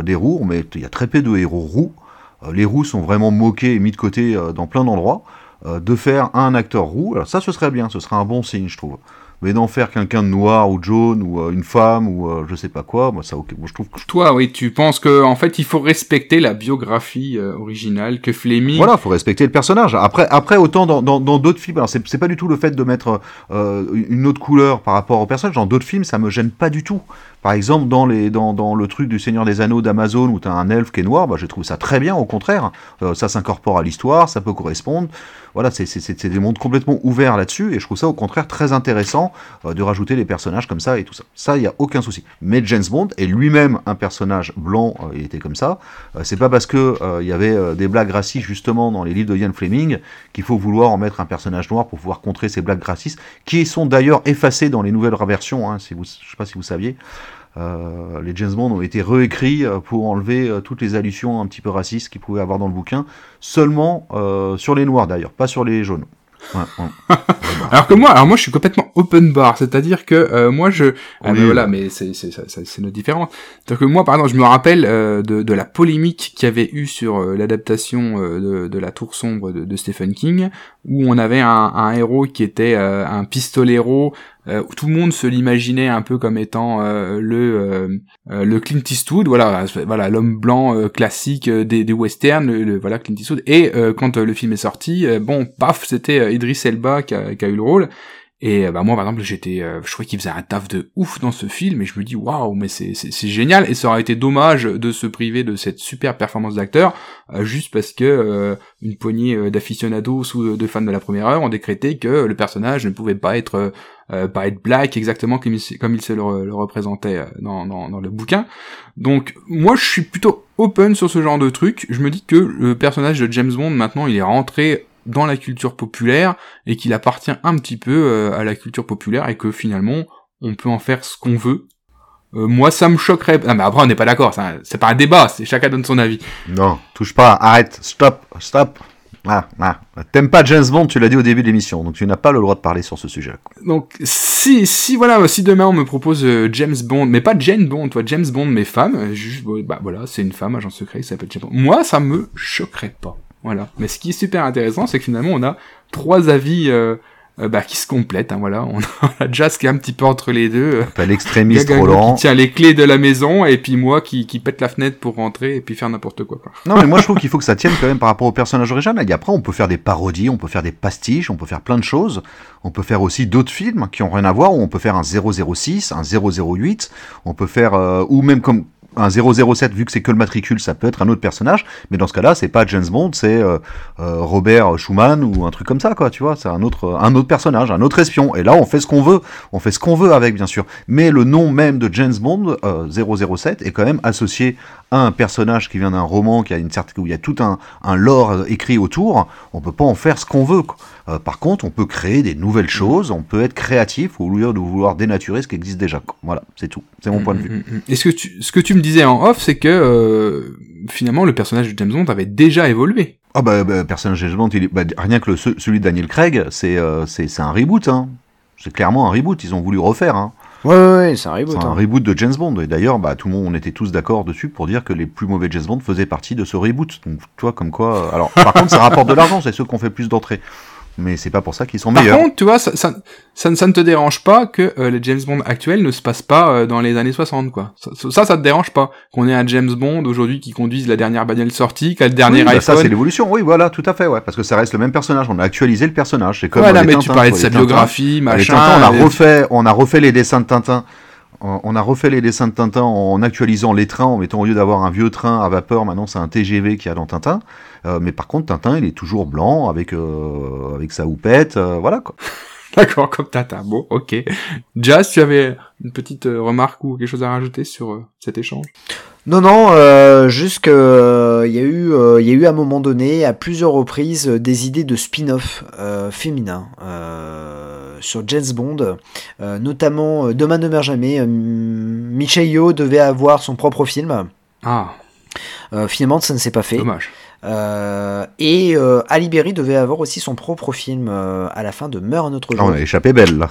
S1: Des roux, mais il y a très peu de héros roux. Les roux sont vraiment moqués et mis de côté dans plein d'endroits. Euh, de faire un acteur roux, alors ça ce serait bien, ce serait un bon signe, je trouve. Mais d'en faire quelqu'un de noir ou de jaune ou euh, une femme ou euh, je sais pas quoi, moi ça ok, moi, je trouve que
S3: Toi, oui, tu penses que en fait, il faut respecter la biographie euh, originale que Fleming.
S1: Voilà, faut respecter le personnage. Après, après autant dans dans dans d'autres films, alors c'est c'est pas du tout le fait de mettre une autre couleur par rapport au personnage. Dans d'autres films, ça me gêne pas du tout. Par exemple, dans les dans dans le truc du Seigneur des Anneaux d'Amazon où t'as un elfe qui est noir, bah je trouve ça très bien. Au contraire, Euh, ça s'incorpore à l'histoire, ça peut correspondre. Voilà, c'est des mondes complètement ouverts là-dessus et je trouve ça au contraire très intéressant euh, de rajouter des personnages comme ça et tout ça. Ça, il y a aucun souci. Mais James Bond est lui-même un personnage blanc. euh, il était comme ça. Euh, c'est pas parce que il y avait des blagues racistes justement dans les livres de Ian Fleming qu'il faut vouloir en mettre un personnage noir pour pouvoir contrer ces blagues racistes, qui sont d'ailleurs effacées dans les nouvelles versions. Hein, si vous, je sais pas si vous saviez. Euh, les James Bond ont été réécrits euh, pour enlever euh, toutes les allusions un petit peu racistes qu'il pouvait avoir dans le bouquin, seulement euh, sur les noirs d'ailleurs, pas sur les jaunes. Ouais, ouais.
S3: Alors que moi, alors moi, je suis complètement open bar, c'est-à-dire que euh, moi, je, ah, mais voilà, mais c'est c'est c'est notre différence. C'est-à-dire que moi, par exemple, je me rappelle euh, de, de la polémique qu'il y avait eu sur euh, l'adaptation de, de la Tour sombre de, de Stephen King, où on avait un, un héros qui était euh, un pistolero. Euh, tout le monde se l'imaginait un peu comme étant euh, le euh, le Clint Eastwood, voilà, voilà l'homme blanc classique des, des westerns, le, voilà Clint Eastwood. Et quand le film est sorti, bon, paf, c'était Idris Elba qui a, qui a eu le rôle. Et euh, bah moi par exemple j'étais, euh, je trouvais qu'il faisait un taf de ouf dans ce film et je me dis waouh mais c'est c'est génial et ça aurait été dommage de se priver de cette super performance d'acteur euh, juste parce que euh, une poignée euh, d'aficionados ou de fans de la première heure ont décrété que le personnage ne pouvait pas être pas être black exactement comme il, se- le, le représentait dans, dans le bouquin. Donc moi je suis plutôt open sur ce genre de truc. Je me dis que le personnage de James Bond maintenant il est rentré dans la culture populaire et qu'il appartient un petit peu euh, à la culture populaire et que finalement on peut en faire ce qu'on veut. Euh, moi ça me choquerait. Ah mais après on n'est pas d'accord, c'est pas un débat, c'est chacun donne son avis.
S1: Non, touche pas, arrête, stop, stop. Ah, ah. T'aimes pas James Bond, tu l'as dit au début de l'émission, donc tu n'as pas le droit de parler sur ce sujet.
S3: Donc si si voilà si demain on me propose euh, James Bond mais pas Jane Bond toi James Bond mais femme juste bah voilà c'est une femme agent secret qui s'appelle James Bond moi ça me choquerait pas voilà mais ce qui est super intéressant c'est que finalement on a trois avis euh, euh, bah, qui se complètent hein, voilà on a Jazz qui est un petit peu entre les deux euh,
S1: Pas l'extrémiste Roland.
S3: qui tient les clés de la maison et puis moi qui, qui pète la fenêtre pour rentrer et puis faire n'importe quoi, quoi.
S1: Non, mais moi je trouve qu'il faut que ça tienne quand même par rapport au personnage original. Et après, on peut faire des parodies, on peut faire des pastiches, on peut faire plein de choses. On peut faire aussi d'autres films qui ont rien à voir, où on peut faire un 006, un 008, on peut faire, euh, ou même comme un 007, vu que c'est que le matricule, ça peut être un autre personnage, mais dans ce cas-là, c'est pas James Bond, c'est euh, euh, Robert Schumann ou un truc comme ça, quoi, tu vois, c'est un autre, un autre personnage, un autre espion. Et là, on fait ce qu'on veut, on fait ce qu'on veut avec, bien sûr. Mais le nom même de James Bond, euh, 007, est quand même associé à un personnage qui vient d'un roman, qui a une certaine, où il y a tout un, un lore euh, écrit autour. On peut pas en faire ce qu'on veut. quoi. Euh, par contre, on peut créer des nouvelles choses, on peut être créatif au lieu de vouloir dénaturer ce qui existe déjà. Voilà, c'est tout. C'est mon point de vue.
S3: Mm, mm. Et ce que tu, ce que tu me disais en off, c'est que euh, finalement le personnage de James Bond avait déjà évolué.
S1: Ah bah, bah personnage de James Bond, il bah, rien que le, celui de Daniel Craig, c'est euh, un reboot. Hein. C'est clairement un reboot. Ils ont voulu refaire. Hein.
S2: Ouais, ouais, ouais, c'est un reboot.
S1: C'est un
S2: hein.
S1: reboot de James Bond. Et d'ailleurs, bah, tout le monde, on était tous d'accord dessus pour dire que les plus mauvais James Bond faisaient partie de ce reboot. Donc, toi, comme quoi. euh, Alors, par contre, ça rapporte de l'argent, c'est ceux qui ont fait plus d'entrées. Mais c'est pas pour ça qu'ils sont
S3: Par
S1: meilleurs.
S3: contre, tu vois, ça, ça, ça, ne- ça ne te dérange pas que euh, les James Bond actuels ne se passent pas euh, dans les années 60, quoi. Ça, ça, te dérange pas qu'on ait un James Bond aujourd'hui qui conduise la dernière bagnole sortie, qui a le dernier
S1: Oui, bah,
S3: iPhone.
S1: ça, c'est l'évolution. Oui, voilà, tout à fait, ouais. Parce que ça reste le même personnage. On a actualisé le personnage. C'est comme
S3: Voilà, mais tu parlais de sa biographie, machin,
S1: Tintins, on a refait, on a refait les dessins de Tintin. On a refait les dessins de Tintin en actualisant les trains, en mettant au lieu d'avoir un vieux train à vapeur, maintenant c'est un TGV qui a dans Tintin. Euh, mais par contre, Tintin, il est toujours blanc avec euh, avec sa houppette, euh, voilà quoi.
S3: D'accord, comme Tata. Bon, ok. Jazz, tu avais une petite euh, remarque ou quelque chose à rajouter sur euh, cet échange?
S2: Non, non, euh, juste que euh, il y a eu, euh, il y a eu à un moment donné, à plusieurs reprises, euh, des idées de spin-off euh, féminins euh, sur James Bond, euh, notamment euh, Demain ne meurt jamais. Euh, Michel Yeoh devait avoir son propre film.
S3: Ah.
S2: Euh, finalement, ça ne s'est pas fait.
S3: Dommage.
S2: Euh, et euh, Ali Berry devait avoir aussi son propre film euh, à la fin de Meurt un autre
S1: Ah,
S2: jour.
S1: on a échappé belle là.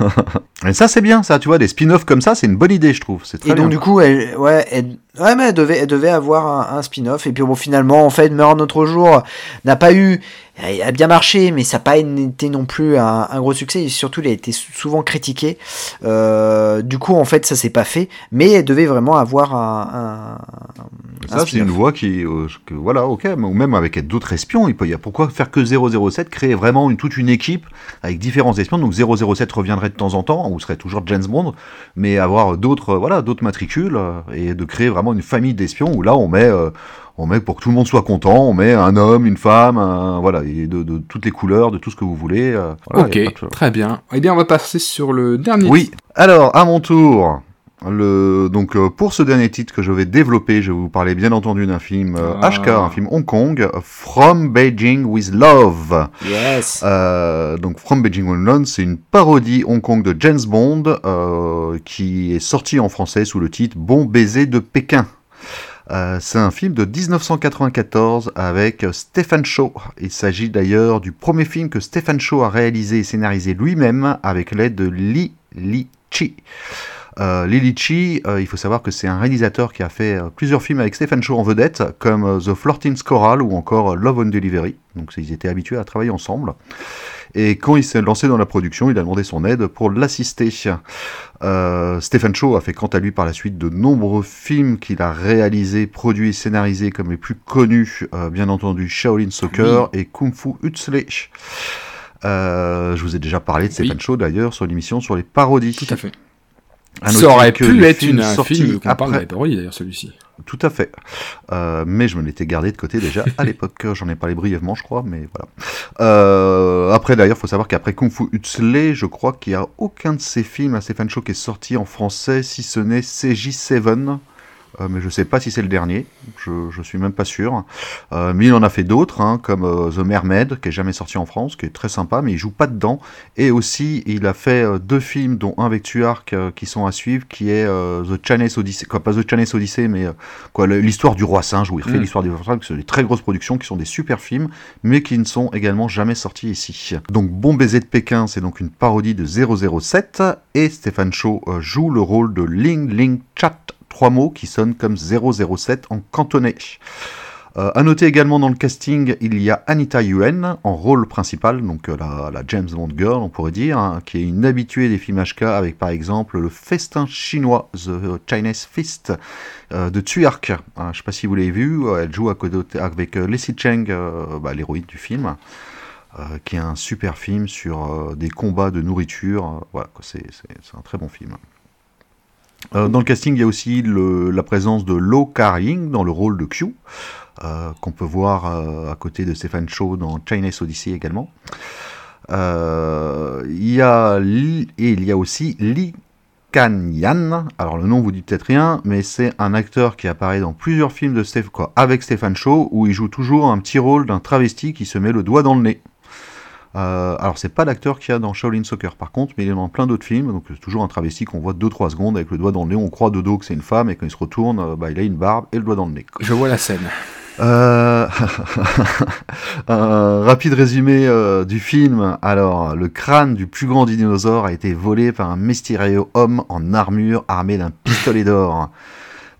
S1: Et ça c'est bien, ça, tu vois, des spin-offs comme ça, c'est une bonne idée, je trouve. C'est très
S2: Et donc
S1: bien.
S2: du coup, elle, ouais, elle, ouais, mais elle devait, elle devait avoir un, un spin-off. Et puis bon, finalement, en fait, Meurt un autre jour n'a pas eu, elle a bien marché, mais ça n'a pas été non plus un, un gros succès. Et surtout, il a été sou- souvent critiqué. Euh, du coup, en fait, ça s'est pas fait. Mais elle devait vraiment avoir un. un, un
S1: Ça, c'est une voie qui, euh, que, voilà, ok, ou même avec d'autres espions, il peut y a pourquoi faire que 007, créer vraiment une, toute une équipe avec différents espions, donc 007 reviendrait de temps en temps, ou serait toujours James Bond, mais avoir d'autres, voilà, d'autres matricules, euh, et de créer vraiment une famille d'espions, où là, on met, euh, on met, pour que tout le monde soit content, on met un homme, une femme, un- voilà, et de, de toutes les couleurs, de tout ce que vous voulez. euh, voilà,
S3: ok,
S1: de-
S3: très bien. Eh bien, on va passer sur le dernier.
S1: oui. Alors, à mon tour. Le, donc euh, pour ce dernier titre que je vais développer, je vais vous parler bien entendu d'un film euh,
S3: Ah.
S1: HK, un film Hong Kong, From Beijing with Love.
S2: Yes.
S1: Euh, donc From Beijing with Love, c'est une parodie Hong Kong de James Bond qui est sorti en français sous le titre Bon baiser de Pékin. Euh, c'est un film de 1994 avec Stephen Chow. Il s'agit d'ailleurs du premier film que Stephen Chow a réalisé et scénarisé lui-même avec l'aide de Li Li Chi. Euh, Li Li Chi, euh, il faut savoir que c'est un réalisateur qui a fait euh, plusieurs films avec Stephen Chow en vedette, comme euh, The Flirting's Choral ou encore Love on Delivery. Donc ils étaient habitués à travailler ensemble. Et quand il s'est lancé dans la production, il a demandé son aide pour l'assister. Euh, Stephen Chow a fait quant à lui par la suite de nombreux films qu'il a réalisés, produits et scénarisés, comme les plus connus, euh, bien entendu Shaolin Soccer et Kung Fu. Euh, je vous ai déjà parlé de Stephen Chow d'ailleurs sur l'émission sur les parodies.
S3: Tout à fait. Ça aurait pu être une, un film qu'on parle de
S1: après-
S3: parodie d'ailleurs, celui-ci.
S1: tout à fait. Euh, mais je me l'étais gardé de côté déjà à l'époque. J'en ai parlé brièvement, je crois, mais voilà. Euh, après, d'ailleurs, faut savoir qu'après Kung Fu Huxley, je crois qu'il n'y a aucun de ces films à Stephen Chow qui est sorti en français, si ce n'est CJ7. Euh, mais je sais pas si c'est le dernier, je, je suis même pas sûr. Euh, mais il en a fait d'autres, hein, comme euh, The Mermaid, qui est jamais sorti en France, qui est très sympa, mais il joue pas dedans. Et aussi, il a fait deux films, dont un avec Tuark, qui sont à suivre, qui est The Chinese Odyssey, quoi, pas The Chinese Odyssey, mais quoi, l'histoire du roi singe, où il refait
S3: Mm.
S1: l'histoire du roi singe, sont des très grosses productions, qui sont des super films, mais qui ne sont également jamais sortis ici. Donc, Bon baiser de Pékin, c'est donc une parodie de 007, et Stéphane euh, joue le rôle de Ling Ling Chat, trois mots qui sonnent comme 007 en cantonais. Euh, à noter également dans le casting, il y a Anita Yuen en rôle principal, donc euh, la, James Bond girl, on pourrait dire, hein, qui est une habituée des films HK avec par exemple le festin chinois, The Chinese Feast euh, de Tuark. Hein, je ne sais pas si vous l'avez vu, euh, elle joue avec Leslie Cheng, bah, l'héroïne du film. qui est un super film sur des combats de nourriture. voilà, c'est un très bon film. Euh, dans le casting, il y a aussi la présence de Lo Kar-ying dans le rôle de Q, euh, qu'on peut voir euh, à côté de Stephen Chow dans Chinese Odyssey également. Il y a et il y a aussi Lee Kan Yan. Alors le nom vous dit peut-être rien, mais c'est un acteur qui apparaît dans plusieurs films de avec Stephen Chow, où il joue toujours un petit rôle d'un travesti qui se met le doigt dans le nez. Euh, alors c'est pas l'acteur qu'il y a dans Shaolin Soccer par contre, mais il est dans plein d'autres films, donc c'est toujours un travesti qu'on voit 2-3 secondes avec le doigt dans le nez, on croit de dos que c'est une femme, et quand il se retourne, euh, bah, il a une barbe et le doigt dans le nez. quoi.
S3: Je vois la scène.
S1: Euh, un rapide résumé euh, du film. Alors, le crâne du plus grand dinosaure a été volé par un mystérieux homme en armure armé d'un pistolet d'or.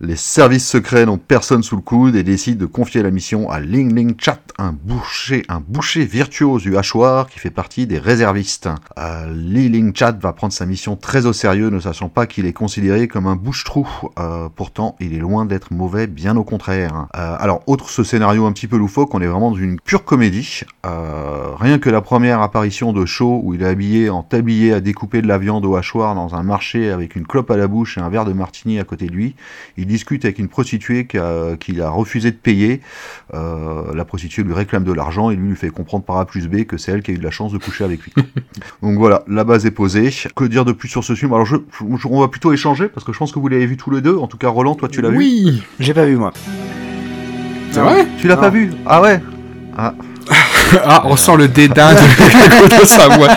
S1: Les services secrets n'ont personne sous le coude et décident de confier la mission à Ling Ling Chat, un boucher, un boucher virtuose du hachoir qui fait partie des réservistes. Euh, Li Ling Chat va prendre sa mission très au sérieux, ne sachant pas qu'il est considéré comme un bouche-trou. Euh, pourtant, il est loin d'être mauvais, bien au contraire. Euh, alors, autre ce scénario un petit peu loufoque, on est vraiment dans une pure comédie. Rien que la première apparition de Shaw où il est habillé en tablier à découper de la viande au hachoir dans un marché avec une clope à la bouche et un verre de martini à côté de lui. Il discute avec une prostituée qui a- qu'il a, refusé de payer. Euh, la prostituée lui réclame de l'argent et lui lui fait comprendre par A plus B que c'est elle qui a eu de la chance de coucher avec lui. Donc voilà, la base est posée. Que dire de plus sur ce film? Alors je, je- on va plutôt échanger parce que je pense que vous l'avez vu tous les deux. En tout cas, Roland, toi tu l'as vu?
S3: Oui
S2: J'ai pas vu moi.
S3: C'est vrai?
S1: Tu l'as pas vu? Ah ouais? Ah.
S3: Ah, on sent le dédain de, de sa voix.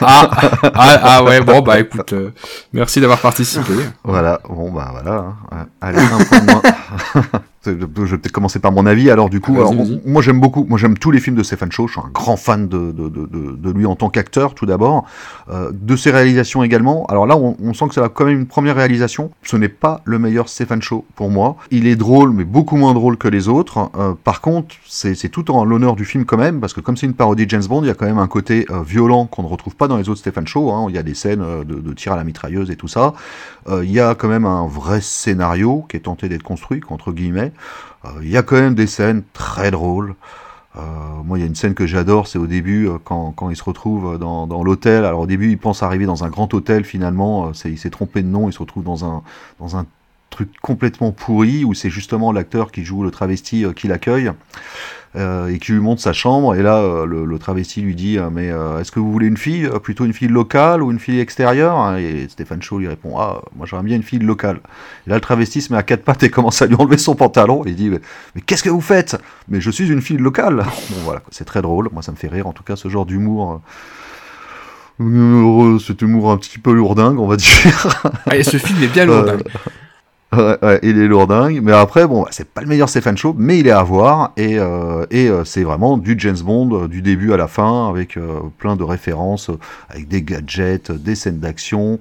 S3: Ah, ah, ah ouais, bon, bah écoute, euh, merci d'avoir participé.
S1: Voilà, bon bah voilà. hein. Allez, un point de moins. Je vais peut-être commencer par mon avis. Alors du coup, alors, moi j'aime beaucoup, moi j'aime tous les films de Stephen Chow. Je suis un grand fan de, de, de, de, de lui en tant qu'acteur, tout d'abord, euh, de ses réalisations également. Alors là, on, on sent que c'est quand même une première réalisation. Ce n'est pas le meilleur Stephen Chow pour moi. Il est drôle, mais beaucoup moins drôle que les autres. Euh, par contre, c'est tout en l'honneur du film quand même, parce que comme c'est une parodie de James Bond, il y a quand même un côté euh, violent qu'on ne retrouve pas dans les autres Stephen Chow. Hein. Il y a des scènes de, tir à la mitrailleuse et tout ça. Il y a quand même un vrai scénario qui est tenté d'être construit, entre guillemets. Euh, il y a quand même des scènes très drôles. Euh, moi, il y a une scène que j'adore, c'est au début, euh, quand, quand il se retrouve dans, dans l'hôtel. Alors au début, il pense arriver dans un grand hôtel, finalement, il s'est trompé de nom, il se retrouve dans un, dans un truc complètement pourri, où c'est justement l'acteur qui joue le travesti qui l'accueille. Euh, et qui lui montre sa chambre. Et là, euh, le, le travesti lui dit euh, Mais est-ce que vous voulez une fille Plutôt une fille locale ou une fille extérieure? Et Stéphane Shaw lui répond Ah, moi j'aimerais bien une fille locale. Et là, le travesti se met à quatre pattes et commence à lui enlever son pantalon. Et il dit Mais, mais qu'est-ce que vous faites? Mais je suis une fille locale. Bon, voilà, c'est très drôle. Moi, ça me fait rire, en tout cas, ce genre d'humour. cet humour un petit peu lourdingue, on va dire.
S3: Ah, et ce film est bien lourdingue.
S1: Il est lourdingue, mais après, bon, c'est pas le meilleur Stephen Shaw, mais il est à voir, et, euh, euh, c'est vraiment du James Bond, euh, du début à la fin, avec plein de références, avec des gadgets, des scènes d'action,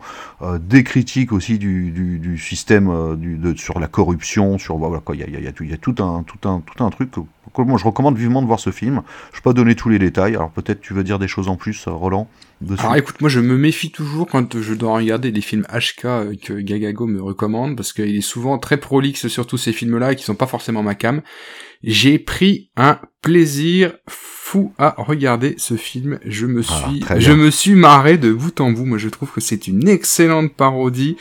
S1: des critiques aussi du, système du, sur la corruption, sur voilà il y a, tout- un, tout un, tout un truc. que- moi, je recommande vivement de voir ce film. Je vais pas donner tous les détails, alors peut-être tu veux dire des choses en plus, Roland? Dessus.
S3: Alors écoute, moi je me méfie toujours quand je dois regarder des films HK euh, que Gagago me recommande, parce qu'il est souvent très prolixe sur tous ces films-là et qui sont pas forcément ma cam. J'ai pris un plaisir fou à regarder ce film. Je me
S1: Ah,
S3: suis, je me suis marré de bout en bout. Moi je trouve que c'est une excellente parodie,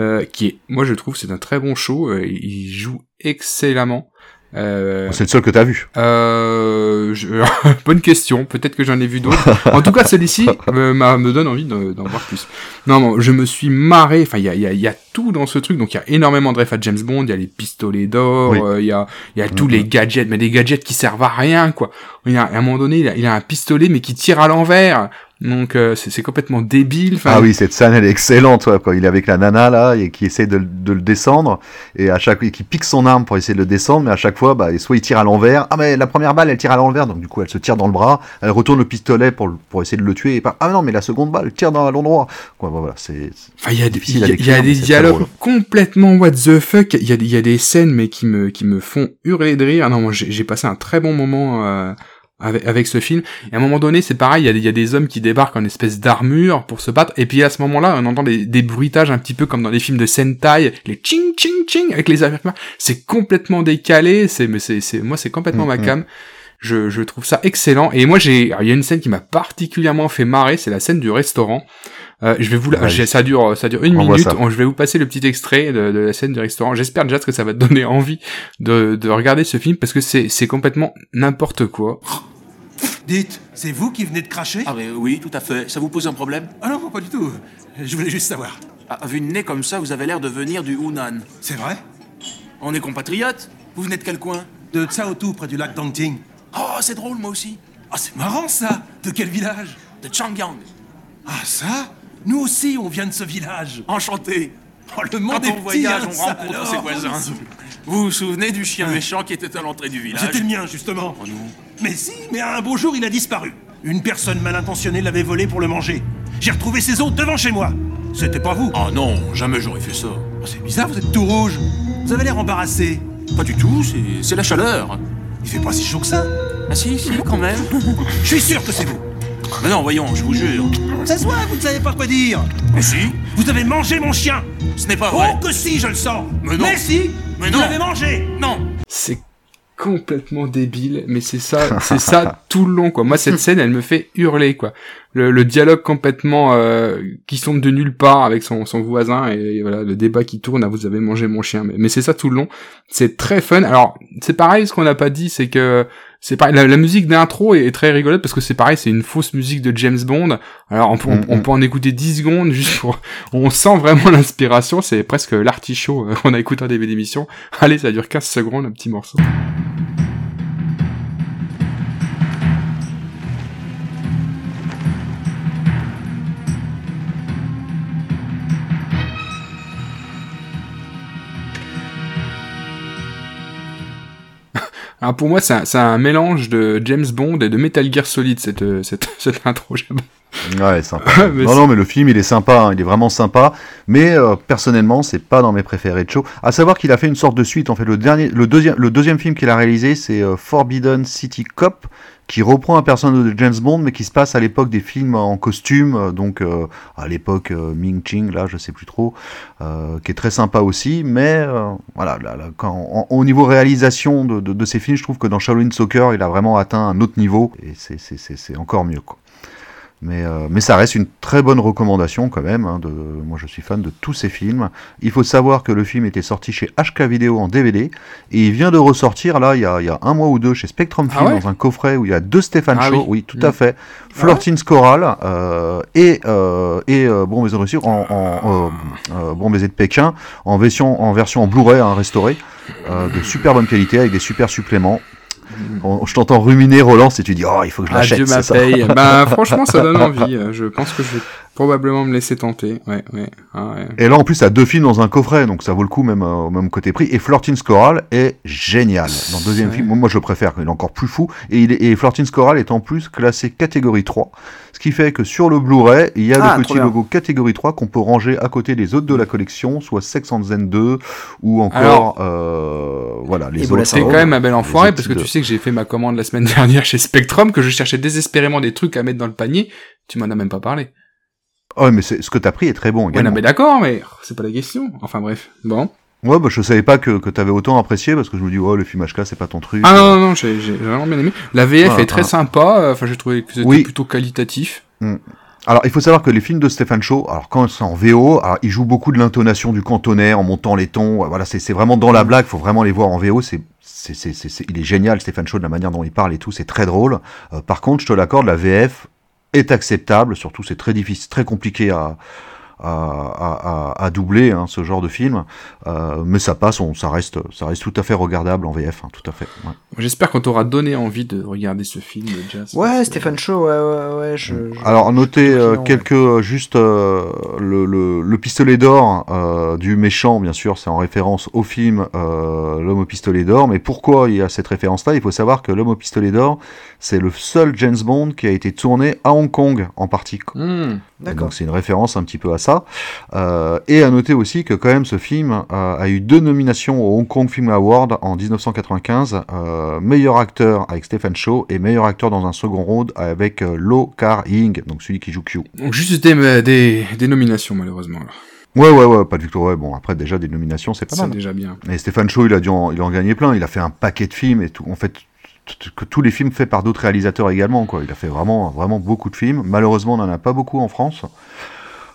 S3: euh, qui est, moi je trouve c'est un très bon show. euh, il joue excellemment. Euh,
S1: C'est le seul que t'as vu.
S3: euh, je- bonne question. Peut-être que j'en ai vu d'autres. En tout cas, celui-ci me, donne envie de- d'en voir plus. Non, non, je me suis marré. Enfin, il y a, y, a, y a tout dans ce truc. Donc, il y a énormément de refs à James Bond. Il y a les pistolets d'or.
S1: Oui.
S3: euh, Il y a, y a tous
S1: Mhm.
S3: les gadgets, mais des gadgets qui servent à rien, quoi. Il y a, à un moment donné, il a, il a un pistolet, mais qui tire à l'envers. Donc, euh, c'est complètement débile. Enfin,
S1: Ah oui, cette scène, elle est excellente, ouais, quand il est avec la nana, là, et qui essaie de, de le descendre, et à chaque et qui pique son arme pour essayer de le descendre, mais à chaque fois, bah, soit il tire à l'envers, ah, mais la première balle, elle tire à l'envers, donc du coup, elle se tire dans le bras, elle retourne le pistolet pour, pour essayer de le tuer, et pas, ah non, mais la seconde balle, elle tire dans l'endroit. Quoi, bah, voilà, c'est,
S3: Enfin, il y a, des- il y y a des dialogues complètement what the fuck. Il y a, il y a des scènes, mais qui me, qui me font hurler de rire. Non, moi, j'ai j'ai passé un très bon moment euh, avec, avec ce film. Et à un moment donné, c'est pareil. Il y, a y a des hommes qui débarquent en espèce d'armure pour se battre. Et puis à ce moment-là, on entend des, des bruitages un petit peu comme dans les films de Sentai, les ching ching ching avec les Américains. C'est complètement décalé. C'est, mais c'est, c'est, moi, c'est complètement ma
S1: Mhm.
S3: cam. Je, je trouve ça excellent. Et moi, j'ai, il y a une scène qui m'a particulièrement fait marrer. C'est la scène du restaurant. Euh, je vais vous la, ça dure, ça dure une minute. On- Je vais vous passer le petit extrait de, de la scène du restaurant. J'espère déjà que ça va te donner envie de, de regarder ce film parce que c'est, c'est complètement n'importe quoi.
S14: Dites, c'est vous qui venez de cracher?
S15: Ah mais oui, tout à fait. Ça vous pose un problème?
S14: Ah non, pas du tout. Je voulais juste savoir.
S15: ah, Vu le nez comme ça, vous avez l'air de venir du Hunan.
S14: C'est vrai?
S15: On est compatriotes? Vous venez de quel coin?
S14: De Tsaotou, près du lac Dangting.
S15: Oh, c'est drôle, moi aussi.
S14: Ah, c'est marrant ça De quel village?
S15: De Changyang.
S14: Ah, ça? Nous aussi, on vient de ce village.
S15: Enchanté.
S14: Oh, le monde
S15: Quand
S14: est
S15: on
S14: petit,
S15: voyage,
S14: hein,
S15: on rencontre
S14: alors.
S15: ses voisins. Vous vous souvenez du chien méchant qui était à l'entrée du village
S14: C'était le mien, justement.
S15: Oh non.
S14: Mais si, mais un beau jour, il a disparu. Une personne mal intentionnée l'avait volé pour le manger. J'ai retrouvé ses os devant chez moi. C'était pas vous.
S15: Oh non, jamais j'aurais fait ça.
S14: Oh, c'est bizarre, vous êtes tout rouge. Vous avez l'air embarrassé.
S15: Pas du tout, c'est- c'est la chaleur.
S14: Il fait pas si chaud que ça.
S15: Ah si, si, quand même.
S14: Je suis sûr que c'est vous.
S15: Mais non, voyons, je vous jure.
S14: Ça se voit, vous ne savez pas quoi dire.
S15: Mais si,
S14: Vous avez mangé mon chien.
S15: ce n'est pas vrai.
S14: Oh que si, je le sens.
S15: Mais non.
S14: si,
S15: Mais
S14: vous
S15: non.
S14: l'avez mangé.
S15: Non.
S3: C'est complètement débile, mais c'est ça, c'est ça tout le long, quoi. Moi, cette scène, elle me fait hurler, quoi. Le, le dialogue complètement euh, qui tombe de nulle part avec son, son voisin et, voilà le débat qui tourne. Ah, vous avez mangé mon chien, mais, mais c'est ça tout le long. C'est très fun. Alors, c'est pareil. Ce qu'on n'a pas dit, c'est que c'est pareil. La, la musique d'intro est, est très rigolote parce que c'est pareil. C'est une fausse musique de James Bond. Alors, on, peut- on, on peut en écouter 10 secondes juste pour. On sent vraiment l'inspiration. C'est presque l'artichaut euh, qu'on a écouté en début d'émission. Allez, ça dure 15 secondes, un petit morceau. Alors pour moi, c'est un, mélange de James Bond et de Metal Gear Solid cette euh, cette, cette intro.
S1: Ouais, sympa. Non, non, mais le film, il est sympa, hein, il est vraiment sympa. Mais euh, personnellement, c'est pas dans mes préférés de show. À savoir qu'il a fait une sorte de suite. En fait, le dernier, le deuxième, le deuxième film qu'il a réalisé, c'est euh, Forbidden City Cop, qui reprend un personnage de James Bond, mais qui se passe à l'époque des films en costume, euh, donc euh, à l'époque Ming Ching, là, je sais plus trop, qui est très sympa aussi. Mais voilà, là, là, quand, en- au niveau réalisation de, de, de ces films, je trouve que dans Shaolin Soccer, il a vraiment atteint un autre niveau, et c'est- c'est c'est- c'est encore mieux, quoi. Mais, euh, mais ça reste une très bonne recommandation quand même. hein, de, moi, je suis fan de tous ces films. Il faut savoir que le film était sorti chez HK Vidéo en DVD et il vient de ressortir là il y a, il y a un mois ou deux chez Spectrum
S3: Ah
S1: Film
S3: ouais
S1: dans un coffret où il y a deux Stéphane
S3: Ah
S1: Shaw.
S3: oui.
S1: Oui, tout
S3: Mm.
S1: à fait. Flortine Scoral euh, et euh, et euh, Bon Baiser de Russie en, en Bon Baiser de Pékin en version en version en Blu-ray hein, restaurée de super bonne qualité avec des super suppléments. On- je t'entends ruminer Roland si tu dis oh il faut que je l'achète.
S3: Adieu ma paye. bah franchement, ça donne envie. Euh, Je pense que je vais probablement me laisser tenter. Ouais, ouais. Ah, ouais.
S1: Et là, en plus, ça a deux films dans un coffret, donc ça vaut le coup même euh, au même côté prix. Et Flortine Scoral est génial. Dans le deuxième film, moi, je le préfère, il est encore plus fou. Et, il est, et Scoral est en plus classé catégorie 3. Ce qui fait que sur le Blu-ray, il y a
S2: Ah,
S1: le
S2: trop
S1: petit logo catégorie 3 qu'on peut ranger à côté des autres de la collection, soit Sex and Zen 2 ou encore, euh, voilà, les autres.
S3: C'est quand même un bel enfoiré parce que tu sais que j'ai fait ma commande la semaine dernière chez Spectrum, que je cherchais désespérément des trucs à mettre dans le panier. Tu m'en as même pas parlé.
S1: Oh, mais ce que t'as pris est très bon
S3: Ouais,
S1: également.
S3: non, mais d'accord, mais c'est pas la question. Enfin bref. Bon.
S1: Ouais, bah, je savais pas que, que t'avais autant apprécié parce que je me dis, oh, le film HK, c'est pas ton truc.
S3: Ah non, non, non, j'ai vraiment bien aimé. La VF
S1: Voilà,
S3: est très
S1: voilà.
S3: sympa. euh, Enfin, j'ai trouvé que c'était
S1: Oui.
S3: plutôt qualitatif.
S1: Mm. Alors, il faut savoir que les films de Stéphane Shaw, alors quand c'est en VO, alors, il joue beaucoup de l'intonation du cantonais en montant les tons. euh, Voilà, c'est vraiment dans la
S3: Mm.
S1: blague. Faut vraiment les voir en VO. C'est c'est- c'est- c'est- c'est- il est génial, Stéphane Shaw, de la manière dont il parle et tout. C'est très drôle. Euh, par contre, je te l'accorde, la VF est acceptable. Surtout, c'est très difficile, très compliqué à à, à, à- à doubler hein, ce genre de film, Euh, mais ça passe, on, ça reste, ça reste tout à fait regardable en VF, hein, tout à fait. ouais.
S3: J'espère qu'on t'aura donné envie de regarder ce film, Jazz.
S2: Ouais, Stéphane Shaw, ouais, ouais, ouais. Je, je-
S1: Alors notez euh,
S2: client, ouais.
S1: quelques euh, juste euh, le, le, le pistolet d'or euh, du méchant bien sûr c'est en référence au film euh, l'homme au pistolet d'or mais pourquoi il y a cette référence là il faut savoir que l'homme au pistolet d'or c'est le seul James Bond qui a été tourné à Hong Kong en partie
S3: Hmm.
S2: D'accord.
S1: donc c'est une référence un petit peu à ça Euh, et à noter aussi que quand même ce film euh, a eu deux nominations au Hong Kong Film Award en 1995 euh, meilleur acteur avec Stephen Shaw et meilleur acteur dans un second round avec Lo Kar Ying donc celui qui joue Q
S3: Donc juste des, des, des nominations malheureusement. alors.
S1: Ouais, ouais, ouais, pas tout. Ouais, bon, après, déjà, des nominations, c'est pas
S3: C'est
S1: mal.
S3: déjà bien.
S1: Et Stéphane Shaw, il a dû en, il a en gagné plein. Il a fait un paquet de films et tout. En fait, que tous les films faits par d'autres réalisateurs également, quoi. Il a fait vraiment, vraiment beaucoup de films. Malheureusement, on n'en a pas beaucoup en France.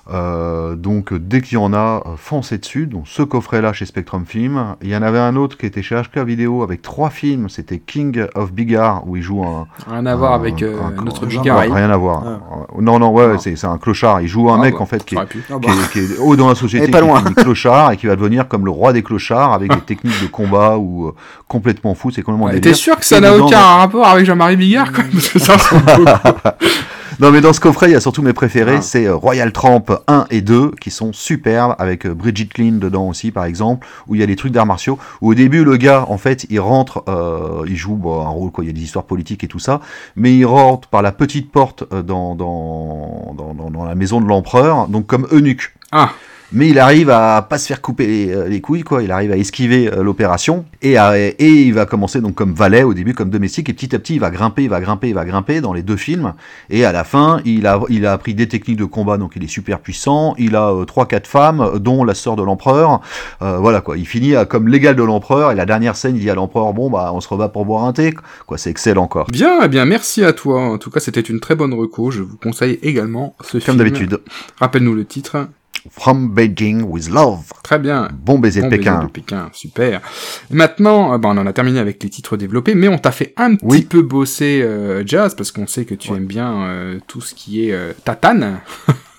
S1: Euh, donc, dès qu'il y en a, euh, foncez dessus. Donc, ce coffret-là chez Spectrum Film. Il y en avait un autre qui était chez HK Vidéo avec trois films. C'était King of Bigard, où il joue un,
S3: Rien à voir avec euh,
S1: un-
S3: notre Bigard.
S1: rien à voir. Euh, Non, non, ouais, c'est c'est un clochard. Il joue un
S3: Ah,
S1: mec
S3: bah,
S1: en fait qui est.
S2: Ah
S1: qui
S2: bah.
S1: est- qui est haut dans la société,
S2: Et pas
S1: qui
S2: loin.
S1: finit clochard et qui va devenir comme le roi des clochards avec des techniques de combat ou euh, complètement fou. C'est complètement
S3: Ouais,
S1: délire.
S3: T'es sûr que ça n'a aucun rapport avec Jean-Marie Bigard même Parce que ça.
S1: Non, mais dans ce coffret, il y a surtout mes préférés.
S3: Ah.
S1: C'est euh, Royal Tramp 1 et 2 qui sont superbes avec euh, Bridget Clean dedans aussi, par exemple, où il y a des trucs d'arts martiaux. Où au début, le gars, en fait, il rentre, euh, il joue un rôle, quoi. Il y a des histoires politiques et tout ça, mais il rentre par la petite porte euh, dans, dans, dans, dans, dans la maison de l'empereur, donc comme eunuque.
S3: Ah.
S1: Mais il arrive à pas se faire couper les, euh, les couilles, quoi. Il arrive à esquiver euh, l'opération et, à- et il va commencer donc comme valet au début, comme domestique, et petit à petit il va grimper, il va grimper, il va grimper dans les deux films. Et à la fin, il a, il a appris des techniques de combat, donc il est super puissant. Il a euh, trois, quatre femmes, euh, dont la sœur de l'empereur. Euh, voilà quoi. Il finit à- comme l'égal de l'empereur. Et la dernière scène, il dit à l'empereur bon bah on se rebat pour boire un thé. Quoi, c'est excellent encore.
S3: Bien, eh bien, merci à toi. En tout cas, c'était une très bonne reco. Je vous conseille également ce film.
S1: Comme d'habitude.
S3: Rappelle-nous le titre.
S1: From Beijing with Love.
S3: Très bien.
S1: Bon baiser de Pékin.
S3: de Pékin, super. Maintenant, euh, bah, on en a terminé avec les titres développés, mais on t'a fait un petit
S1: Oui.
S3: peu bosser euh, Jazz, parce qu'on sait que tu aimes bien euh, tout ce qui est euh, tatane.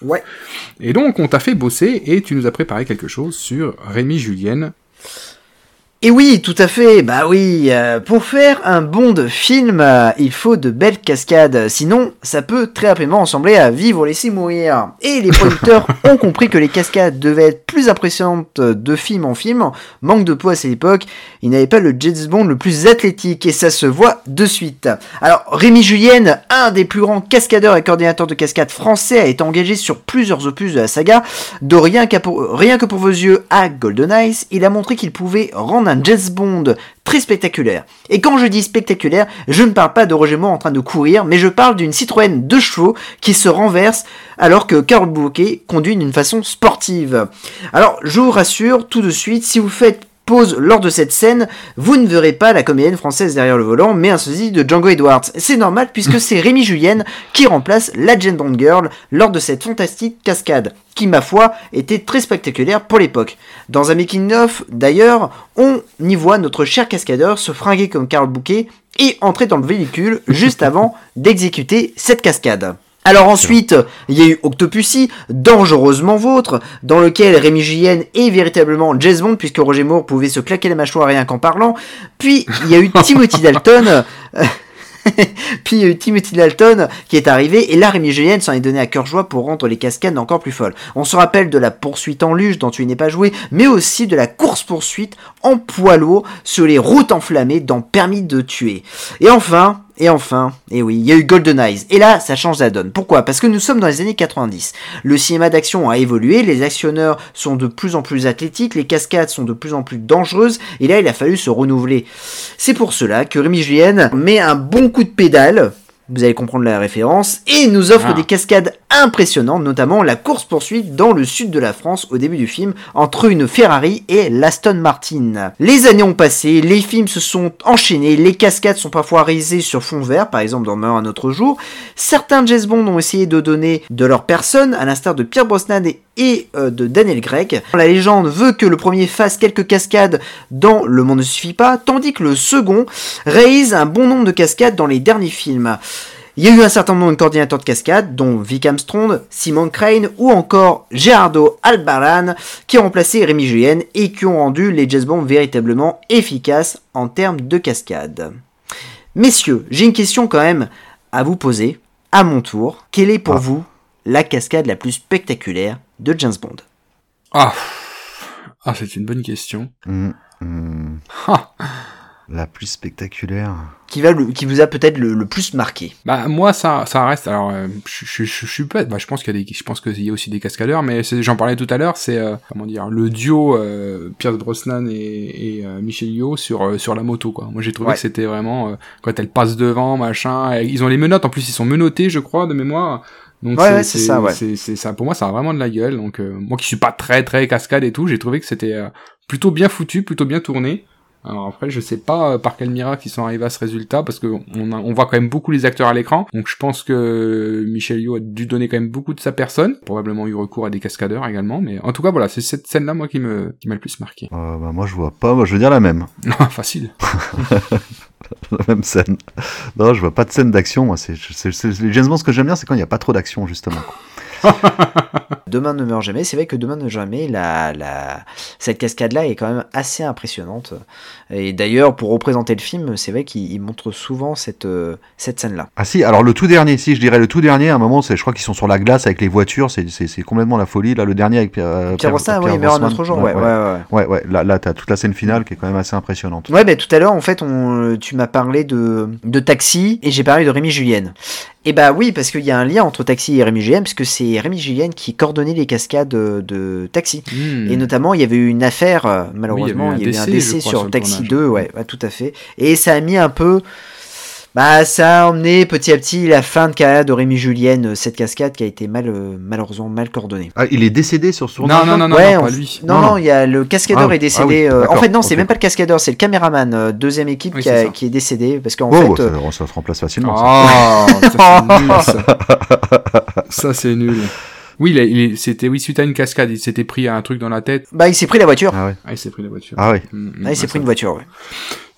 S2: Ouais.
S3: Et donc, on t'a fait bosser, et tu nous as préparé quelque chose sur Rémi Julienne.
S2: Et oui, tout à fait. Bah oui, euh, pour faire un bon de film, euh, il faut de belles cascades. Sinon, ça peut très rapidement ressembler à Vivre laisser mourir. Et les producteurs ont compris que les cascades devaient être plus impressionnantes de film en film. Manque de peau à cette époque, ils n'avaient pas le James Bond le plus athlétique et ça se voit de suite. Alors, Rémi Julienne, un des plus grands cascadeurs et coordinateurs de cascades français, a été engagé sur plusieurs opus de la saga. De rien, pour, rien que pour vos yeux à Golden Eyes, il a montré qu'il pouvait rendre un Bond très spectaculaire. Et quand je dis spectaculaire, je ne parle pas de Roger Moore en train de courir, mais je parle d'une Citroën de chevaux qui se renverse alors que Carol Bouquet conduit d'une façon sportive. Alors, je vous rassure tout de suite, si vous faites pause lors de cette scène, vous ne verrez pas la comédienne française derrière le volant, mais un sosie de Django Edwards. C'est normal puisque c'est Rémi Julienne qui remplace la Jane Bond Girl lors de cette fantastique cascade, qui ma foi était très spectaculaire pour l'époque. Dans un making-of d'ailleurs, on y voit notre cher cascadeur se fringuer comme Carl Bouquet et entrer dans le véhicule juste avant d'exécuter cette cascade. Alors ensuite, il y a eu Octopussy, Dangereusement Vôtre, dans lequel Rémi Julienne est véritablement James Bond, puisque Roger Moore pouvait se claquer la mâchoire rien qu'en parlant. Puis, il y a eu Timothy Dalton... Puis il y a eu Timothy Dalton qui est arrivé et là Rémi Julienne s'en est donné à cœur joie pour rendre les cascades encore plus folles. On se rappelle de la poursuite en luge dont tu n'es pas joué, mais aussi de la course poursuite en poids lourd sur les routes enflammées dans Permis de tuer. Et enfin, et enfin, et oui, il y a eu Golden Eyes. Et là, ça change la donne. Pourquoi? Parce que nous sommes dans les années 90. Le cinéma d'action a évolué, les actionneurs sont de plus en plus athlétiques, les cascades sont de plus en plus dangereuses, et là, il a fallu se renouveler. C'est pour cela que Rémi Julienne met un bon coup de pédale, vous allez comprendre la référence, et nous offre
S3: Ah.
S2: des cascades impressionnantes, notamment la course-poursuite dans le sud de la France au début du film, entre une Ferrari et l'Aston Martin. Les années ont passé, les films se sont enchaînés, les cascades sont parfois réalisées sur fond vert, par exemple dans Meurt un autre jour. Certains James Bond ont essayé de donner de leur personne, à l'instar de Pierre Brosnan et et euh, de Daniel Craig. La légende veut que le premier fasse quelques cascades dans Le Monde ne suffit pas, tandis que le second réalise un bon nombre de cascades dans les derniers films. Il y a eu un certain nombre de coordinateurs de cascades, dont Vic Armstrong, Simon Crane ou encore Gerardo Albaran, qui ont remplacé Rémi Julienne et qui ont rendu les James Bond véritablement efficaces en termes de cascades. Messieurs, j'ai une question quand même à vous poser, à mon tour. Quelle est pour vous la cascade la plus spectaculaire de James Bond
S3: Ah, ah c'est une bonne question.
S1: Hum, hum.
S3: Ah.
S1: La plus spectaculaire.
S2: qui, va le- qui vous a peut-être le, le plus marqué
S3: Bah moi ça ça reste alors euh, je je je, je suis pas bah je pense qu'il y a des je pense qu'il y a aussi des cascadeurs mais c'est- j'en parlais tout à l'heure c'est euh, comment dire le duo euh, Pierce Brosnan et, et euh, Michel Yeoh sur euh, sur la moto quoi. Moi j'ai trouvé
S2: Ouais.
S3: que c'était vraiment euh, quand elle passe devant machin et ils ont les menottes en plus ils sont menottés je crois de mémoire. Donc
S2: Ouais, ouais, c'est ça, ouais.
S3: c'est c'est ça pour moi ça a vraiment de la gueule donc euh, moi qui suis pas très très cascade et tout, j'ai trouvé que c'était euh, plutôt bien foutu, plutôt bien tourné. Alors après, je sais pas euh, par quel miracle ils sont arrivés à ce résultat, parce que on, a- on voit quand même beaucoup les acteurs à l'écran, donc je pense que Michel Yeoh a dû donner quand même beaucoup de sa personne, probablement eu recours à des cascadeurs également, mais en tout cas voilà, c'est cette scène-là moi qui me qui m'a le plus marqué.
S1: Euh, bah, moi je vois pas, moi je veux dire la même.
S3: Facile.
S1: la même scène. Non, je vois pas de scène d'action. Moi, c'est, c'est- c'est- les James Bond, ce que j'aime bien, c'est quand il n'y a pas trop d'action, justement.
S2: Demain ne meurt jamais. C'est vrai que Demain ne meurt jamais, la, la... cette cascade-là est quand même assez impressionnante. Et d'ailleurs, pour représenter le film, c'est vrai qu'il il montre souvent cette, euh, cette scène-là.
S1: Ah si, alors le tout dernier, si je dirais le tout dernier, à un moment, je crois qu'ils sont sur la glace avec les voitures, c'est, complètement la folie. Là, le dernier avec euh,
S2: Pierre Brosnan, oui, il meurt un autre jour, ouais, ouais, ouais.
S1: Ouais, ouais, là, là t'as toute la scène finale qui est quand même assez impressionnante.
S2: Ouais, mais tout à l'heure, en fait, on, tu m'as parlé de, de Taxi et j'ai parlé de Rémi Julienne. Et bah oui, parce qu'il y a un lien entre Taxi et Rémi Julienne, parce que c'est Rémi Julienne qui coordonnait les cascades de, de Taxi.
S3: Hmm.
S2: Et notamment, il y avait eu une affaire, euh, malheureusement,
S3: Oui,
S2: il y a eu un décès sur, Taxi
S3: tournage.
S2: 2, ouais, ouais, tout à fait. Et ça a mis un peu. Bah, ça a emmené petit à petit la fin de carrière de Rémi Julienne, euh, cette cascade qui a été mal, euh, malheureusement mal coordonnée.
S1: Ah, il est décédé sur ce
S3: Non,
S1: tournage
S3: non, non, non,
S2: Ouais,
S3: non,
S2: on-
S3: pas lui.
S2: Non,
S1: Non,
S2: non,
S1: non.
S2: il y a le cascadeur
S1: Ah,
S2: est décédé.
S1: ah oui,
S2: euh, en fait, non, c'est même pas le cascadeur, c'est le caméraman, euh, deuxième équipe
S3: Oui,
S2: qui, a- qui est décédé. Parce qu'en
S1: Oh,
S2: fait.
S1: bah, ça, ça se remplace facilement. ça.
S3: Oh, ça c'est nul, ça. Ça, c'est nul. Oui, il, a- il est- c'était oui suite à une cascade, il s'était pris un truc dans la tête.
S2: Bah, il s'est pris la voiture.
S1: Ah ouais.
S3: Ah, il s'est pris la voiture.
S1: Ah ouais.
S3: Mm, mm,
S2: Ah, il s'est
S3: ouais,
S2: pris
S3: ça-
S2: une voiture, ouais.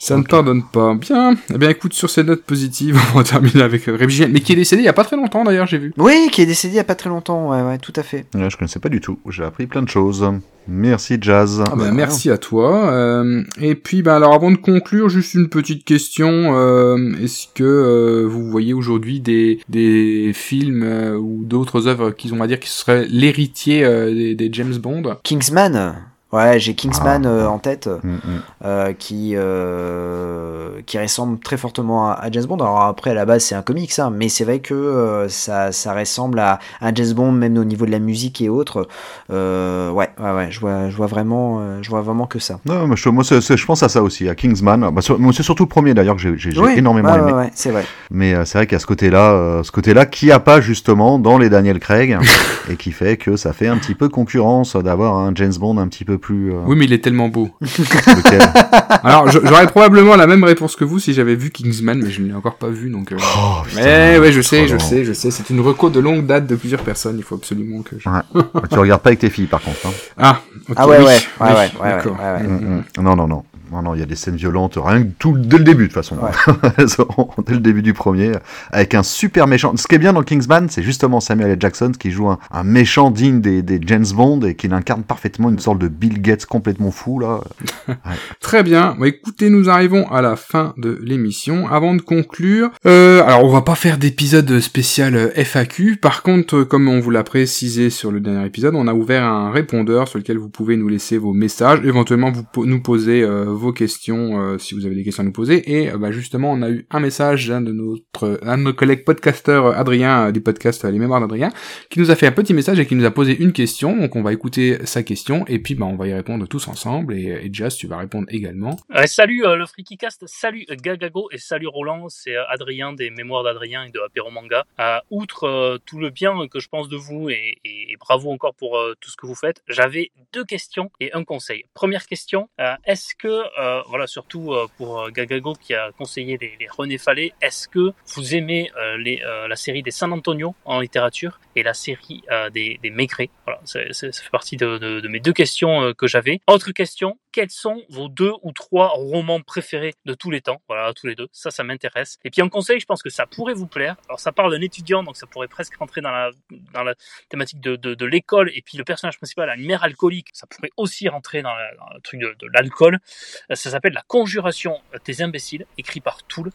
S3: Ça ne pardonne pas. Bien. Eh bien, écoute, sur ces notes positives, on va terminer avec euh, Rémi mais qui est décédé il y a pas très longtemps d'ailleurs, j'ai vu.
S2: Oui, qui est décédé il y a pas très longtemps, ouais, ouais, tout à fait.
S1: Ouais, je connaissais pas du tout. J'ai appris plein de choses. Merci Jazz.
S3: Ah ben, merci à toi. Euh, et puis, ben, alors avant de conclure, juste une petite question. Euh, Est-ce que euh, vous voyez aujourd'hui des, des films euh, ou d'autres œuvres qui, on va dire, qui seraient l'héritier euh, des, des James Bond?
S2: Kingsman Ouais, j'ai Kingsman euh, en tête,
S1: Mm, mm.
S2: euh, qui, euh, qui ressemble très fortement à, à James Bond. Alors après, à la base, c'est un comics, hein, mais c'est vrai que euh, ça, ça ressemble à, à James Bond, même au niveau de la musique et autres. Euh, ouais, ouais, ouais, je vois, je vois vraiment, euh, je vois vraiment que ça.
S1: Non, moi, je, moi, c'est- c'est- je pense à ça aussi, à Kingsman. Bah, sur- c'est surtout le premier d'ailleurs que j'ai, j'ai- j'ai
S2: Oui,
S1: énormément aimé.
S2: ouais, ouais, c'est vrai.
S1: Mais euh, c'est vrai qu'à ce côté-là, euh, ce côté-là, qui a pas justement dans les Daniel Craig, et qui fait que ça fait un petit peu concurrence d'avoir un James Bond un petit peu plus. euh,
S3: Oui, mais il est tellement beau.
S1: lequel
S3: Alors, j'aurais probablement la même réponse que vous si j'avais vu Kingsman, mais je ne l'ai encore pas vu, donc. euh,
S1: Oh, putain,
S3: mais ouais, je sais, je
S1: long.
S3: sais, je sais. C'est une reco de longue date de plusieurs personnes. Il faut absolument que. Je...
S1: Ouais. tu regardes pas avec tes filles, par contre. Hein.
S3: Ah, ok,
S2: Ah ouais,
S3: oui,
S2: ouais,
S3: oui,
S2: ouais, ouais, ouais,
S3: d'accord.
S2: ouais, ouais.
S1: Mm, mm. Non, non, non. Non, non, il y a des scènes violentes, rien que tout, dès le début, de toute façon. Sont dès le début du premier, avec un super méchant. Ce qui est bien dans Kingsman, c'est justement Samuel L. Jackson qui joue un, un méchant digne des, des James Bond et qui incarne parfaitement une sorte de Bill Gates complètement fou, là.
S3: Très bien. Bah, écoutez, nous arrivons à la fin de l'émission. Avant de conclure, euh, alors on va pas faire d'épisode spécial euh, FAQ. Par contre, euh, comme on vous l'a précisé sur le dernier épisode, on a ouvert un répondeur sur lequel vous pouvez nous laisser vos messages, éventuellement vous po- nous poser euh, vos questions euh, si vous avez des questions à nous poser. Et euh, bah, justement, on a eu un message d'un de notre, un de nos collègues podcasteurs, euh, Adrien, du podcast Les Mémoires d'Adrien, qui nous a fait un petit message et qui nous a posé une question. Donc on va écouter sa question et puis bah, on va y répondre tous ensemble. Et, Jazz, tu vas répondre également.
S16: Salut le Freakycast, salut Gagago et salut Roland, c'est Adrien des Mémoires d'Adrien et de Apéro Manga. Outre tout le bien que je pense de vous et, bravo encore pour tout ce que vous faites, j'avais deux questions et un conseil. Première question, est-ce que, euh, voilà, surtout euh, pour euh, Gagago qui a conseillé les, les René Fallet, est-ce que vous aimez euh, les, euh, la série des San Antonio en littérature et la série des, des Maigret? Voilà, c'est- ça fait partie de, de- de mes deux questions que j'avais. Autre question, quels sont vos deux ou trois romans préférés de tous les temps? Voilà, tous les deux. Ça, ça m'intéresse. Et puis un conseil, je pense que ça pourrait vous plaire. Alors ça parle d'un étudiant, donc ça pourrait presque rentrer dans la, dans la thématique de, de, l'école. Et puis le personnage principal a une mère alcoolique. Ça pourrait aussi rentrer dans, la- le truc de, de l'alcool. Euh, Ça s'appelle La Conjuration des imbéciles, écrit par Toul.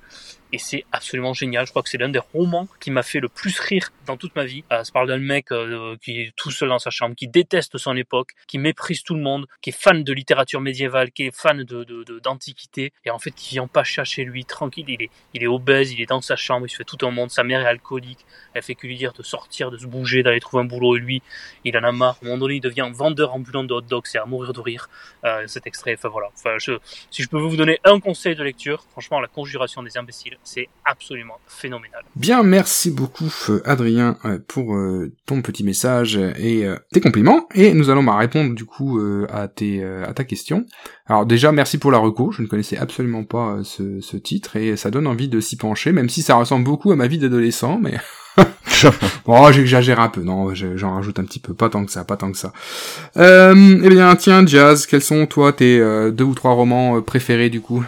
S16: Et c'est absolument génial. Je crois que c'est l'un des romans qui m'a fait le plus rire dans toute ma vie. Euh, ça parle d'un mec euh, qui est tout seul dans sa chambre, qui déteste son époque, qui méprise tout le monde, qui est fan de littérature médiévale, qui est fan de d'antiquité, et en fait qui vient pas chez lui, tranquille. Il est, il est obèse, il est dans sa chambre, il se fait tout un monde. Sa mère est alcoolique. Elle fait que lui dire de sortir, de se bouger, d'aller trouver un boulot. Et lui, il en a marre. À un moment donné, il devient vendeur ambulant de hot dogs. C'est à mourir de rire. Euh, cet extrait. Enfin voilà. Enfin, je, si je peux vous donner un conseil de lecture, franchement, La Conjuration des imbéciles, c'est absolument phénoménal.
S3: Bien, merci beaucoup euh, Adrien euh, pour euh, ton petit message et tes compliments. Et nous allons bah, répondre du coup à, tes, à ta question. Alors déjà, merci pour la reco. Je ne connaissais absolument pas ce, ce titre et ça donne envie de s'y pencher, même si ça ressemble beaucoup à ma vie d'adolescent, mais... bon, j'exagère un peu, non, je- j'en rajoute un petit peu, pas tant que ça, pas tant que ça. Euh, eh bien, tiens, Jazz, quels sont toi tes euh, deux ou trois romans euh, préférés du coup?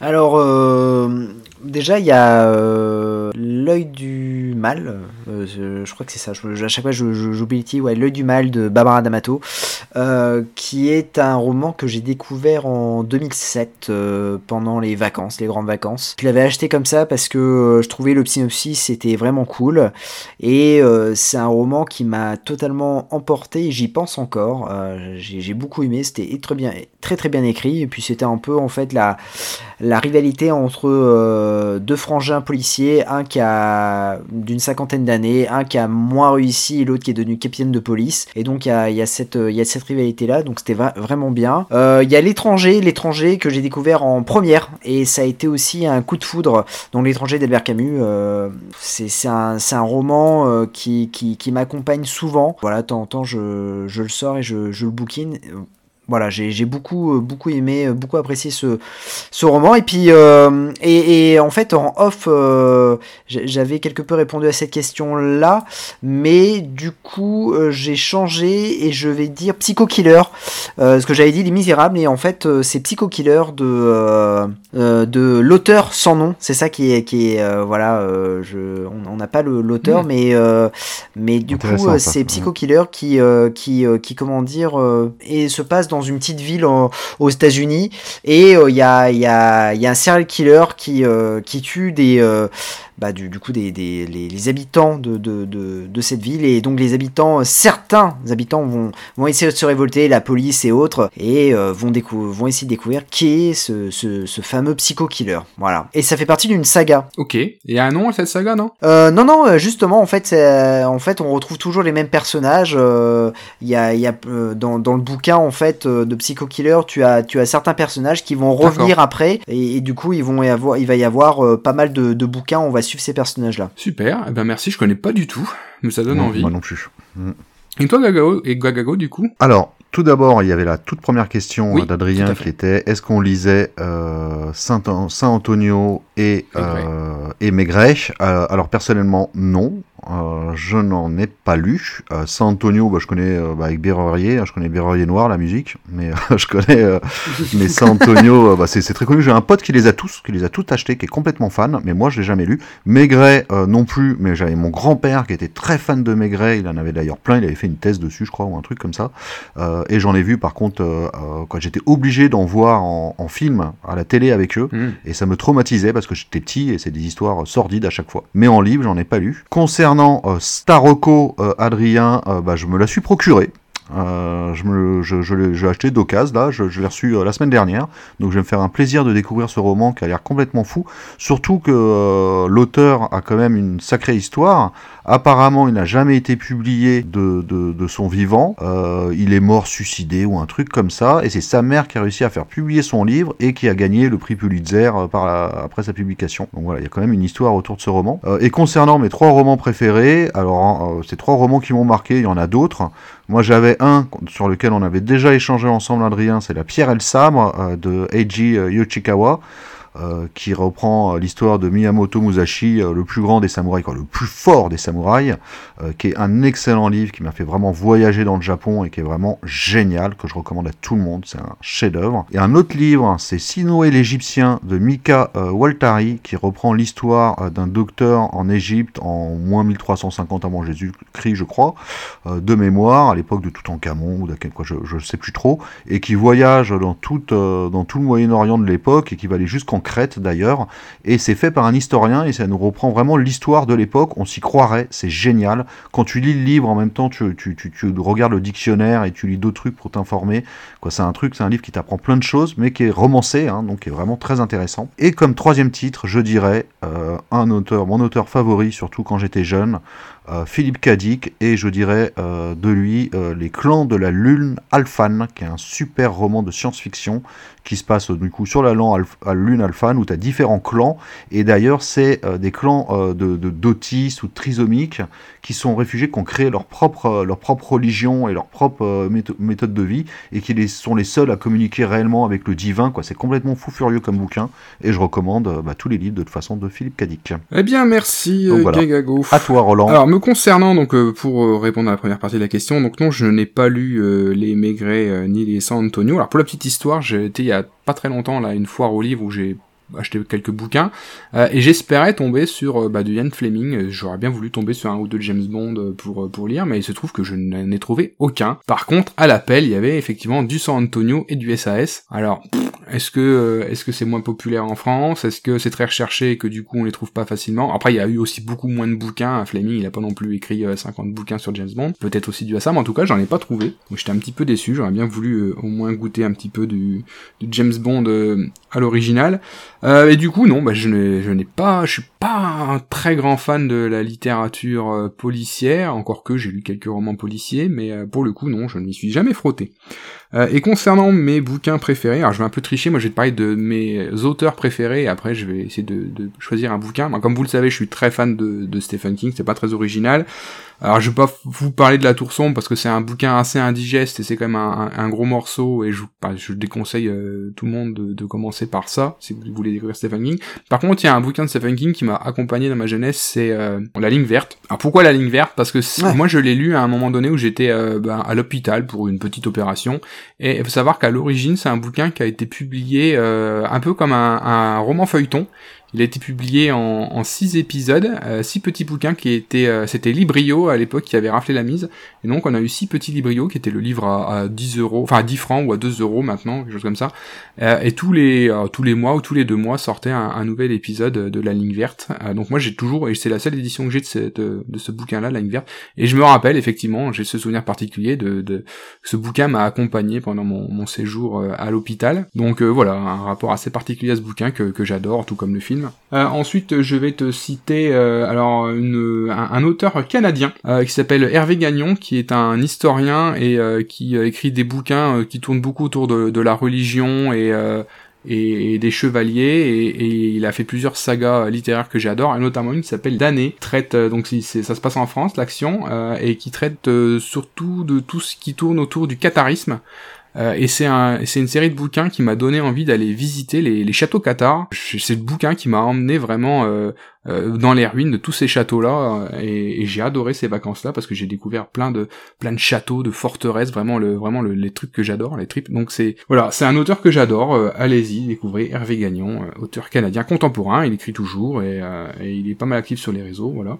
S2: Alors, euh, déjà, il y a euh, L'œil du mal, euh, je, crois que c'est ça, à chaque fois j'oublie le ouais, L'œil du mal de Barbara D'Amato, euh, qui est un roman que j'ai découvert en 2007 euh, pendant les vacances, les grandes vacances. Je l'avais acheté comme ça parce que je trouvais le synopsis était vraiment cool. Et c'est un roman qui m'a totalement emporté j'y pense encore. J'ai j'ai beaucoup aimé, c'était très bien, très très bien écrit. Et puis c'était un peu en fait la la rivalité entre euh, deux frangins policiers, un qui a d'une cinquantaine d'années, un qui a moins réussi et l'autre qui est devenu capitaine de police. Et donc il y a, cette, y a cette rivalité là, donc c'était vra- vraiment bien. Euh, Il y a l'étranger, l'étranger que j'ai découvert en première et ça a été aussi un coup de foudre. Donc l'étranger d'Albert Camus, euh, c'est c'est un, c'est un roman euh, qui, qui, qui m'accompagne souvent. Voilà, de temps en temps je, je le sors et je, je le bouquine voilà, j'ai beaucoup euh, beaucoup aimé, euh, beaucoup apprécié ce ce roman. Et puis euh, et, et en fait en off euh, j'avais quelque peu répondu à cette question là, mais du coup euh, j'ai changé et je vais dire Psycho Killer, ce que j'avais dit Les Misérables. Et en fait c'est Psycho Killer de de l'auteur sans nom, c'est ça qui est qui est voilà, je on n'a pas l'auteur
S1: Mm.
S2: mais mais du coup c'est Psycho Killer qui qui qui comment dire et se passe dans une petite ville en- aux États-Unis. Et euh, il y a y a un serial killer qui euh, qui tue des euh, bah, du, du coup des, des les, les habitants de, de, de, de cette ville. Et donc les habitants certains habitants vont vont essayer de se révolter la police et autres et euh, vont vont essayer de découvrir qui est ce, ce, ce fameux psycho killer voilà. Et ça fait partie d'une saga.
S3: Ok. Il y a un nom à cette saga, non?
S2: Euh, non, non, euh, justement, en fait, euh, en fait, on retrouve toujours les mêmes personnages. euh, Il y a, y a dans, dans le bouquin en fait de Psycho Killer, tu as, tu as certains personnages qui vont revenir après, et, et du coup, ils vont y avoir, il va y avoir pas mal de, de bouquins. On va suivre ces personnages-là.
S3: Super. Eh ben merci, je connais pas du tout, mais ça donne
S1: Non,
S3: envie.
S1: Moi non plus. Mm.
S3: Et toi, Gagago, et Gagago, du coup?
S1: Alors, tout d'abord, il y avait la toute première question
S3: Oui,
S1: euh, d'Adrien qui était est-ce qu'on lisait euh, Saint, Saint Antonio et, euh, et Maigret? Euh, Alors, personnellement, non. Euh, je n'en ai pas lu. Euh, Saint Antonio, bah, je connais euh, bah, avec Bérorier, hein, je connais Bérorier Noir, la musique, mais euh, je connais. mais Saint Antonio, bah, c'est très connu. J'ai un pote qui les a tous, qui les a tous achetés, qui est complètement fan, mais moi je l'ai jamais lu. Maigret non plus, mais j'avais mon grand-père qui était très fan de Maigret. Il en avait d'ailleurs plein. Il avait fait une thèse dessus, je crois, ou un truc comme ça. Et j'en ai vu par contre quand j'étais obligé d'en voir en, en film à la télé avec eux
S3: Mm.
S1: et ça me traumatisait parce que j'étais petit et c'est des histoires sordides à chaque fois. Mais en livre, j'en ai pas lu. Concernant euh, Staroko, euh, Adrien, euh, bah, je me la suis procuré. Euh, je me, je, je l'ai j'ai acheté d'occasion là, je, je l'ai reçu euh, la semaine dernière, donc je vais me faire un plaisir de découvrir ce roman qui a l'air complètement fou. Surtout que euh, l'auteur a quand même une sacrée histoire. Apparemment, il n'a jamais été publié de, de, de son vivant. Euh, il est mort suicidé ou un truc comme ça, et c'est sa mère qui a réussi à faire publier son livre et qui a gagné le prix Pulitzer par la- après sa publication. Donc voilà, il y a quand même une histoire autour de ce roman. Et concernant mes trois romans préférés, alors euh, ces trois romans qui m'ont marqué, il y en a d'autres. Moi, j'avais un sur lequel on avait déjà échangé ensemble, Adrien, c'est La Pierre et le Sabre euh, de Eiji euh, Yoshikawa. Euh, qui reprend euh, l'histoire de Miyamoto Musashi, euh, le plus grand des samouraïs, quoi, le plus fort des samouraïs, qui est un excellent livre qui m'a fait vraiment voyager dans le Japon et qui est vraiment génial, que je recommande à tout le monde, c'est un chef-d'œuvre. Et un autre livre, c'est Sinoé l'Égyptien de Mika Waltari, qui reprend l'histoire d'un docteur en Égypte en moins 1350 avant Jésus-Christ, je crois, de mémoire, à l'époque de Toutankhamon ou de quoi, je, je sais plus trop, et qui voyage dans tout, dans tout le Moyen-Orient de l'époque et qui va aller jusqu'en D'ailleurs. Et c'est fait par un historien et ça nous reprend vraiment l'histoire de l'époque. On s'y croirait, c'est génial. Quand tu lis le livre en même temps, tu, tu, tu, regardes le dictionnaire et tu lis d'autres trucs pour t'informer. Quoi, c'est un truc, c'est un livre qui t'apprend plein de choses, mais qui est romancé, hein, donc qui est vraiment très intéressant. Et comme troisième titre, je dirais euh, un auteur, mon auteur favori, surtout quand j'étais jeune, Philippe Cadic, et je dirais euh, de lui euh, Les clans de la lune Alphane, qui est un super roman de science-fiction qui se passe euh, du coup sur la lune Alphane, où tu as différents clans, et d'ailleurs c'est euh, des clans euh, de, d'autistes ou de trisomiques qui sont réfugiés, qui ont créé leur propre, euh, leur propre religion et leur propre euh, métho- méthode de vie, et qui les, sont les seuls à communiquer réellement avec le divin. Quoi. C'est complètement fou furieux comme bouquin, et je recommande euh, bah, tous les livres de toute façon de Philippe Cadic.
S3: Eh bien, merci, euh,
S1: voilà. À toi Roland.
S3: Alors, concernant, donc, euh, pour euh, répondre à la première partie de la question, donc non, je n'ai pas lu euh, les Maigret ni les San Antonio. Alors, pour la petite histoire, j'ai été il y a pas très longtemps, là, une foire au livre où j'ai acheté quelques bouquins euh, et j'espérais tomber sur euh, bah, du Ian Fleming. J'aurais bien voulu tomber sur un ou deux James Bond euh, pour pour lire, mais il se trouve que je n'en ai trouvé aucun. Par contre, à l'appel, il y avait effectivement du San Antonio et du SAS. Alors, est-ce que est-ce que c'est moins populaire en France? Est-ce que c'est très recherché et que du coup on les trouve pas facilement? Après, il y a eu aussi beaucoup moins de bouquins. Fleming, il a pas non plus écrit 50 bouquins sur James Bond. Peut-être aussi du à ça, mais en tout cas, j'en ai pas trouvé. J'étais un petit peu déçu. J'aurais bien voulu au moins goûter un petit peu du, du James Bond à l'original. Euh, et du coup, non, bah, je n'ai, pas, je suis pas un très grand fan de la littérature euh, policière, encore que j'ai lu quelques romans policiers, mais euh, pour le coup, non, je ne m'y suis jamais frotté. Et concernant mes bouquins préférés, alors je vais un peu tricher, moi je vais te parler de mes auteurs préférés, et après je vais essayer de, de choisir un bouquin. comme vous le savez, je suis très fan de, de Stephen King, c'est pas très original. Alors je vais pas vous parler de la Tour sombre parce que c'est un bouquin assez indigeste et c'est quand même un, un, gros morceau et je, bah, je déconseille tout le monde de, de, commencer par ça si vous voulez découvrir Stephen King. Par contre, il y a un bouquin de Stephen King qui m'a accompagné dans ma jeunesse, c'est euh, La ligne verte. Alors pourquoi La ligne verte? Parce que moi je l'ai lu à un moment donné où j'étais euh, bah, à l'hôpital pour une petite opération et il faut savoir qu'à l'origine c'est un bouquin qui a été publié euh, un peu comme un, un roman feuilleton il a été publié en, en six épisodes, euh, six petits bouquins qui étaient, euh, c'était Librio à l'époque qui avait raflé la mise. Et donc on a eu six petits Librio qui étaient le livre à, à 10 euros, enfin à 10 francs ou à 2 euros maintenant, quelque chose comme ça. Euh, et tous les euh, tous les mois ou tous les deux mois sortait un, un nouvel épisode de la ligne verte. Euh, donc moi j'ai toujours, et c'est la seule édition que j'ai de, cette, de ce bouquin-là, la ligne verte. Et je me rappelle effectivement, j'ai ce souvenir particulier de, de ce bouquin m'a accompagné pendant mon, mon séjour à l'hôpital. Donc voilà, un rapport assez particulier à ce bouquin que, que j'adore, tout comme le film. Euh, ensuite, je vais te citer euh, alors un, auteur canadien euh, qui s'appelle Hervé Gagnon, qui est un historien et qui écrit des bouquins qui tournent beaucoup autour de, la religion et des chevaliers. Et, il a fait plusieurs sagas littéraires que j'adore et notamment une qui s'appelle Damné traite donc ça se passe en France l'action et qui traite surtout de tout ce qui tourne autour du catharisme euh, et c'est un, c'est une série de bouquins qui m'a donné envie d'aller visiter les, les châteaux cathares. C'est le bouquin qui m'a emmené vraiment euh, euh, dans les ruines de tous ces châteaux-là, et, et j'ai adoré ces vacances-là parce que j'ai découvert plein de plein de châteaux, de forteresses, vraiment le vraiment le, les trucs que j'adore, les tripes. Donc c'est voilà, c'est un auteur que j'adore. allez-y, découvrez Hervé Gagnon, auteur canadien contemporain. Il écrit toujours et, et, il est pas mal actif sur les réseaux, voilà.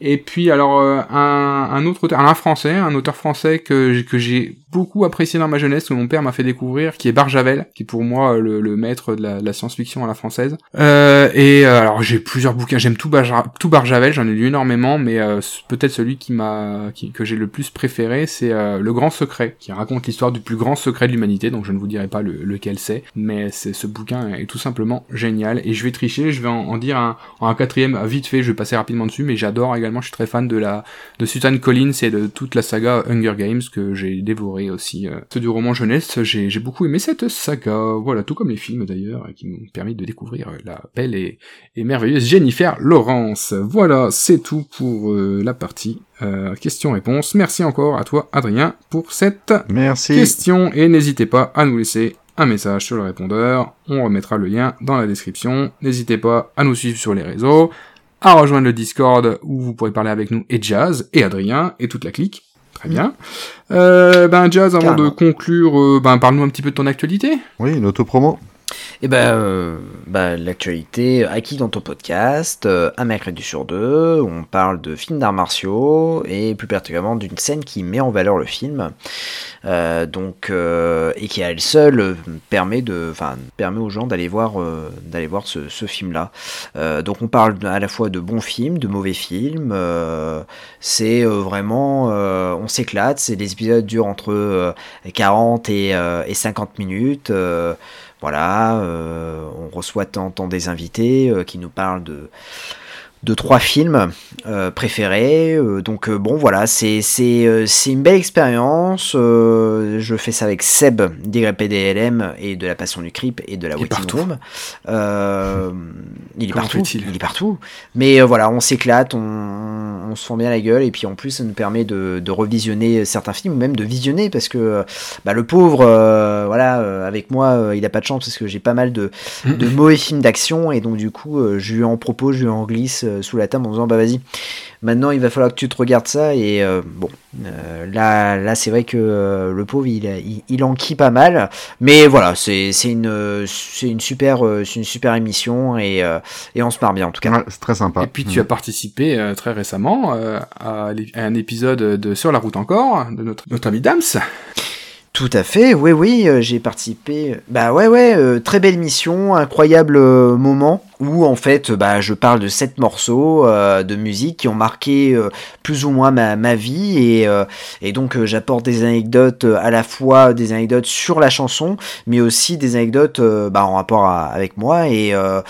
S3: Et puis alors un, un autre auteur, un français, un auteur français que que j'ai beaucoup apprécié dans ma jeunesse, que mon père m'a fait découvrir, qui est Barjavel, qui est pour moi le, le maître de la, la science-fiction à la française. Euh, et euh, alors j'ai plusieurs bouquins, j'aime tout, Bar tout Barjavel, j'en ai lu énormément, mais euh, peut-être celui qui m'a, que j'ai le plus préféré, c'est euh, Le Grand Secret, qui raconte l'histoire du plus grand secret de l'humanité. Donc je ne vous dirai pas le, lequel c'est, mais ce bouquin est tout simplement génial. Et je vais tricher, je vais en, dire un, quatrième vite fait, je vais passer rapidement dessus, mais j'adore également, je suis très fan de la de Susan Collins et de toute la saga Hunger Games que j'ai dévoré aussi. Euh, du roman jeunesse, j'ai beaucoup aimé cette saga, voilà, tout comme les films d'ailleurs, qui m'ont permis de découvrir la belle et, merveilleuse Jennifer Lawrence. Voilà, c'est tout pour euh, la partie euh, question-réponse. Merci encore à toi, Adrien, pour cette
S1: Merci.
S3: question, et n'hésitez pas à nous laisser un message sur le répondeur, on remettra le lien dans la description, n'hésitez pas à nous suivre sur les réseaux, à rejoindre le Discord où vous pourrez parler avec nous et Jazz, et Adrien, et toute la clique. Très bien. Euh, ben Jazz, avant de conclure, euh, ben parle-nous un petit peu de ton actualité.
S1: Oui, une autopromo.
S2: Eh ben, euh, bah, l'actualité acquis dans ton podcast, euh, un mercredi sur deux, on parle de films d'arts martiaux et plus particulièrement d'une scène qui met en valeur le film, euh, donc euh, et qui à elle seule permet de, permet aux gens d'aller voir, euh, d'aller voir ce, film-là. Euh, donc on parle à la fois de bons films, de mauvais films. c'est vraiment, on s'éclate. C'est des épisodes durent entre 40 et, et 50 minutes. Voilà, euh, on reçoit tant, des invités euh, qui nous parlent de, de trois films euh, préférés. Euh, donc euh, bon voilà, c'est c'est c'est une belle expérience. je fais ça avec Seb d'YPDLM et de la Passion du Crip et de la Waiting Room. il est partout. Il est partout. Mais voilà, on s'éclate, on, on, se fend bien la gueule et puis en plus ça nous permet de, de revisionner certains films ou même de visionner parce que bah, le pauvre, voilà, avec moi, il a pas de chance parce que j'ai pas mal de, de mauvais films d'action et donc du coup je lui en propose, je lui en glisse euh, sous la table en disant bah vas-y, maintenant il va falloir que tu te regardes ça et euh, bon, euh, là là c'est vrai que euh, le pauvre il, il, il enquille pas mal, mais voilà c'est c'est une c'est une super c'est une super émission et euh, et on se marre bien en tout cas.
S1: Ouais, c'est très sympa.
S3: Et puis tu as participé euh, très récemment euh, à, à un épisode de Sur la route encore de notre notre ami Dams.
S2: Tout à fait, oui, oui, euh, j'ai participé. Bah ouais, ouais, euh, très belle mission, incroyable euh, moment où en fait, bah, je parle de sept morceaux euh, de musique qui ont marqué euh, plus ou moins ma, vie et, euh, donc euh, j'apporte des anecdotes euh, à la fois des anecdotes sur la chanson, mais aussi des anecdotes euh, bah, en rapport avec moi et, euh,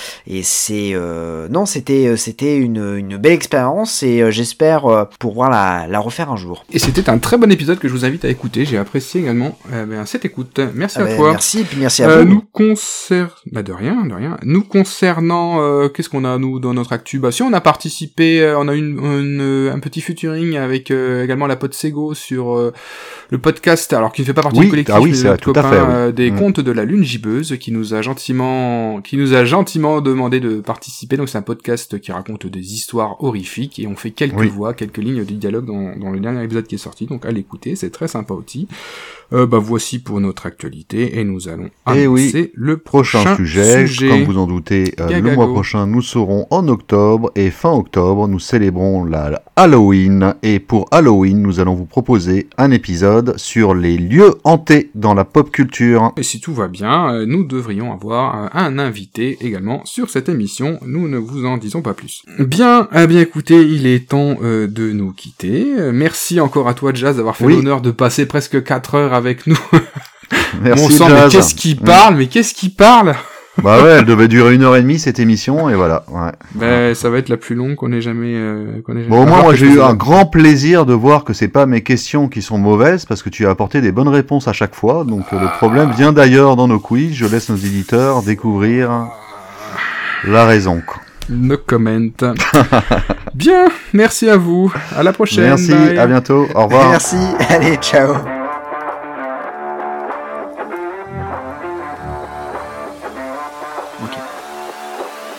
S2: c'est euh, non, c'était c'était une, belle expérience et euh, j'espère euh, pouvoir la refaire un jour.
S3: Et c'était un très bon épisode que je vous invite à écouter. J'ai apprécié également euh, ben, cette écoute. Merci
S2: Ah
S3: à
S2: ben,
S3: toi.
S2: merci, et puis merci à
S3: Euh,
S2: vous.
S3: Nous concernant, bah de rien, de rien. Nous concernant, euh, qu'est-ce qu'on a nous dans notre actu? Bah si on a participé, euh, on a eu une, une, euh, un petit featuring avec euh, également la pote Sego sur euh, le podcast, alors qui ne fait pas partie
S1: Oui,
S3: du collectif,
S1: ah oui, à
S3: copain
S1: fait, oui.
S3: des
S1: Mm.
S3: contes de la lune gibbeuse, qui nous a gentiment, qui nous a gentiment demandé de participer. Donc c'est un podcast qui raconte des histoires horrifiques et on fait quelques voix, quelques lignes de dialogue dans, dans le dernier épisode qui est sorti. Donc à l'écouter, c'est très sympa aussi. Euh, bah voici pour notre actualité et nous allons
S1: Et oui,
S3: annoncer le
S1: prochain,
S3: prochain,
S1: sujet,
S3: sujet.
S1: comme vous en doutez, euh, le mois prochain, nous serons en octobre et fin octobre, nous célébrons la Halloween et pour Halloween, nous allons vous proposer un épisode sur les lieux hantés dans la pop culture.
S3: Et si tout va bien, euh, nous devrions avoir euh, un invité également sur cette émission. Nous ne vous en disons pas plus. Bien, eh bien écoutez, il est temps euh, de nous quitter. Merci encore à toi, Jazz, d'avoir fait
S1: Oui.
S3: l'honneur de passer presque 4 heures avec nous.
S1: Merci
S3: sang, mais qu'est-ce qui parle? Mais qu'est-ce qui parle?
S1: Bah ouais, elle devait durer une heure et demie cette émission et voilà. Ouais.
S3: Ben, ça va être la plus longue qu'on ait jamais. euh, qu'on ait jamais
S1: Bon, au moins, moi, j'ai eu un grand plaisir de voir que c'est pas mes questions qui sont mauvaises parce que tu as apporté des bonnes réponses à chaque fois. Donc, euh, le problème vient d'ailleurs dans nos quiz. Je laisse nos éditeurs découvrir la raison.
S3: No comment. Bien, merci à vous. À la prochaine.
S1: Merci,
S3: bye.
S1: à bientôt. Au revoir.
S2: Merci, allez, ciao.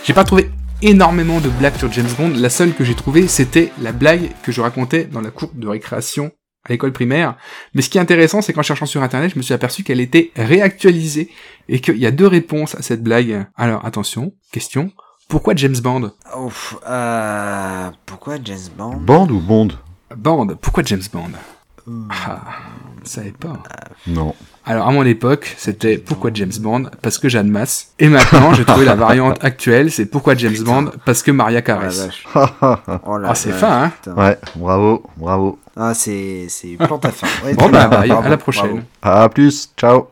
S3: J'ai pas trouvé énormément de blagues sur James Bond. La seule que j'ai trouvée, c'était la blague que je racontais dans la cour de récréation à l'école primaire. Mais ce qui est intéressant, c'est qu'en cherchant sur internet, je me suis aperçu qu'elle était réactualisée et qu'il y a deux réponses à cette blague. Alors, attention, question. Pourquoi James Bond
S2: Ouf, euh, pourquoi James Bond
S1: Band ou Bond?
S3: Bond. Pourquoi James Bond? Ah, je savais pas.
S1: Non.
S3: Alors à mon époque, c'était pourquoi James Bond? Parce que Jeanne Masse. Et maintenant, j'ai trouvé la variante actuelle, c'est pourquoi James Bond? Parce que Maria Carey.
S2: Oh la
S3: ah, c'est
S2: vache,
S3: fin, hein
S2: putain.
S1: Ouais, bravo, bravo.
S2: Ah, c'est c'est plante à fin. Ouais,
S3: Bon bah,
S2: bravo,
S3: à la prochaine.
S2: bravo.
S1: À plus, ciao.